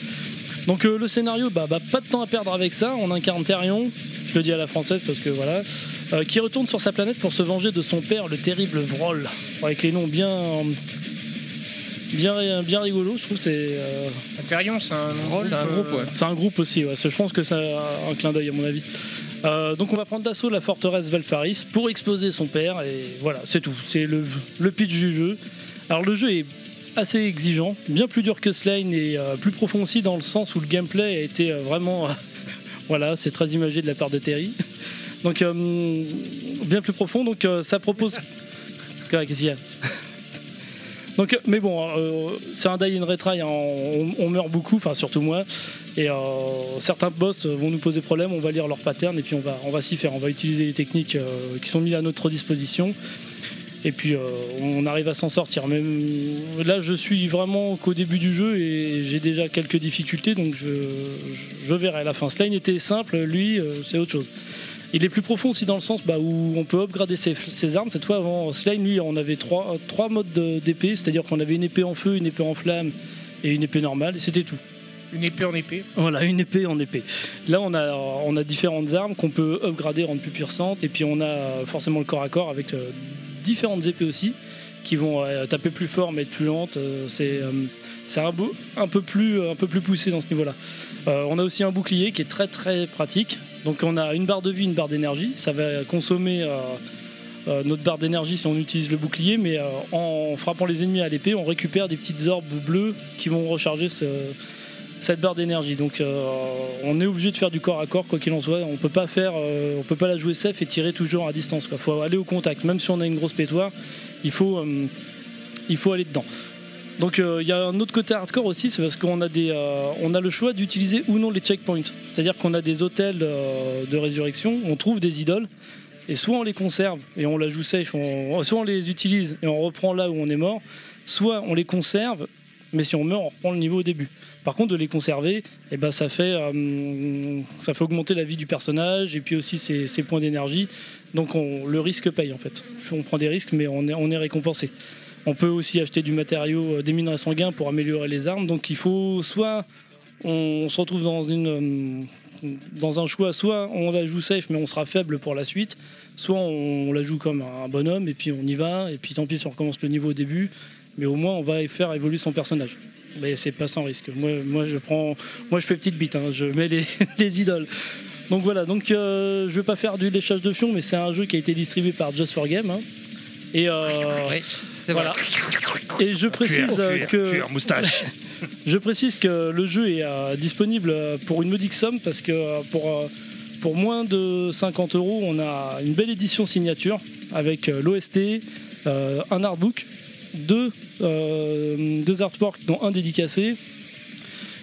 Donc euh, le scénario, bah, bah, pas de temps à perdre avec ça. On incarne Therion, je le dis à la française parce que voilà, euh, qui retourne sur sa planète pour se venger de son père, le terrible Vrol, avec les noms bien bien bien rigolos. Je trouve c'est euh, c'est un nom C'est un euh, groupe, ouais. c'est un groupe aussi, ouais. je pense que c'est un clin d'œil à mon avis. Euh, donc on va prendre d'assaut la forteresse Valfaris pour exploser son père et voilà, c'est tout. C'est le, le pitch du jeu. Alors le jeu est assez exigeant, bien plus dur que Slane et euh, plus profond aussi dans le sens où le gameplay a été euh, vraiment... voilà, c'est très imagé de la part de Terry. Donc euh, bien plus profond, donc euh, ça propose... Qu'est-ce qu'il y a donc, mais bon, euh, c'est un die in retry, hein, on, on meurt beaucoup, enfin surtout moi. Et euh, certains boss vont nous poser problème, on va lire leur pattern et puis on va, on va s'y faire. On va utiliser les techniques euh, qui sont mises à notre disposition. Et puis euh, on arrive à s'en sortir. Même là, je suis vraiment qu'au début du jeu et j'ai déjà quelques difficultés, donc je, je, verrai à la fin. Slane était simple, lui, euh, c'est autre chose. Il est plus profond aussi dans le sens bah, où on peut upgrader ses, ses armes. Cette fois, avant Slane, lui, on avait trois, trois modes de- d'épée, c'est-à-dire qu'on avait une épée en feu, une épée en flamme et une épée normale, et c'était tout. Une épée en épée. Voilà, une épée en épée. Là, on a, on a différentes armes qu'on peut upgrader, rendre plus puissantes, et puis on a forcément le corps à corps avec euh, différentes épées aussi, qui vont euh, taper plus fort mais être plus lentes. Euh, c'est euh, c'est un, un, peu plus, un peu plus poussé dans ce niveau-là. On a aussi un bouclier qui est très très pratique. Donc on a une barre de vie, une barre d'énergie. Ça va consommer notre barre d'énergie si on utilise le bouclier, mais en frappant les ennemis à l'épée, on récupère des petites orbes bleues qui vont recharger ce- cette barre d'énergie. Donc euh, on est obligé de faire du corps à corps quoi qu'il en soit. On peut pas faire, euh, on peut pas la jouer safe et tirer toujours à distance. Il faut aller au contact. Même si on a une grosse pétoire, il faut, euh, il faut aller dedans. Donc il y a un autre côté hardcore aussi, c'est parce qu'on a des, on a le choix d'utiliser ou non les checkpoints. C'est-à-dire qu'on a des hôtels de résurrection, on trouve des idoles. Et soit on les conserve et on la joue safe, soit on les utilise et on reprend là où on est mort, soit on les conserve, mais si on meurt, on reprend le niveau au début. Par contre, de les conserver, eh ben, ça, fait, euh, ça fait augmenter la vie du personnage et puis aussi ses, points d'énergie. Donc on, le risque paye en fait. On prend des risques, mais on est, on est récompensé. On peut aussi acheter du matériau, euh, des minerais sanguins pour améliorer les armes. Donc il faut soit on se retrouve dans, une, euh, dans un choix, soit on la joue safe mais on sera faible pour la suite, soit on la joue comme un bonhomme et puis on y va, et puis tant pis si on recommence le niveau au début, mais au moins on va faire évoluer son personnage. Mais c'est pas sans risque. Moi, moi je prends, moi je fais petite bite, hein, je mets les, les idoles. Donc voilà, donc euh, je vais pas faire du léchage de fion, mais c'est un jeu qui a été distribué par Just for Game. hein. Et euh, voilà. Et je précise Cuir, cuir, que cuir, moustache. je précise que le jeu est euh, disponible pour une modique somme parce que euh, pour, pour moins de 50 euros, on a une belle édition signature avec l'OST, un artbook, deux, euh, deux artworks, dont un dédicacé,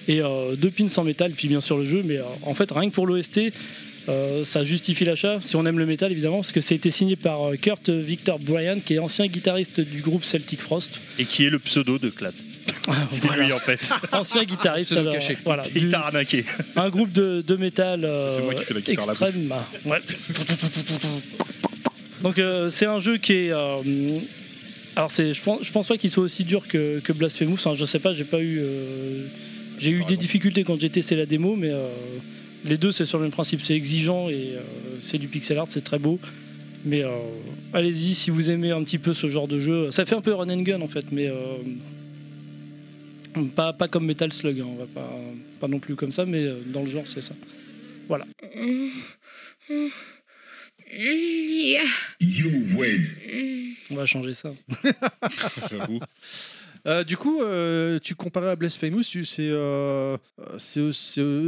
et euh, deux pins en métal, puis bien sûr le jeu. Mais euh, en fait, rien que pour l'OST, euh, ça justifie l'achat, si on aime le métal évidemment, parce que ça a été signé par Kurt Victor Bryan, qui est ancien guitariste du groupe Celtic Frost. Et qui est le pseudo de Clad. C'est Voilà. lui en fait. Ancien guitariste, alors, voilà, Il du- t'a arnaqué. un groupe de, de métal euh, C'est moi qui fais la guitare à la extrême. Ouais. Donc euh, c'est un jeu qui est. alors c'est, je pense, je pense pas qu'il soit aussi dur que, que Blasphemous. Hein, je sais pas, j'ai pas eu. euh, j'ai eu des difficultés quand j'ai testé la démo, mais euh, les deux c'est sur le même principe. C'est exigeant et euh, c'est du pixel art, c'est très beau. Mais euh, allez-y si vous aimez un petit peu ce genre de jeu. Ça fait un peu run and gun en fait, mais euh, pas, pas comme Metal Slug. hein, on va pas, pas non plus comme ça, mais euh, dans le genre c'est ça. Voilà. On va changer ça. J'avoue. Euh, du coup, euh, tu comparais à Blasphemous, tu- c'est euh,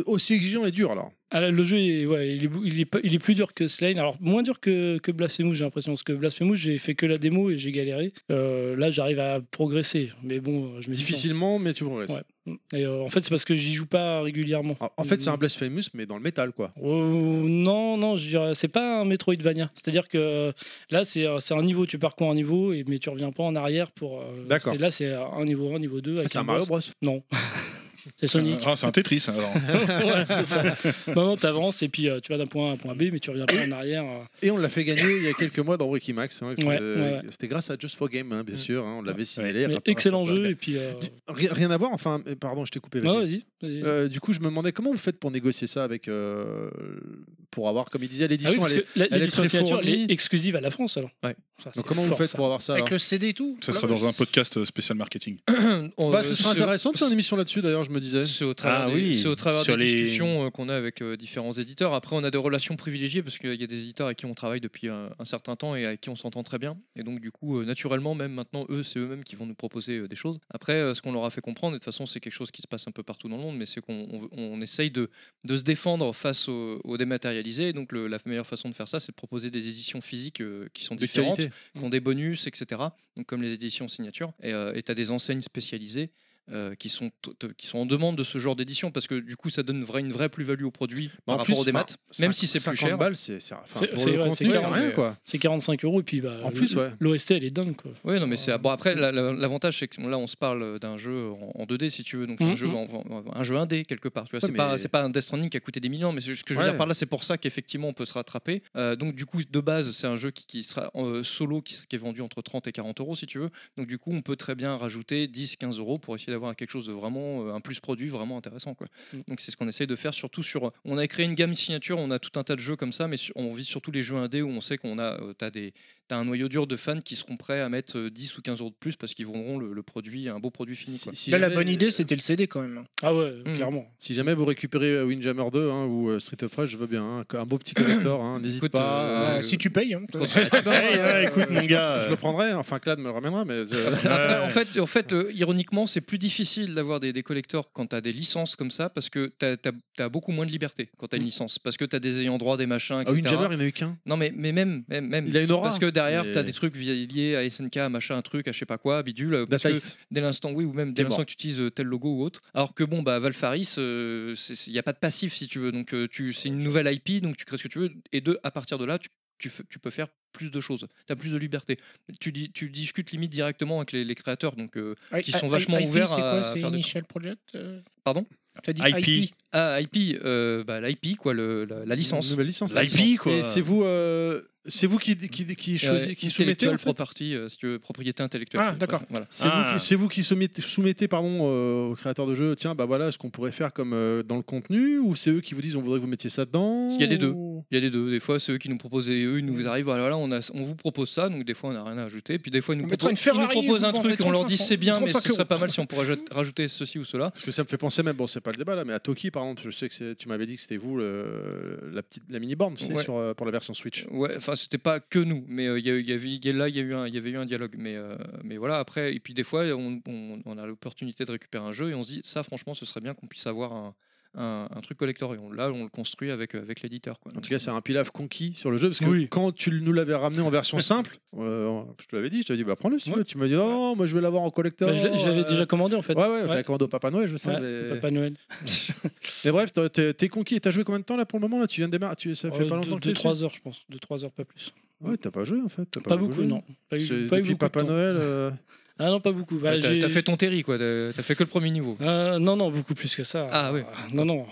aussi exigeant et dur alors. Ah, le jeu, est, ouais, il, est, bou- il, est, pas- il est plus dur que Slane. Alors, moins dur que, que Blasphemous, j'ai l'impression. Parce que Blasphemous, j'ai fait que la démo et j'ai galéré. Euh, là, j'arrive à progresser. Mais bon, je me dis- Difficilement, mais tu progresses. Ouais. Et euh, en fait, c'est parce que j'y joue pas régulièrement. En fait, c'est un Blasphemous, mais dans le métal, quoi. Euh, non, non, je dirais, c'est pas un Metroidvania. C'est-à-dire que là, c'est euh, un niveau, tu parcours un niveau, mais tu reviens pas en arrière pour. euh, D'accord. Là, c'est un niveau 1, niveau 2. avec c'est un Mario. Bros. Non. c'est un- Sonic. ah, c'est un Tetris alors. Ouais, c'est ça. Non, non, t'avances et puis euh, tu vas d'un point A à un point B, mais tu reviens pas en arrière. euh. Et on l'a fait gagner il y a quelques mois dans Breaking Max. hein, c'est- Ouais, ouais. C'était grâce à Just for Game, hein, bien sûr. hein, on l'avait signalé. Mais excellent jeu et puis. euh, Rien, rien à voir, enfin, euh, pardon, je t'ai coupé. Vas-y. vas-y. Euh, du coup, je me demandais comment vous faites pour négocier ça avec. euh, pour avoir, comme il disait, Ah oui, l'édition. parce elle que est- la- elle est l'édition très signature, elle fournie. est exclusive à la France alors. Ouais. Ça, Donc comment vous fort, faites ça. pour avoir ça Avec alors le CD et tout Ça sera dans un podcast euh, spécial marketing. On- Bah, ce serait sur- intéressant de faire une émission là-dessus d'ailleurs, je me disais. C'est au travers, Ah des, oui, c'est au travers sur des les- discussions euh, qu'on a avec euh, différents éditeurs. Après, on a des relations privilégiées parce qu'il y a des éditeurs avec qui on travaille depuis un, un certain temps et avec qui on s'entend très bien. Et donc, du coup, euh, naturellement, même maintenant, eux, c'est eux-mêmes qui vont nous proposer euh, des choses. Après, euh, ce qu'on leur a fait comprendre, et de toute façon, c'est quelque chose qui se passe un peu partout dans le monde, mais c'est qu'on on, on essaye de, de se défendre face au, au dématérialisé. Et donc, le- la meilleure façon de faire ça, c'est de proposer des éditions physiques euh, qui sont différentes, qualité. Qui ont des bonus, etc. Comme les éditions signature. Et tu as des enseignes spécialisées euh, qui, sont, qui sont en demande de ce genre d'édition parce que du coup ça donne une vraie, une vraie plus-value au produit Bah, en par plus, rapport au démat, même si c'est plus 50 cher. balles, c'est c'est- enfin, C'est- pour c'est- le ouais, contenu, c'est c'est clair, rien mais- quoi. C'est 45 euros et puis bah, En plus, ouais. l'OST elle est dingue quoi. Oui, non, mais c'est bon. Après, la- la- l'avantage, c'est que là, on se parle d'un jeu en, en 2D, si tu veux, donc un Mhm. jeu, en- un jeu 1D quelque part. Tu vois, Ouais, c'est pas, c'est pas un Death Stranding qui a coûté des millions, mais ce que je veux Ouais. dire par là, c'est pour ça qu'effectivement, on peut se rattraper. Euh, donc, du coup, de base, c'est un jeu qui, qui sera euh, solo, qui, qui est vendu entre 30 et 40 euros, si tu veux. Donc, du coup, on peut très bien rajouter 10, 15 euros pour essayer avoir quelque chose de vraiment euh, un plus produit vraiment intéressant quoi. Mm. Donc c'est ce qu'on essaye de faire surtout sur on a créé une gamme signature, on a tout un tas de jeux comme ça mais on vise surtout les jeux indés où on sait qu'on a euh, t'as des t'as un noyau dur de fans qui seront prêts à mettre euh, 10 ou 15 euros de plus parce qu'ils vendront le, le produit un beau produit fini quoi. Si- si Là, la bonne idée, c'était le CD quand même. hein. Ah ouais, Mm. clairement. Si jamais vous récupérez euh, Windjammer 2 hein, ou euh, Street of Rage, je veux bien. hein, un beau petit collector, n'hésite pas. euh, Bah, euh, si tu payes. hein. non, Ouais, ouais, écoute, mon je- gars, Je euh, le prendrai, enfin Clad me le ramènera, mais. je- Après, en fait, en fait euh, ironiquement, c'est plus difficile d'avoir des, des collecteurs quand tu as des licences comme ça parce que tu as, beaucoup moins de liberté quand tu as une licence. Parce que tu as des ayants droit, des machins, Ah, etc. Windjammer, il n'y en a eu qu'un? non, mais, mais même, même, même. Il a une aura. Parce que derrière, tu as des trucs liés à SNK, machin, un truc, à je sais pas quoi, bidule. euh, Parce que dès l'instant, oui, ou même dès l'instant que tu utilises euh, tel logo ou autre. Alors que bon, bah, Valfaris, il n'y a pas de passif si tu veux. Donc, euh, tu, c'est une nouvelle IP, donc tu crées ce que tu veux. Et deux, à partir de là, tu, tu, f- tu peux faire plus de choses. Tu as plus de liberté. Tu, dis- tu discutes limite directement avec les, les créateurs, donc, euh, qui sont I- vachement IP, ouverts C'est à, quoi? À C'est des Initial Project euh? Pardon? T'as dit IP. IP. Ah, IP, euh, bah, l'IP, quoi, le, la, la licence. Une nouvelle licence. L'IP, quoi. Et c'est vous, euh, c'est vous qui, qui, qui, qui soumettez en fait property, euh, si tu veux, propriété intellectuelle. Ah, d'accord. Voilà. C'est vous, Ah. qui- c'est vous qui soumettez, soumettez pardon, euh, aux créateurs de jeux, tiens, bah voilà ce qu'on pourrait faire comme euh, dans le contenu, ou c'est eux qui vous disent on voudrait que vous mettiez ça dedans Il y a les deux. ou- Il y a les deux. Des fois, c'est eux qui nous proposent, et eux, ils nous arrivent, voilà, voilà, on, a, on vous propose ça, donc des fois, on n'a rien à ajouter. Puis des fois, ils nous, proposent, une ils nous Ferrari, proposent un truc, on leur 35 dit c'est bien, mais 35 ce serait pas mal si on pourrait aj- rajouter ceci ou cela. Parce que ça me fait penser même, bon, c'est pas le débat là, mais à Toki par exemple, je sais que tu m'avais dit que c'était vous la, petite, la mini borne, tu sais, Ouais. sur, euh, pour la version Switch. Ouais, c'était pas que nous, mais euh, il y, y avait, eu un- dialogue. Mais, euh, mais voilà, après, et puis des fois, on, on- on a l'opportunité de récupérer un jeu et on se dit, ça, franchement, ce serait bien qu'on puisse avoir un, un, un truc collector. Et on- là, on le construit avec, euh, avec l'éditeur. quoi. En tout cas, c'est un pilaf conquis sur le jeu, parce que Oui. quand tu nous l'avais ramené en version simple, euh, je te l'avais dit, je t'avais dit, bah prends-le si tu veux. Tu m'as dit, oh, moi je vais l'avoir en collector. Bah, je je l'avais euh, déjà commandé en fait. Ouais, ouais, Ouais. ouais. commandé au Papa Noël, je sais. Ouais, mais... Papa Noël. mais bref, t'es- conquis. Et t'as joué combien de temps là pour le moment là? Tu viens de démarrer tu, Ça fait Ouais, pas longtemps que tu es 2-3 heures, je pense. 2-3 heures, pas plus. Ouais, t'as pas joué en fait. t'as Pas, beaucoup beaucoup, joué. non. Pas eu, pas eu depuis beaucoup de Papa temps. Noël. euh, Ah non, pas beaucoup. Bah, Ouais, t'as, fait ton terry, quoi. T'as, fait que le premier niveau. Euh, non, non, beaucoup plus que ça. Ah oui. Non, non.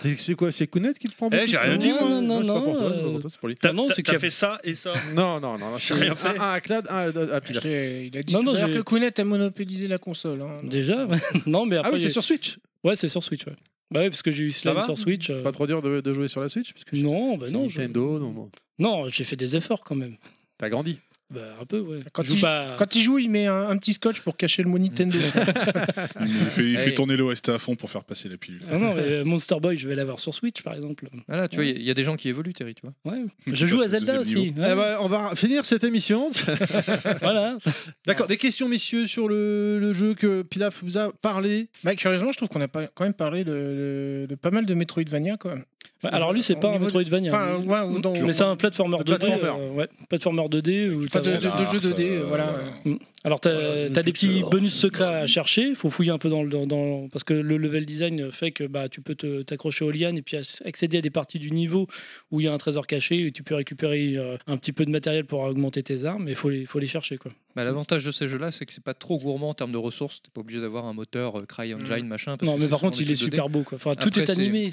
C'est quoi C'est Kounet qui te prend Eh, beaucoup j'ai rien dit, moi. Non, non, c'est pas non, pour toi, c'est pas euh, pour toi, c'est pour lui. T'as non, c'est fait ça et ça. Non, non, non. J'ai c'est rien fait. Un à Clad, un à-. Je- Il a dit Non, non, que Kounet a monopolisé la console. hein. Déjà Non, mais Ah après. oui, c'est sur Switch. Ouais, c'est sur Switch, ouais. Bah oui, parce que j'ai eu Slime sur Switch. C'est euh, pas trop dur de, de jouer sur la Switch parce que Non, bah non. je- Nintendo, non. Non, j'ai fait des efforts quand même. T'as grandi. Bah un peu, ouais. Quand joue il, pas- quand il joue, il met un, un petit scotch pour cacher le mot Nintendo. Il fait, il fait tourner l'OST à fond pour faire passer la pilule. Ah non, mais euh, Monster Boy, je vais l'avoir sur Switch, par exemple. Voilà, tu vois, il y, a- il y a des gens qui évoluent, Terry, tu vois. Ouais. Je joue à Zelda aussi. Eh ben, on va finir cette émission. Voilà. D'accord, des questions, messieurs, sur le, le jeu que Pilaf vous a parlé? bah, curieusement, je trouve qu'on a pas, quand même parlé de, de- de pas mal de Metroidvania. Quoi. Ouais, alors lui, c'est pas un Metroidvania. Enfin, ouais, ou dans- mais c'est un platformer Un 2D. platformer. euh, ouais, platformer 2D. Où Pas de, t'as- de, de jeux 2D, euh, voilà. voilà. Alors, t'as Voilà, t'as des petits bonus secrets à chercher. Il faut fouiller un peu dans le. Dans, dans- parce que le level design fait que bah, tu peux t'accrocher aux lianes et puis accéder à des parties du niveau où il y a un trésor caché et tu peux récupérer euh, un petit peu de matériel pour augmenter tes armes. Mais il faut les, faut les chercher. Quoi. Bah, L'avantage de ces jeux-là, c'est que c'est pas trop gourmand en termes de ressources. T'es pas obligé d'avoir un moteur euh, CryEngine, machin. parce Non, que mais par contre, il est trucs 2D. super beau. Quoi. Enfin, tout Après, est animé.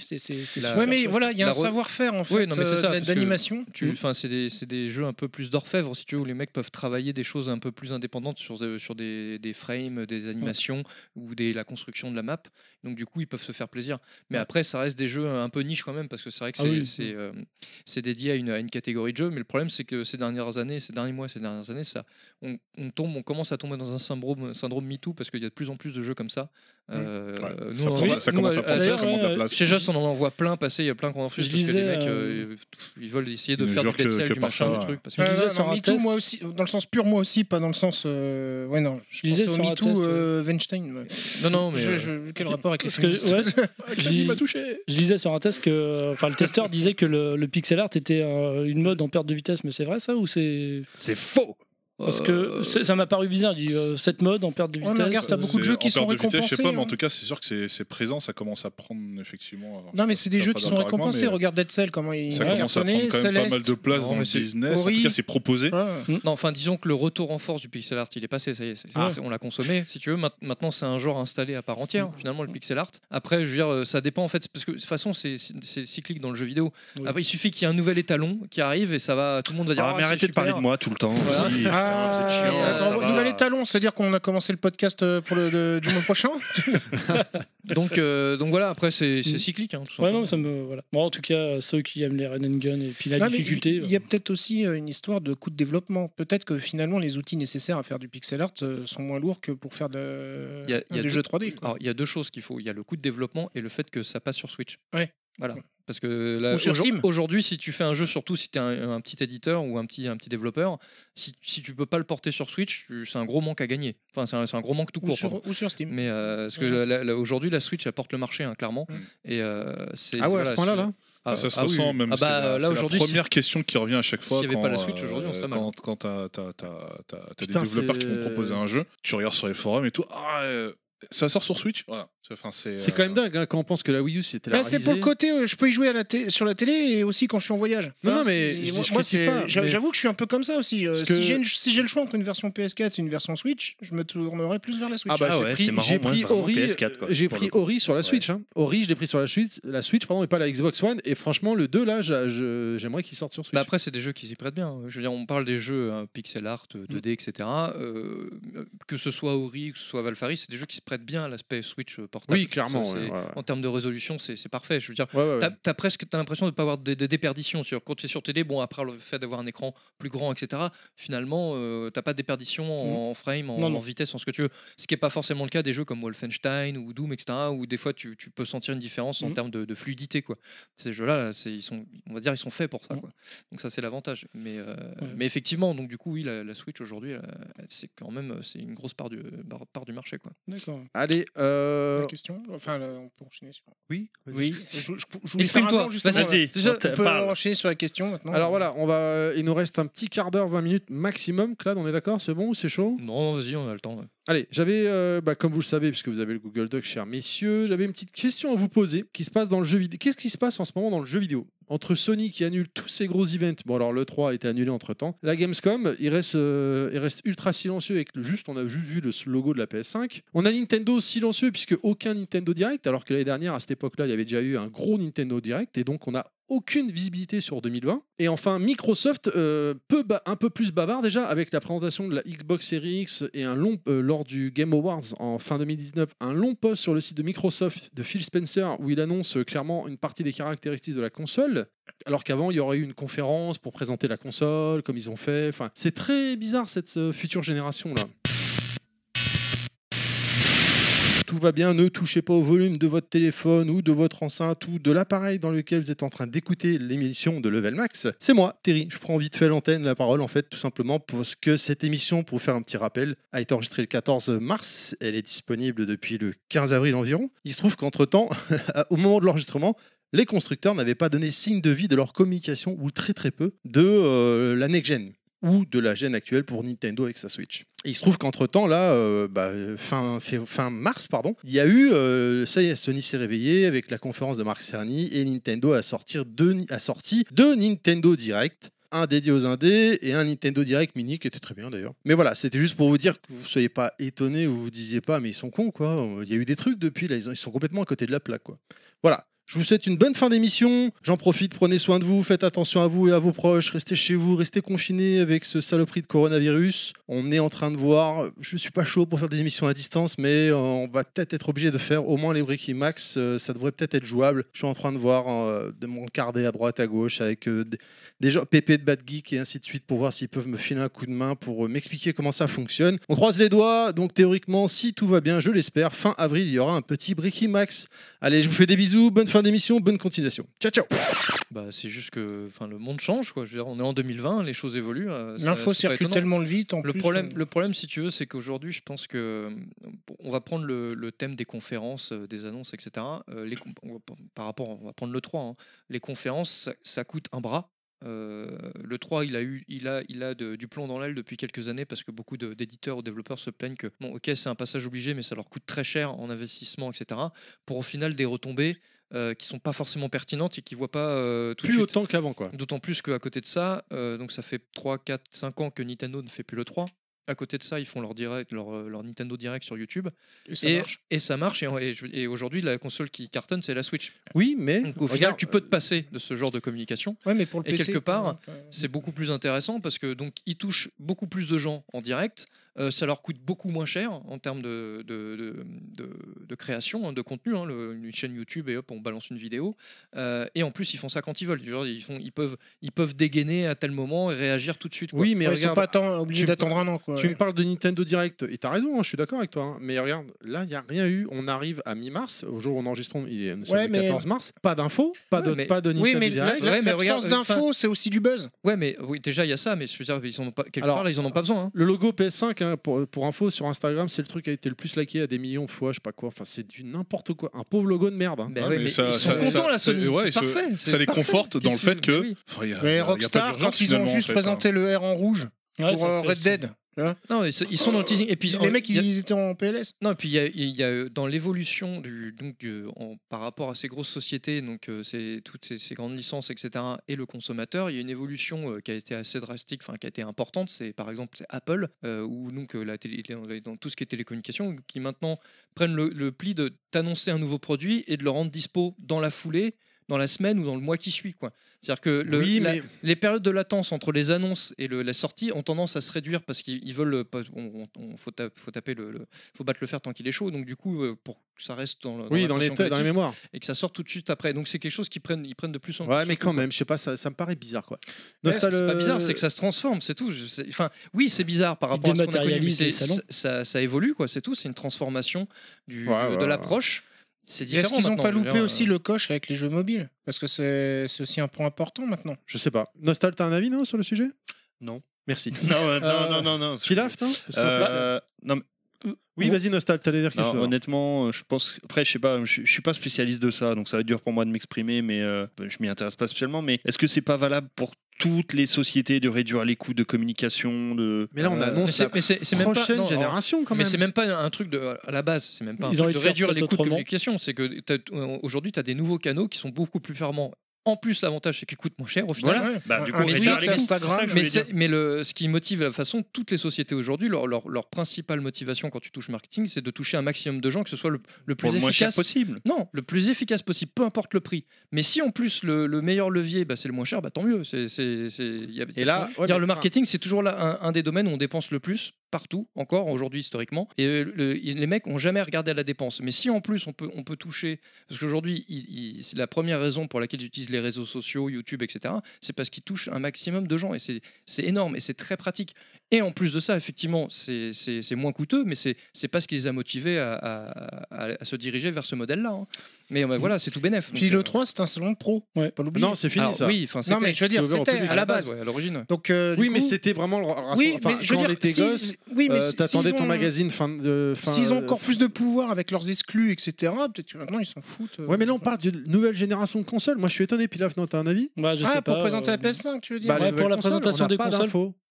Ouais, mais voilà, il y a un re- savoir-faire en fait Oui, non, mais c'est euh, d'animation. Tu- Enfin, c'est des, c'est des jeux un peu plus d'orfèvre, si tu veux, où les mecs peuvent travailler des choses un peu plus indépendantes sur, des- sur des, des frames, des animations ou des, la construction de la map. Donc, du coup, ils peuvent se faire plaisir. Mais Ouais. après, ça reste des jeux un peu niche quand même, parce que c'est vrai que Ah oui. euh, c'est dédié à une, à une catégorie de jeux. Mais le problème, c'est que ces dernières années, ces derniers mois, ces dernières années, ça, on, on tombe, on commence à tomber dans un syndrome, syndrome MeToo, parce qu'il y a de plus en plus de jeux comme ça. Euh, Ouais, nous, ça on en voit- ça nous, commence à à- prendre d'ailleurs, vraiment de la ouais, place. chez Just, on en envoie plein passer, il y a plein qu'on refuse Je parce que les lisais, mecs, euh, euh, ils veulent essayer de faire du Dead Cell, du machin, du truc. Parce Je que Euh, lisais non, sur non, un MeToo, test- moi aussi, dans le sens pur, moi aussi, pas dans le sens. euh, Ouais, non, je, Je lisais sur un MeToo test, euh, Weinstein. Non, non, mais. Je- euh, je- quel rapport avec les féministes ouais, je, lis- touché. je lisais sur un test que, enfin, le testeur disait que le, le pixel art était euh, une mode en perte de vitesse, mais c'est vrai ça ou c'est C'est faux. Parce euh, que c'est- ça m'a paru bizarre. Dit, euh, cette mode en perte de vitesse. mais regarde, t'as euh, beaucoup de C'est- jeux qui en sont perte de vitesse, Je sais récompensés, pas, mais en hein. tout cas, c'est sûr que c'est présent, ça commence à prendre effectivement. alors, Non, mais c'est des je jeux qui sont moi, récompensés. mais Regarde Dead Cell, comment il Ça a commence à prendre quand même pas mal de place Non, dans le business. En tout cas, c'est proposé. Ouais. Non, enfin, disons que le retour en force du pixel art, il est passé, ça y est, c'est- Ah. on l'a consommé, si tu veux. Maint- Maintenant, c'est un genre installé à part entière, finalement, le pixel art. Après, je veux dire, euh, ça dépend en fait, parce que de toute façon, c'est cyclique dans le jeu vidéo. Après, il suffit qu'il y ait un nouvel étalon qui arrive et ça va, tout le monde va dire Ah, Ah, mais arrêtez de parler de moi tout le temps. Voilà. aussi. Ah, vous êtes chiant, attends, ça vous va. allez talons, c'est-à-dire qu'on a commencé le podcast euh, pour le de- du mois prochain Donc, euh, donc voilà, après c'est c'est cyclique. hein, tout Ouais, simplement. non, ça me. Voilà. Bon, en tout cas, ceux qui aiment les run and gun et puis la Non, mais difficulté. Il il y a peut-être aussi euh, une histoire de coût de développement. Peut-être que finalement les outils nécessaires à faire du pixel art euh, sont moins lourds que pour faire de, Il y a- il y a des deux- jeux 3D. quoi. Alors, il y a deux choses qu'il faut. Il y a le coût de développement et le fait que ça passe sur Switch. Ouais. Voilà. Parce que là, Ou sur aujourd- Steam. aujourd'hui, si tu fais un jeu, surtout si tu es un, un petit éditeur ou un petit, un petit développeur, si, si tu peux pas le porter sur Switch, tu- c'est un gros manque à gagner. Enfin, c'est un, c'est un gros manque tout Ou court. sur, ou sur Steam. Mais euh, parce que aujourd'hui, la Switch apporte le marché, hein, clairement. Mm. Et euh, c'est Ah ouais, à ce point-là, là Ah, ça se ah oui, ressent oui. même. Ah c'est bah, la, là c'est la aujourd'hui, première question qui revient à chaque fois. s'il avait pas la Switch, euh, aujourd'hui, on serait mal. Quand, quand t'as, t'as- t'as- t'as- t'as des développeurs qui vont proposer un jeu, tu regardes sur les forums et tout. Ah, euh, ça sort sur Switch Voilà. C'est, enfin, c'est, C'est quand même euh, dingue hein, quand on pense que la Wii U c'était la Bah, c'est pour le côté, euh, je peux y jouer à la té- sur la télé et aussi quand je suis en voyage. Non, non, mais je- moi, je moi, critique c'est- pas, j'a- mais- j'avoue que je suis un peu comme ça aussi. euh, Parce si que- j'ai une- si j'ai le choix entre une version PS4 et une version Switch, je me tournerai plus vers la Switch. Ah bah Ah j'ai ouais, pris, c'est marrant, j'ai moi, pris vraiment Ori, PS4, quoi, j'ai pour pris le coup. Ori sur la Switch. Hein. Ori, je l'ai pris sur la Switch, la Switch pardon, et pas la Xbox One. Et franchement, le 2 là, je- j'aimerais qu'il sorte sur Switch. Bah après, c'est des jeux qui s'y prêtent bien. Je veux dire, on parle des jeux hein, pixel art, euh, 2D, etc. euh, que ce soit Ori, que ce soit Valfaris, c'est des jeux qui se prêtent bien à l'aspect Switch euh, portable. Oui, clairement, Ça, ouais, c'est- ouais, ouais. En termes de résolution, c'est parfait. Je veux dire, Ouais, ouais, ouais. t'as as presque t'as l'impression de pas avoir des, des déperditions. Sur, quand tu es sur télé, bon, après le fait d'avoir un écran plus grand, etc. Finalement, euh, t'as pas de déperdition en, en frame, en, Non, non. en vitesse, en ce que tu veux. Ce qui est pas forcément le cas des jeux comme Wolfenstein ou Doom, etc. Où des fois tu, tu peux sentir une différence en Mhm. termes de, de fluidité, quoi. Ces jeux-là, ils sont, on va dire, ils sont faits pour ça, Mhm. quoi. Donc ça, c'est l'avantage. Mais, euh, Ouais. mais effectivement, donc du coup, oui, la, la Switch aujourd'hui, c'est quand même euh, c'est une grosse part du, part, part du marché, quoi. Allez, euh... La question Enfin, là, on peut enchaîner sur. oui. Oui, je, je, je Exprime-toi. justement. Vas-y. On peut parle. enchaîner sur la question maintenant. Alors voilà, on va. Il nous reste un petit quart d'heure, 20 minutes maximum. Claude, on est d'accord? C'est bon ou c'est chaud? Non, non, vas-y, on a le temps. ouais. Allez, j'avais, euh, bah, comme vous le savez, puisque vous avez le Google Doc, chers messieurs, j'avais une petite question à vous poser qui se passe dans le jeu vidéo. Qu'est-ce qui se passe en ce moment dans le jeu vidéo? Entre Sony qui annule tous ses gros events, bon alors le 3 a été annulé entre temps, la Gamescom, il reste, euh, il reste ultra silencieux avec le juste, on a juste vu le logo de la PS5. On a Nintendo silencieux puisque aucun Nintendo Direct, alors que l'année dernière, à cette époque-là, il y avait déjà eu un gros Nintendo Direct et donc on a aucune visibilité sur 2020. Et enfin, Microsoft, euh, un peu plus bavard déjà, avec la présentation de la Xbox Series X et un long, euh, lors du Game Awards en fin 2019, un long post sur le site de Microsoft de Phil Spencer où il annonce euh, clairement une partie des caractéristiques de la console. Alors qu'avant, il y aurait eu une conférence pour présenter la console, comme ils ont fait. Enfin, c'est très bizarre cette future génération là. Tout va bien, ne touchez pas au volume de votre téléphone ou de votre enceinte ou de l'appareil dans lequel vous êtes en train d'écouter l'émission de Level Max. C'est moi, Terry. Je prends vite fait l'antenne, la parole en fait, tout simplement parce que cette émission, pour faire un petit rappel, a été enregistrée le 14 mars. Elle est disponible depuis le 15 avril environ. Il se trouve qu'entre-temps, au moment de l'enregistrement, les constructeurs n'avaient pas donné signe de vie de leur communication, ou très très peu, de euh, la next-gen ou de la gêne actuelle pour Nintendo avec sa Switch. Et il se trouve qu'entre-temps, là, euh, bah, fin, fin- mars, pardon, il y a eu, euh, ça y est, Sony s'est réveillé avec la conférence de Mark Cerny et Nintendo a, sortir deux, a sorti deux Nintendo Direct. Un dédié aux indés et un Nintendo Direct Mini qui était très bien d'ailleurs. Mais voilà, c'était juste pour vous dire que vous soyez pas étonnés ou vous disiez pas, mais ils sont cons quoi. Il y a eu des trucs depuis, là, ils sont complètement à côté de la plaque quoi. Voilà, je vous souhaite une bonne fin d'émission. J'en profite, prenez soin de vous, faites attention à vous et à vos proches, restez chez vous, restez confinés avec ce saloperie de coronavirus. On est en train de voir, je suis pas chaud pour faire des émissions à distance, mais euh, on va peut-être être obligé de faire au moins les Breaking Max. euh, ça devrait peut-être être jouable. Je suis en train de voir euh, de m'encarder à droite, à gauche avec des, gens, Pépé de Bad Geek et ainsi de suite pour voir s'ils peuvent me filer un coup de main pour m'expliquer comment ça fonctionne. On croise les doigts, donc théoriquement, si tout va bien, je l'espère, fin avril, il y aura un petit Breaking Max. Allez, je vous fais des bisous, bonne fin d'émission, bonne continuation. Ciao, ciao Bah, c'est juste que enfin, le monde change. Quoi. Je veux dire, on est en 2020, les choses évoluent. euh, L'info circule tellement vite en Le plus. problème, euh, le problème, si tu veux, c'est qu'aujourd'hui, je pense que bon, on va prendre le, le thème des conférences, euh, des annonces, etc. euh, les, on par rapport, on va prendre le 3. hein. Les conférences, ça, ça coûte un bras. Euh, le 3, il a eu, il a, il a de- du plomb dans l'aile depuis quelques années parce que beaucoup d'éditeurs ou développeurs se plaignent que bon, ok, c'est un passage obligé, mais ça leur coûte très cher en investissement, etc. Pour au final des retombées euh, qui sont pas forcément pertinentes et qui voient pas euh, tout de Plus suite. autant qu'avant, quoi. D'autant plus qu'à côté de ça, euh, donc ça fait 3, 4, 5 ans que Nintendo ne fait plus le 3. À côté de ça, ils font leur direct, leur, leur Nintendo Direct sur YouTube. Et ça et, marche. et ça marche. Et, et je- et aujourd'hui, la console qui cartonne, c'est la Switch. Oui, mais Donc au final, regarde, tu peux te passer de ce genre de communication. Ouais, mais pour le Et PC. quelque part, C'est beaucoup plus intéressant parce que donc ils touchent beaucoup plus de gens en direct. Euh, ça leur coûte beaucoup moins cher en termes de, de, de- de- de création, hein, de contenu. hein, le- une chaîne YouTube et hop, on balance une vidéo. Euh, et en plus, ils font ça quand ils veulent. Ils, font, ils, peuvent, ils peuvent dégainer à tel moment et réagir tout de suite. quoi. Oui, mais ouais, ils sont regarde, pas tant obligés tu- d'attendre un an. Quoi. Tu me parles de Nintendo Direct, et t'as raison, hein, je suis d'accord avec toi. hein, mais regarde, là, il n'y a rien eu. On arrive à mi-mars, au jour où on enregistre, il est Ouais, le mais- 14 mars. Pas d'infos, pas, de, Ouais, mais- pas de Nintendo Oui, Direct. l'absence regarde, d'infos, c'est aussi du buzz. Ouais, mais oui, déjà, il y a ça, mais je veux dire, ils en ont pas, quelque Alors, part, là, ils en ont pas besoin. hein. Le logo PS5, hein, pour, pour info, sur Instagram, c'est le truc qui a été le plus liké à des millions de fois, je sais pas quoi. Enfin, c'est du n'importe quoi. Un pauvre logo de merde. hein. Ben ouais, mais mais ça- ils sont ça- contents, ça- la Sony. ça- ouais, c'est ça- parfait. ça c'est les parfait. conforte dans le fait que- oui. Y a- y a Rockstar, quand ils ont juste présenté le R en rouge pour euh, Red Dead, Non, ils, sont dans le teasing. Et puis, les mecs, a- ils étaient en PLS. Non, et puis il y a, il y a, dans l'évolution du, donc du- en- par rapport à ces grosses sociétés, donc euh, toutes ces, ces grandes licences, etc., et le consommateur, il y a une évolution euh, qui a été assez drastique, enfin qui a été importante. C'est par exemple Apple, euh, ou donc euh, la télé, dans tout ce qui est télécommunication, qui maintenant prennent le, le pli de t'annoncer un nouveau produit et de le rendre dispo dans la foulée, dans la semaine ou dans le mois qui suit, quoi. C'est-à-dire que le, oui, la- mais les périodes de latence entre les annonces et le- la sortie ont tendance à se réduire parce qu'ils ils veulent. euh, On, on- on- faut, ta- faut taper le, le- faut battre le fer tant qu'il est chaud. Donc du coup, euh, pour que ça reste dans, le- oui, dans les, dans mémoires. et que ça sorte tout de suite après. Donc c'est quelque chose qu'ils prennent, ils prennent de plus en plus. Ouais, mais quand même, je sais pas, ça, ça me paraît bizarre quoi. Ouais, c'est pas bizarre, c'est que ça se transforme, c'est tout. Enfin, oui, c'est bizarre par rapport à ce qu'on a connu, mais ça, ça évolue, quoi. C'est tout. C'est une transformation du, Ouais, de, ouais, de ouais. l'approche. C'est différent. Est-ce qu'ils n'ont pas loupé dire, aussi euh, le coche avec les jeux mobiles? Parce que c'est c'est aussi un point important maintenant. Je sais pas. Nostal, t'as un avis non sur le sujet? Non. Merci. Non, euh, Euh, non, non, non, non? Pilaf, non Euh, non, mais Oui, vas-y, Nostal, t'allais dire quelque chose. honnêtement, euh, je pense. Après, je sais pas, je, je suis pas spécialiste de ça, donc ça va être dur pour moi de m'exprimer, mais euh, je m'y intéresse pas spécialement. Mais est-ce que c'est pas valable pour toutes les sociétés de réduire les coûts de communication de... Mais là, on Euh, mais annonce c'est- la mais c'est- c'est même pas- prochaine non, génération quand Mais même. c'est même pas un truc de à la base, c'est même pas un Ils truc de réduire les coûts de communication. C'est que t'as- euh, aujourd'hui, tu as des nouveaux canaux qui sont beaucoup plus performants. En plus, l'avantage, c'est qu'ils coûtent moins cher au final. Voilà. Ouais. Bah, du Un coup, mais ça, Instagram, Mais, le, ce qui motive la façon, toutes les sociétés aujourd'hui, leur, leur, leur principale motivation quand tu touches marketing, c'est de toucher un maximum de gens, que ce soit le, le plus Pour le moins cher efficace possible. Non, le plus efficace possible, peu importe le prix. Mais si en plus le, le meilleur levier, bah, c'est le moins cher, bah, tant mieux. C'est, c'est, c'est- y a- Et là, ouais, Dire, mais- le marketing, c'est toujours là un, un des domaines où on dépense le plus partout, encore aujourd'hui historiquement. Et euh, le- les mecs ont jamais regardé à la dépense. Mais si en plus on peut, on peut toucher, parce qu'aujourd'hui, c'est la première raison pour laquelle j'utilise les réseaux sociaux, YouTube, etc., c'est parce qu'ils touchent un maximum de gens et c'est énorme et c'est très pratique. Et en plus de ça, effectivement, c'est moins coûteux, mais c'est c'est pas ce qui les a motivés à, à- à- à se diriger vers ce modèle-là. hein. Mais euh, voilà, c'est tout bénef. Puis le euh, 3, c'est un salon de pro. Ouais. Pas l'oublier. Non, c'est fini alors, ça. Oui, Non, mais je veux dire, c'était à la base. ouais, à l'origine. Donc, euh, Oui, mais c'était vraiment le. Oui, mais je veux dire, on était si- gosse, oui, mais euh, t'attendais ton ont- magazine fin de. fin, S'ils ont euh, encore plus de pouvoir avec leurs exclus, etc., peut-être que maintenant ils s'en foutent. euh. Ouais, mais là on parle d'une nouvelle génération de consoles. Moi je suis étonné, Pilaf, non, t'as un avis? Bah, je ah, sais pour pas, présenter euh, la PS5, tu veux dire? Bah, pour la présentation des consoles.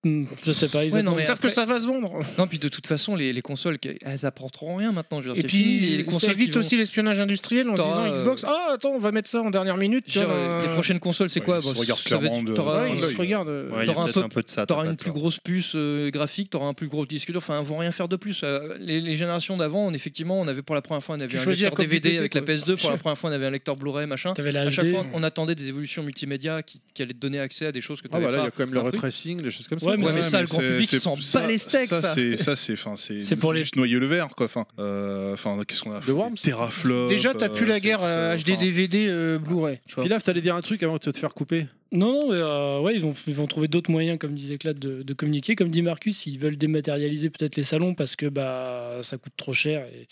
Hmm, Je sais pas, ils Ouais, attendent. Ils savent que ça va se vendre. Non, puis de toute façon, les, les consoles, elles apporteront rien maintenant. Je veux dire, Et fini, puis, les ça évite vont- aussi l'espionnage industriel en se disant euh, Xbox, ah attends, on va mettre ça en dernière minute. Euh, les prochaines consoles, c'est Ouais, quoi ils se Bon, regardent clairement de- t'auras- ouais, ils se euh, un un peu de ça. T'auras t'as une plus grosse puce euh, graphique, t'auras un plus gros disque dur, enfin, elles vont rien faire de plus. Les, les générations d'avant, on, effectivement, on avait pour la première fois, on avait Tu un lecteur DVD avec la quoi. PS2, pour la première fois, on avait un lecteur Blu-ray, machin. T'avais la À chaque fois, on attendait des évolutions multimédia qui, allaient te donner accès à des choses que tu Ah bah là, il y a quand même le retracing, les choses comme ça. Ouais, mais. Ouais, mais ça, le grand c'est- public, c'est- s'en bat les steaks, ça. c'est ça, c'est, enfin, c'est, C'est pour c'est les- juste noyer le verre, quoi. Enfin, euh, enfin, qu'est-ce qu'on a The Worms Teraflop. Déjà, t'as plus euh, la c'est- guerre euh, c'est- HD enfin, DVD euh, Blu-ray. Pilaf, t'allais dire un truc avant de te faire couper. Non, non, mais euh, ouais, ils vont, ils vont trouver d'autres moyens, comme disait Claude, de, de communiquer. Comme dit Marcus, ils veulent dématérialiser peut-être les salons parce que bah, ça coûte trop cher et,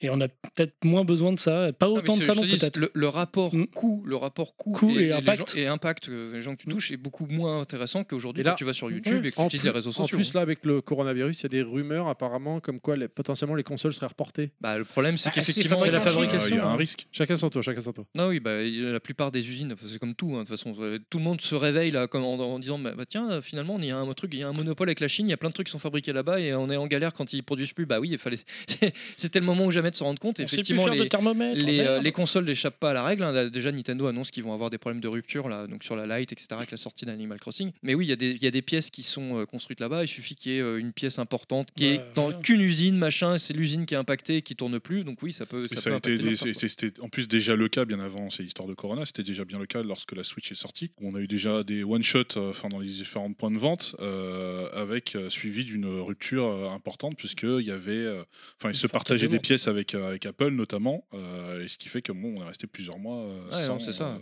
et on a peut-être moins besoin de ça. Pas Ah, autant de salons peut-être. Le, le rapport Mm. coût, le rapport coût, Coût et les impact. gens- et impact que les gens que tu Mm. touches est beaucoup moins intéressant qu'aujourd'hui quand tu vas sur YouTube et que tu En utilises les réseaux en sociaux. plus, là, avec le coronavirus, il y a des rumeurs apparemment comme quoi les- potentiellement les consoles seraient reportées. Bah, le problème, c'est Ah, qu'effectivement, c'est la en fabrication. Il y a un hein. risque. Chacun son tour, chacun son tour. Non, oui, bah, la plupart des usines, c'est comme tout, hein, de toute façon. euh, Tout le monde se réveille là, comme en, en disant bah, bah, tiens, euh, finalement, il y a un truc, il y a un monopole avec la Chine, il y a plein de trucs qui sont fabriqués là-bas et on est en galère quand ils produisent plus. Bah oui, il fallait. c'est- C'était le moment ou jamais permet de se rendre compte. On Effectivement, faire de les, les, euh, les consoles n'échappent pas à la règle. hein. Déjà, Nintendo annonce qu'ils vont avoir des problèmes de rupture là, donc sur la Lite, etc., avec la sortie d'Animal Crossing. Mais oui, il y, a des- il y a des pièces qui sont euh, construites là-bas. Il suffit qu'il y ait euh, une pièce importante qui Ouais, est dans qu'une usine, machin. C'est l'usine qui est impactée et qui tourne plus. Donc oui, ça peut. Et Ça, ça peut a été des- c'était en plus déjà le cas bien avant ces histoires de Corona. C'était déjà bien le cas lorsque la Switch est sortie. où On a eu déjà des one shot, enfin dans les différents points de vente, euh, avec euh, suivi d'une rupture euh, importante puisque il y avait, euh, enfin ils se partageaient des pièces avec euh, avec Apple notamment, euh, et ce qui fait que bon, on est resté plusieurs mois euh, Ouais, sans, ça. euh,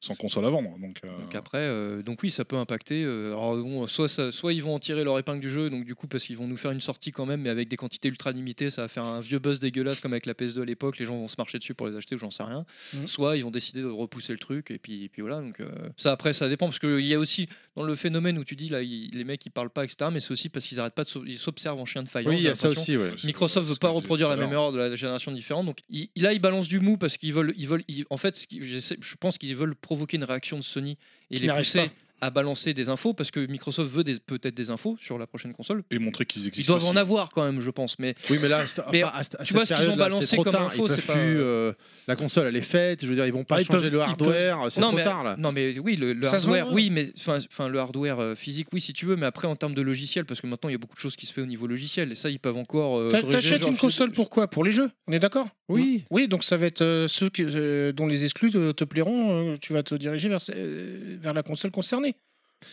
sans console à vendre. Donc, euh, Donc après, euh, donc oui, ça peut impacter. euh, alors bon, soit, ça- soit ils vont en tirer leur épingle du jeu, donc du coup parce qu'ils vont nous faire une sortie quand même, mais avec des quantités ultra limitées, ça va faire un vieux buzz dégueulasse comme avec la PS2 à l'époque. Les gens vont se marcher dessus pour les acheter ou j'en sais rien. Mhm. Soit ils vont décider de repousser le truc et puis, et puis voilà. Donc euh, ça après ça dépend parce qu'il y a aussi dans le phénomène où tu dis là ils- les mecs ils parlent pas etc. Mais c'est aussi parce qu'ils arrêtent pas de ils s'observent en chien de faïence. Oui, il y a ça aussi, ouais. Microsoft veut pas reproduire la même erreur de la génération différente. Donc il- là, ils balancent du mou parce qu'ils veulent, ils veulent, ils- en fait, je pense qu'ils veulent provoquer une réaction de Sony et Qui les pousser pas. À balancer des infos parce que Microsoft veut peut-être des infos sur la prochaine console. et montrer qu'ils Ils existent. doivent en avoir quand même, je pense. Mais Oui, mais là, Mais enfin, à cette- à tu vois ce qu'ils ont balancé comme tard. info, Ils c'est pas- plus, euh, la console, elle est faite. Je veux dire, ils vont pas Ah, ils changer peuvent- le ils hardware. C'est non, trop mais, tard là. non, mais oui, le, hardware, oui, mais enfin, le hardware euh, physique, oui, si tu veux. Mais après, en termes de logiciel, parce que maintenant, il y a beaucoup de choses qui se fait au niveau logiciel, et ça, ils peuvent encore. euh, T'achètes une console pour quoi? Pour les jeux On est d'accord? Oui. Oui, donc ça va être euh, ceux dont les exclus te, te plairont. tu vas te diriger vers, vers la console concernée.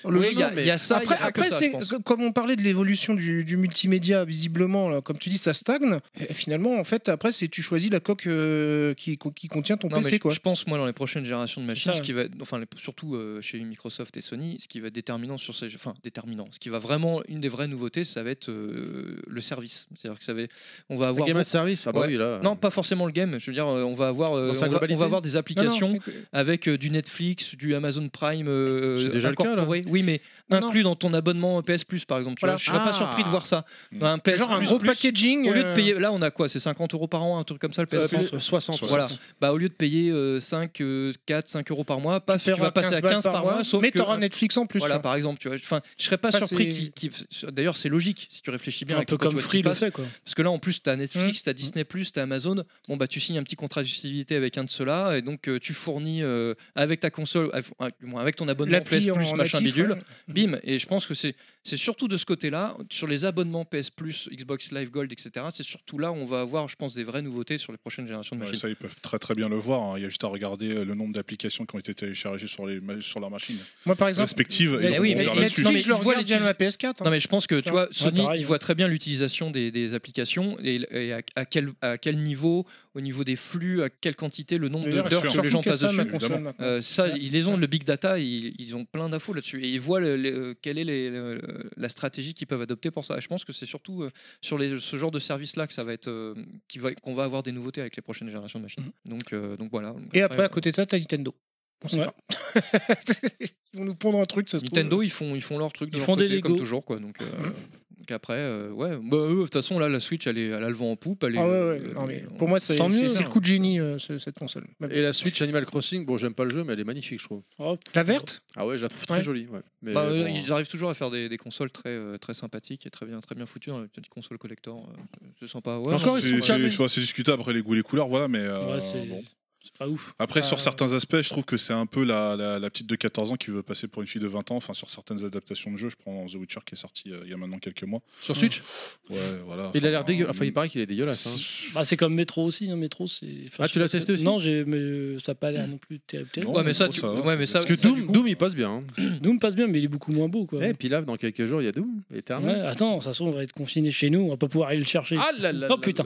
Oui, il y, a- il y a ça. y après, a après ça, comme on parlait de l'évolution du, du multimédia, visiblement, là, comme tu dis, ça stagne. Et finalement, en fait, après, c'est tu choisis la coque euh, qui, qui contient ton Non, PC, je, quoi. je pense moi dans les prochaines générations de machines, ce qui va, enfin surtout euh, chez Microsoft et Sony, ce qui va être déterminant sur ces, enfin déterminant, ce qui va vraiment une des vraies nouveautés, ça va être euh, le service. C'est-à-dire que ça va, on va Le avoir Game as Service, ah bah Ouais. oui, là. non pas forcément le game. Je veux dire, on va avoir, euh, on, va, on globalité va avoir des Non, non, applications avec euh, du Netflix, du Amazon Prime euh, C'est déjà le cas, là. Oui, mais Non, non. inclus dans ton abonnement PS Plus par exemple. tu Voilà. vois. Je serais pas Ah. surpris de voir ça. Mm. Un PS Genre un gros plus, packaging. Au lieu de euh, payer, là on a quoi C'est 50 euros par an, un truc comme ça le PS Plus? plus- 60. Voilà. Bah, au lieu de payer euh, 5, euh, 4, 5 euros par mois, pas, tu, paieras vas passer à 15 balles 15 par mois, sauf mais t'auras Netflix en plus. voilà, hein. par exemple, tu vois. Enfin, je serais pas surpris qu'il- D'ailleurs, c'est logique si tu réfléchis bien. un peu comme tu Free le passe. fait quoi. Parce que là, en plus, tu as. Netflix, tu as Disney, tu as Amazon. Bon, bah, tu signes un petit contrat d'exclusivité avec un de ceux-là, et donc euh, tu fournis euh, avec ta console, avec ton abonnement PS Plus, machin bidule, ouais. bim. Et je pense que c'est c'est surtout de ce côté-là, sur les abonnements PS Plus, Xbox Live Gold, etc. C'est surtout là où on va avoir, je pense, des vraies nouveautés sur les prochaines générations de Ouais, machines. ça, ils peuvent très très bien le voir. hein. Il y a juste à regarder euh, le nombre d'applications qui ont été téléchargées sur, les, sur leur machine Moi, par exemple, respective. Mais Et oui, mais là-dessus. je le regarde via ma PS4. hein. Non mais je pense que tu vois, Sony pareil, il hein. voit très bien l'utilisation des, des applications et, et à, à quel, à quel niveau, au niveau des flux, à quelle quantité, le nombre d'heures que les gens passent dessus. Euh, ça, ils les ont, le big data, ils, ils ont plein d'infos là-dessus et ils voient le- le- quelle est les- le- la stratégie qu'ils peuvent adopter pour ça. Et je pense que c'est surtout euh, sur les, ce genre de service-là que ça va être, euh, va- qu'on va avoir des nouveautés avec les prochaines générations de machines. Donc, euh, donc voilà. Donc Et après, à côté de ça, Nintendo. On sait Ouais. pas. Ils vont nous pondre un truc, ça se Nintendo, trouve. ils font, ils font leur truc de Ils leur font des côté, comme Lego. toujours quoi. Donc, après, euh, ouais, bah, eux, de toute façon là, la Switch, elle, est, elle a le vent en poupe. Elle est, Ah ouais, ouais. euh, Non, mais on- pour moi, c'est Tant c'est- mieux, c'est le hein. coup de génie, euh, ce- cette console. Et la Switch Animal Crossing, bon, j'aime pas le jeu, mais elle est magnifique, je trouve. Oh, La verte? Ah ouais, je la trouve très Ouais. jolie. Ouais. Mais Bah, euh, bon, ils arrivent toujours à faire des, des consoles très, euh, très sympathiques et très bien, très bien foutues dans les petites consoles collector. euh, c'est sympa. Ouais, Encore, C'est- discutable après les goûts et les couleurs, voilà, mais euh, bon. C'est pas ouf. Après, sur Euh, certains aspects, je trouve que c'est un peu la, la, la petite de 14 ans qui veut passer pour une fille de 20 ans. Enfin, sur certaines adaptations de jeux, je prends The Witcher qui est sorti euh, il y a maintenant quelques mois. Sur Switch Ouais, voilà. Il a l'air dégueulasse. Enfin, il paraît qu'il est dégueulasse. hein. Bah, c'est comme Métro aussi. Hein. Métro, c'est. enfin, Ah, tu l'as testé si- aussi Non, j'ai, mais ça n'a pas l'air non plus terrible. terrible. Non, Ouais, mais ça, tu- ça ouais, mais ça- Parce que ça, Doom, coup- Doom, il passe bien. hein. Doom passe bien, mais il est beaucoup moins beau. Quoi. Et puis là, dans quelques jours, il y a Doom, Ouais, Eternal. attends, ça se trouve, on va être confiné chez nous, on va pas pouvoir aller le chercher. Ah là là Oh, là putain.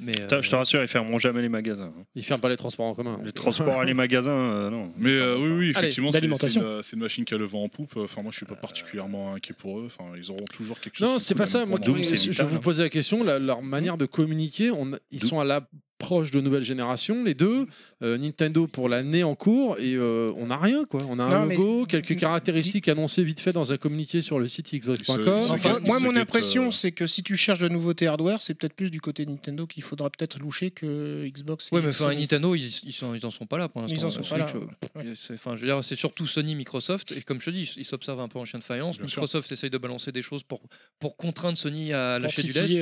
mais, euh, Je te rassure, ils fermeront jamais les magasins. hein. Il ferme pas les transports en commun. Les transports et les magasins, euh, non. Mais euh, oui, oui, effectivement, c'est- c'est une, machine qui a le vent en poupe. Enfin, moi, je suis pas particulièrement inquiet pour eux. Enfin, ils auront toujours quelque chose. Non, c'est pas ça. Moi, je vital, vous posais la question. la- leur manière de communiquer, on, ils Doom. sont à l'approche de nouvelles générations, les deux. Euh, Nintendo pour l'année en cours et euh, on n'a rien quoi. On a un Non, logo, quelques caractéristiques annoncées vite fait dans un communiqué sur le site xbox.com. Enfin, moi, mon impression, euh, c'est que si tu cherches de nouveautés hardware, c'est peut-être plus du côté de Nintendo qu'il faudra peut-être loucher que Xbox. Ouais, mais enfin, Sony. Nintendo, ils, ils, sont, ils en sont pas là pour l'instant. Ils en sont pas là, Enfin, je veux dire, c'est surtout Sony, Microsoft, et comme je te dis, ils s'observent un peu en chien de faïence. Bien sûr. Microsoft essaye de balancer des choses pour, pour contraindre Sony à lâcher du lest.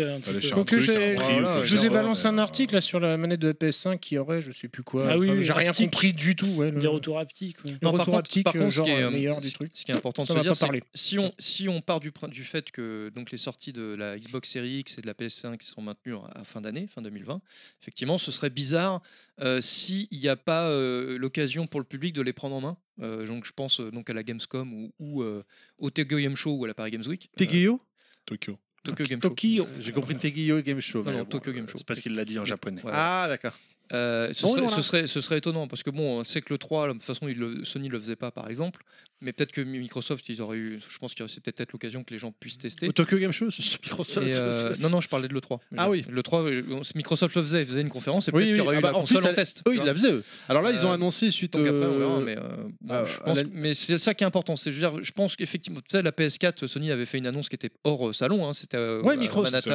Donc, je vous ai balancé un article là sur la manette de la PS5 qui aurait, je sais plus quoi. Ah oui, Enfin, oui, J'ai rien haptique. compris du tout. Ouais, le- Des retours haptiques. ouais. Non, par retour contre, haptique, par contre, ce genre qui est, euh, euh, meilleur du truc. Ce qui est important de Ça se m'a dire, pas c'est si on, si on part du, du fait que donc, les sorties de la Xbox Series X et de la PS5 sont maintenues à fin d'année, fin 2020, effectivement, ce serait bizarre euh, s'il n'y a pas euh, l'occasion pour le public de les prendre en main. Euh, donc, je pense euh, donc à la Gamescom ou, ou euh, au Tokyo Game Show ou à la Paris Games Week. Tegio Tokyo. Tokyo Game Show. Tokyo. J'ai compris Tegio Game Show. Non, non. Tokyo Game Show. C'est parce qu'il l'a dit en japonais. Ah, d'accord. Euh, ce, Bon, serait, voilà. ce, serait, ce serait étonnant parce que bon, on sait que le 3, de toute façon, il le- Sony ne le faisait pas par exemple, mais peut-être que Microsoft, ils auraient eu, je pense que c'est peut-être l'occasion que les gens puissent tester. Au Tokyo Game Show, c'est Microsoft. Et, euh, non, non, je parlais de l'E3. Ah oui. Le 3, euh, Microsoft le faisait, ils faisaient une conférence et peut-être Oui, qu'il y oui. aurait Ah eu bah, la en plus, en test. Eux, ils la faisaient, eux. Alors là, ils ont Euh, annoncé suite. Donc après, on verra, mais, euh, bon, ah, je à pense, la- mais c'est ça qui est important. C'est, je veux dire, je pense qu'effectivement, tu sais, la PS4, Sony avait fait une annonce qui était hors salon. Hein, c'était Ouais, Microsoft,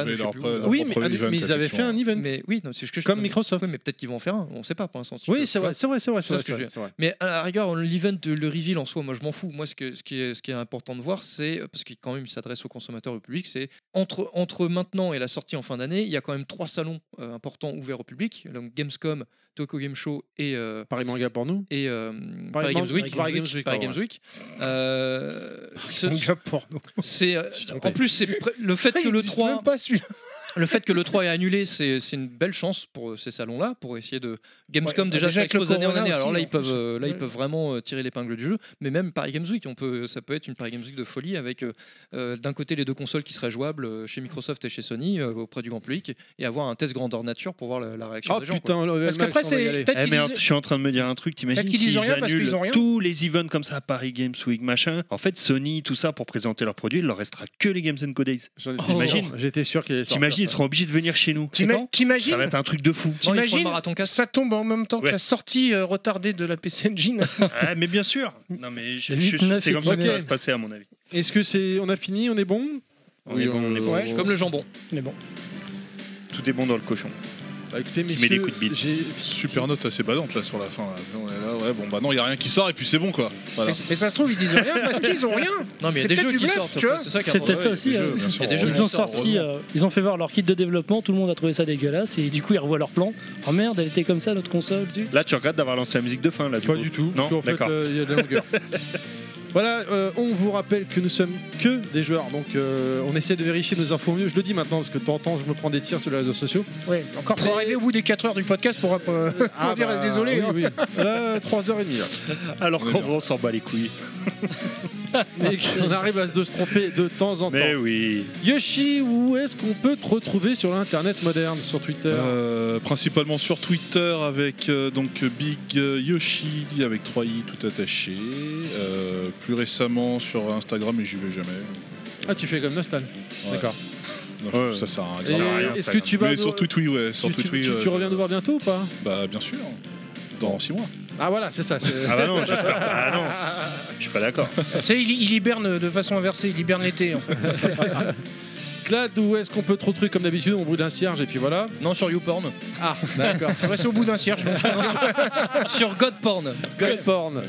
Oui, mais, ils avaient fait un event. Mais oui, Comme Microsoft. Oui, mais peut-être qu'ils vont en faire un. On ne sait pas pour l'instant. Oui, c'est vrai, c'est vrai, c'est vrai. Mais à la rigueur, l'event, le reveal en soi, moi je m'en Moi, ce, que, ce, qui est, ce qui est important de voir, c'est, parce qu'il quand même s'adresse aux consommateurs et au public, c'est entre, entre maintenant et la sortie en fin d'année, il y a quand même trois salons euh, importants ouverts au public. Donc Gamescom, Tokyo Game Show et, euh, Paris Manga pour nous. et euh, Paris Paris, Games Week. Paris Games Week, Paris. Games Week. Euh, ce- Manga porno. c'est, euh, trompé. en plus, c'est le fait que le existe 3. même pas celui-là. Le fait que le 3 est annulé, c'est c'est une belle chance pour euh, ces salons-là, pour essayer de. Gamescom, Ouais, déjà, déjà ça avec le explose d'année en Corona année. Alors aussi, là, en ils peuvent, plus. euh, là, ils Ouais. peuvent vraiment euh, tirer l'épingle du jeu. Mais même Paris Games Week, on peut, ça peut être une Paris Games Week de folie avec euh, euh, d'un côté les deux consoles qui seraient jouables euh, chez Microsoft et chez Sony euh, auprès du grand public et avoir un test grandeur nature pour voir la, la réaction Oh des gens. quoi. putain, le Parce qu'après, c'est. peut-être Eh qu'ils merde, disent- je suis en train de me dire un truc, t'imagines Peut-être qu'ils disent rien parce qu'ils annulent ont rien. tous les events comme ça à Paris Games Week, machin. En fait, Sony, tout ça, pour présenter leurs produits, il leur restera que les Games Co Days. J'en étais sûr. J'étais sûr qu'il allait sortir T'imagines, ils ça. seront obligés de venir chez nous. C'est T'ima- quand T'imagines Ça va être un truc de fou. T'imagines marathon. Ça tombe en même temps Ouais. que la sortie euh, retardée de la PC Engine. Ah, mais bien sûr. Non, mais je, Le je suis 8-9 c'est comme ça que ça va se passer, à mon avis. Est-ce que c'est. On a fini On est bon? On est bon, on est bon. Ouais, comme le jambon. Mais bon. Tout est bon dans le cochon. Bah, écoutez, met messieurs, des coups de bite. j'ai- Super note assez badante là sur la fin. là. On est là, ouais, bon bah non, il y a rien qui sort et puis c'est bon quoi. Voilà. mais, mais ça se trouve, ils disent rien parce qu'ils ont rien. Non, mais il y a C'est des peut-être jeux du qui bluff, sortent. tu vois. C'est ça peut-être ça aussi. euh, jeux, sûr, Ils ont sorti, euh, ils ont fait voir leur kit de développement, tout le monde a trouvé ça dégueulasse et du coup ils revoient leur plan. Oh merde, elle était comme ça notre console. Là, tu regrettes d'avoir lancé la musique de fin, là, du Pas coup. du tout, Non, parce qu'en fait, d'accord. euh, il y a de la longueur. voilà, euh, on vous rappelle que nous sommes que des joueurs, donc euh, on essaie de vérifier nos infos mieux. Je le dis maintenant parce que de temps en temps, je me prends des tirs sur les réseaux sociaux. Ouais, encore faut arriver au bout des 4 heures du podcast pour, euh, pour Ah, dire bah, désolé. oui, hein. oui. Là, 3h30. Là. Alors qu'en vrai, on s'en bat les couilles. Mais on arrive à se se tromper de temps en temps. Mais oui. Yoshi, où est-ce qu'on peut te retrouver sur l'internet moderne, sur Twitter Euh, principalement sur Twitter avec euh, donc Big Yoshi avec 3 i tout attaché. Euh, plus récemment sur Instagram mais j'y vais jamais. Ah, tu fais comme Nostal. Ouais. D'accord. Non, Ouais. Ça sert à rien. Est-ce que tu vas. Mais nous- sur Twitter, ouais, sur tu, tu- Twitter, tu- tu euh, reviens nous voir bientôt ou pas? Bah bien sûr. Dans 6 mois. Ah, voilà, c'est ça. Ah bah non, j'espère. Ah non, je suis pas d'accord. Tu sais, il, il hiberne de façon inversée, il hiberne l'été en fait. Glad, où est-ce qu'on peut te retrouver comme d'habitude On brûle d'un cierge et puis voilà. Non, sur YouPorn. Ah, d'accord. Ouais, c'est au bout d'un cierge. donc je- sur Godporn. God porn.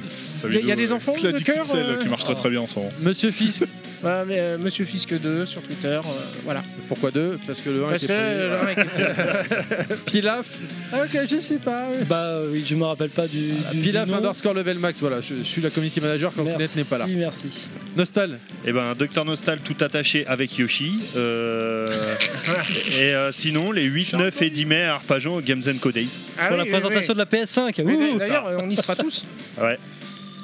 Il y a- il y a des enfants de cœur, XXL euh qui marche très très bien en ce moment. Monsieur Fisk, Bah, mais, euh, Monsieur Fisk 2 sur Twitter, euh, voilà. pourquoi deux? Parce que le 1 Parce que était euh, pris. le mec est- Pilaf? Ah, Ok, je sais pas. ouais. Bah oui, je me rappelle pas du. du Pilaf du nom. underscore level max, voilà, je, je suis la community manager quand Knet n'est pas là. Merci, merci. Nostal, Eh ben, Docteur Nostal tout attaché avec Yoshi. Euh, et euh, sinon, les 8, 9 et 10 mai à Arpajon, Games Co Days. Ah Pour oui, la oui, présentation oui. de la PS5. Mais ouh, D'ailleurs, euh, on y sera tous. Ouais.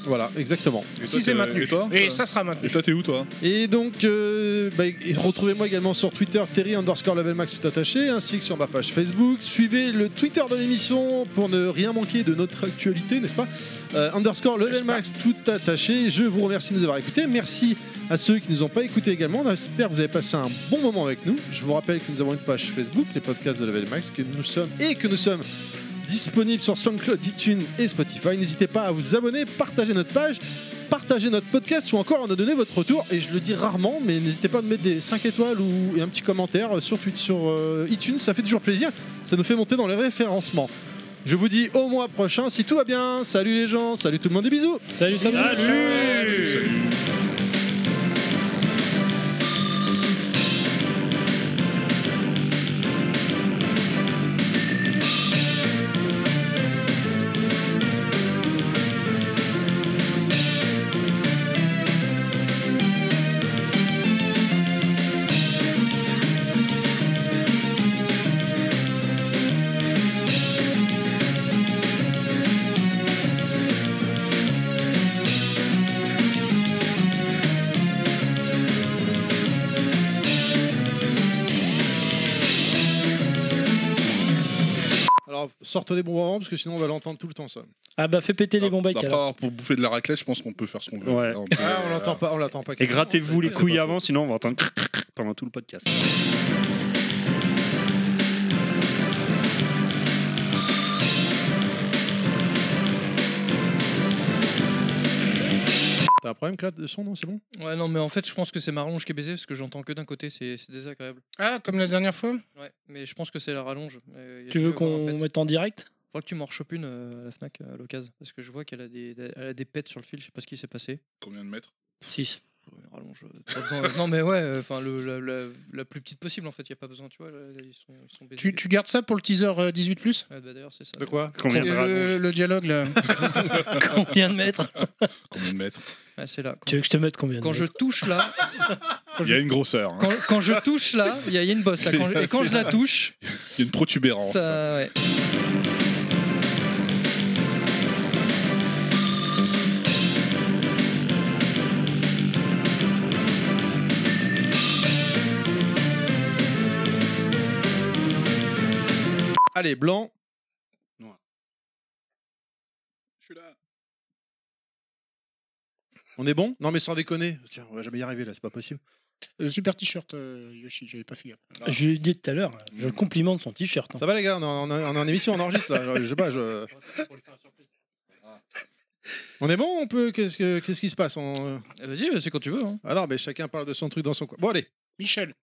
Voilà, exactement. Et si c'est maintenu. Et toi Et ça- ça sera maintenu. Et toi t'es où toi Et donc, euh, bah, et retrouvez-moi également sur Twitter, Terry underscore level max tout attaché, ainsi que sur ma page Facebook. Suivez le Twitter de l'émission pour ne rien manquer de notre actualité, n'est-ce pas Euh, Underscore level max tout attaché. Je vous remercie de nous avoir écoutés. Merci à ceux qui ne nous ont pas écoutés également. On espère que vous avez passé un bon moment avec nous. Je vous rappelle que nous avons une page Facebook, les podcasts de level max, que nous sommes et que nous sommes disponibles sur SoundCloud, iTunes et Spotify. N'hésitez pas à vous abonner, partager notre page partager notre podcast ou encore à nous donner votre retour. Et je le dis rarement, mais n'hésitez pas à nous mettre des 5 étoiles ou et un petit commentaire sur, Twitter, sur euh, iTunes, ça fait toujours plaisir. Ça nous fait monter dans les référencements. Je vous dis au mois prochain si tout va bien. Salut les gens, salut tout le monde, des bisous. Salut, salut. Salut sors-toi des bons moments parce que sinon on va l'entendre tout le temps ça. Ah bah fais péter les bombes Après, alors. pour bouffer de la raclette, je pense qu'on peut faire ce qu'on veut. Ouais. Là, on peut- Ah, on l'entend pas, on l'entend pas. Et grattez-vous les couilles avant, sinon on va entendre pendant tout le podcast. T'as un problème là de son non c'est bon? Ouais, non, mais en fait, je pense que c'est ma rallonge qui est baisée parce que j'entends que d'un côté, c'est c'est désagréable. Ah, comme la dernière fois? Ouais, mais je pense que c'est la rallonge. Euh, y a Tu veux qu'on mette en direct? Faudra que tu m'en rechopes une euh, à la Fnac euh, à l'occasion parce que je vois qu'elle a des, elle a des pets sur le fil, je sais pas ce qui s'est passé. Combien de mètres? 6. Rallonge. euh, besoin- non mais ouais, euh, enfin le la, la- la plus petite possible en fait, y a pas besoin, tu vois, là, ils sont, ils sont baisés. tu, tu gardes ça pour le teaser euh, 18 plus? Ouais, bah, d'ailleurs c'est ça. De quoi? Combien de le, le dialogue là. Combien de mètres? Combien de mètres? Ouais, c'est là. Quand, Tu veux que je te mette combien de quand je touche là, Il y a une grosseur. hein. quand, quand je touche là, il y, a il y a une bosse là. Quand je- et quand je la touche, Il y a une protubérance. ça, ouais. Allez, blanc. Je suis là. On est bon? Non mais sans déconner. Tiens, on va jamais y arriver là, c'est pas possible. Euh, super t-shirt, euh, Yoshi, j'avais pas fait gaffe. Je lui ai dit tout à l'heure, je complimente son t-shirt. hein. Ça va les gars, on est en, on est en émission, on enregistre là. Je, je sais pas, je... On est bon On peut Qu'est-ce que- qu'est-ce qui se passe? On- Eh, Vas-y, c'est quand tu veux. hein. Alors, mais chacun parle de son truc dans son coin. Bon allez. Michel.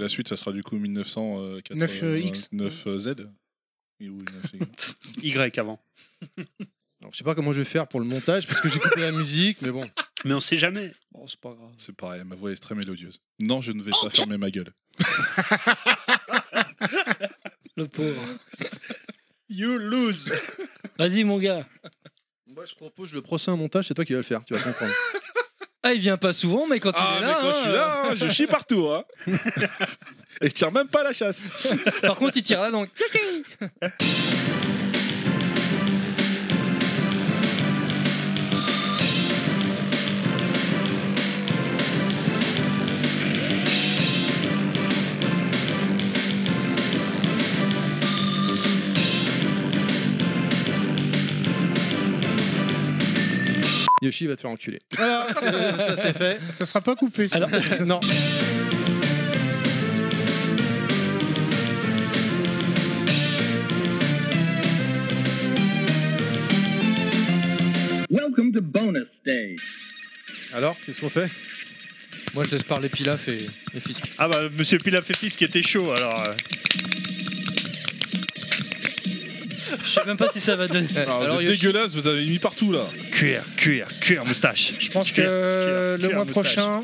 La suite, ça sera du coup 1989 9X. 9Z. Et où 9X. Y avant. Alors, je sais pas comment je vais faire pour le montage parce que j'ai coupé la musique, mais bon. Mais on sait jamais. Bon, c'est pas grave. C'est pareil, ma voix est très mélodieuse. Non, je ne vais pas fermer ma gueule. Le pauvre. You lose. Vas-y mon gars. Moi je propose le prochain montage, c'est toi qui vas le faire, tu vas comprendre. Ah, il vient pas souvent, mais quand il Ah, est mais là. quand hein, je suis là, hein, je chie partout. Hein. Et je tire même pas la chasse. Par contre, il tire la langue. Yoshi va te faire enculer. Voilà, c'est- ça c'est fait. Ça sera pas coupé. ça. Alors, Non. Welcome to bonus day. Alors, qu'est-ce qu'on fait? Moi, je laisse parler Pilaf et, et Fisk. Ah bah Monsieur Pilaf et Fils qui était chaud alors. euh, je sais même pas si ça va donner. Alors, Alors, vous êtes Yoshi- dégueulasse, vous avez mis partout là. cuir, cuir, cuir, moustache. Je pense que Cuir, cuir, le cuir, mois moustache. prochain,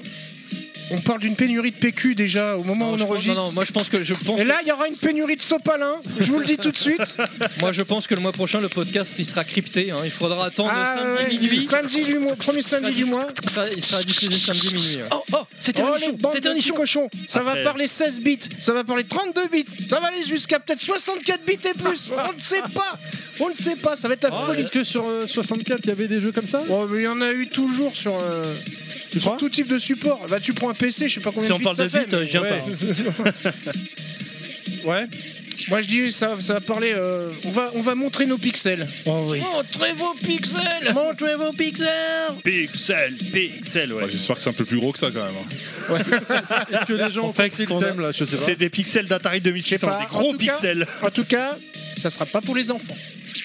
on parle d'une pénurie de PQ déjà au moment Non, où on pense- enregistre. non, non, moi je pense que je pense Et là, il y aura une pénurie de sopalin. Je vous le dis tout de suite. Moi, je pense que le mois prochain, le podcast, il sera crypté. hein. Il faudra attendre Ah, samedi ouais, minuit. samedi du mois, premier samedi du mois. Il sera, il sera diffusé samedi minuit. ouais. Oh, oh, c'était Oh un c'était de un nichon. cochons. Ça va parler 16 bits, ça va parler 32 bits, ça va aller jusqu'à peut-être 64 bits et plus. On ne sait pas. On ne sait pas. Ça va être la Oh, folie. Est-ce que sur euh, 64 il y avait des jeux comme ça? Oh, mais il y en a eu toujours sur, euh, Tu sur tout type de support. Bah, tu prends un PC, je sais pas combien Si de on bits parle ça de fait. bits, euh, mais- je viens ouais. pas. Ouais. Moi, je dis, ça, ça va parler. euh, on, va, on va montrer nos pixels. Oh oui. Montrez vos pixels Montrez vos pixels Pixel, pixel, ouais. Ouais, J'espère que c'est un peu plus gros que ça quand même. hein. Est-ce que les gens On ont fait compris ce qu'on le a. thème là? Je sais pas. C'est des pixels d'Atari Je sais 2600, pas. des En gros tout cas- pixels. En tout cas, ça sera pas pour les enfants.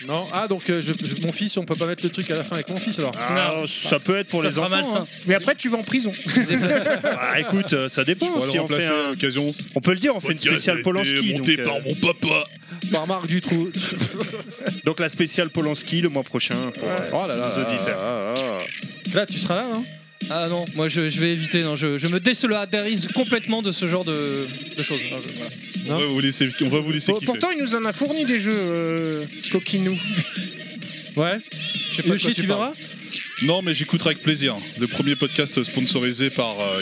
Non. Ah donc euh, je- je- mon fils, on peut pas mettre le truc à la fin avec mon fils alors. Ah, ça peut être pour ça les sera enfants. malsain. hein. Mais après, tu vas en prison. Bah écoute, euh, ça dépend. Si on, fait remplacer à un- l'occasion. on peut le dire, on fait une spéciale Polanski. Donc, euh, mon papa. Par Marc Dutroux. donc la spéciale Polanski le mois prochain. pour, euh, Oh là là. auditeurs. Là, tu seras là, hein ah non, moi je, vais éviter, non, je, je me désolidarise complètement de ce genre de, choses. On va vous laisser, on va vous laisser oh, pourtant, il nous en a fourni des jeux euh, coquinou. Ouais. Je sais pas de quoi Yoshi, tu verras Non, mais j'écouterai avec plaisir. Le premier podcast sponsorisé par euh,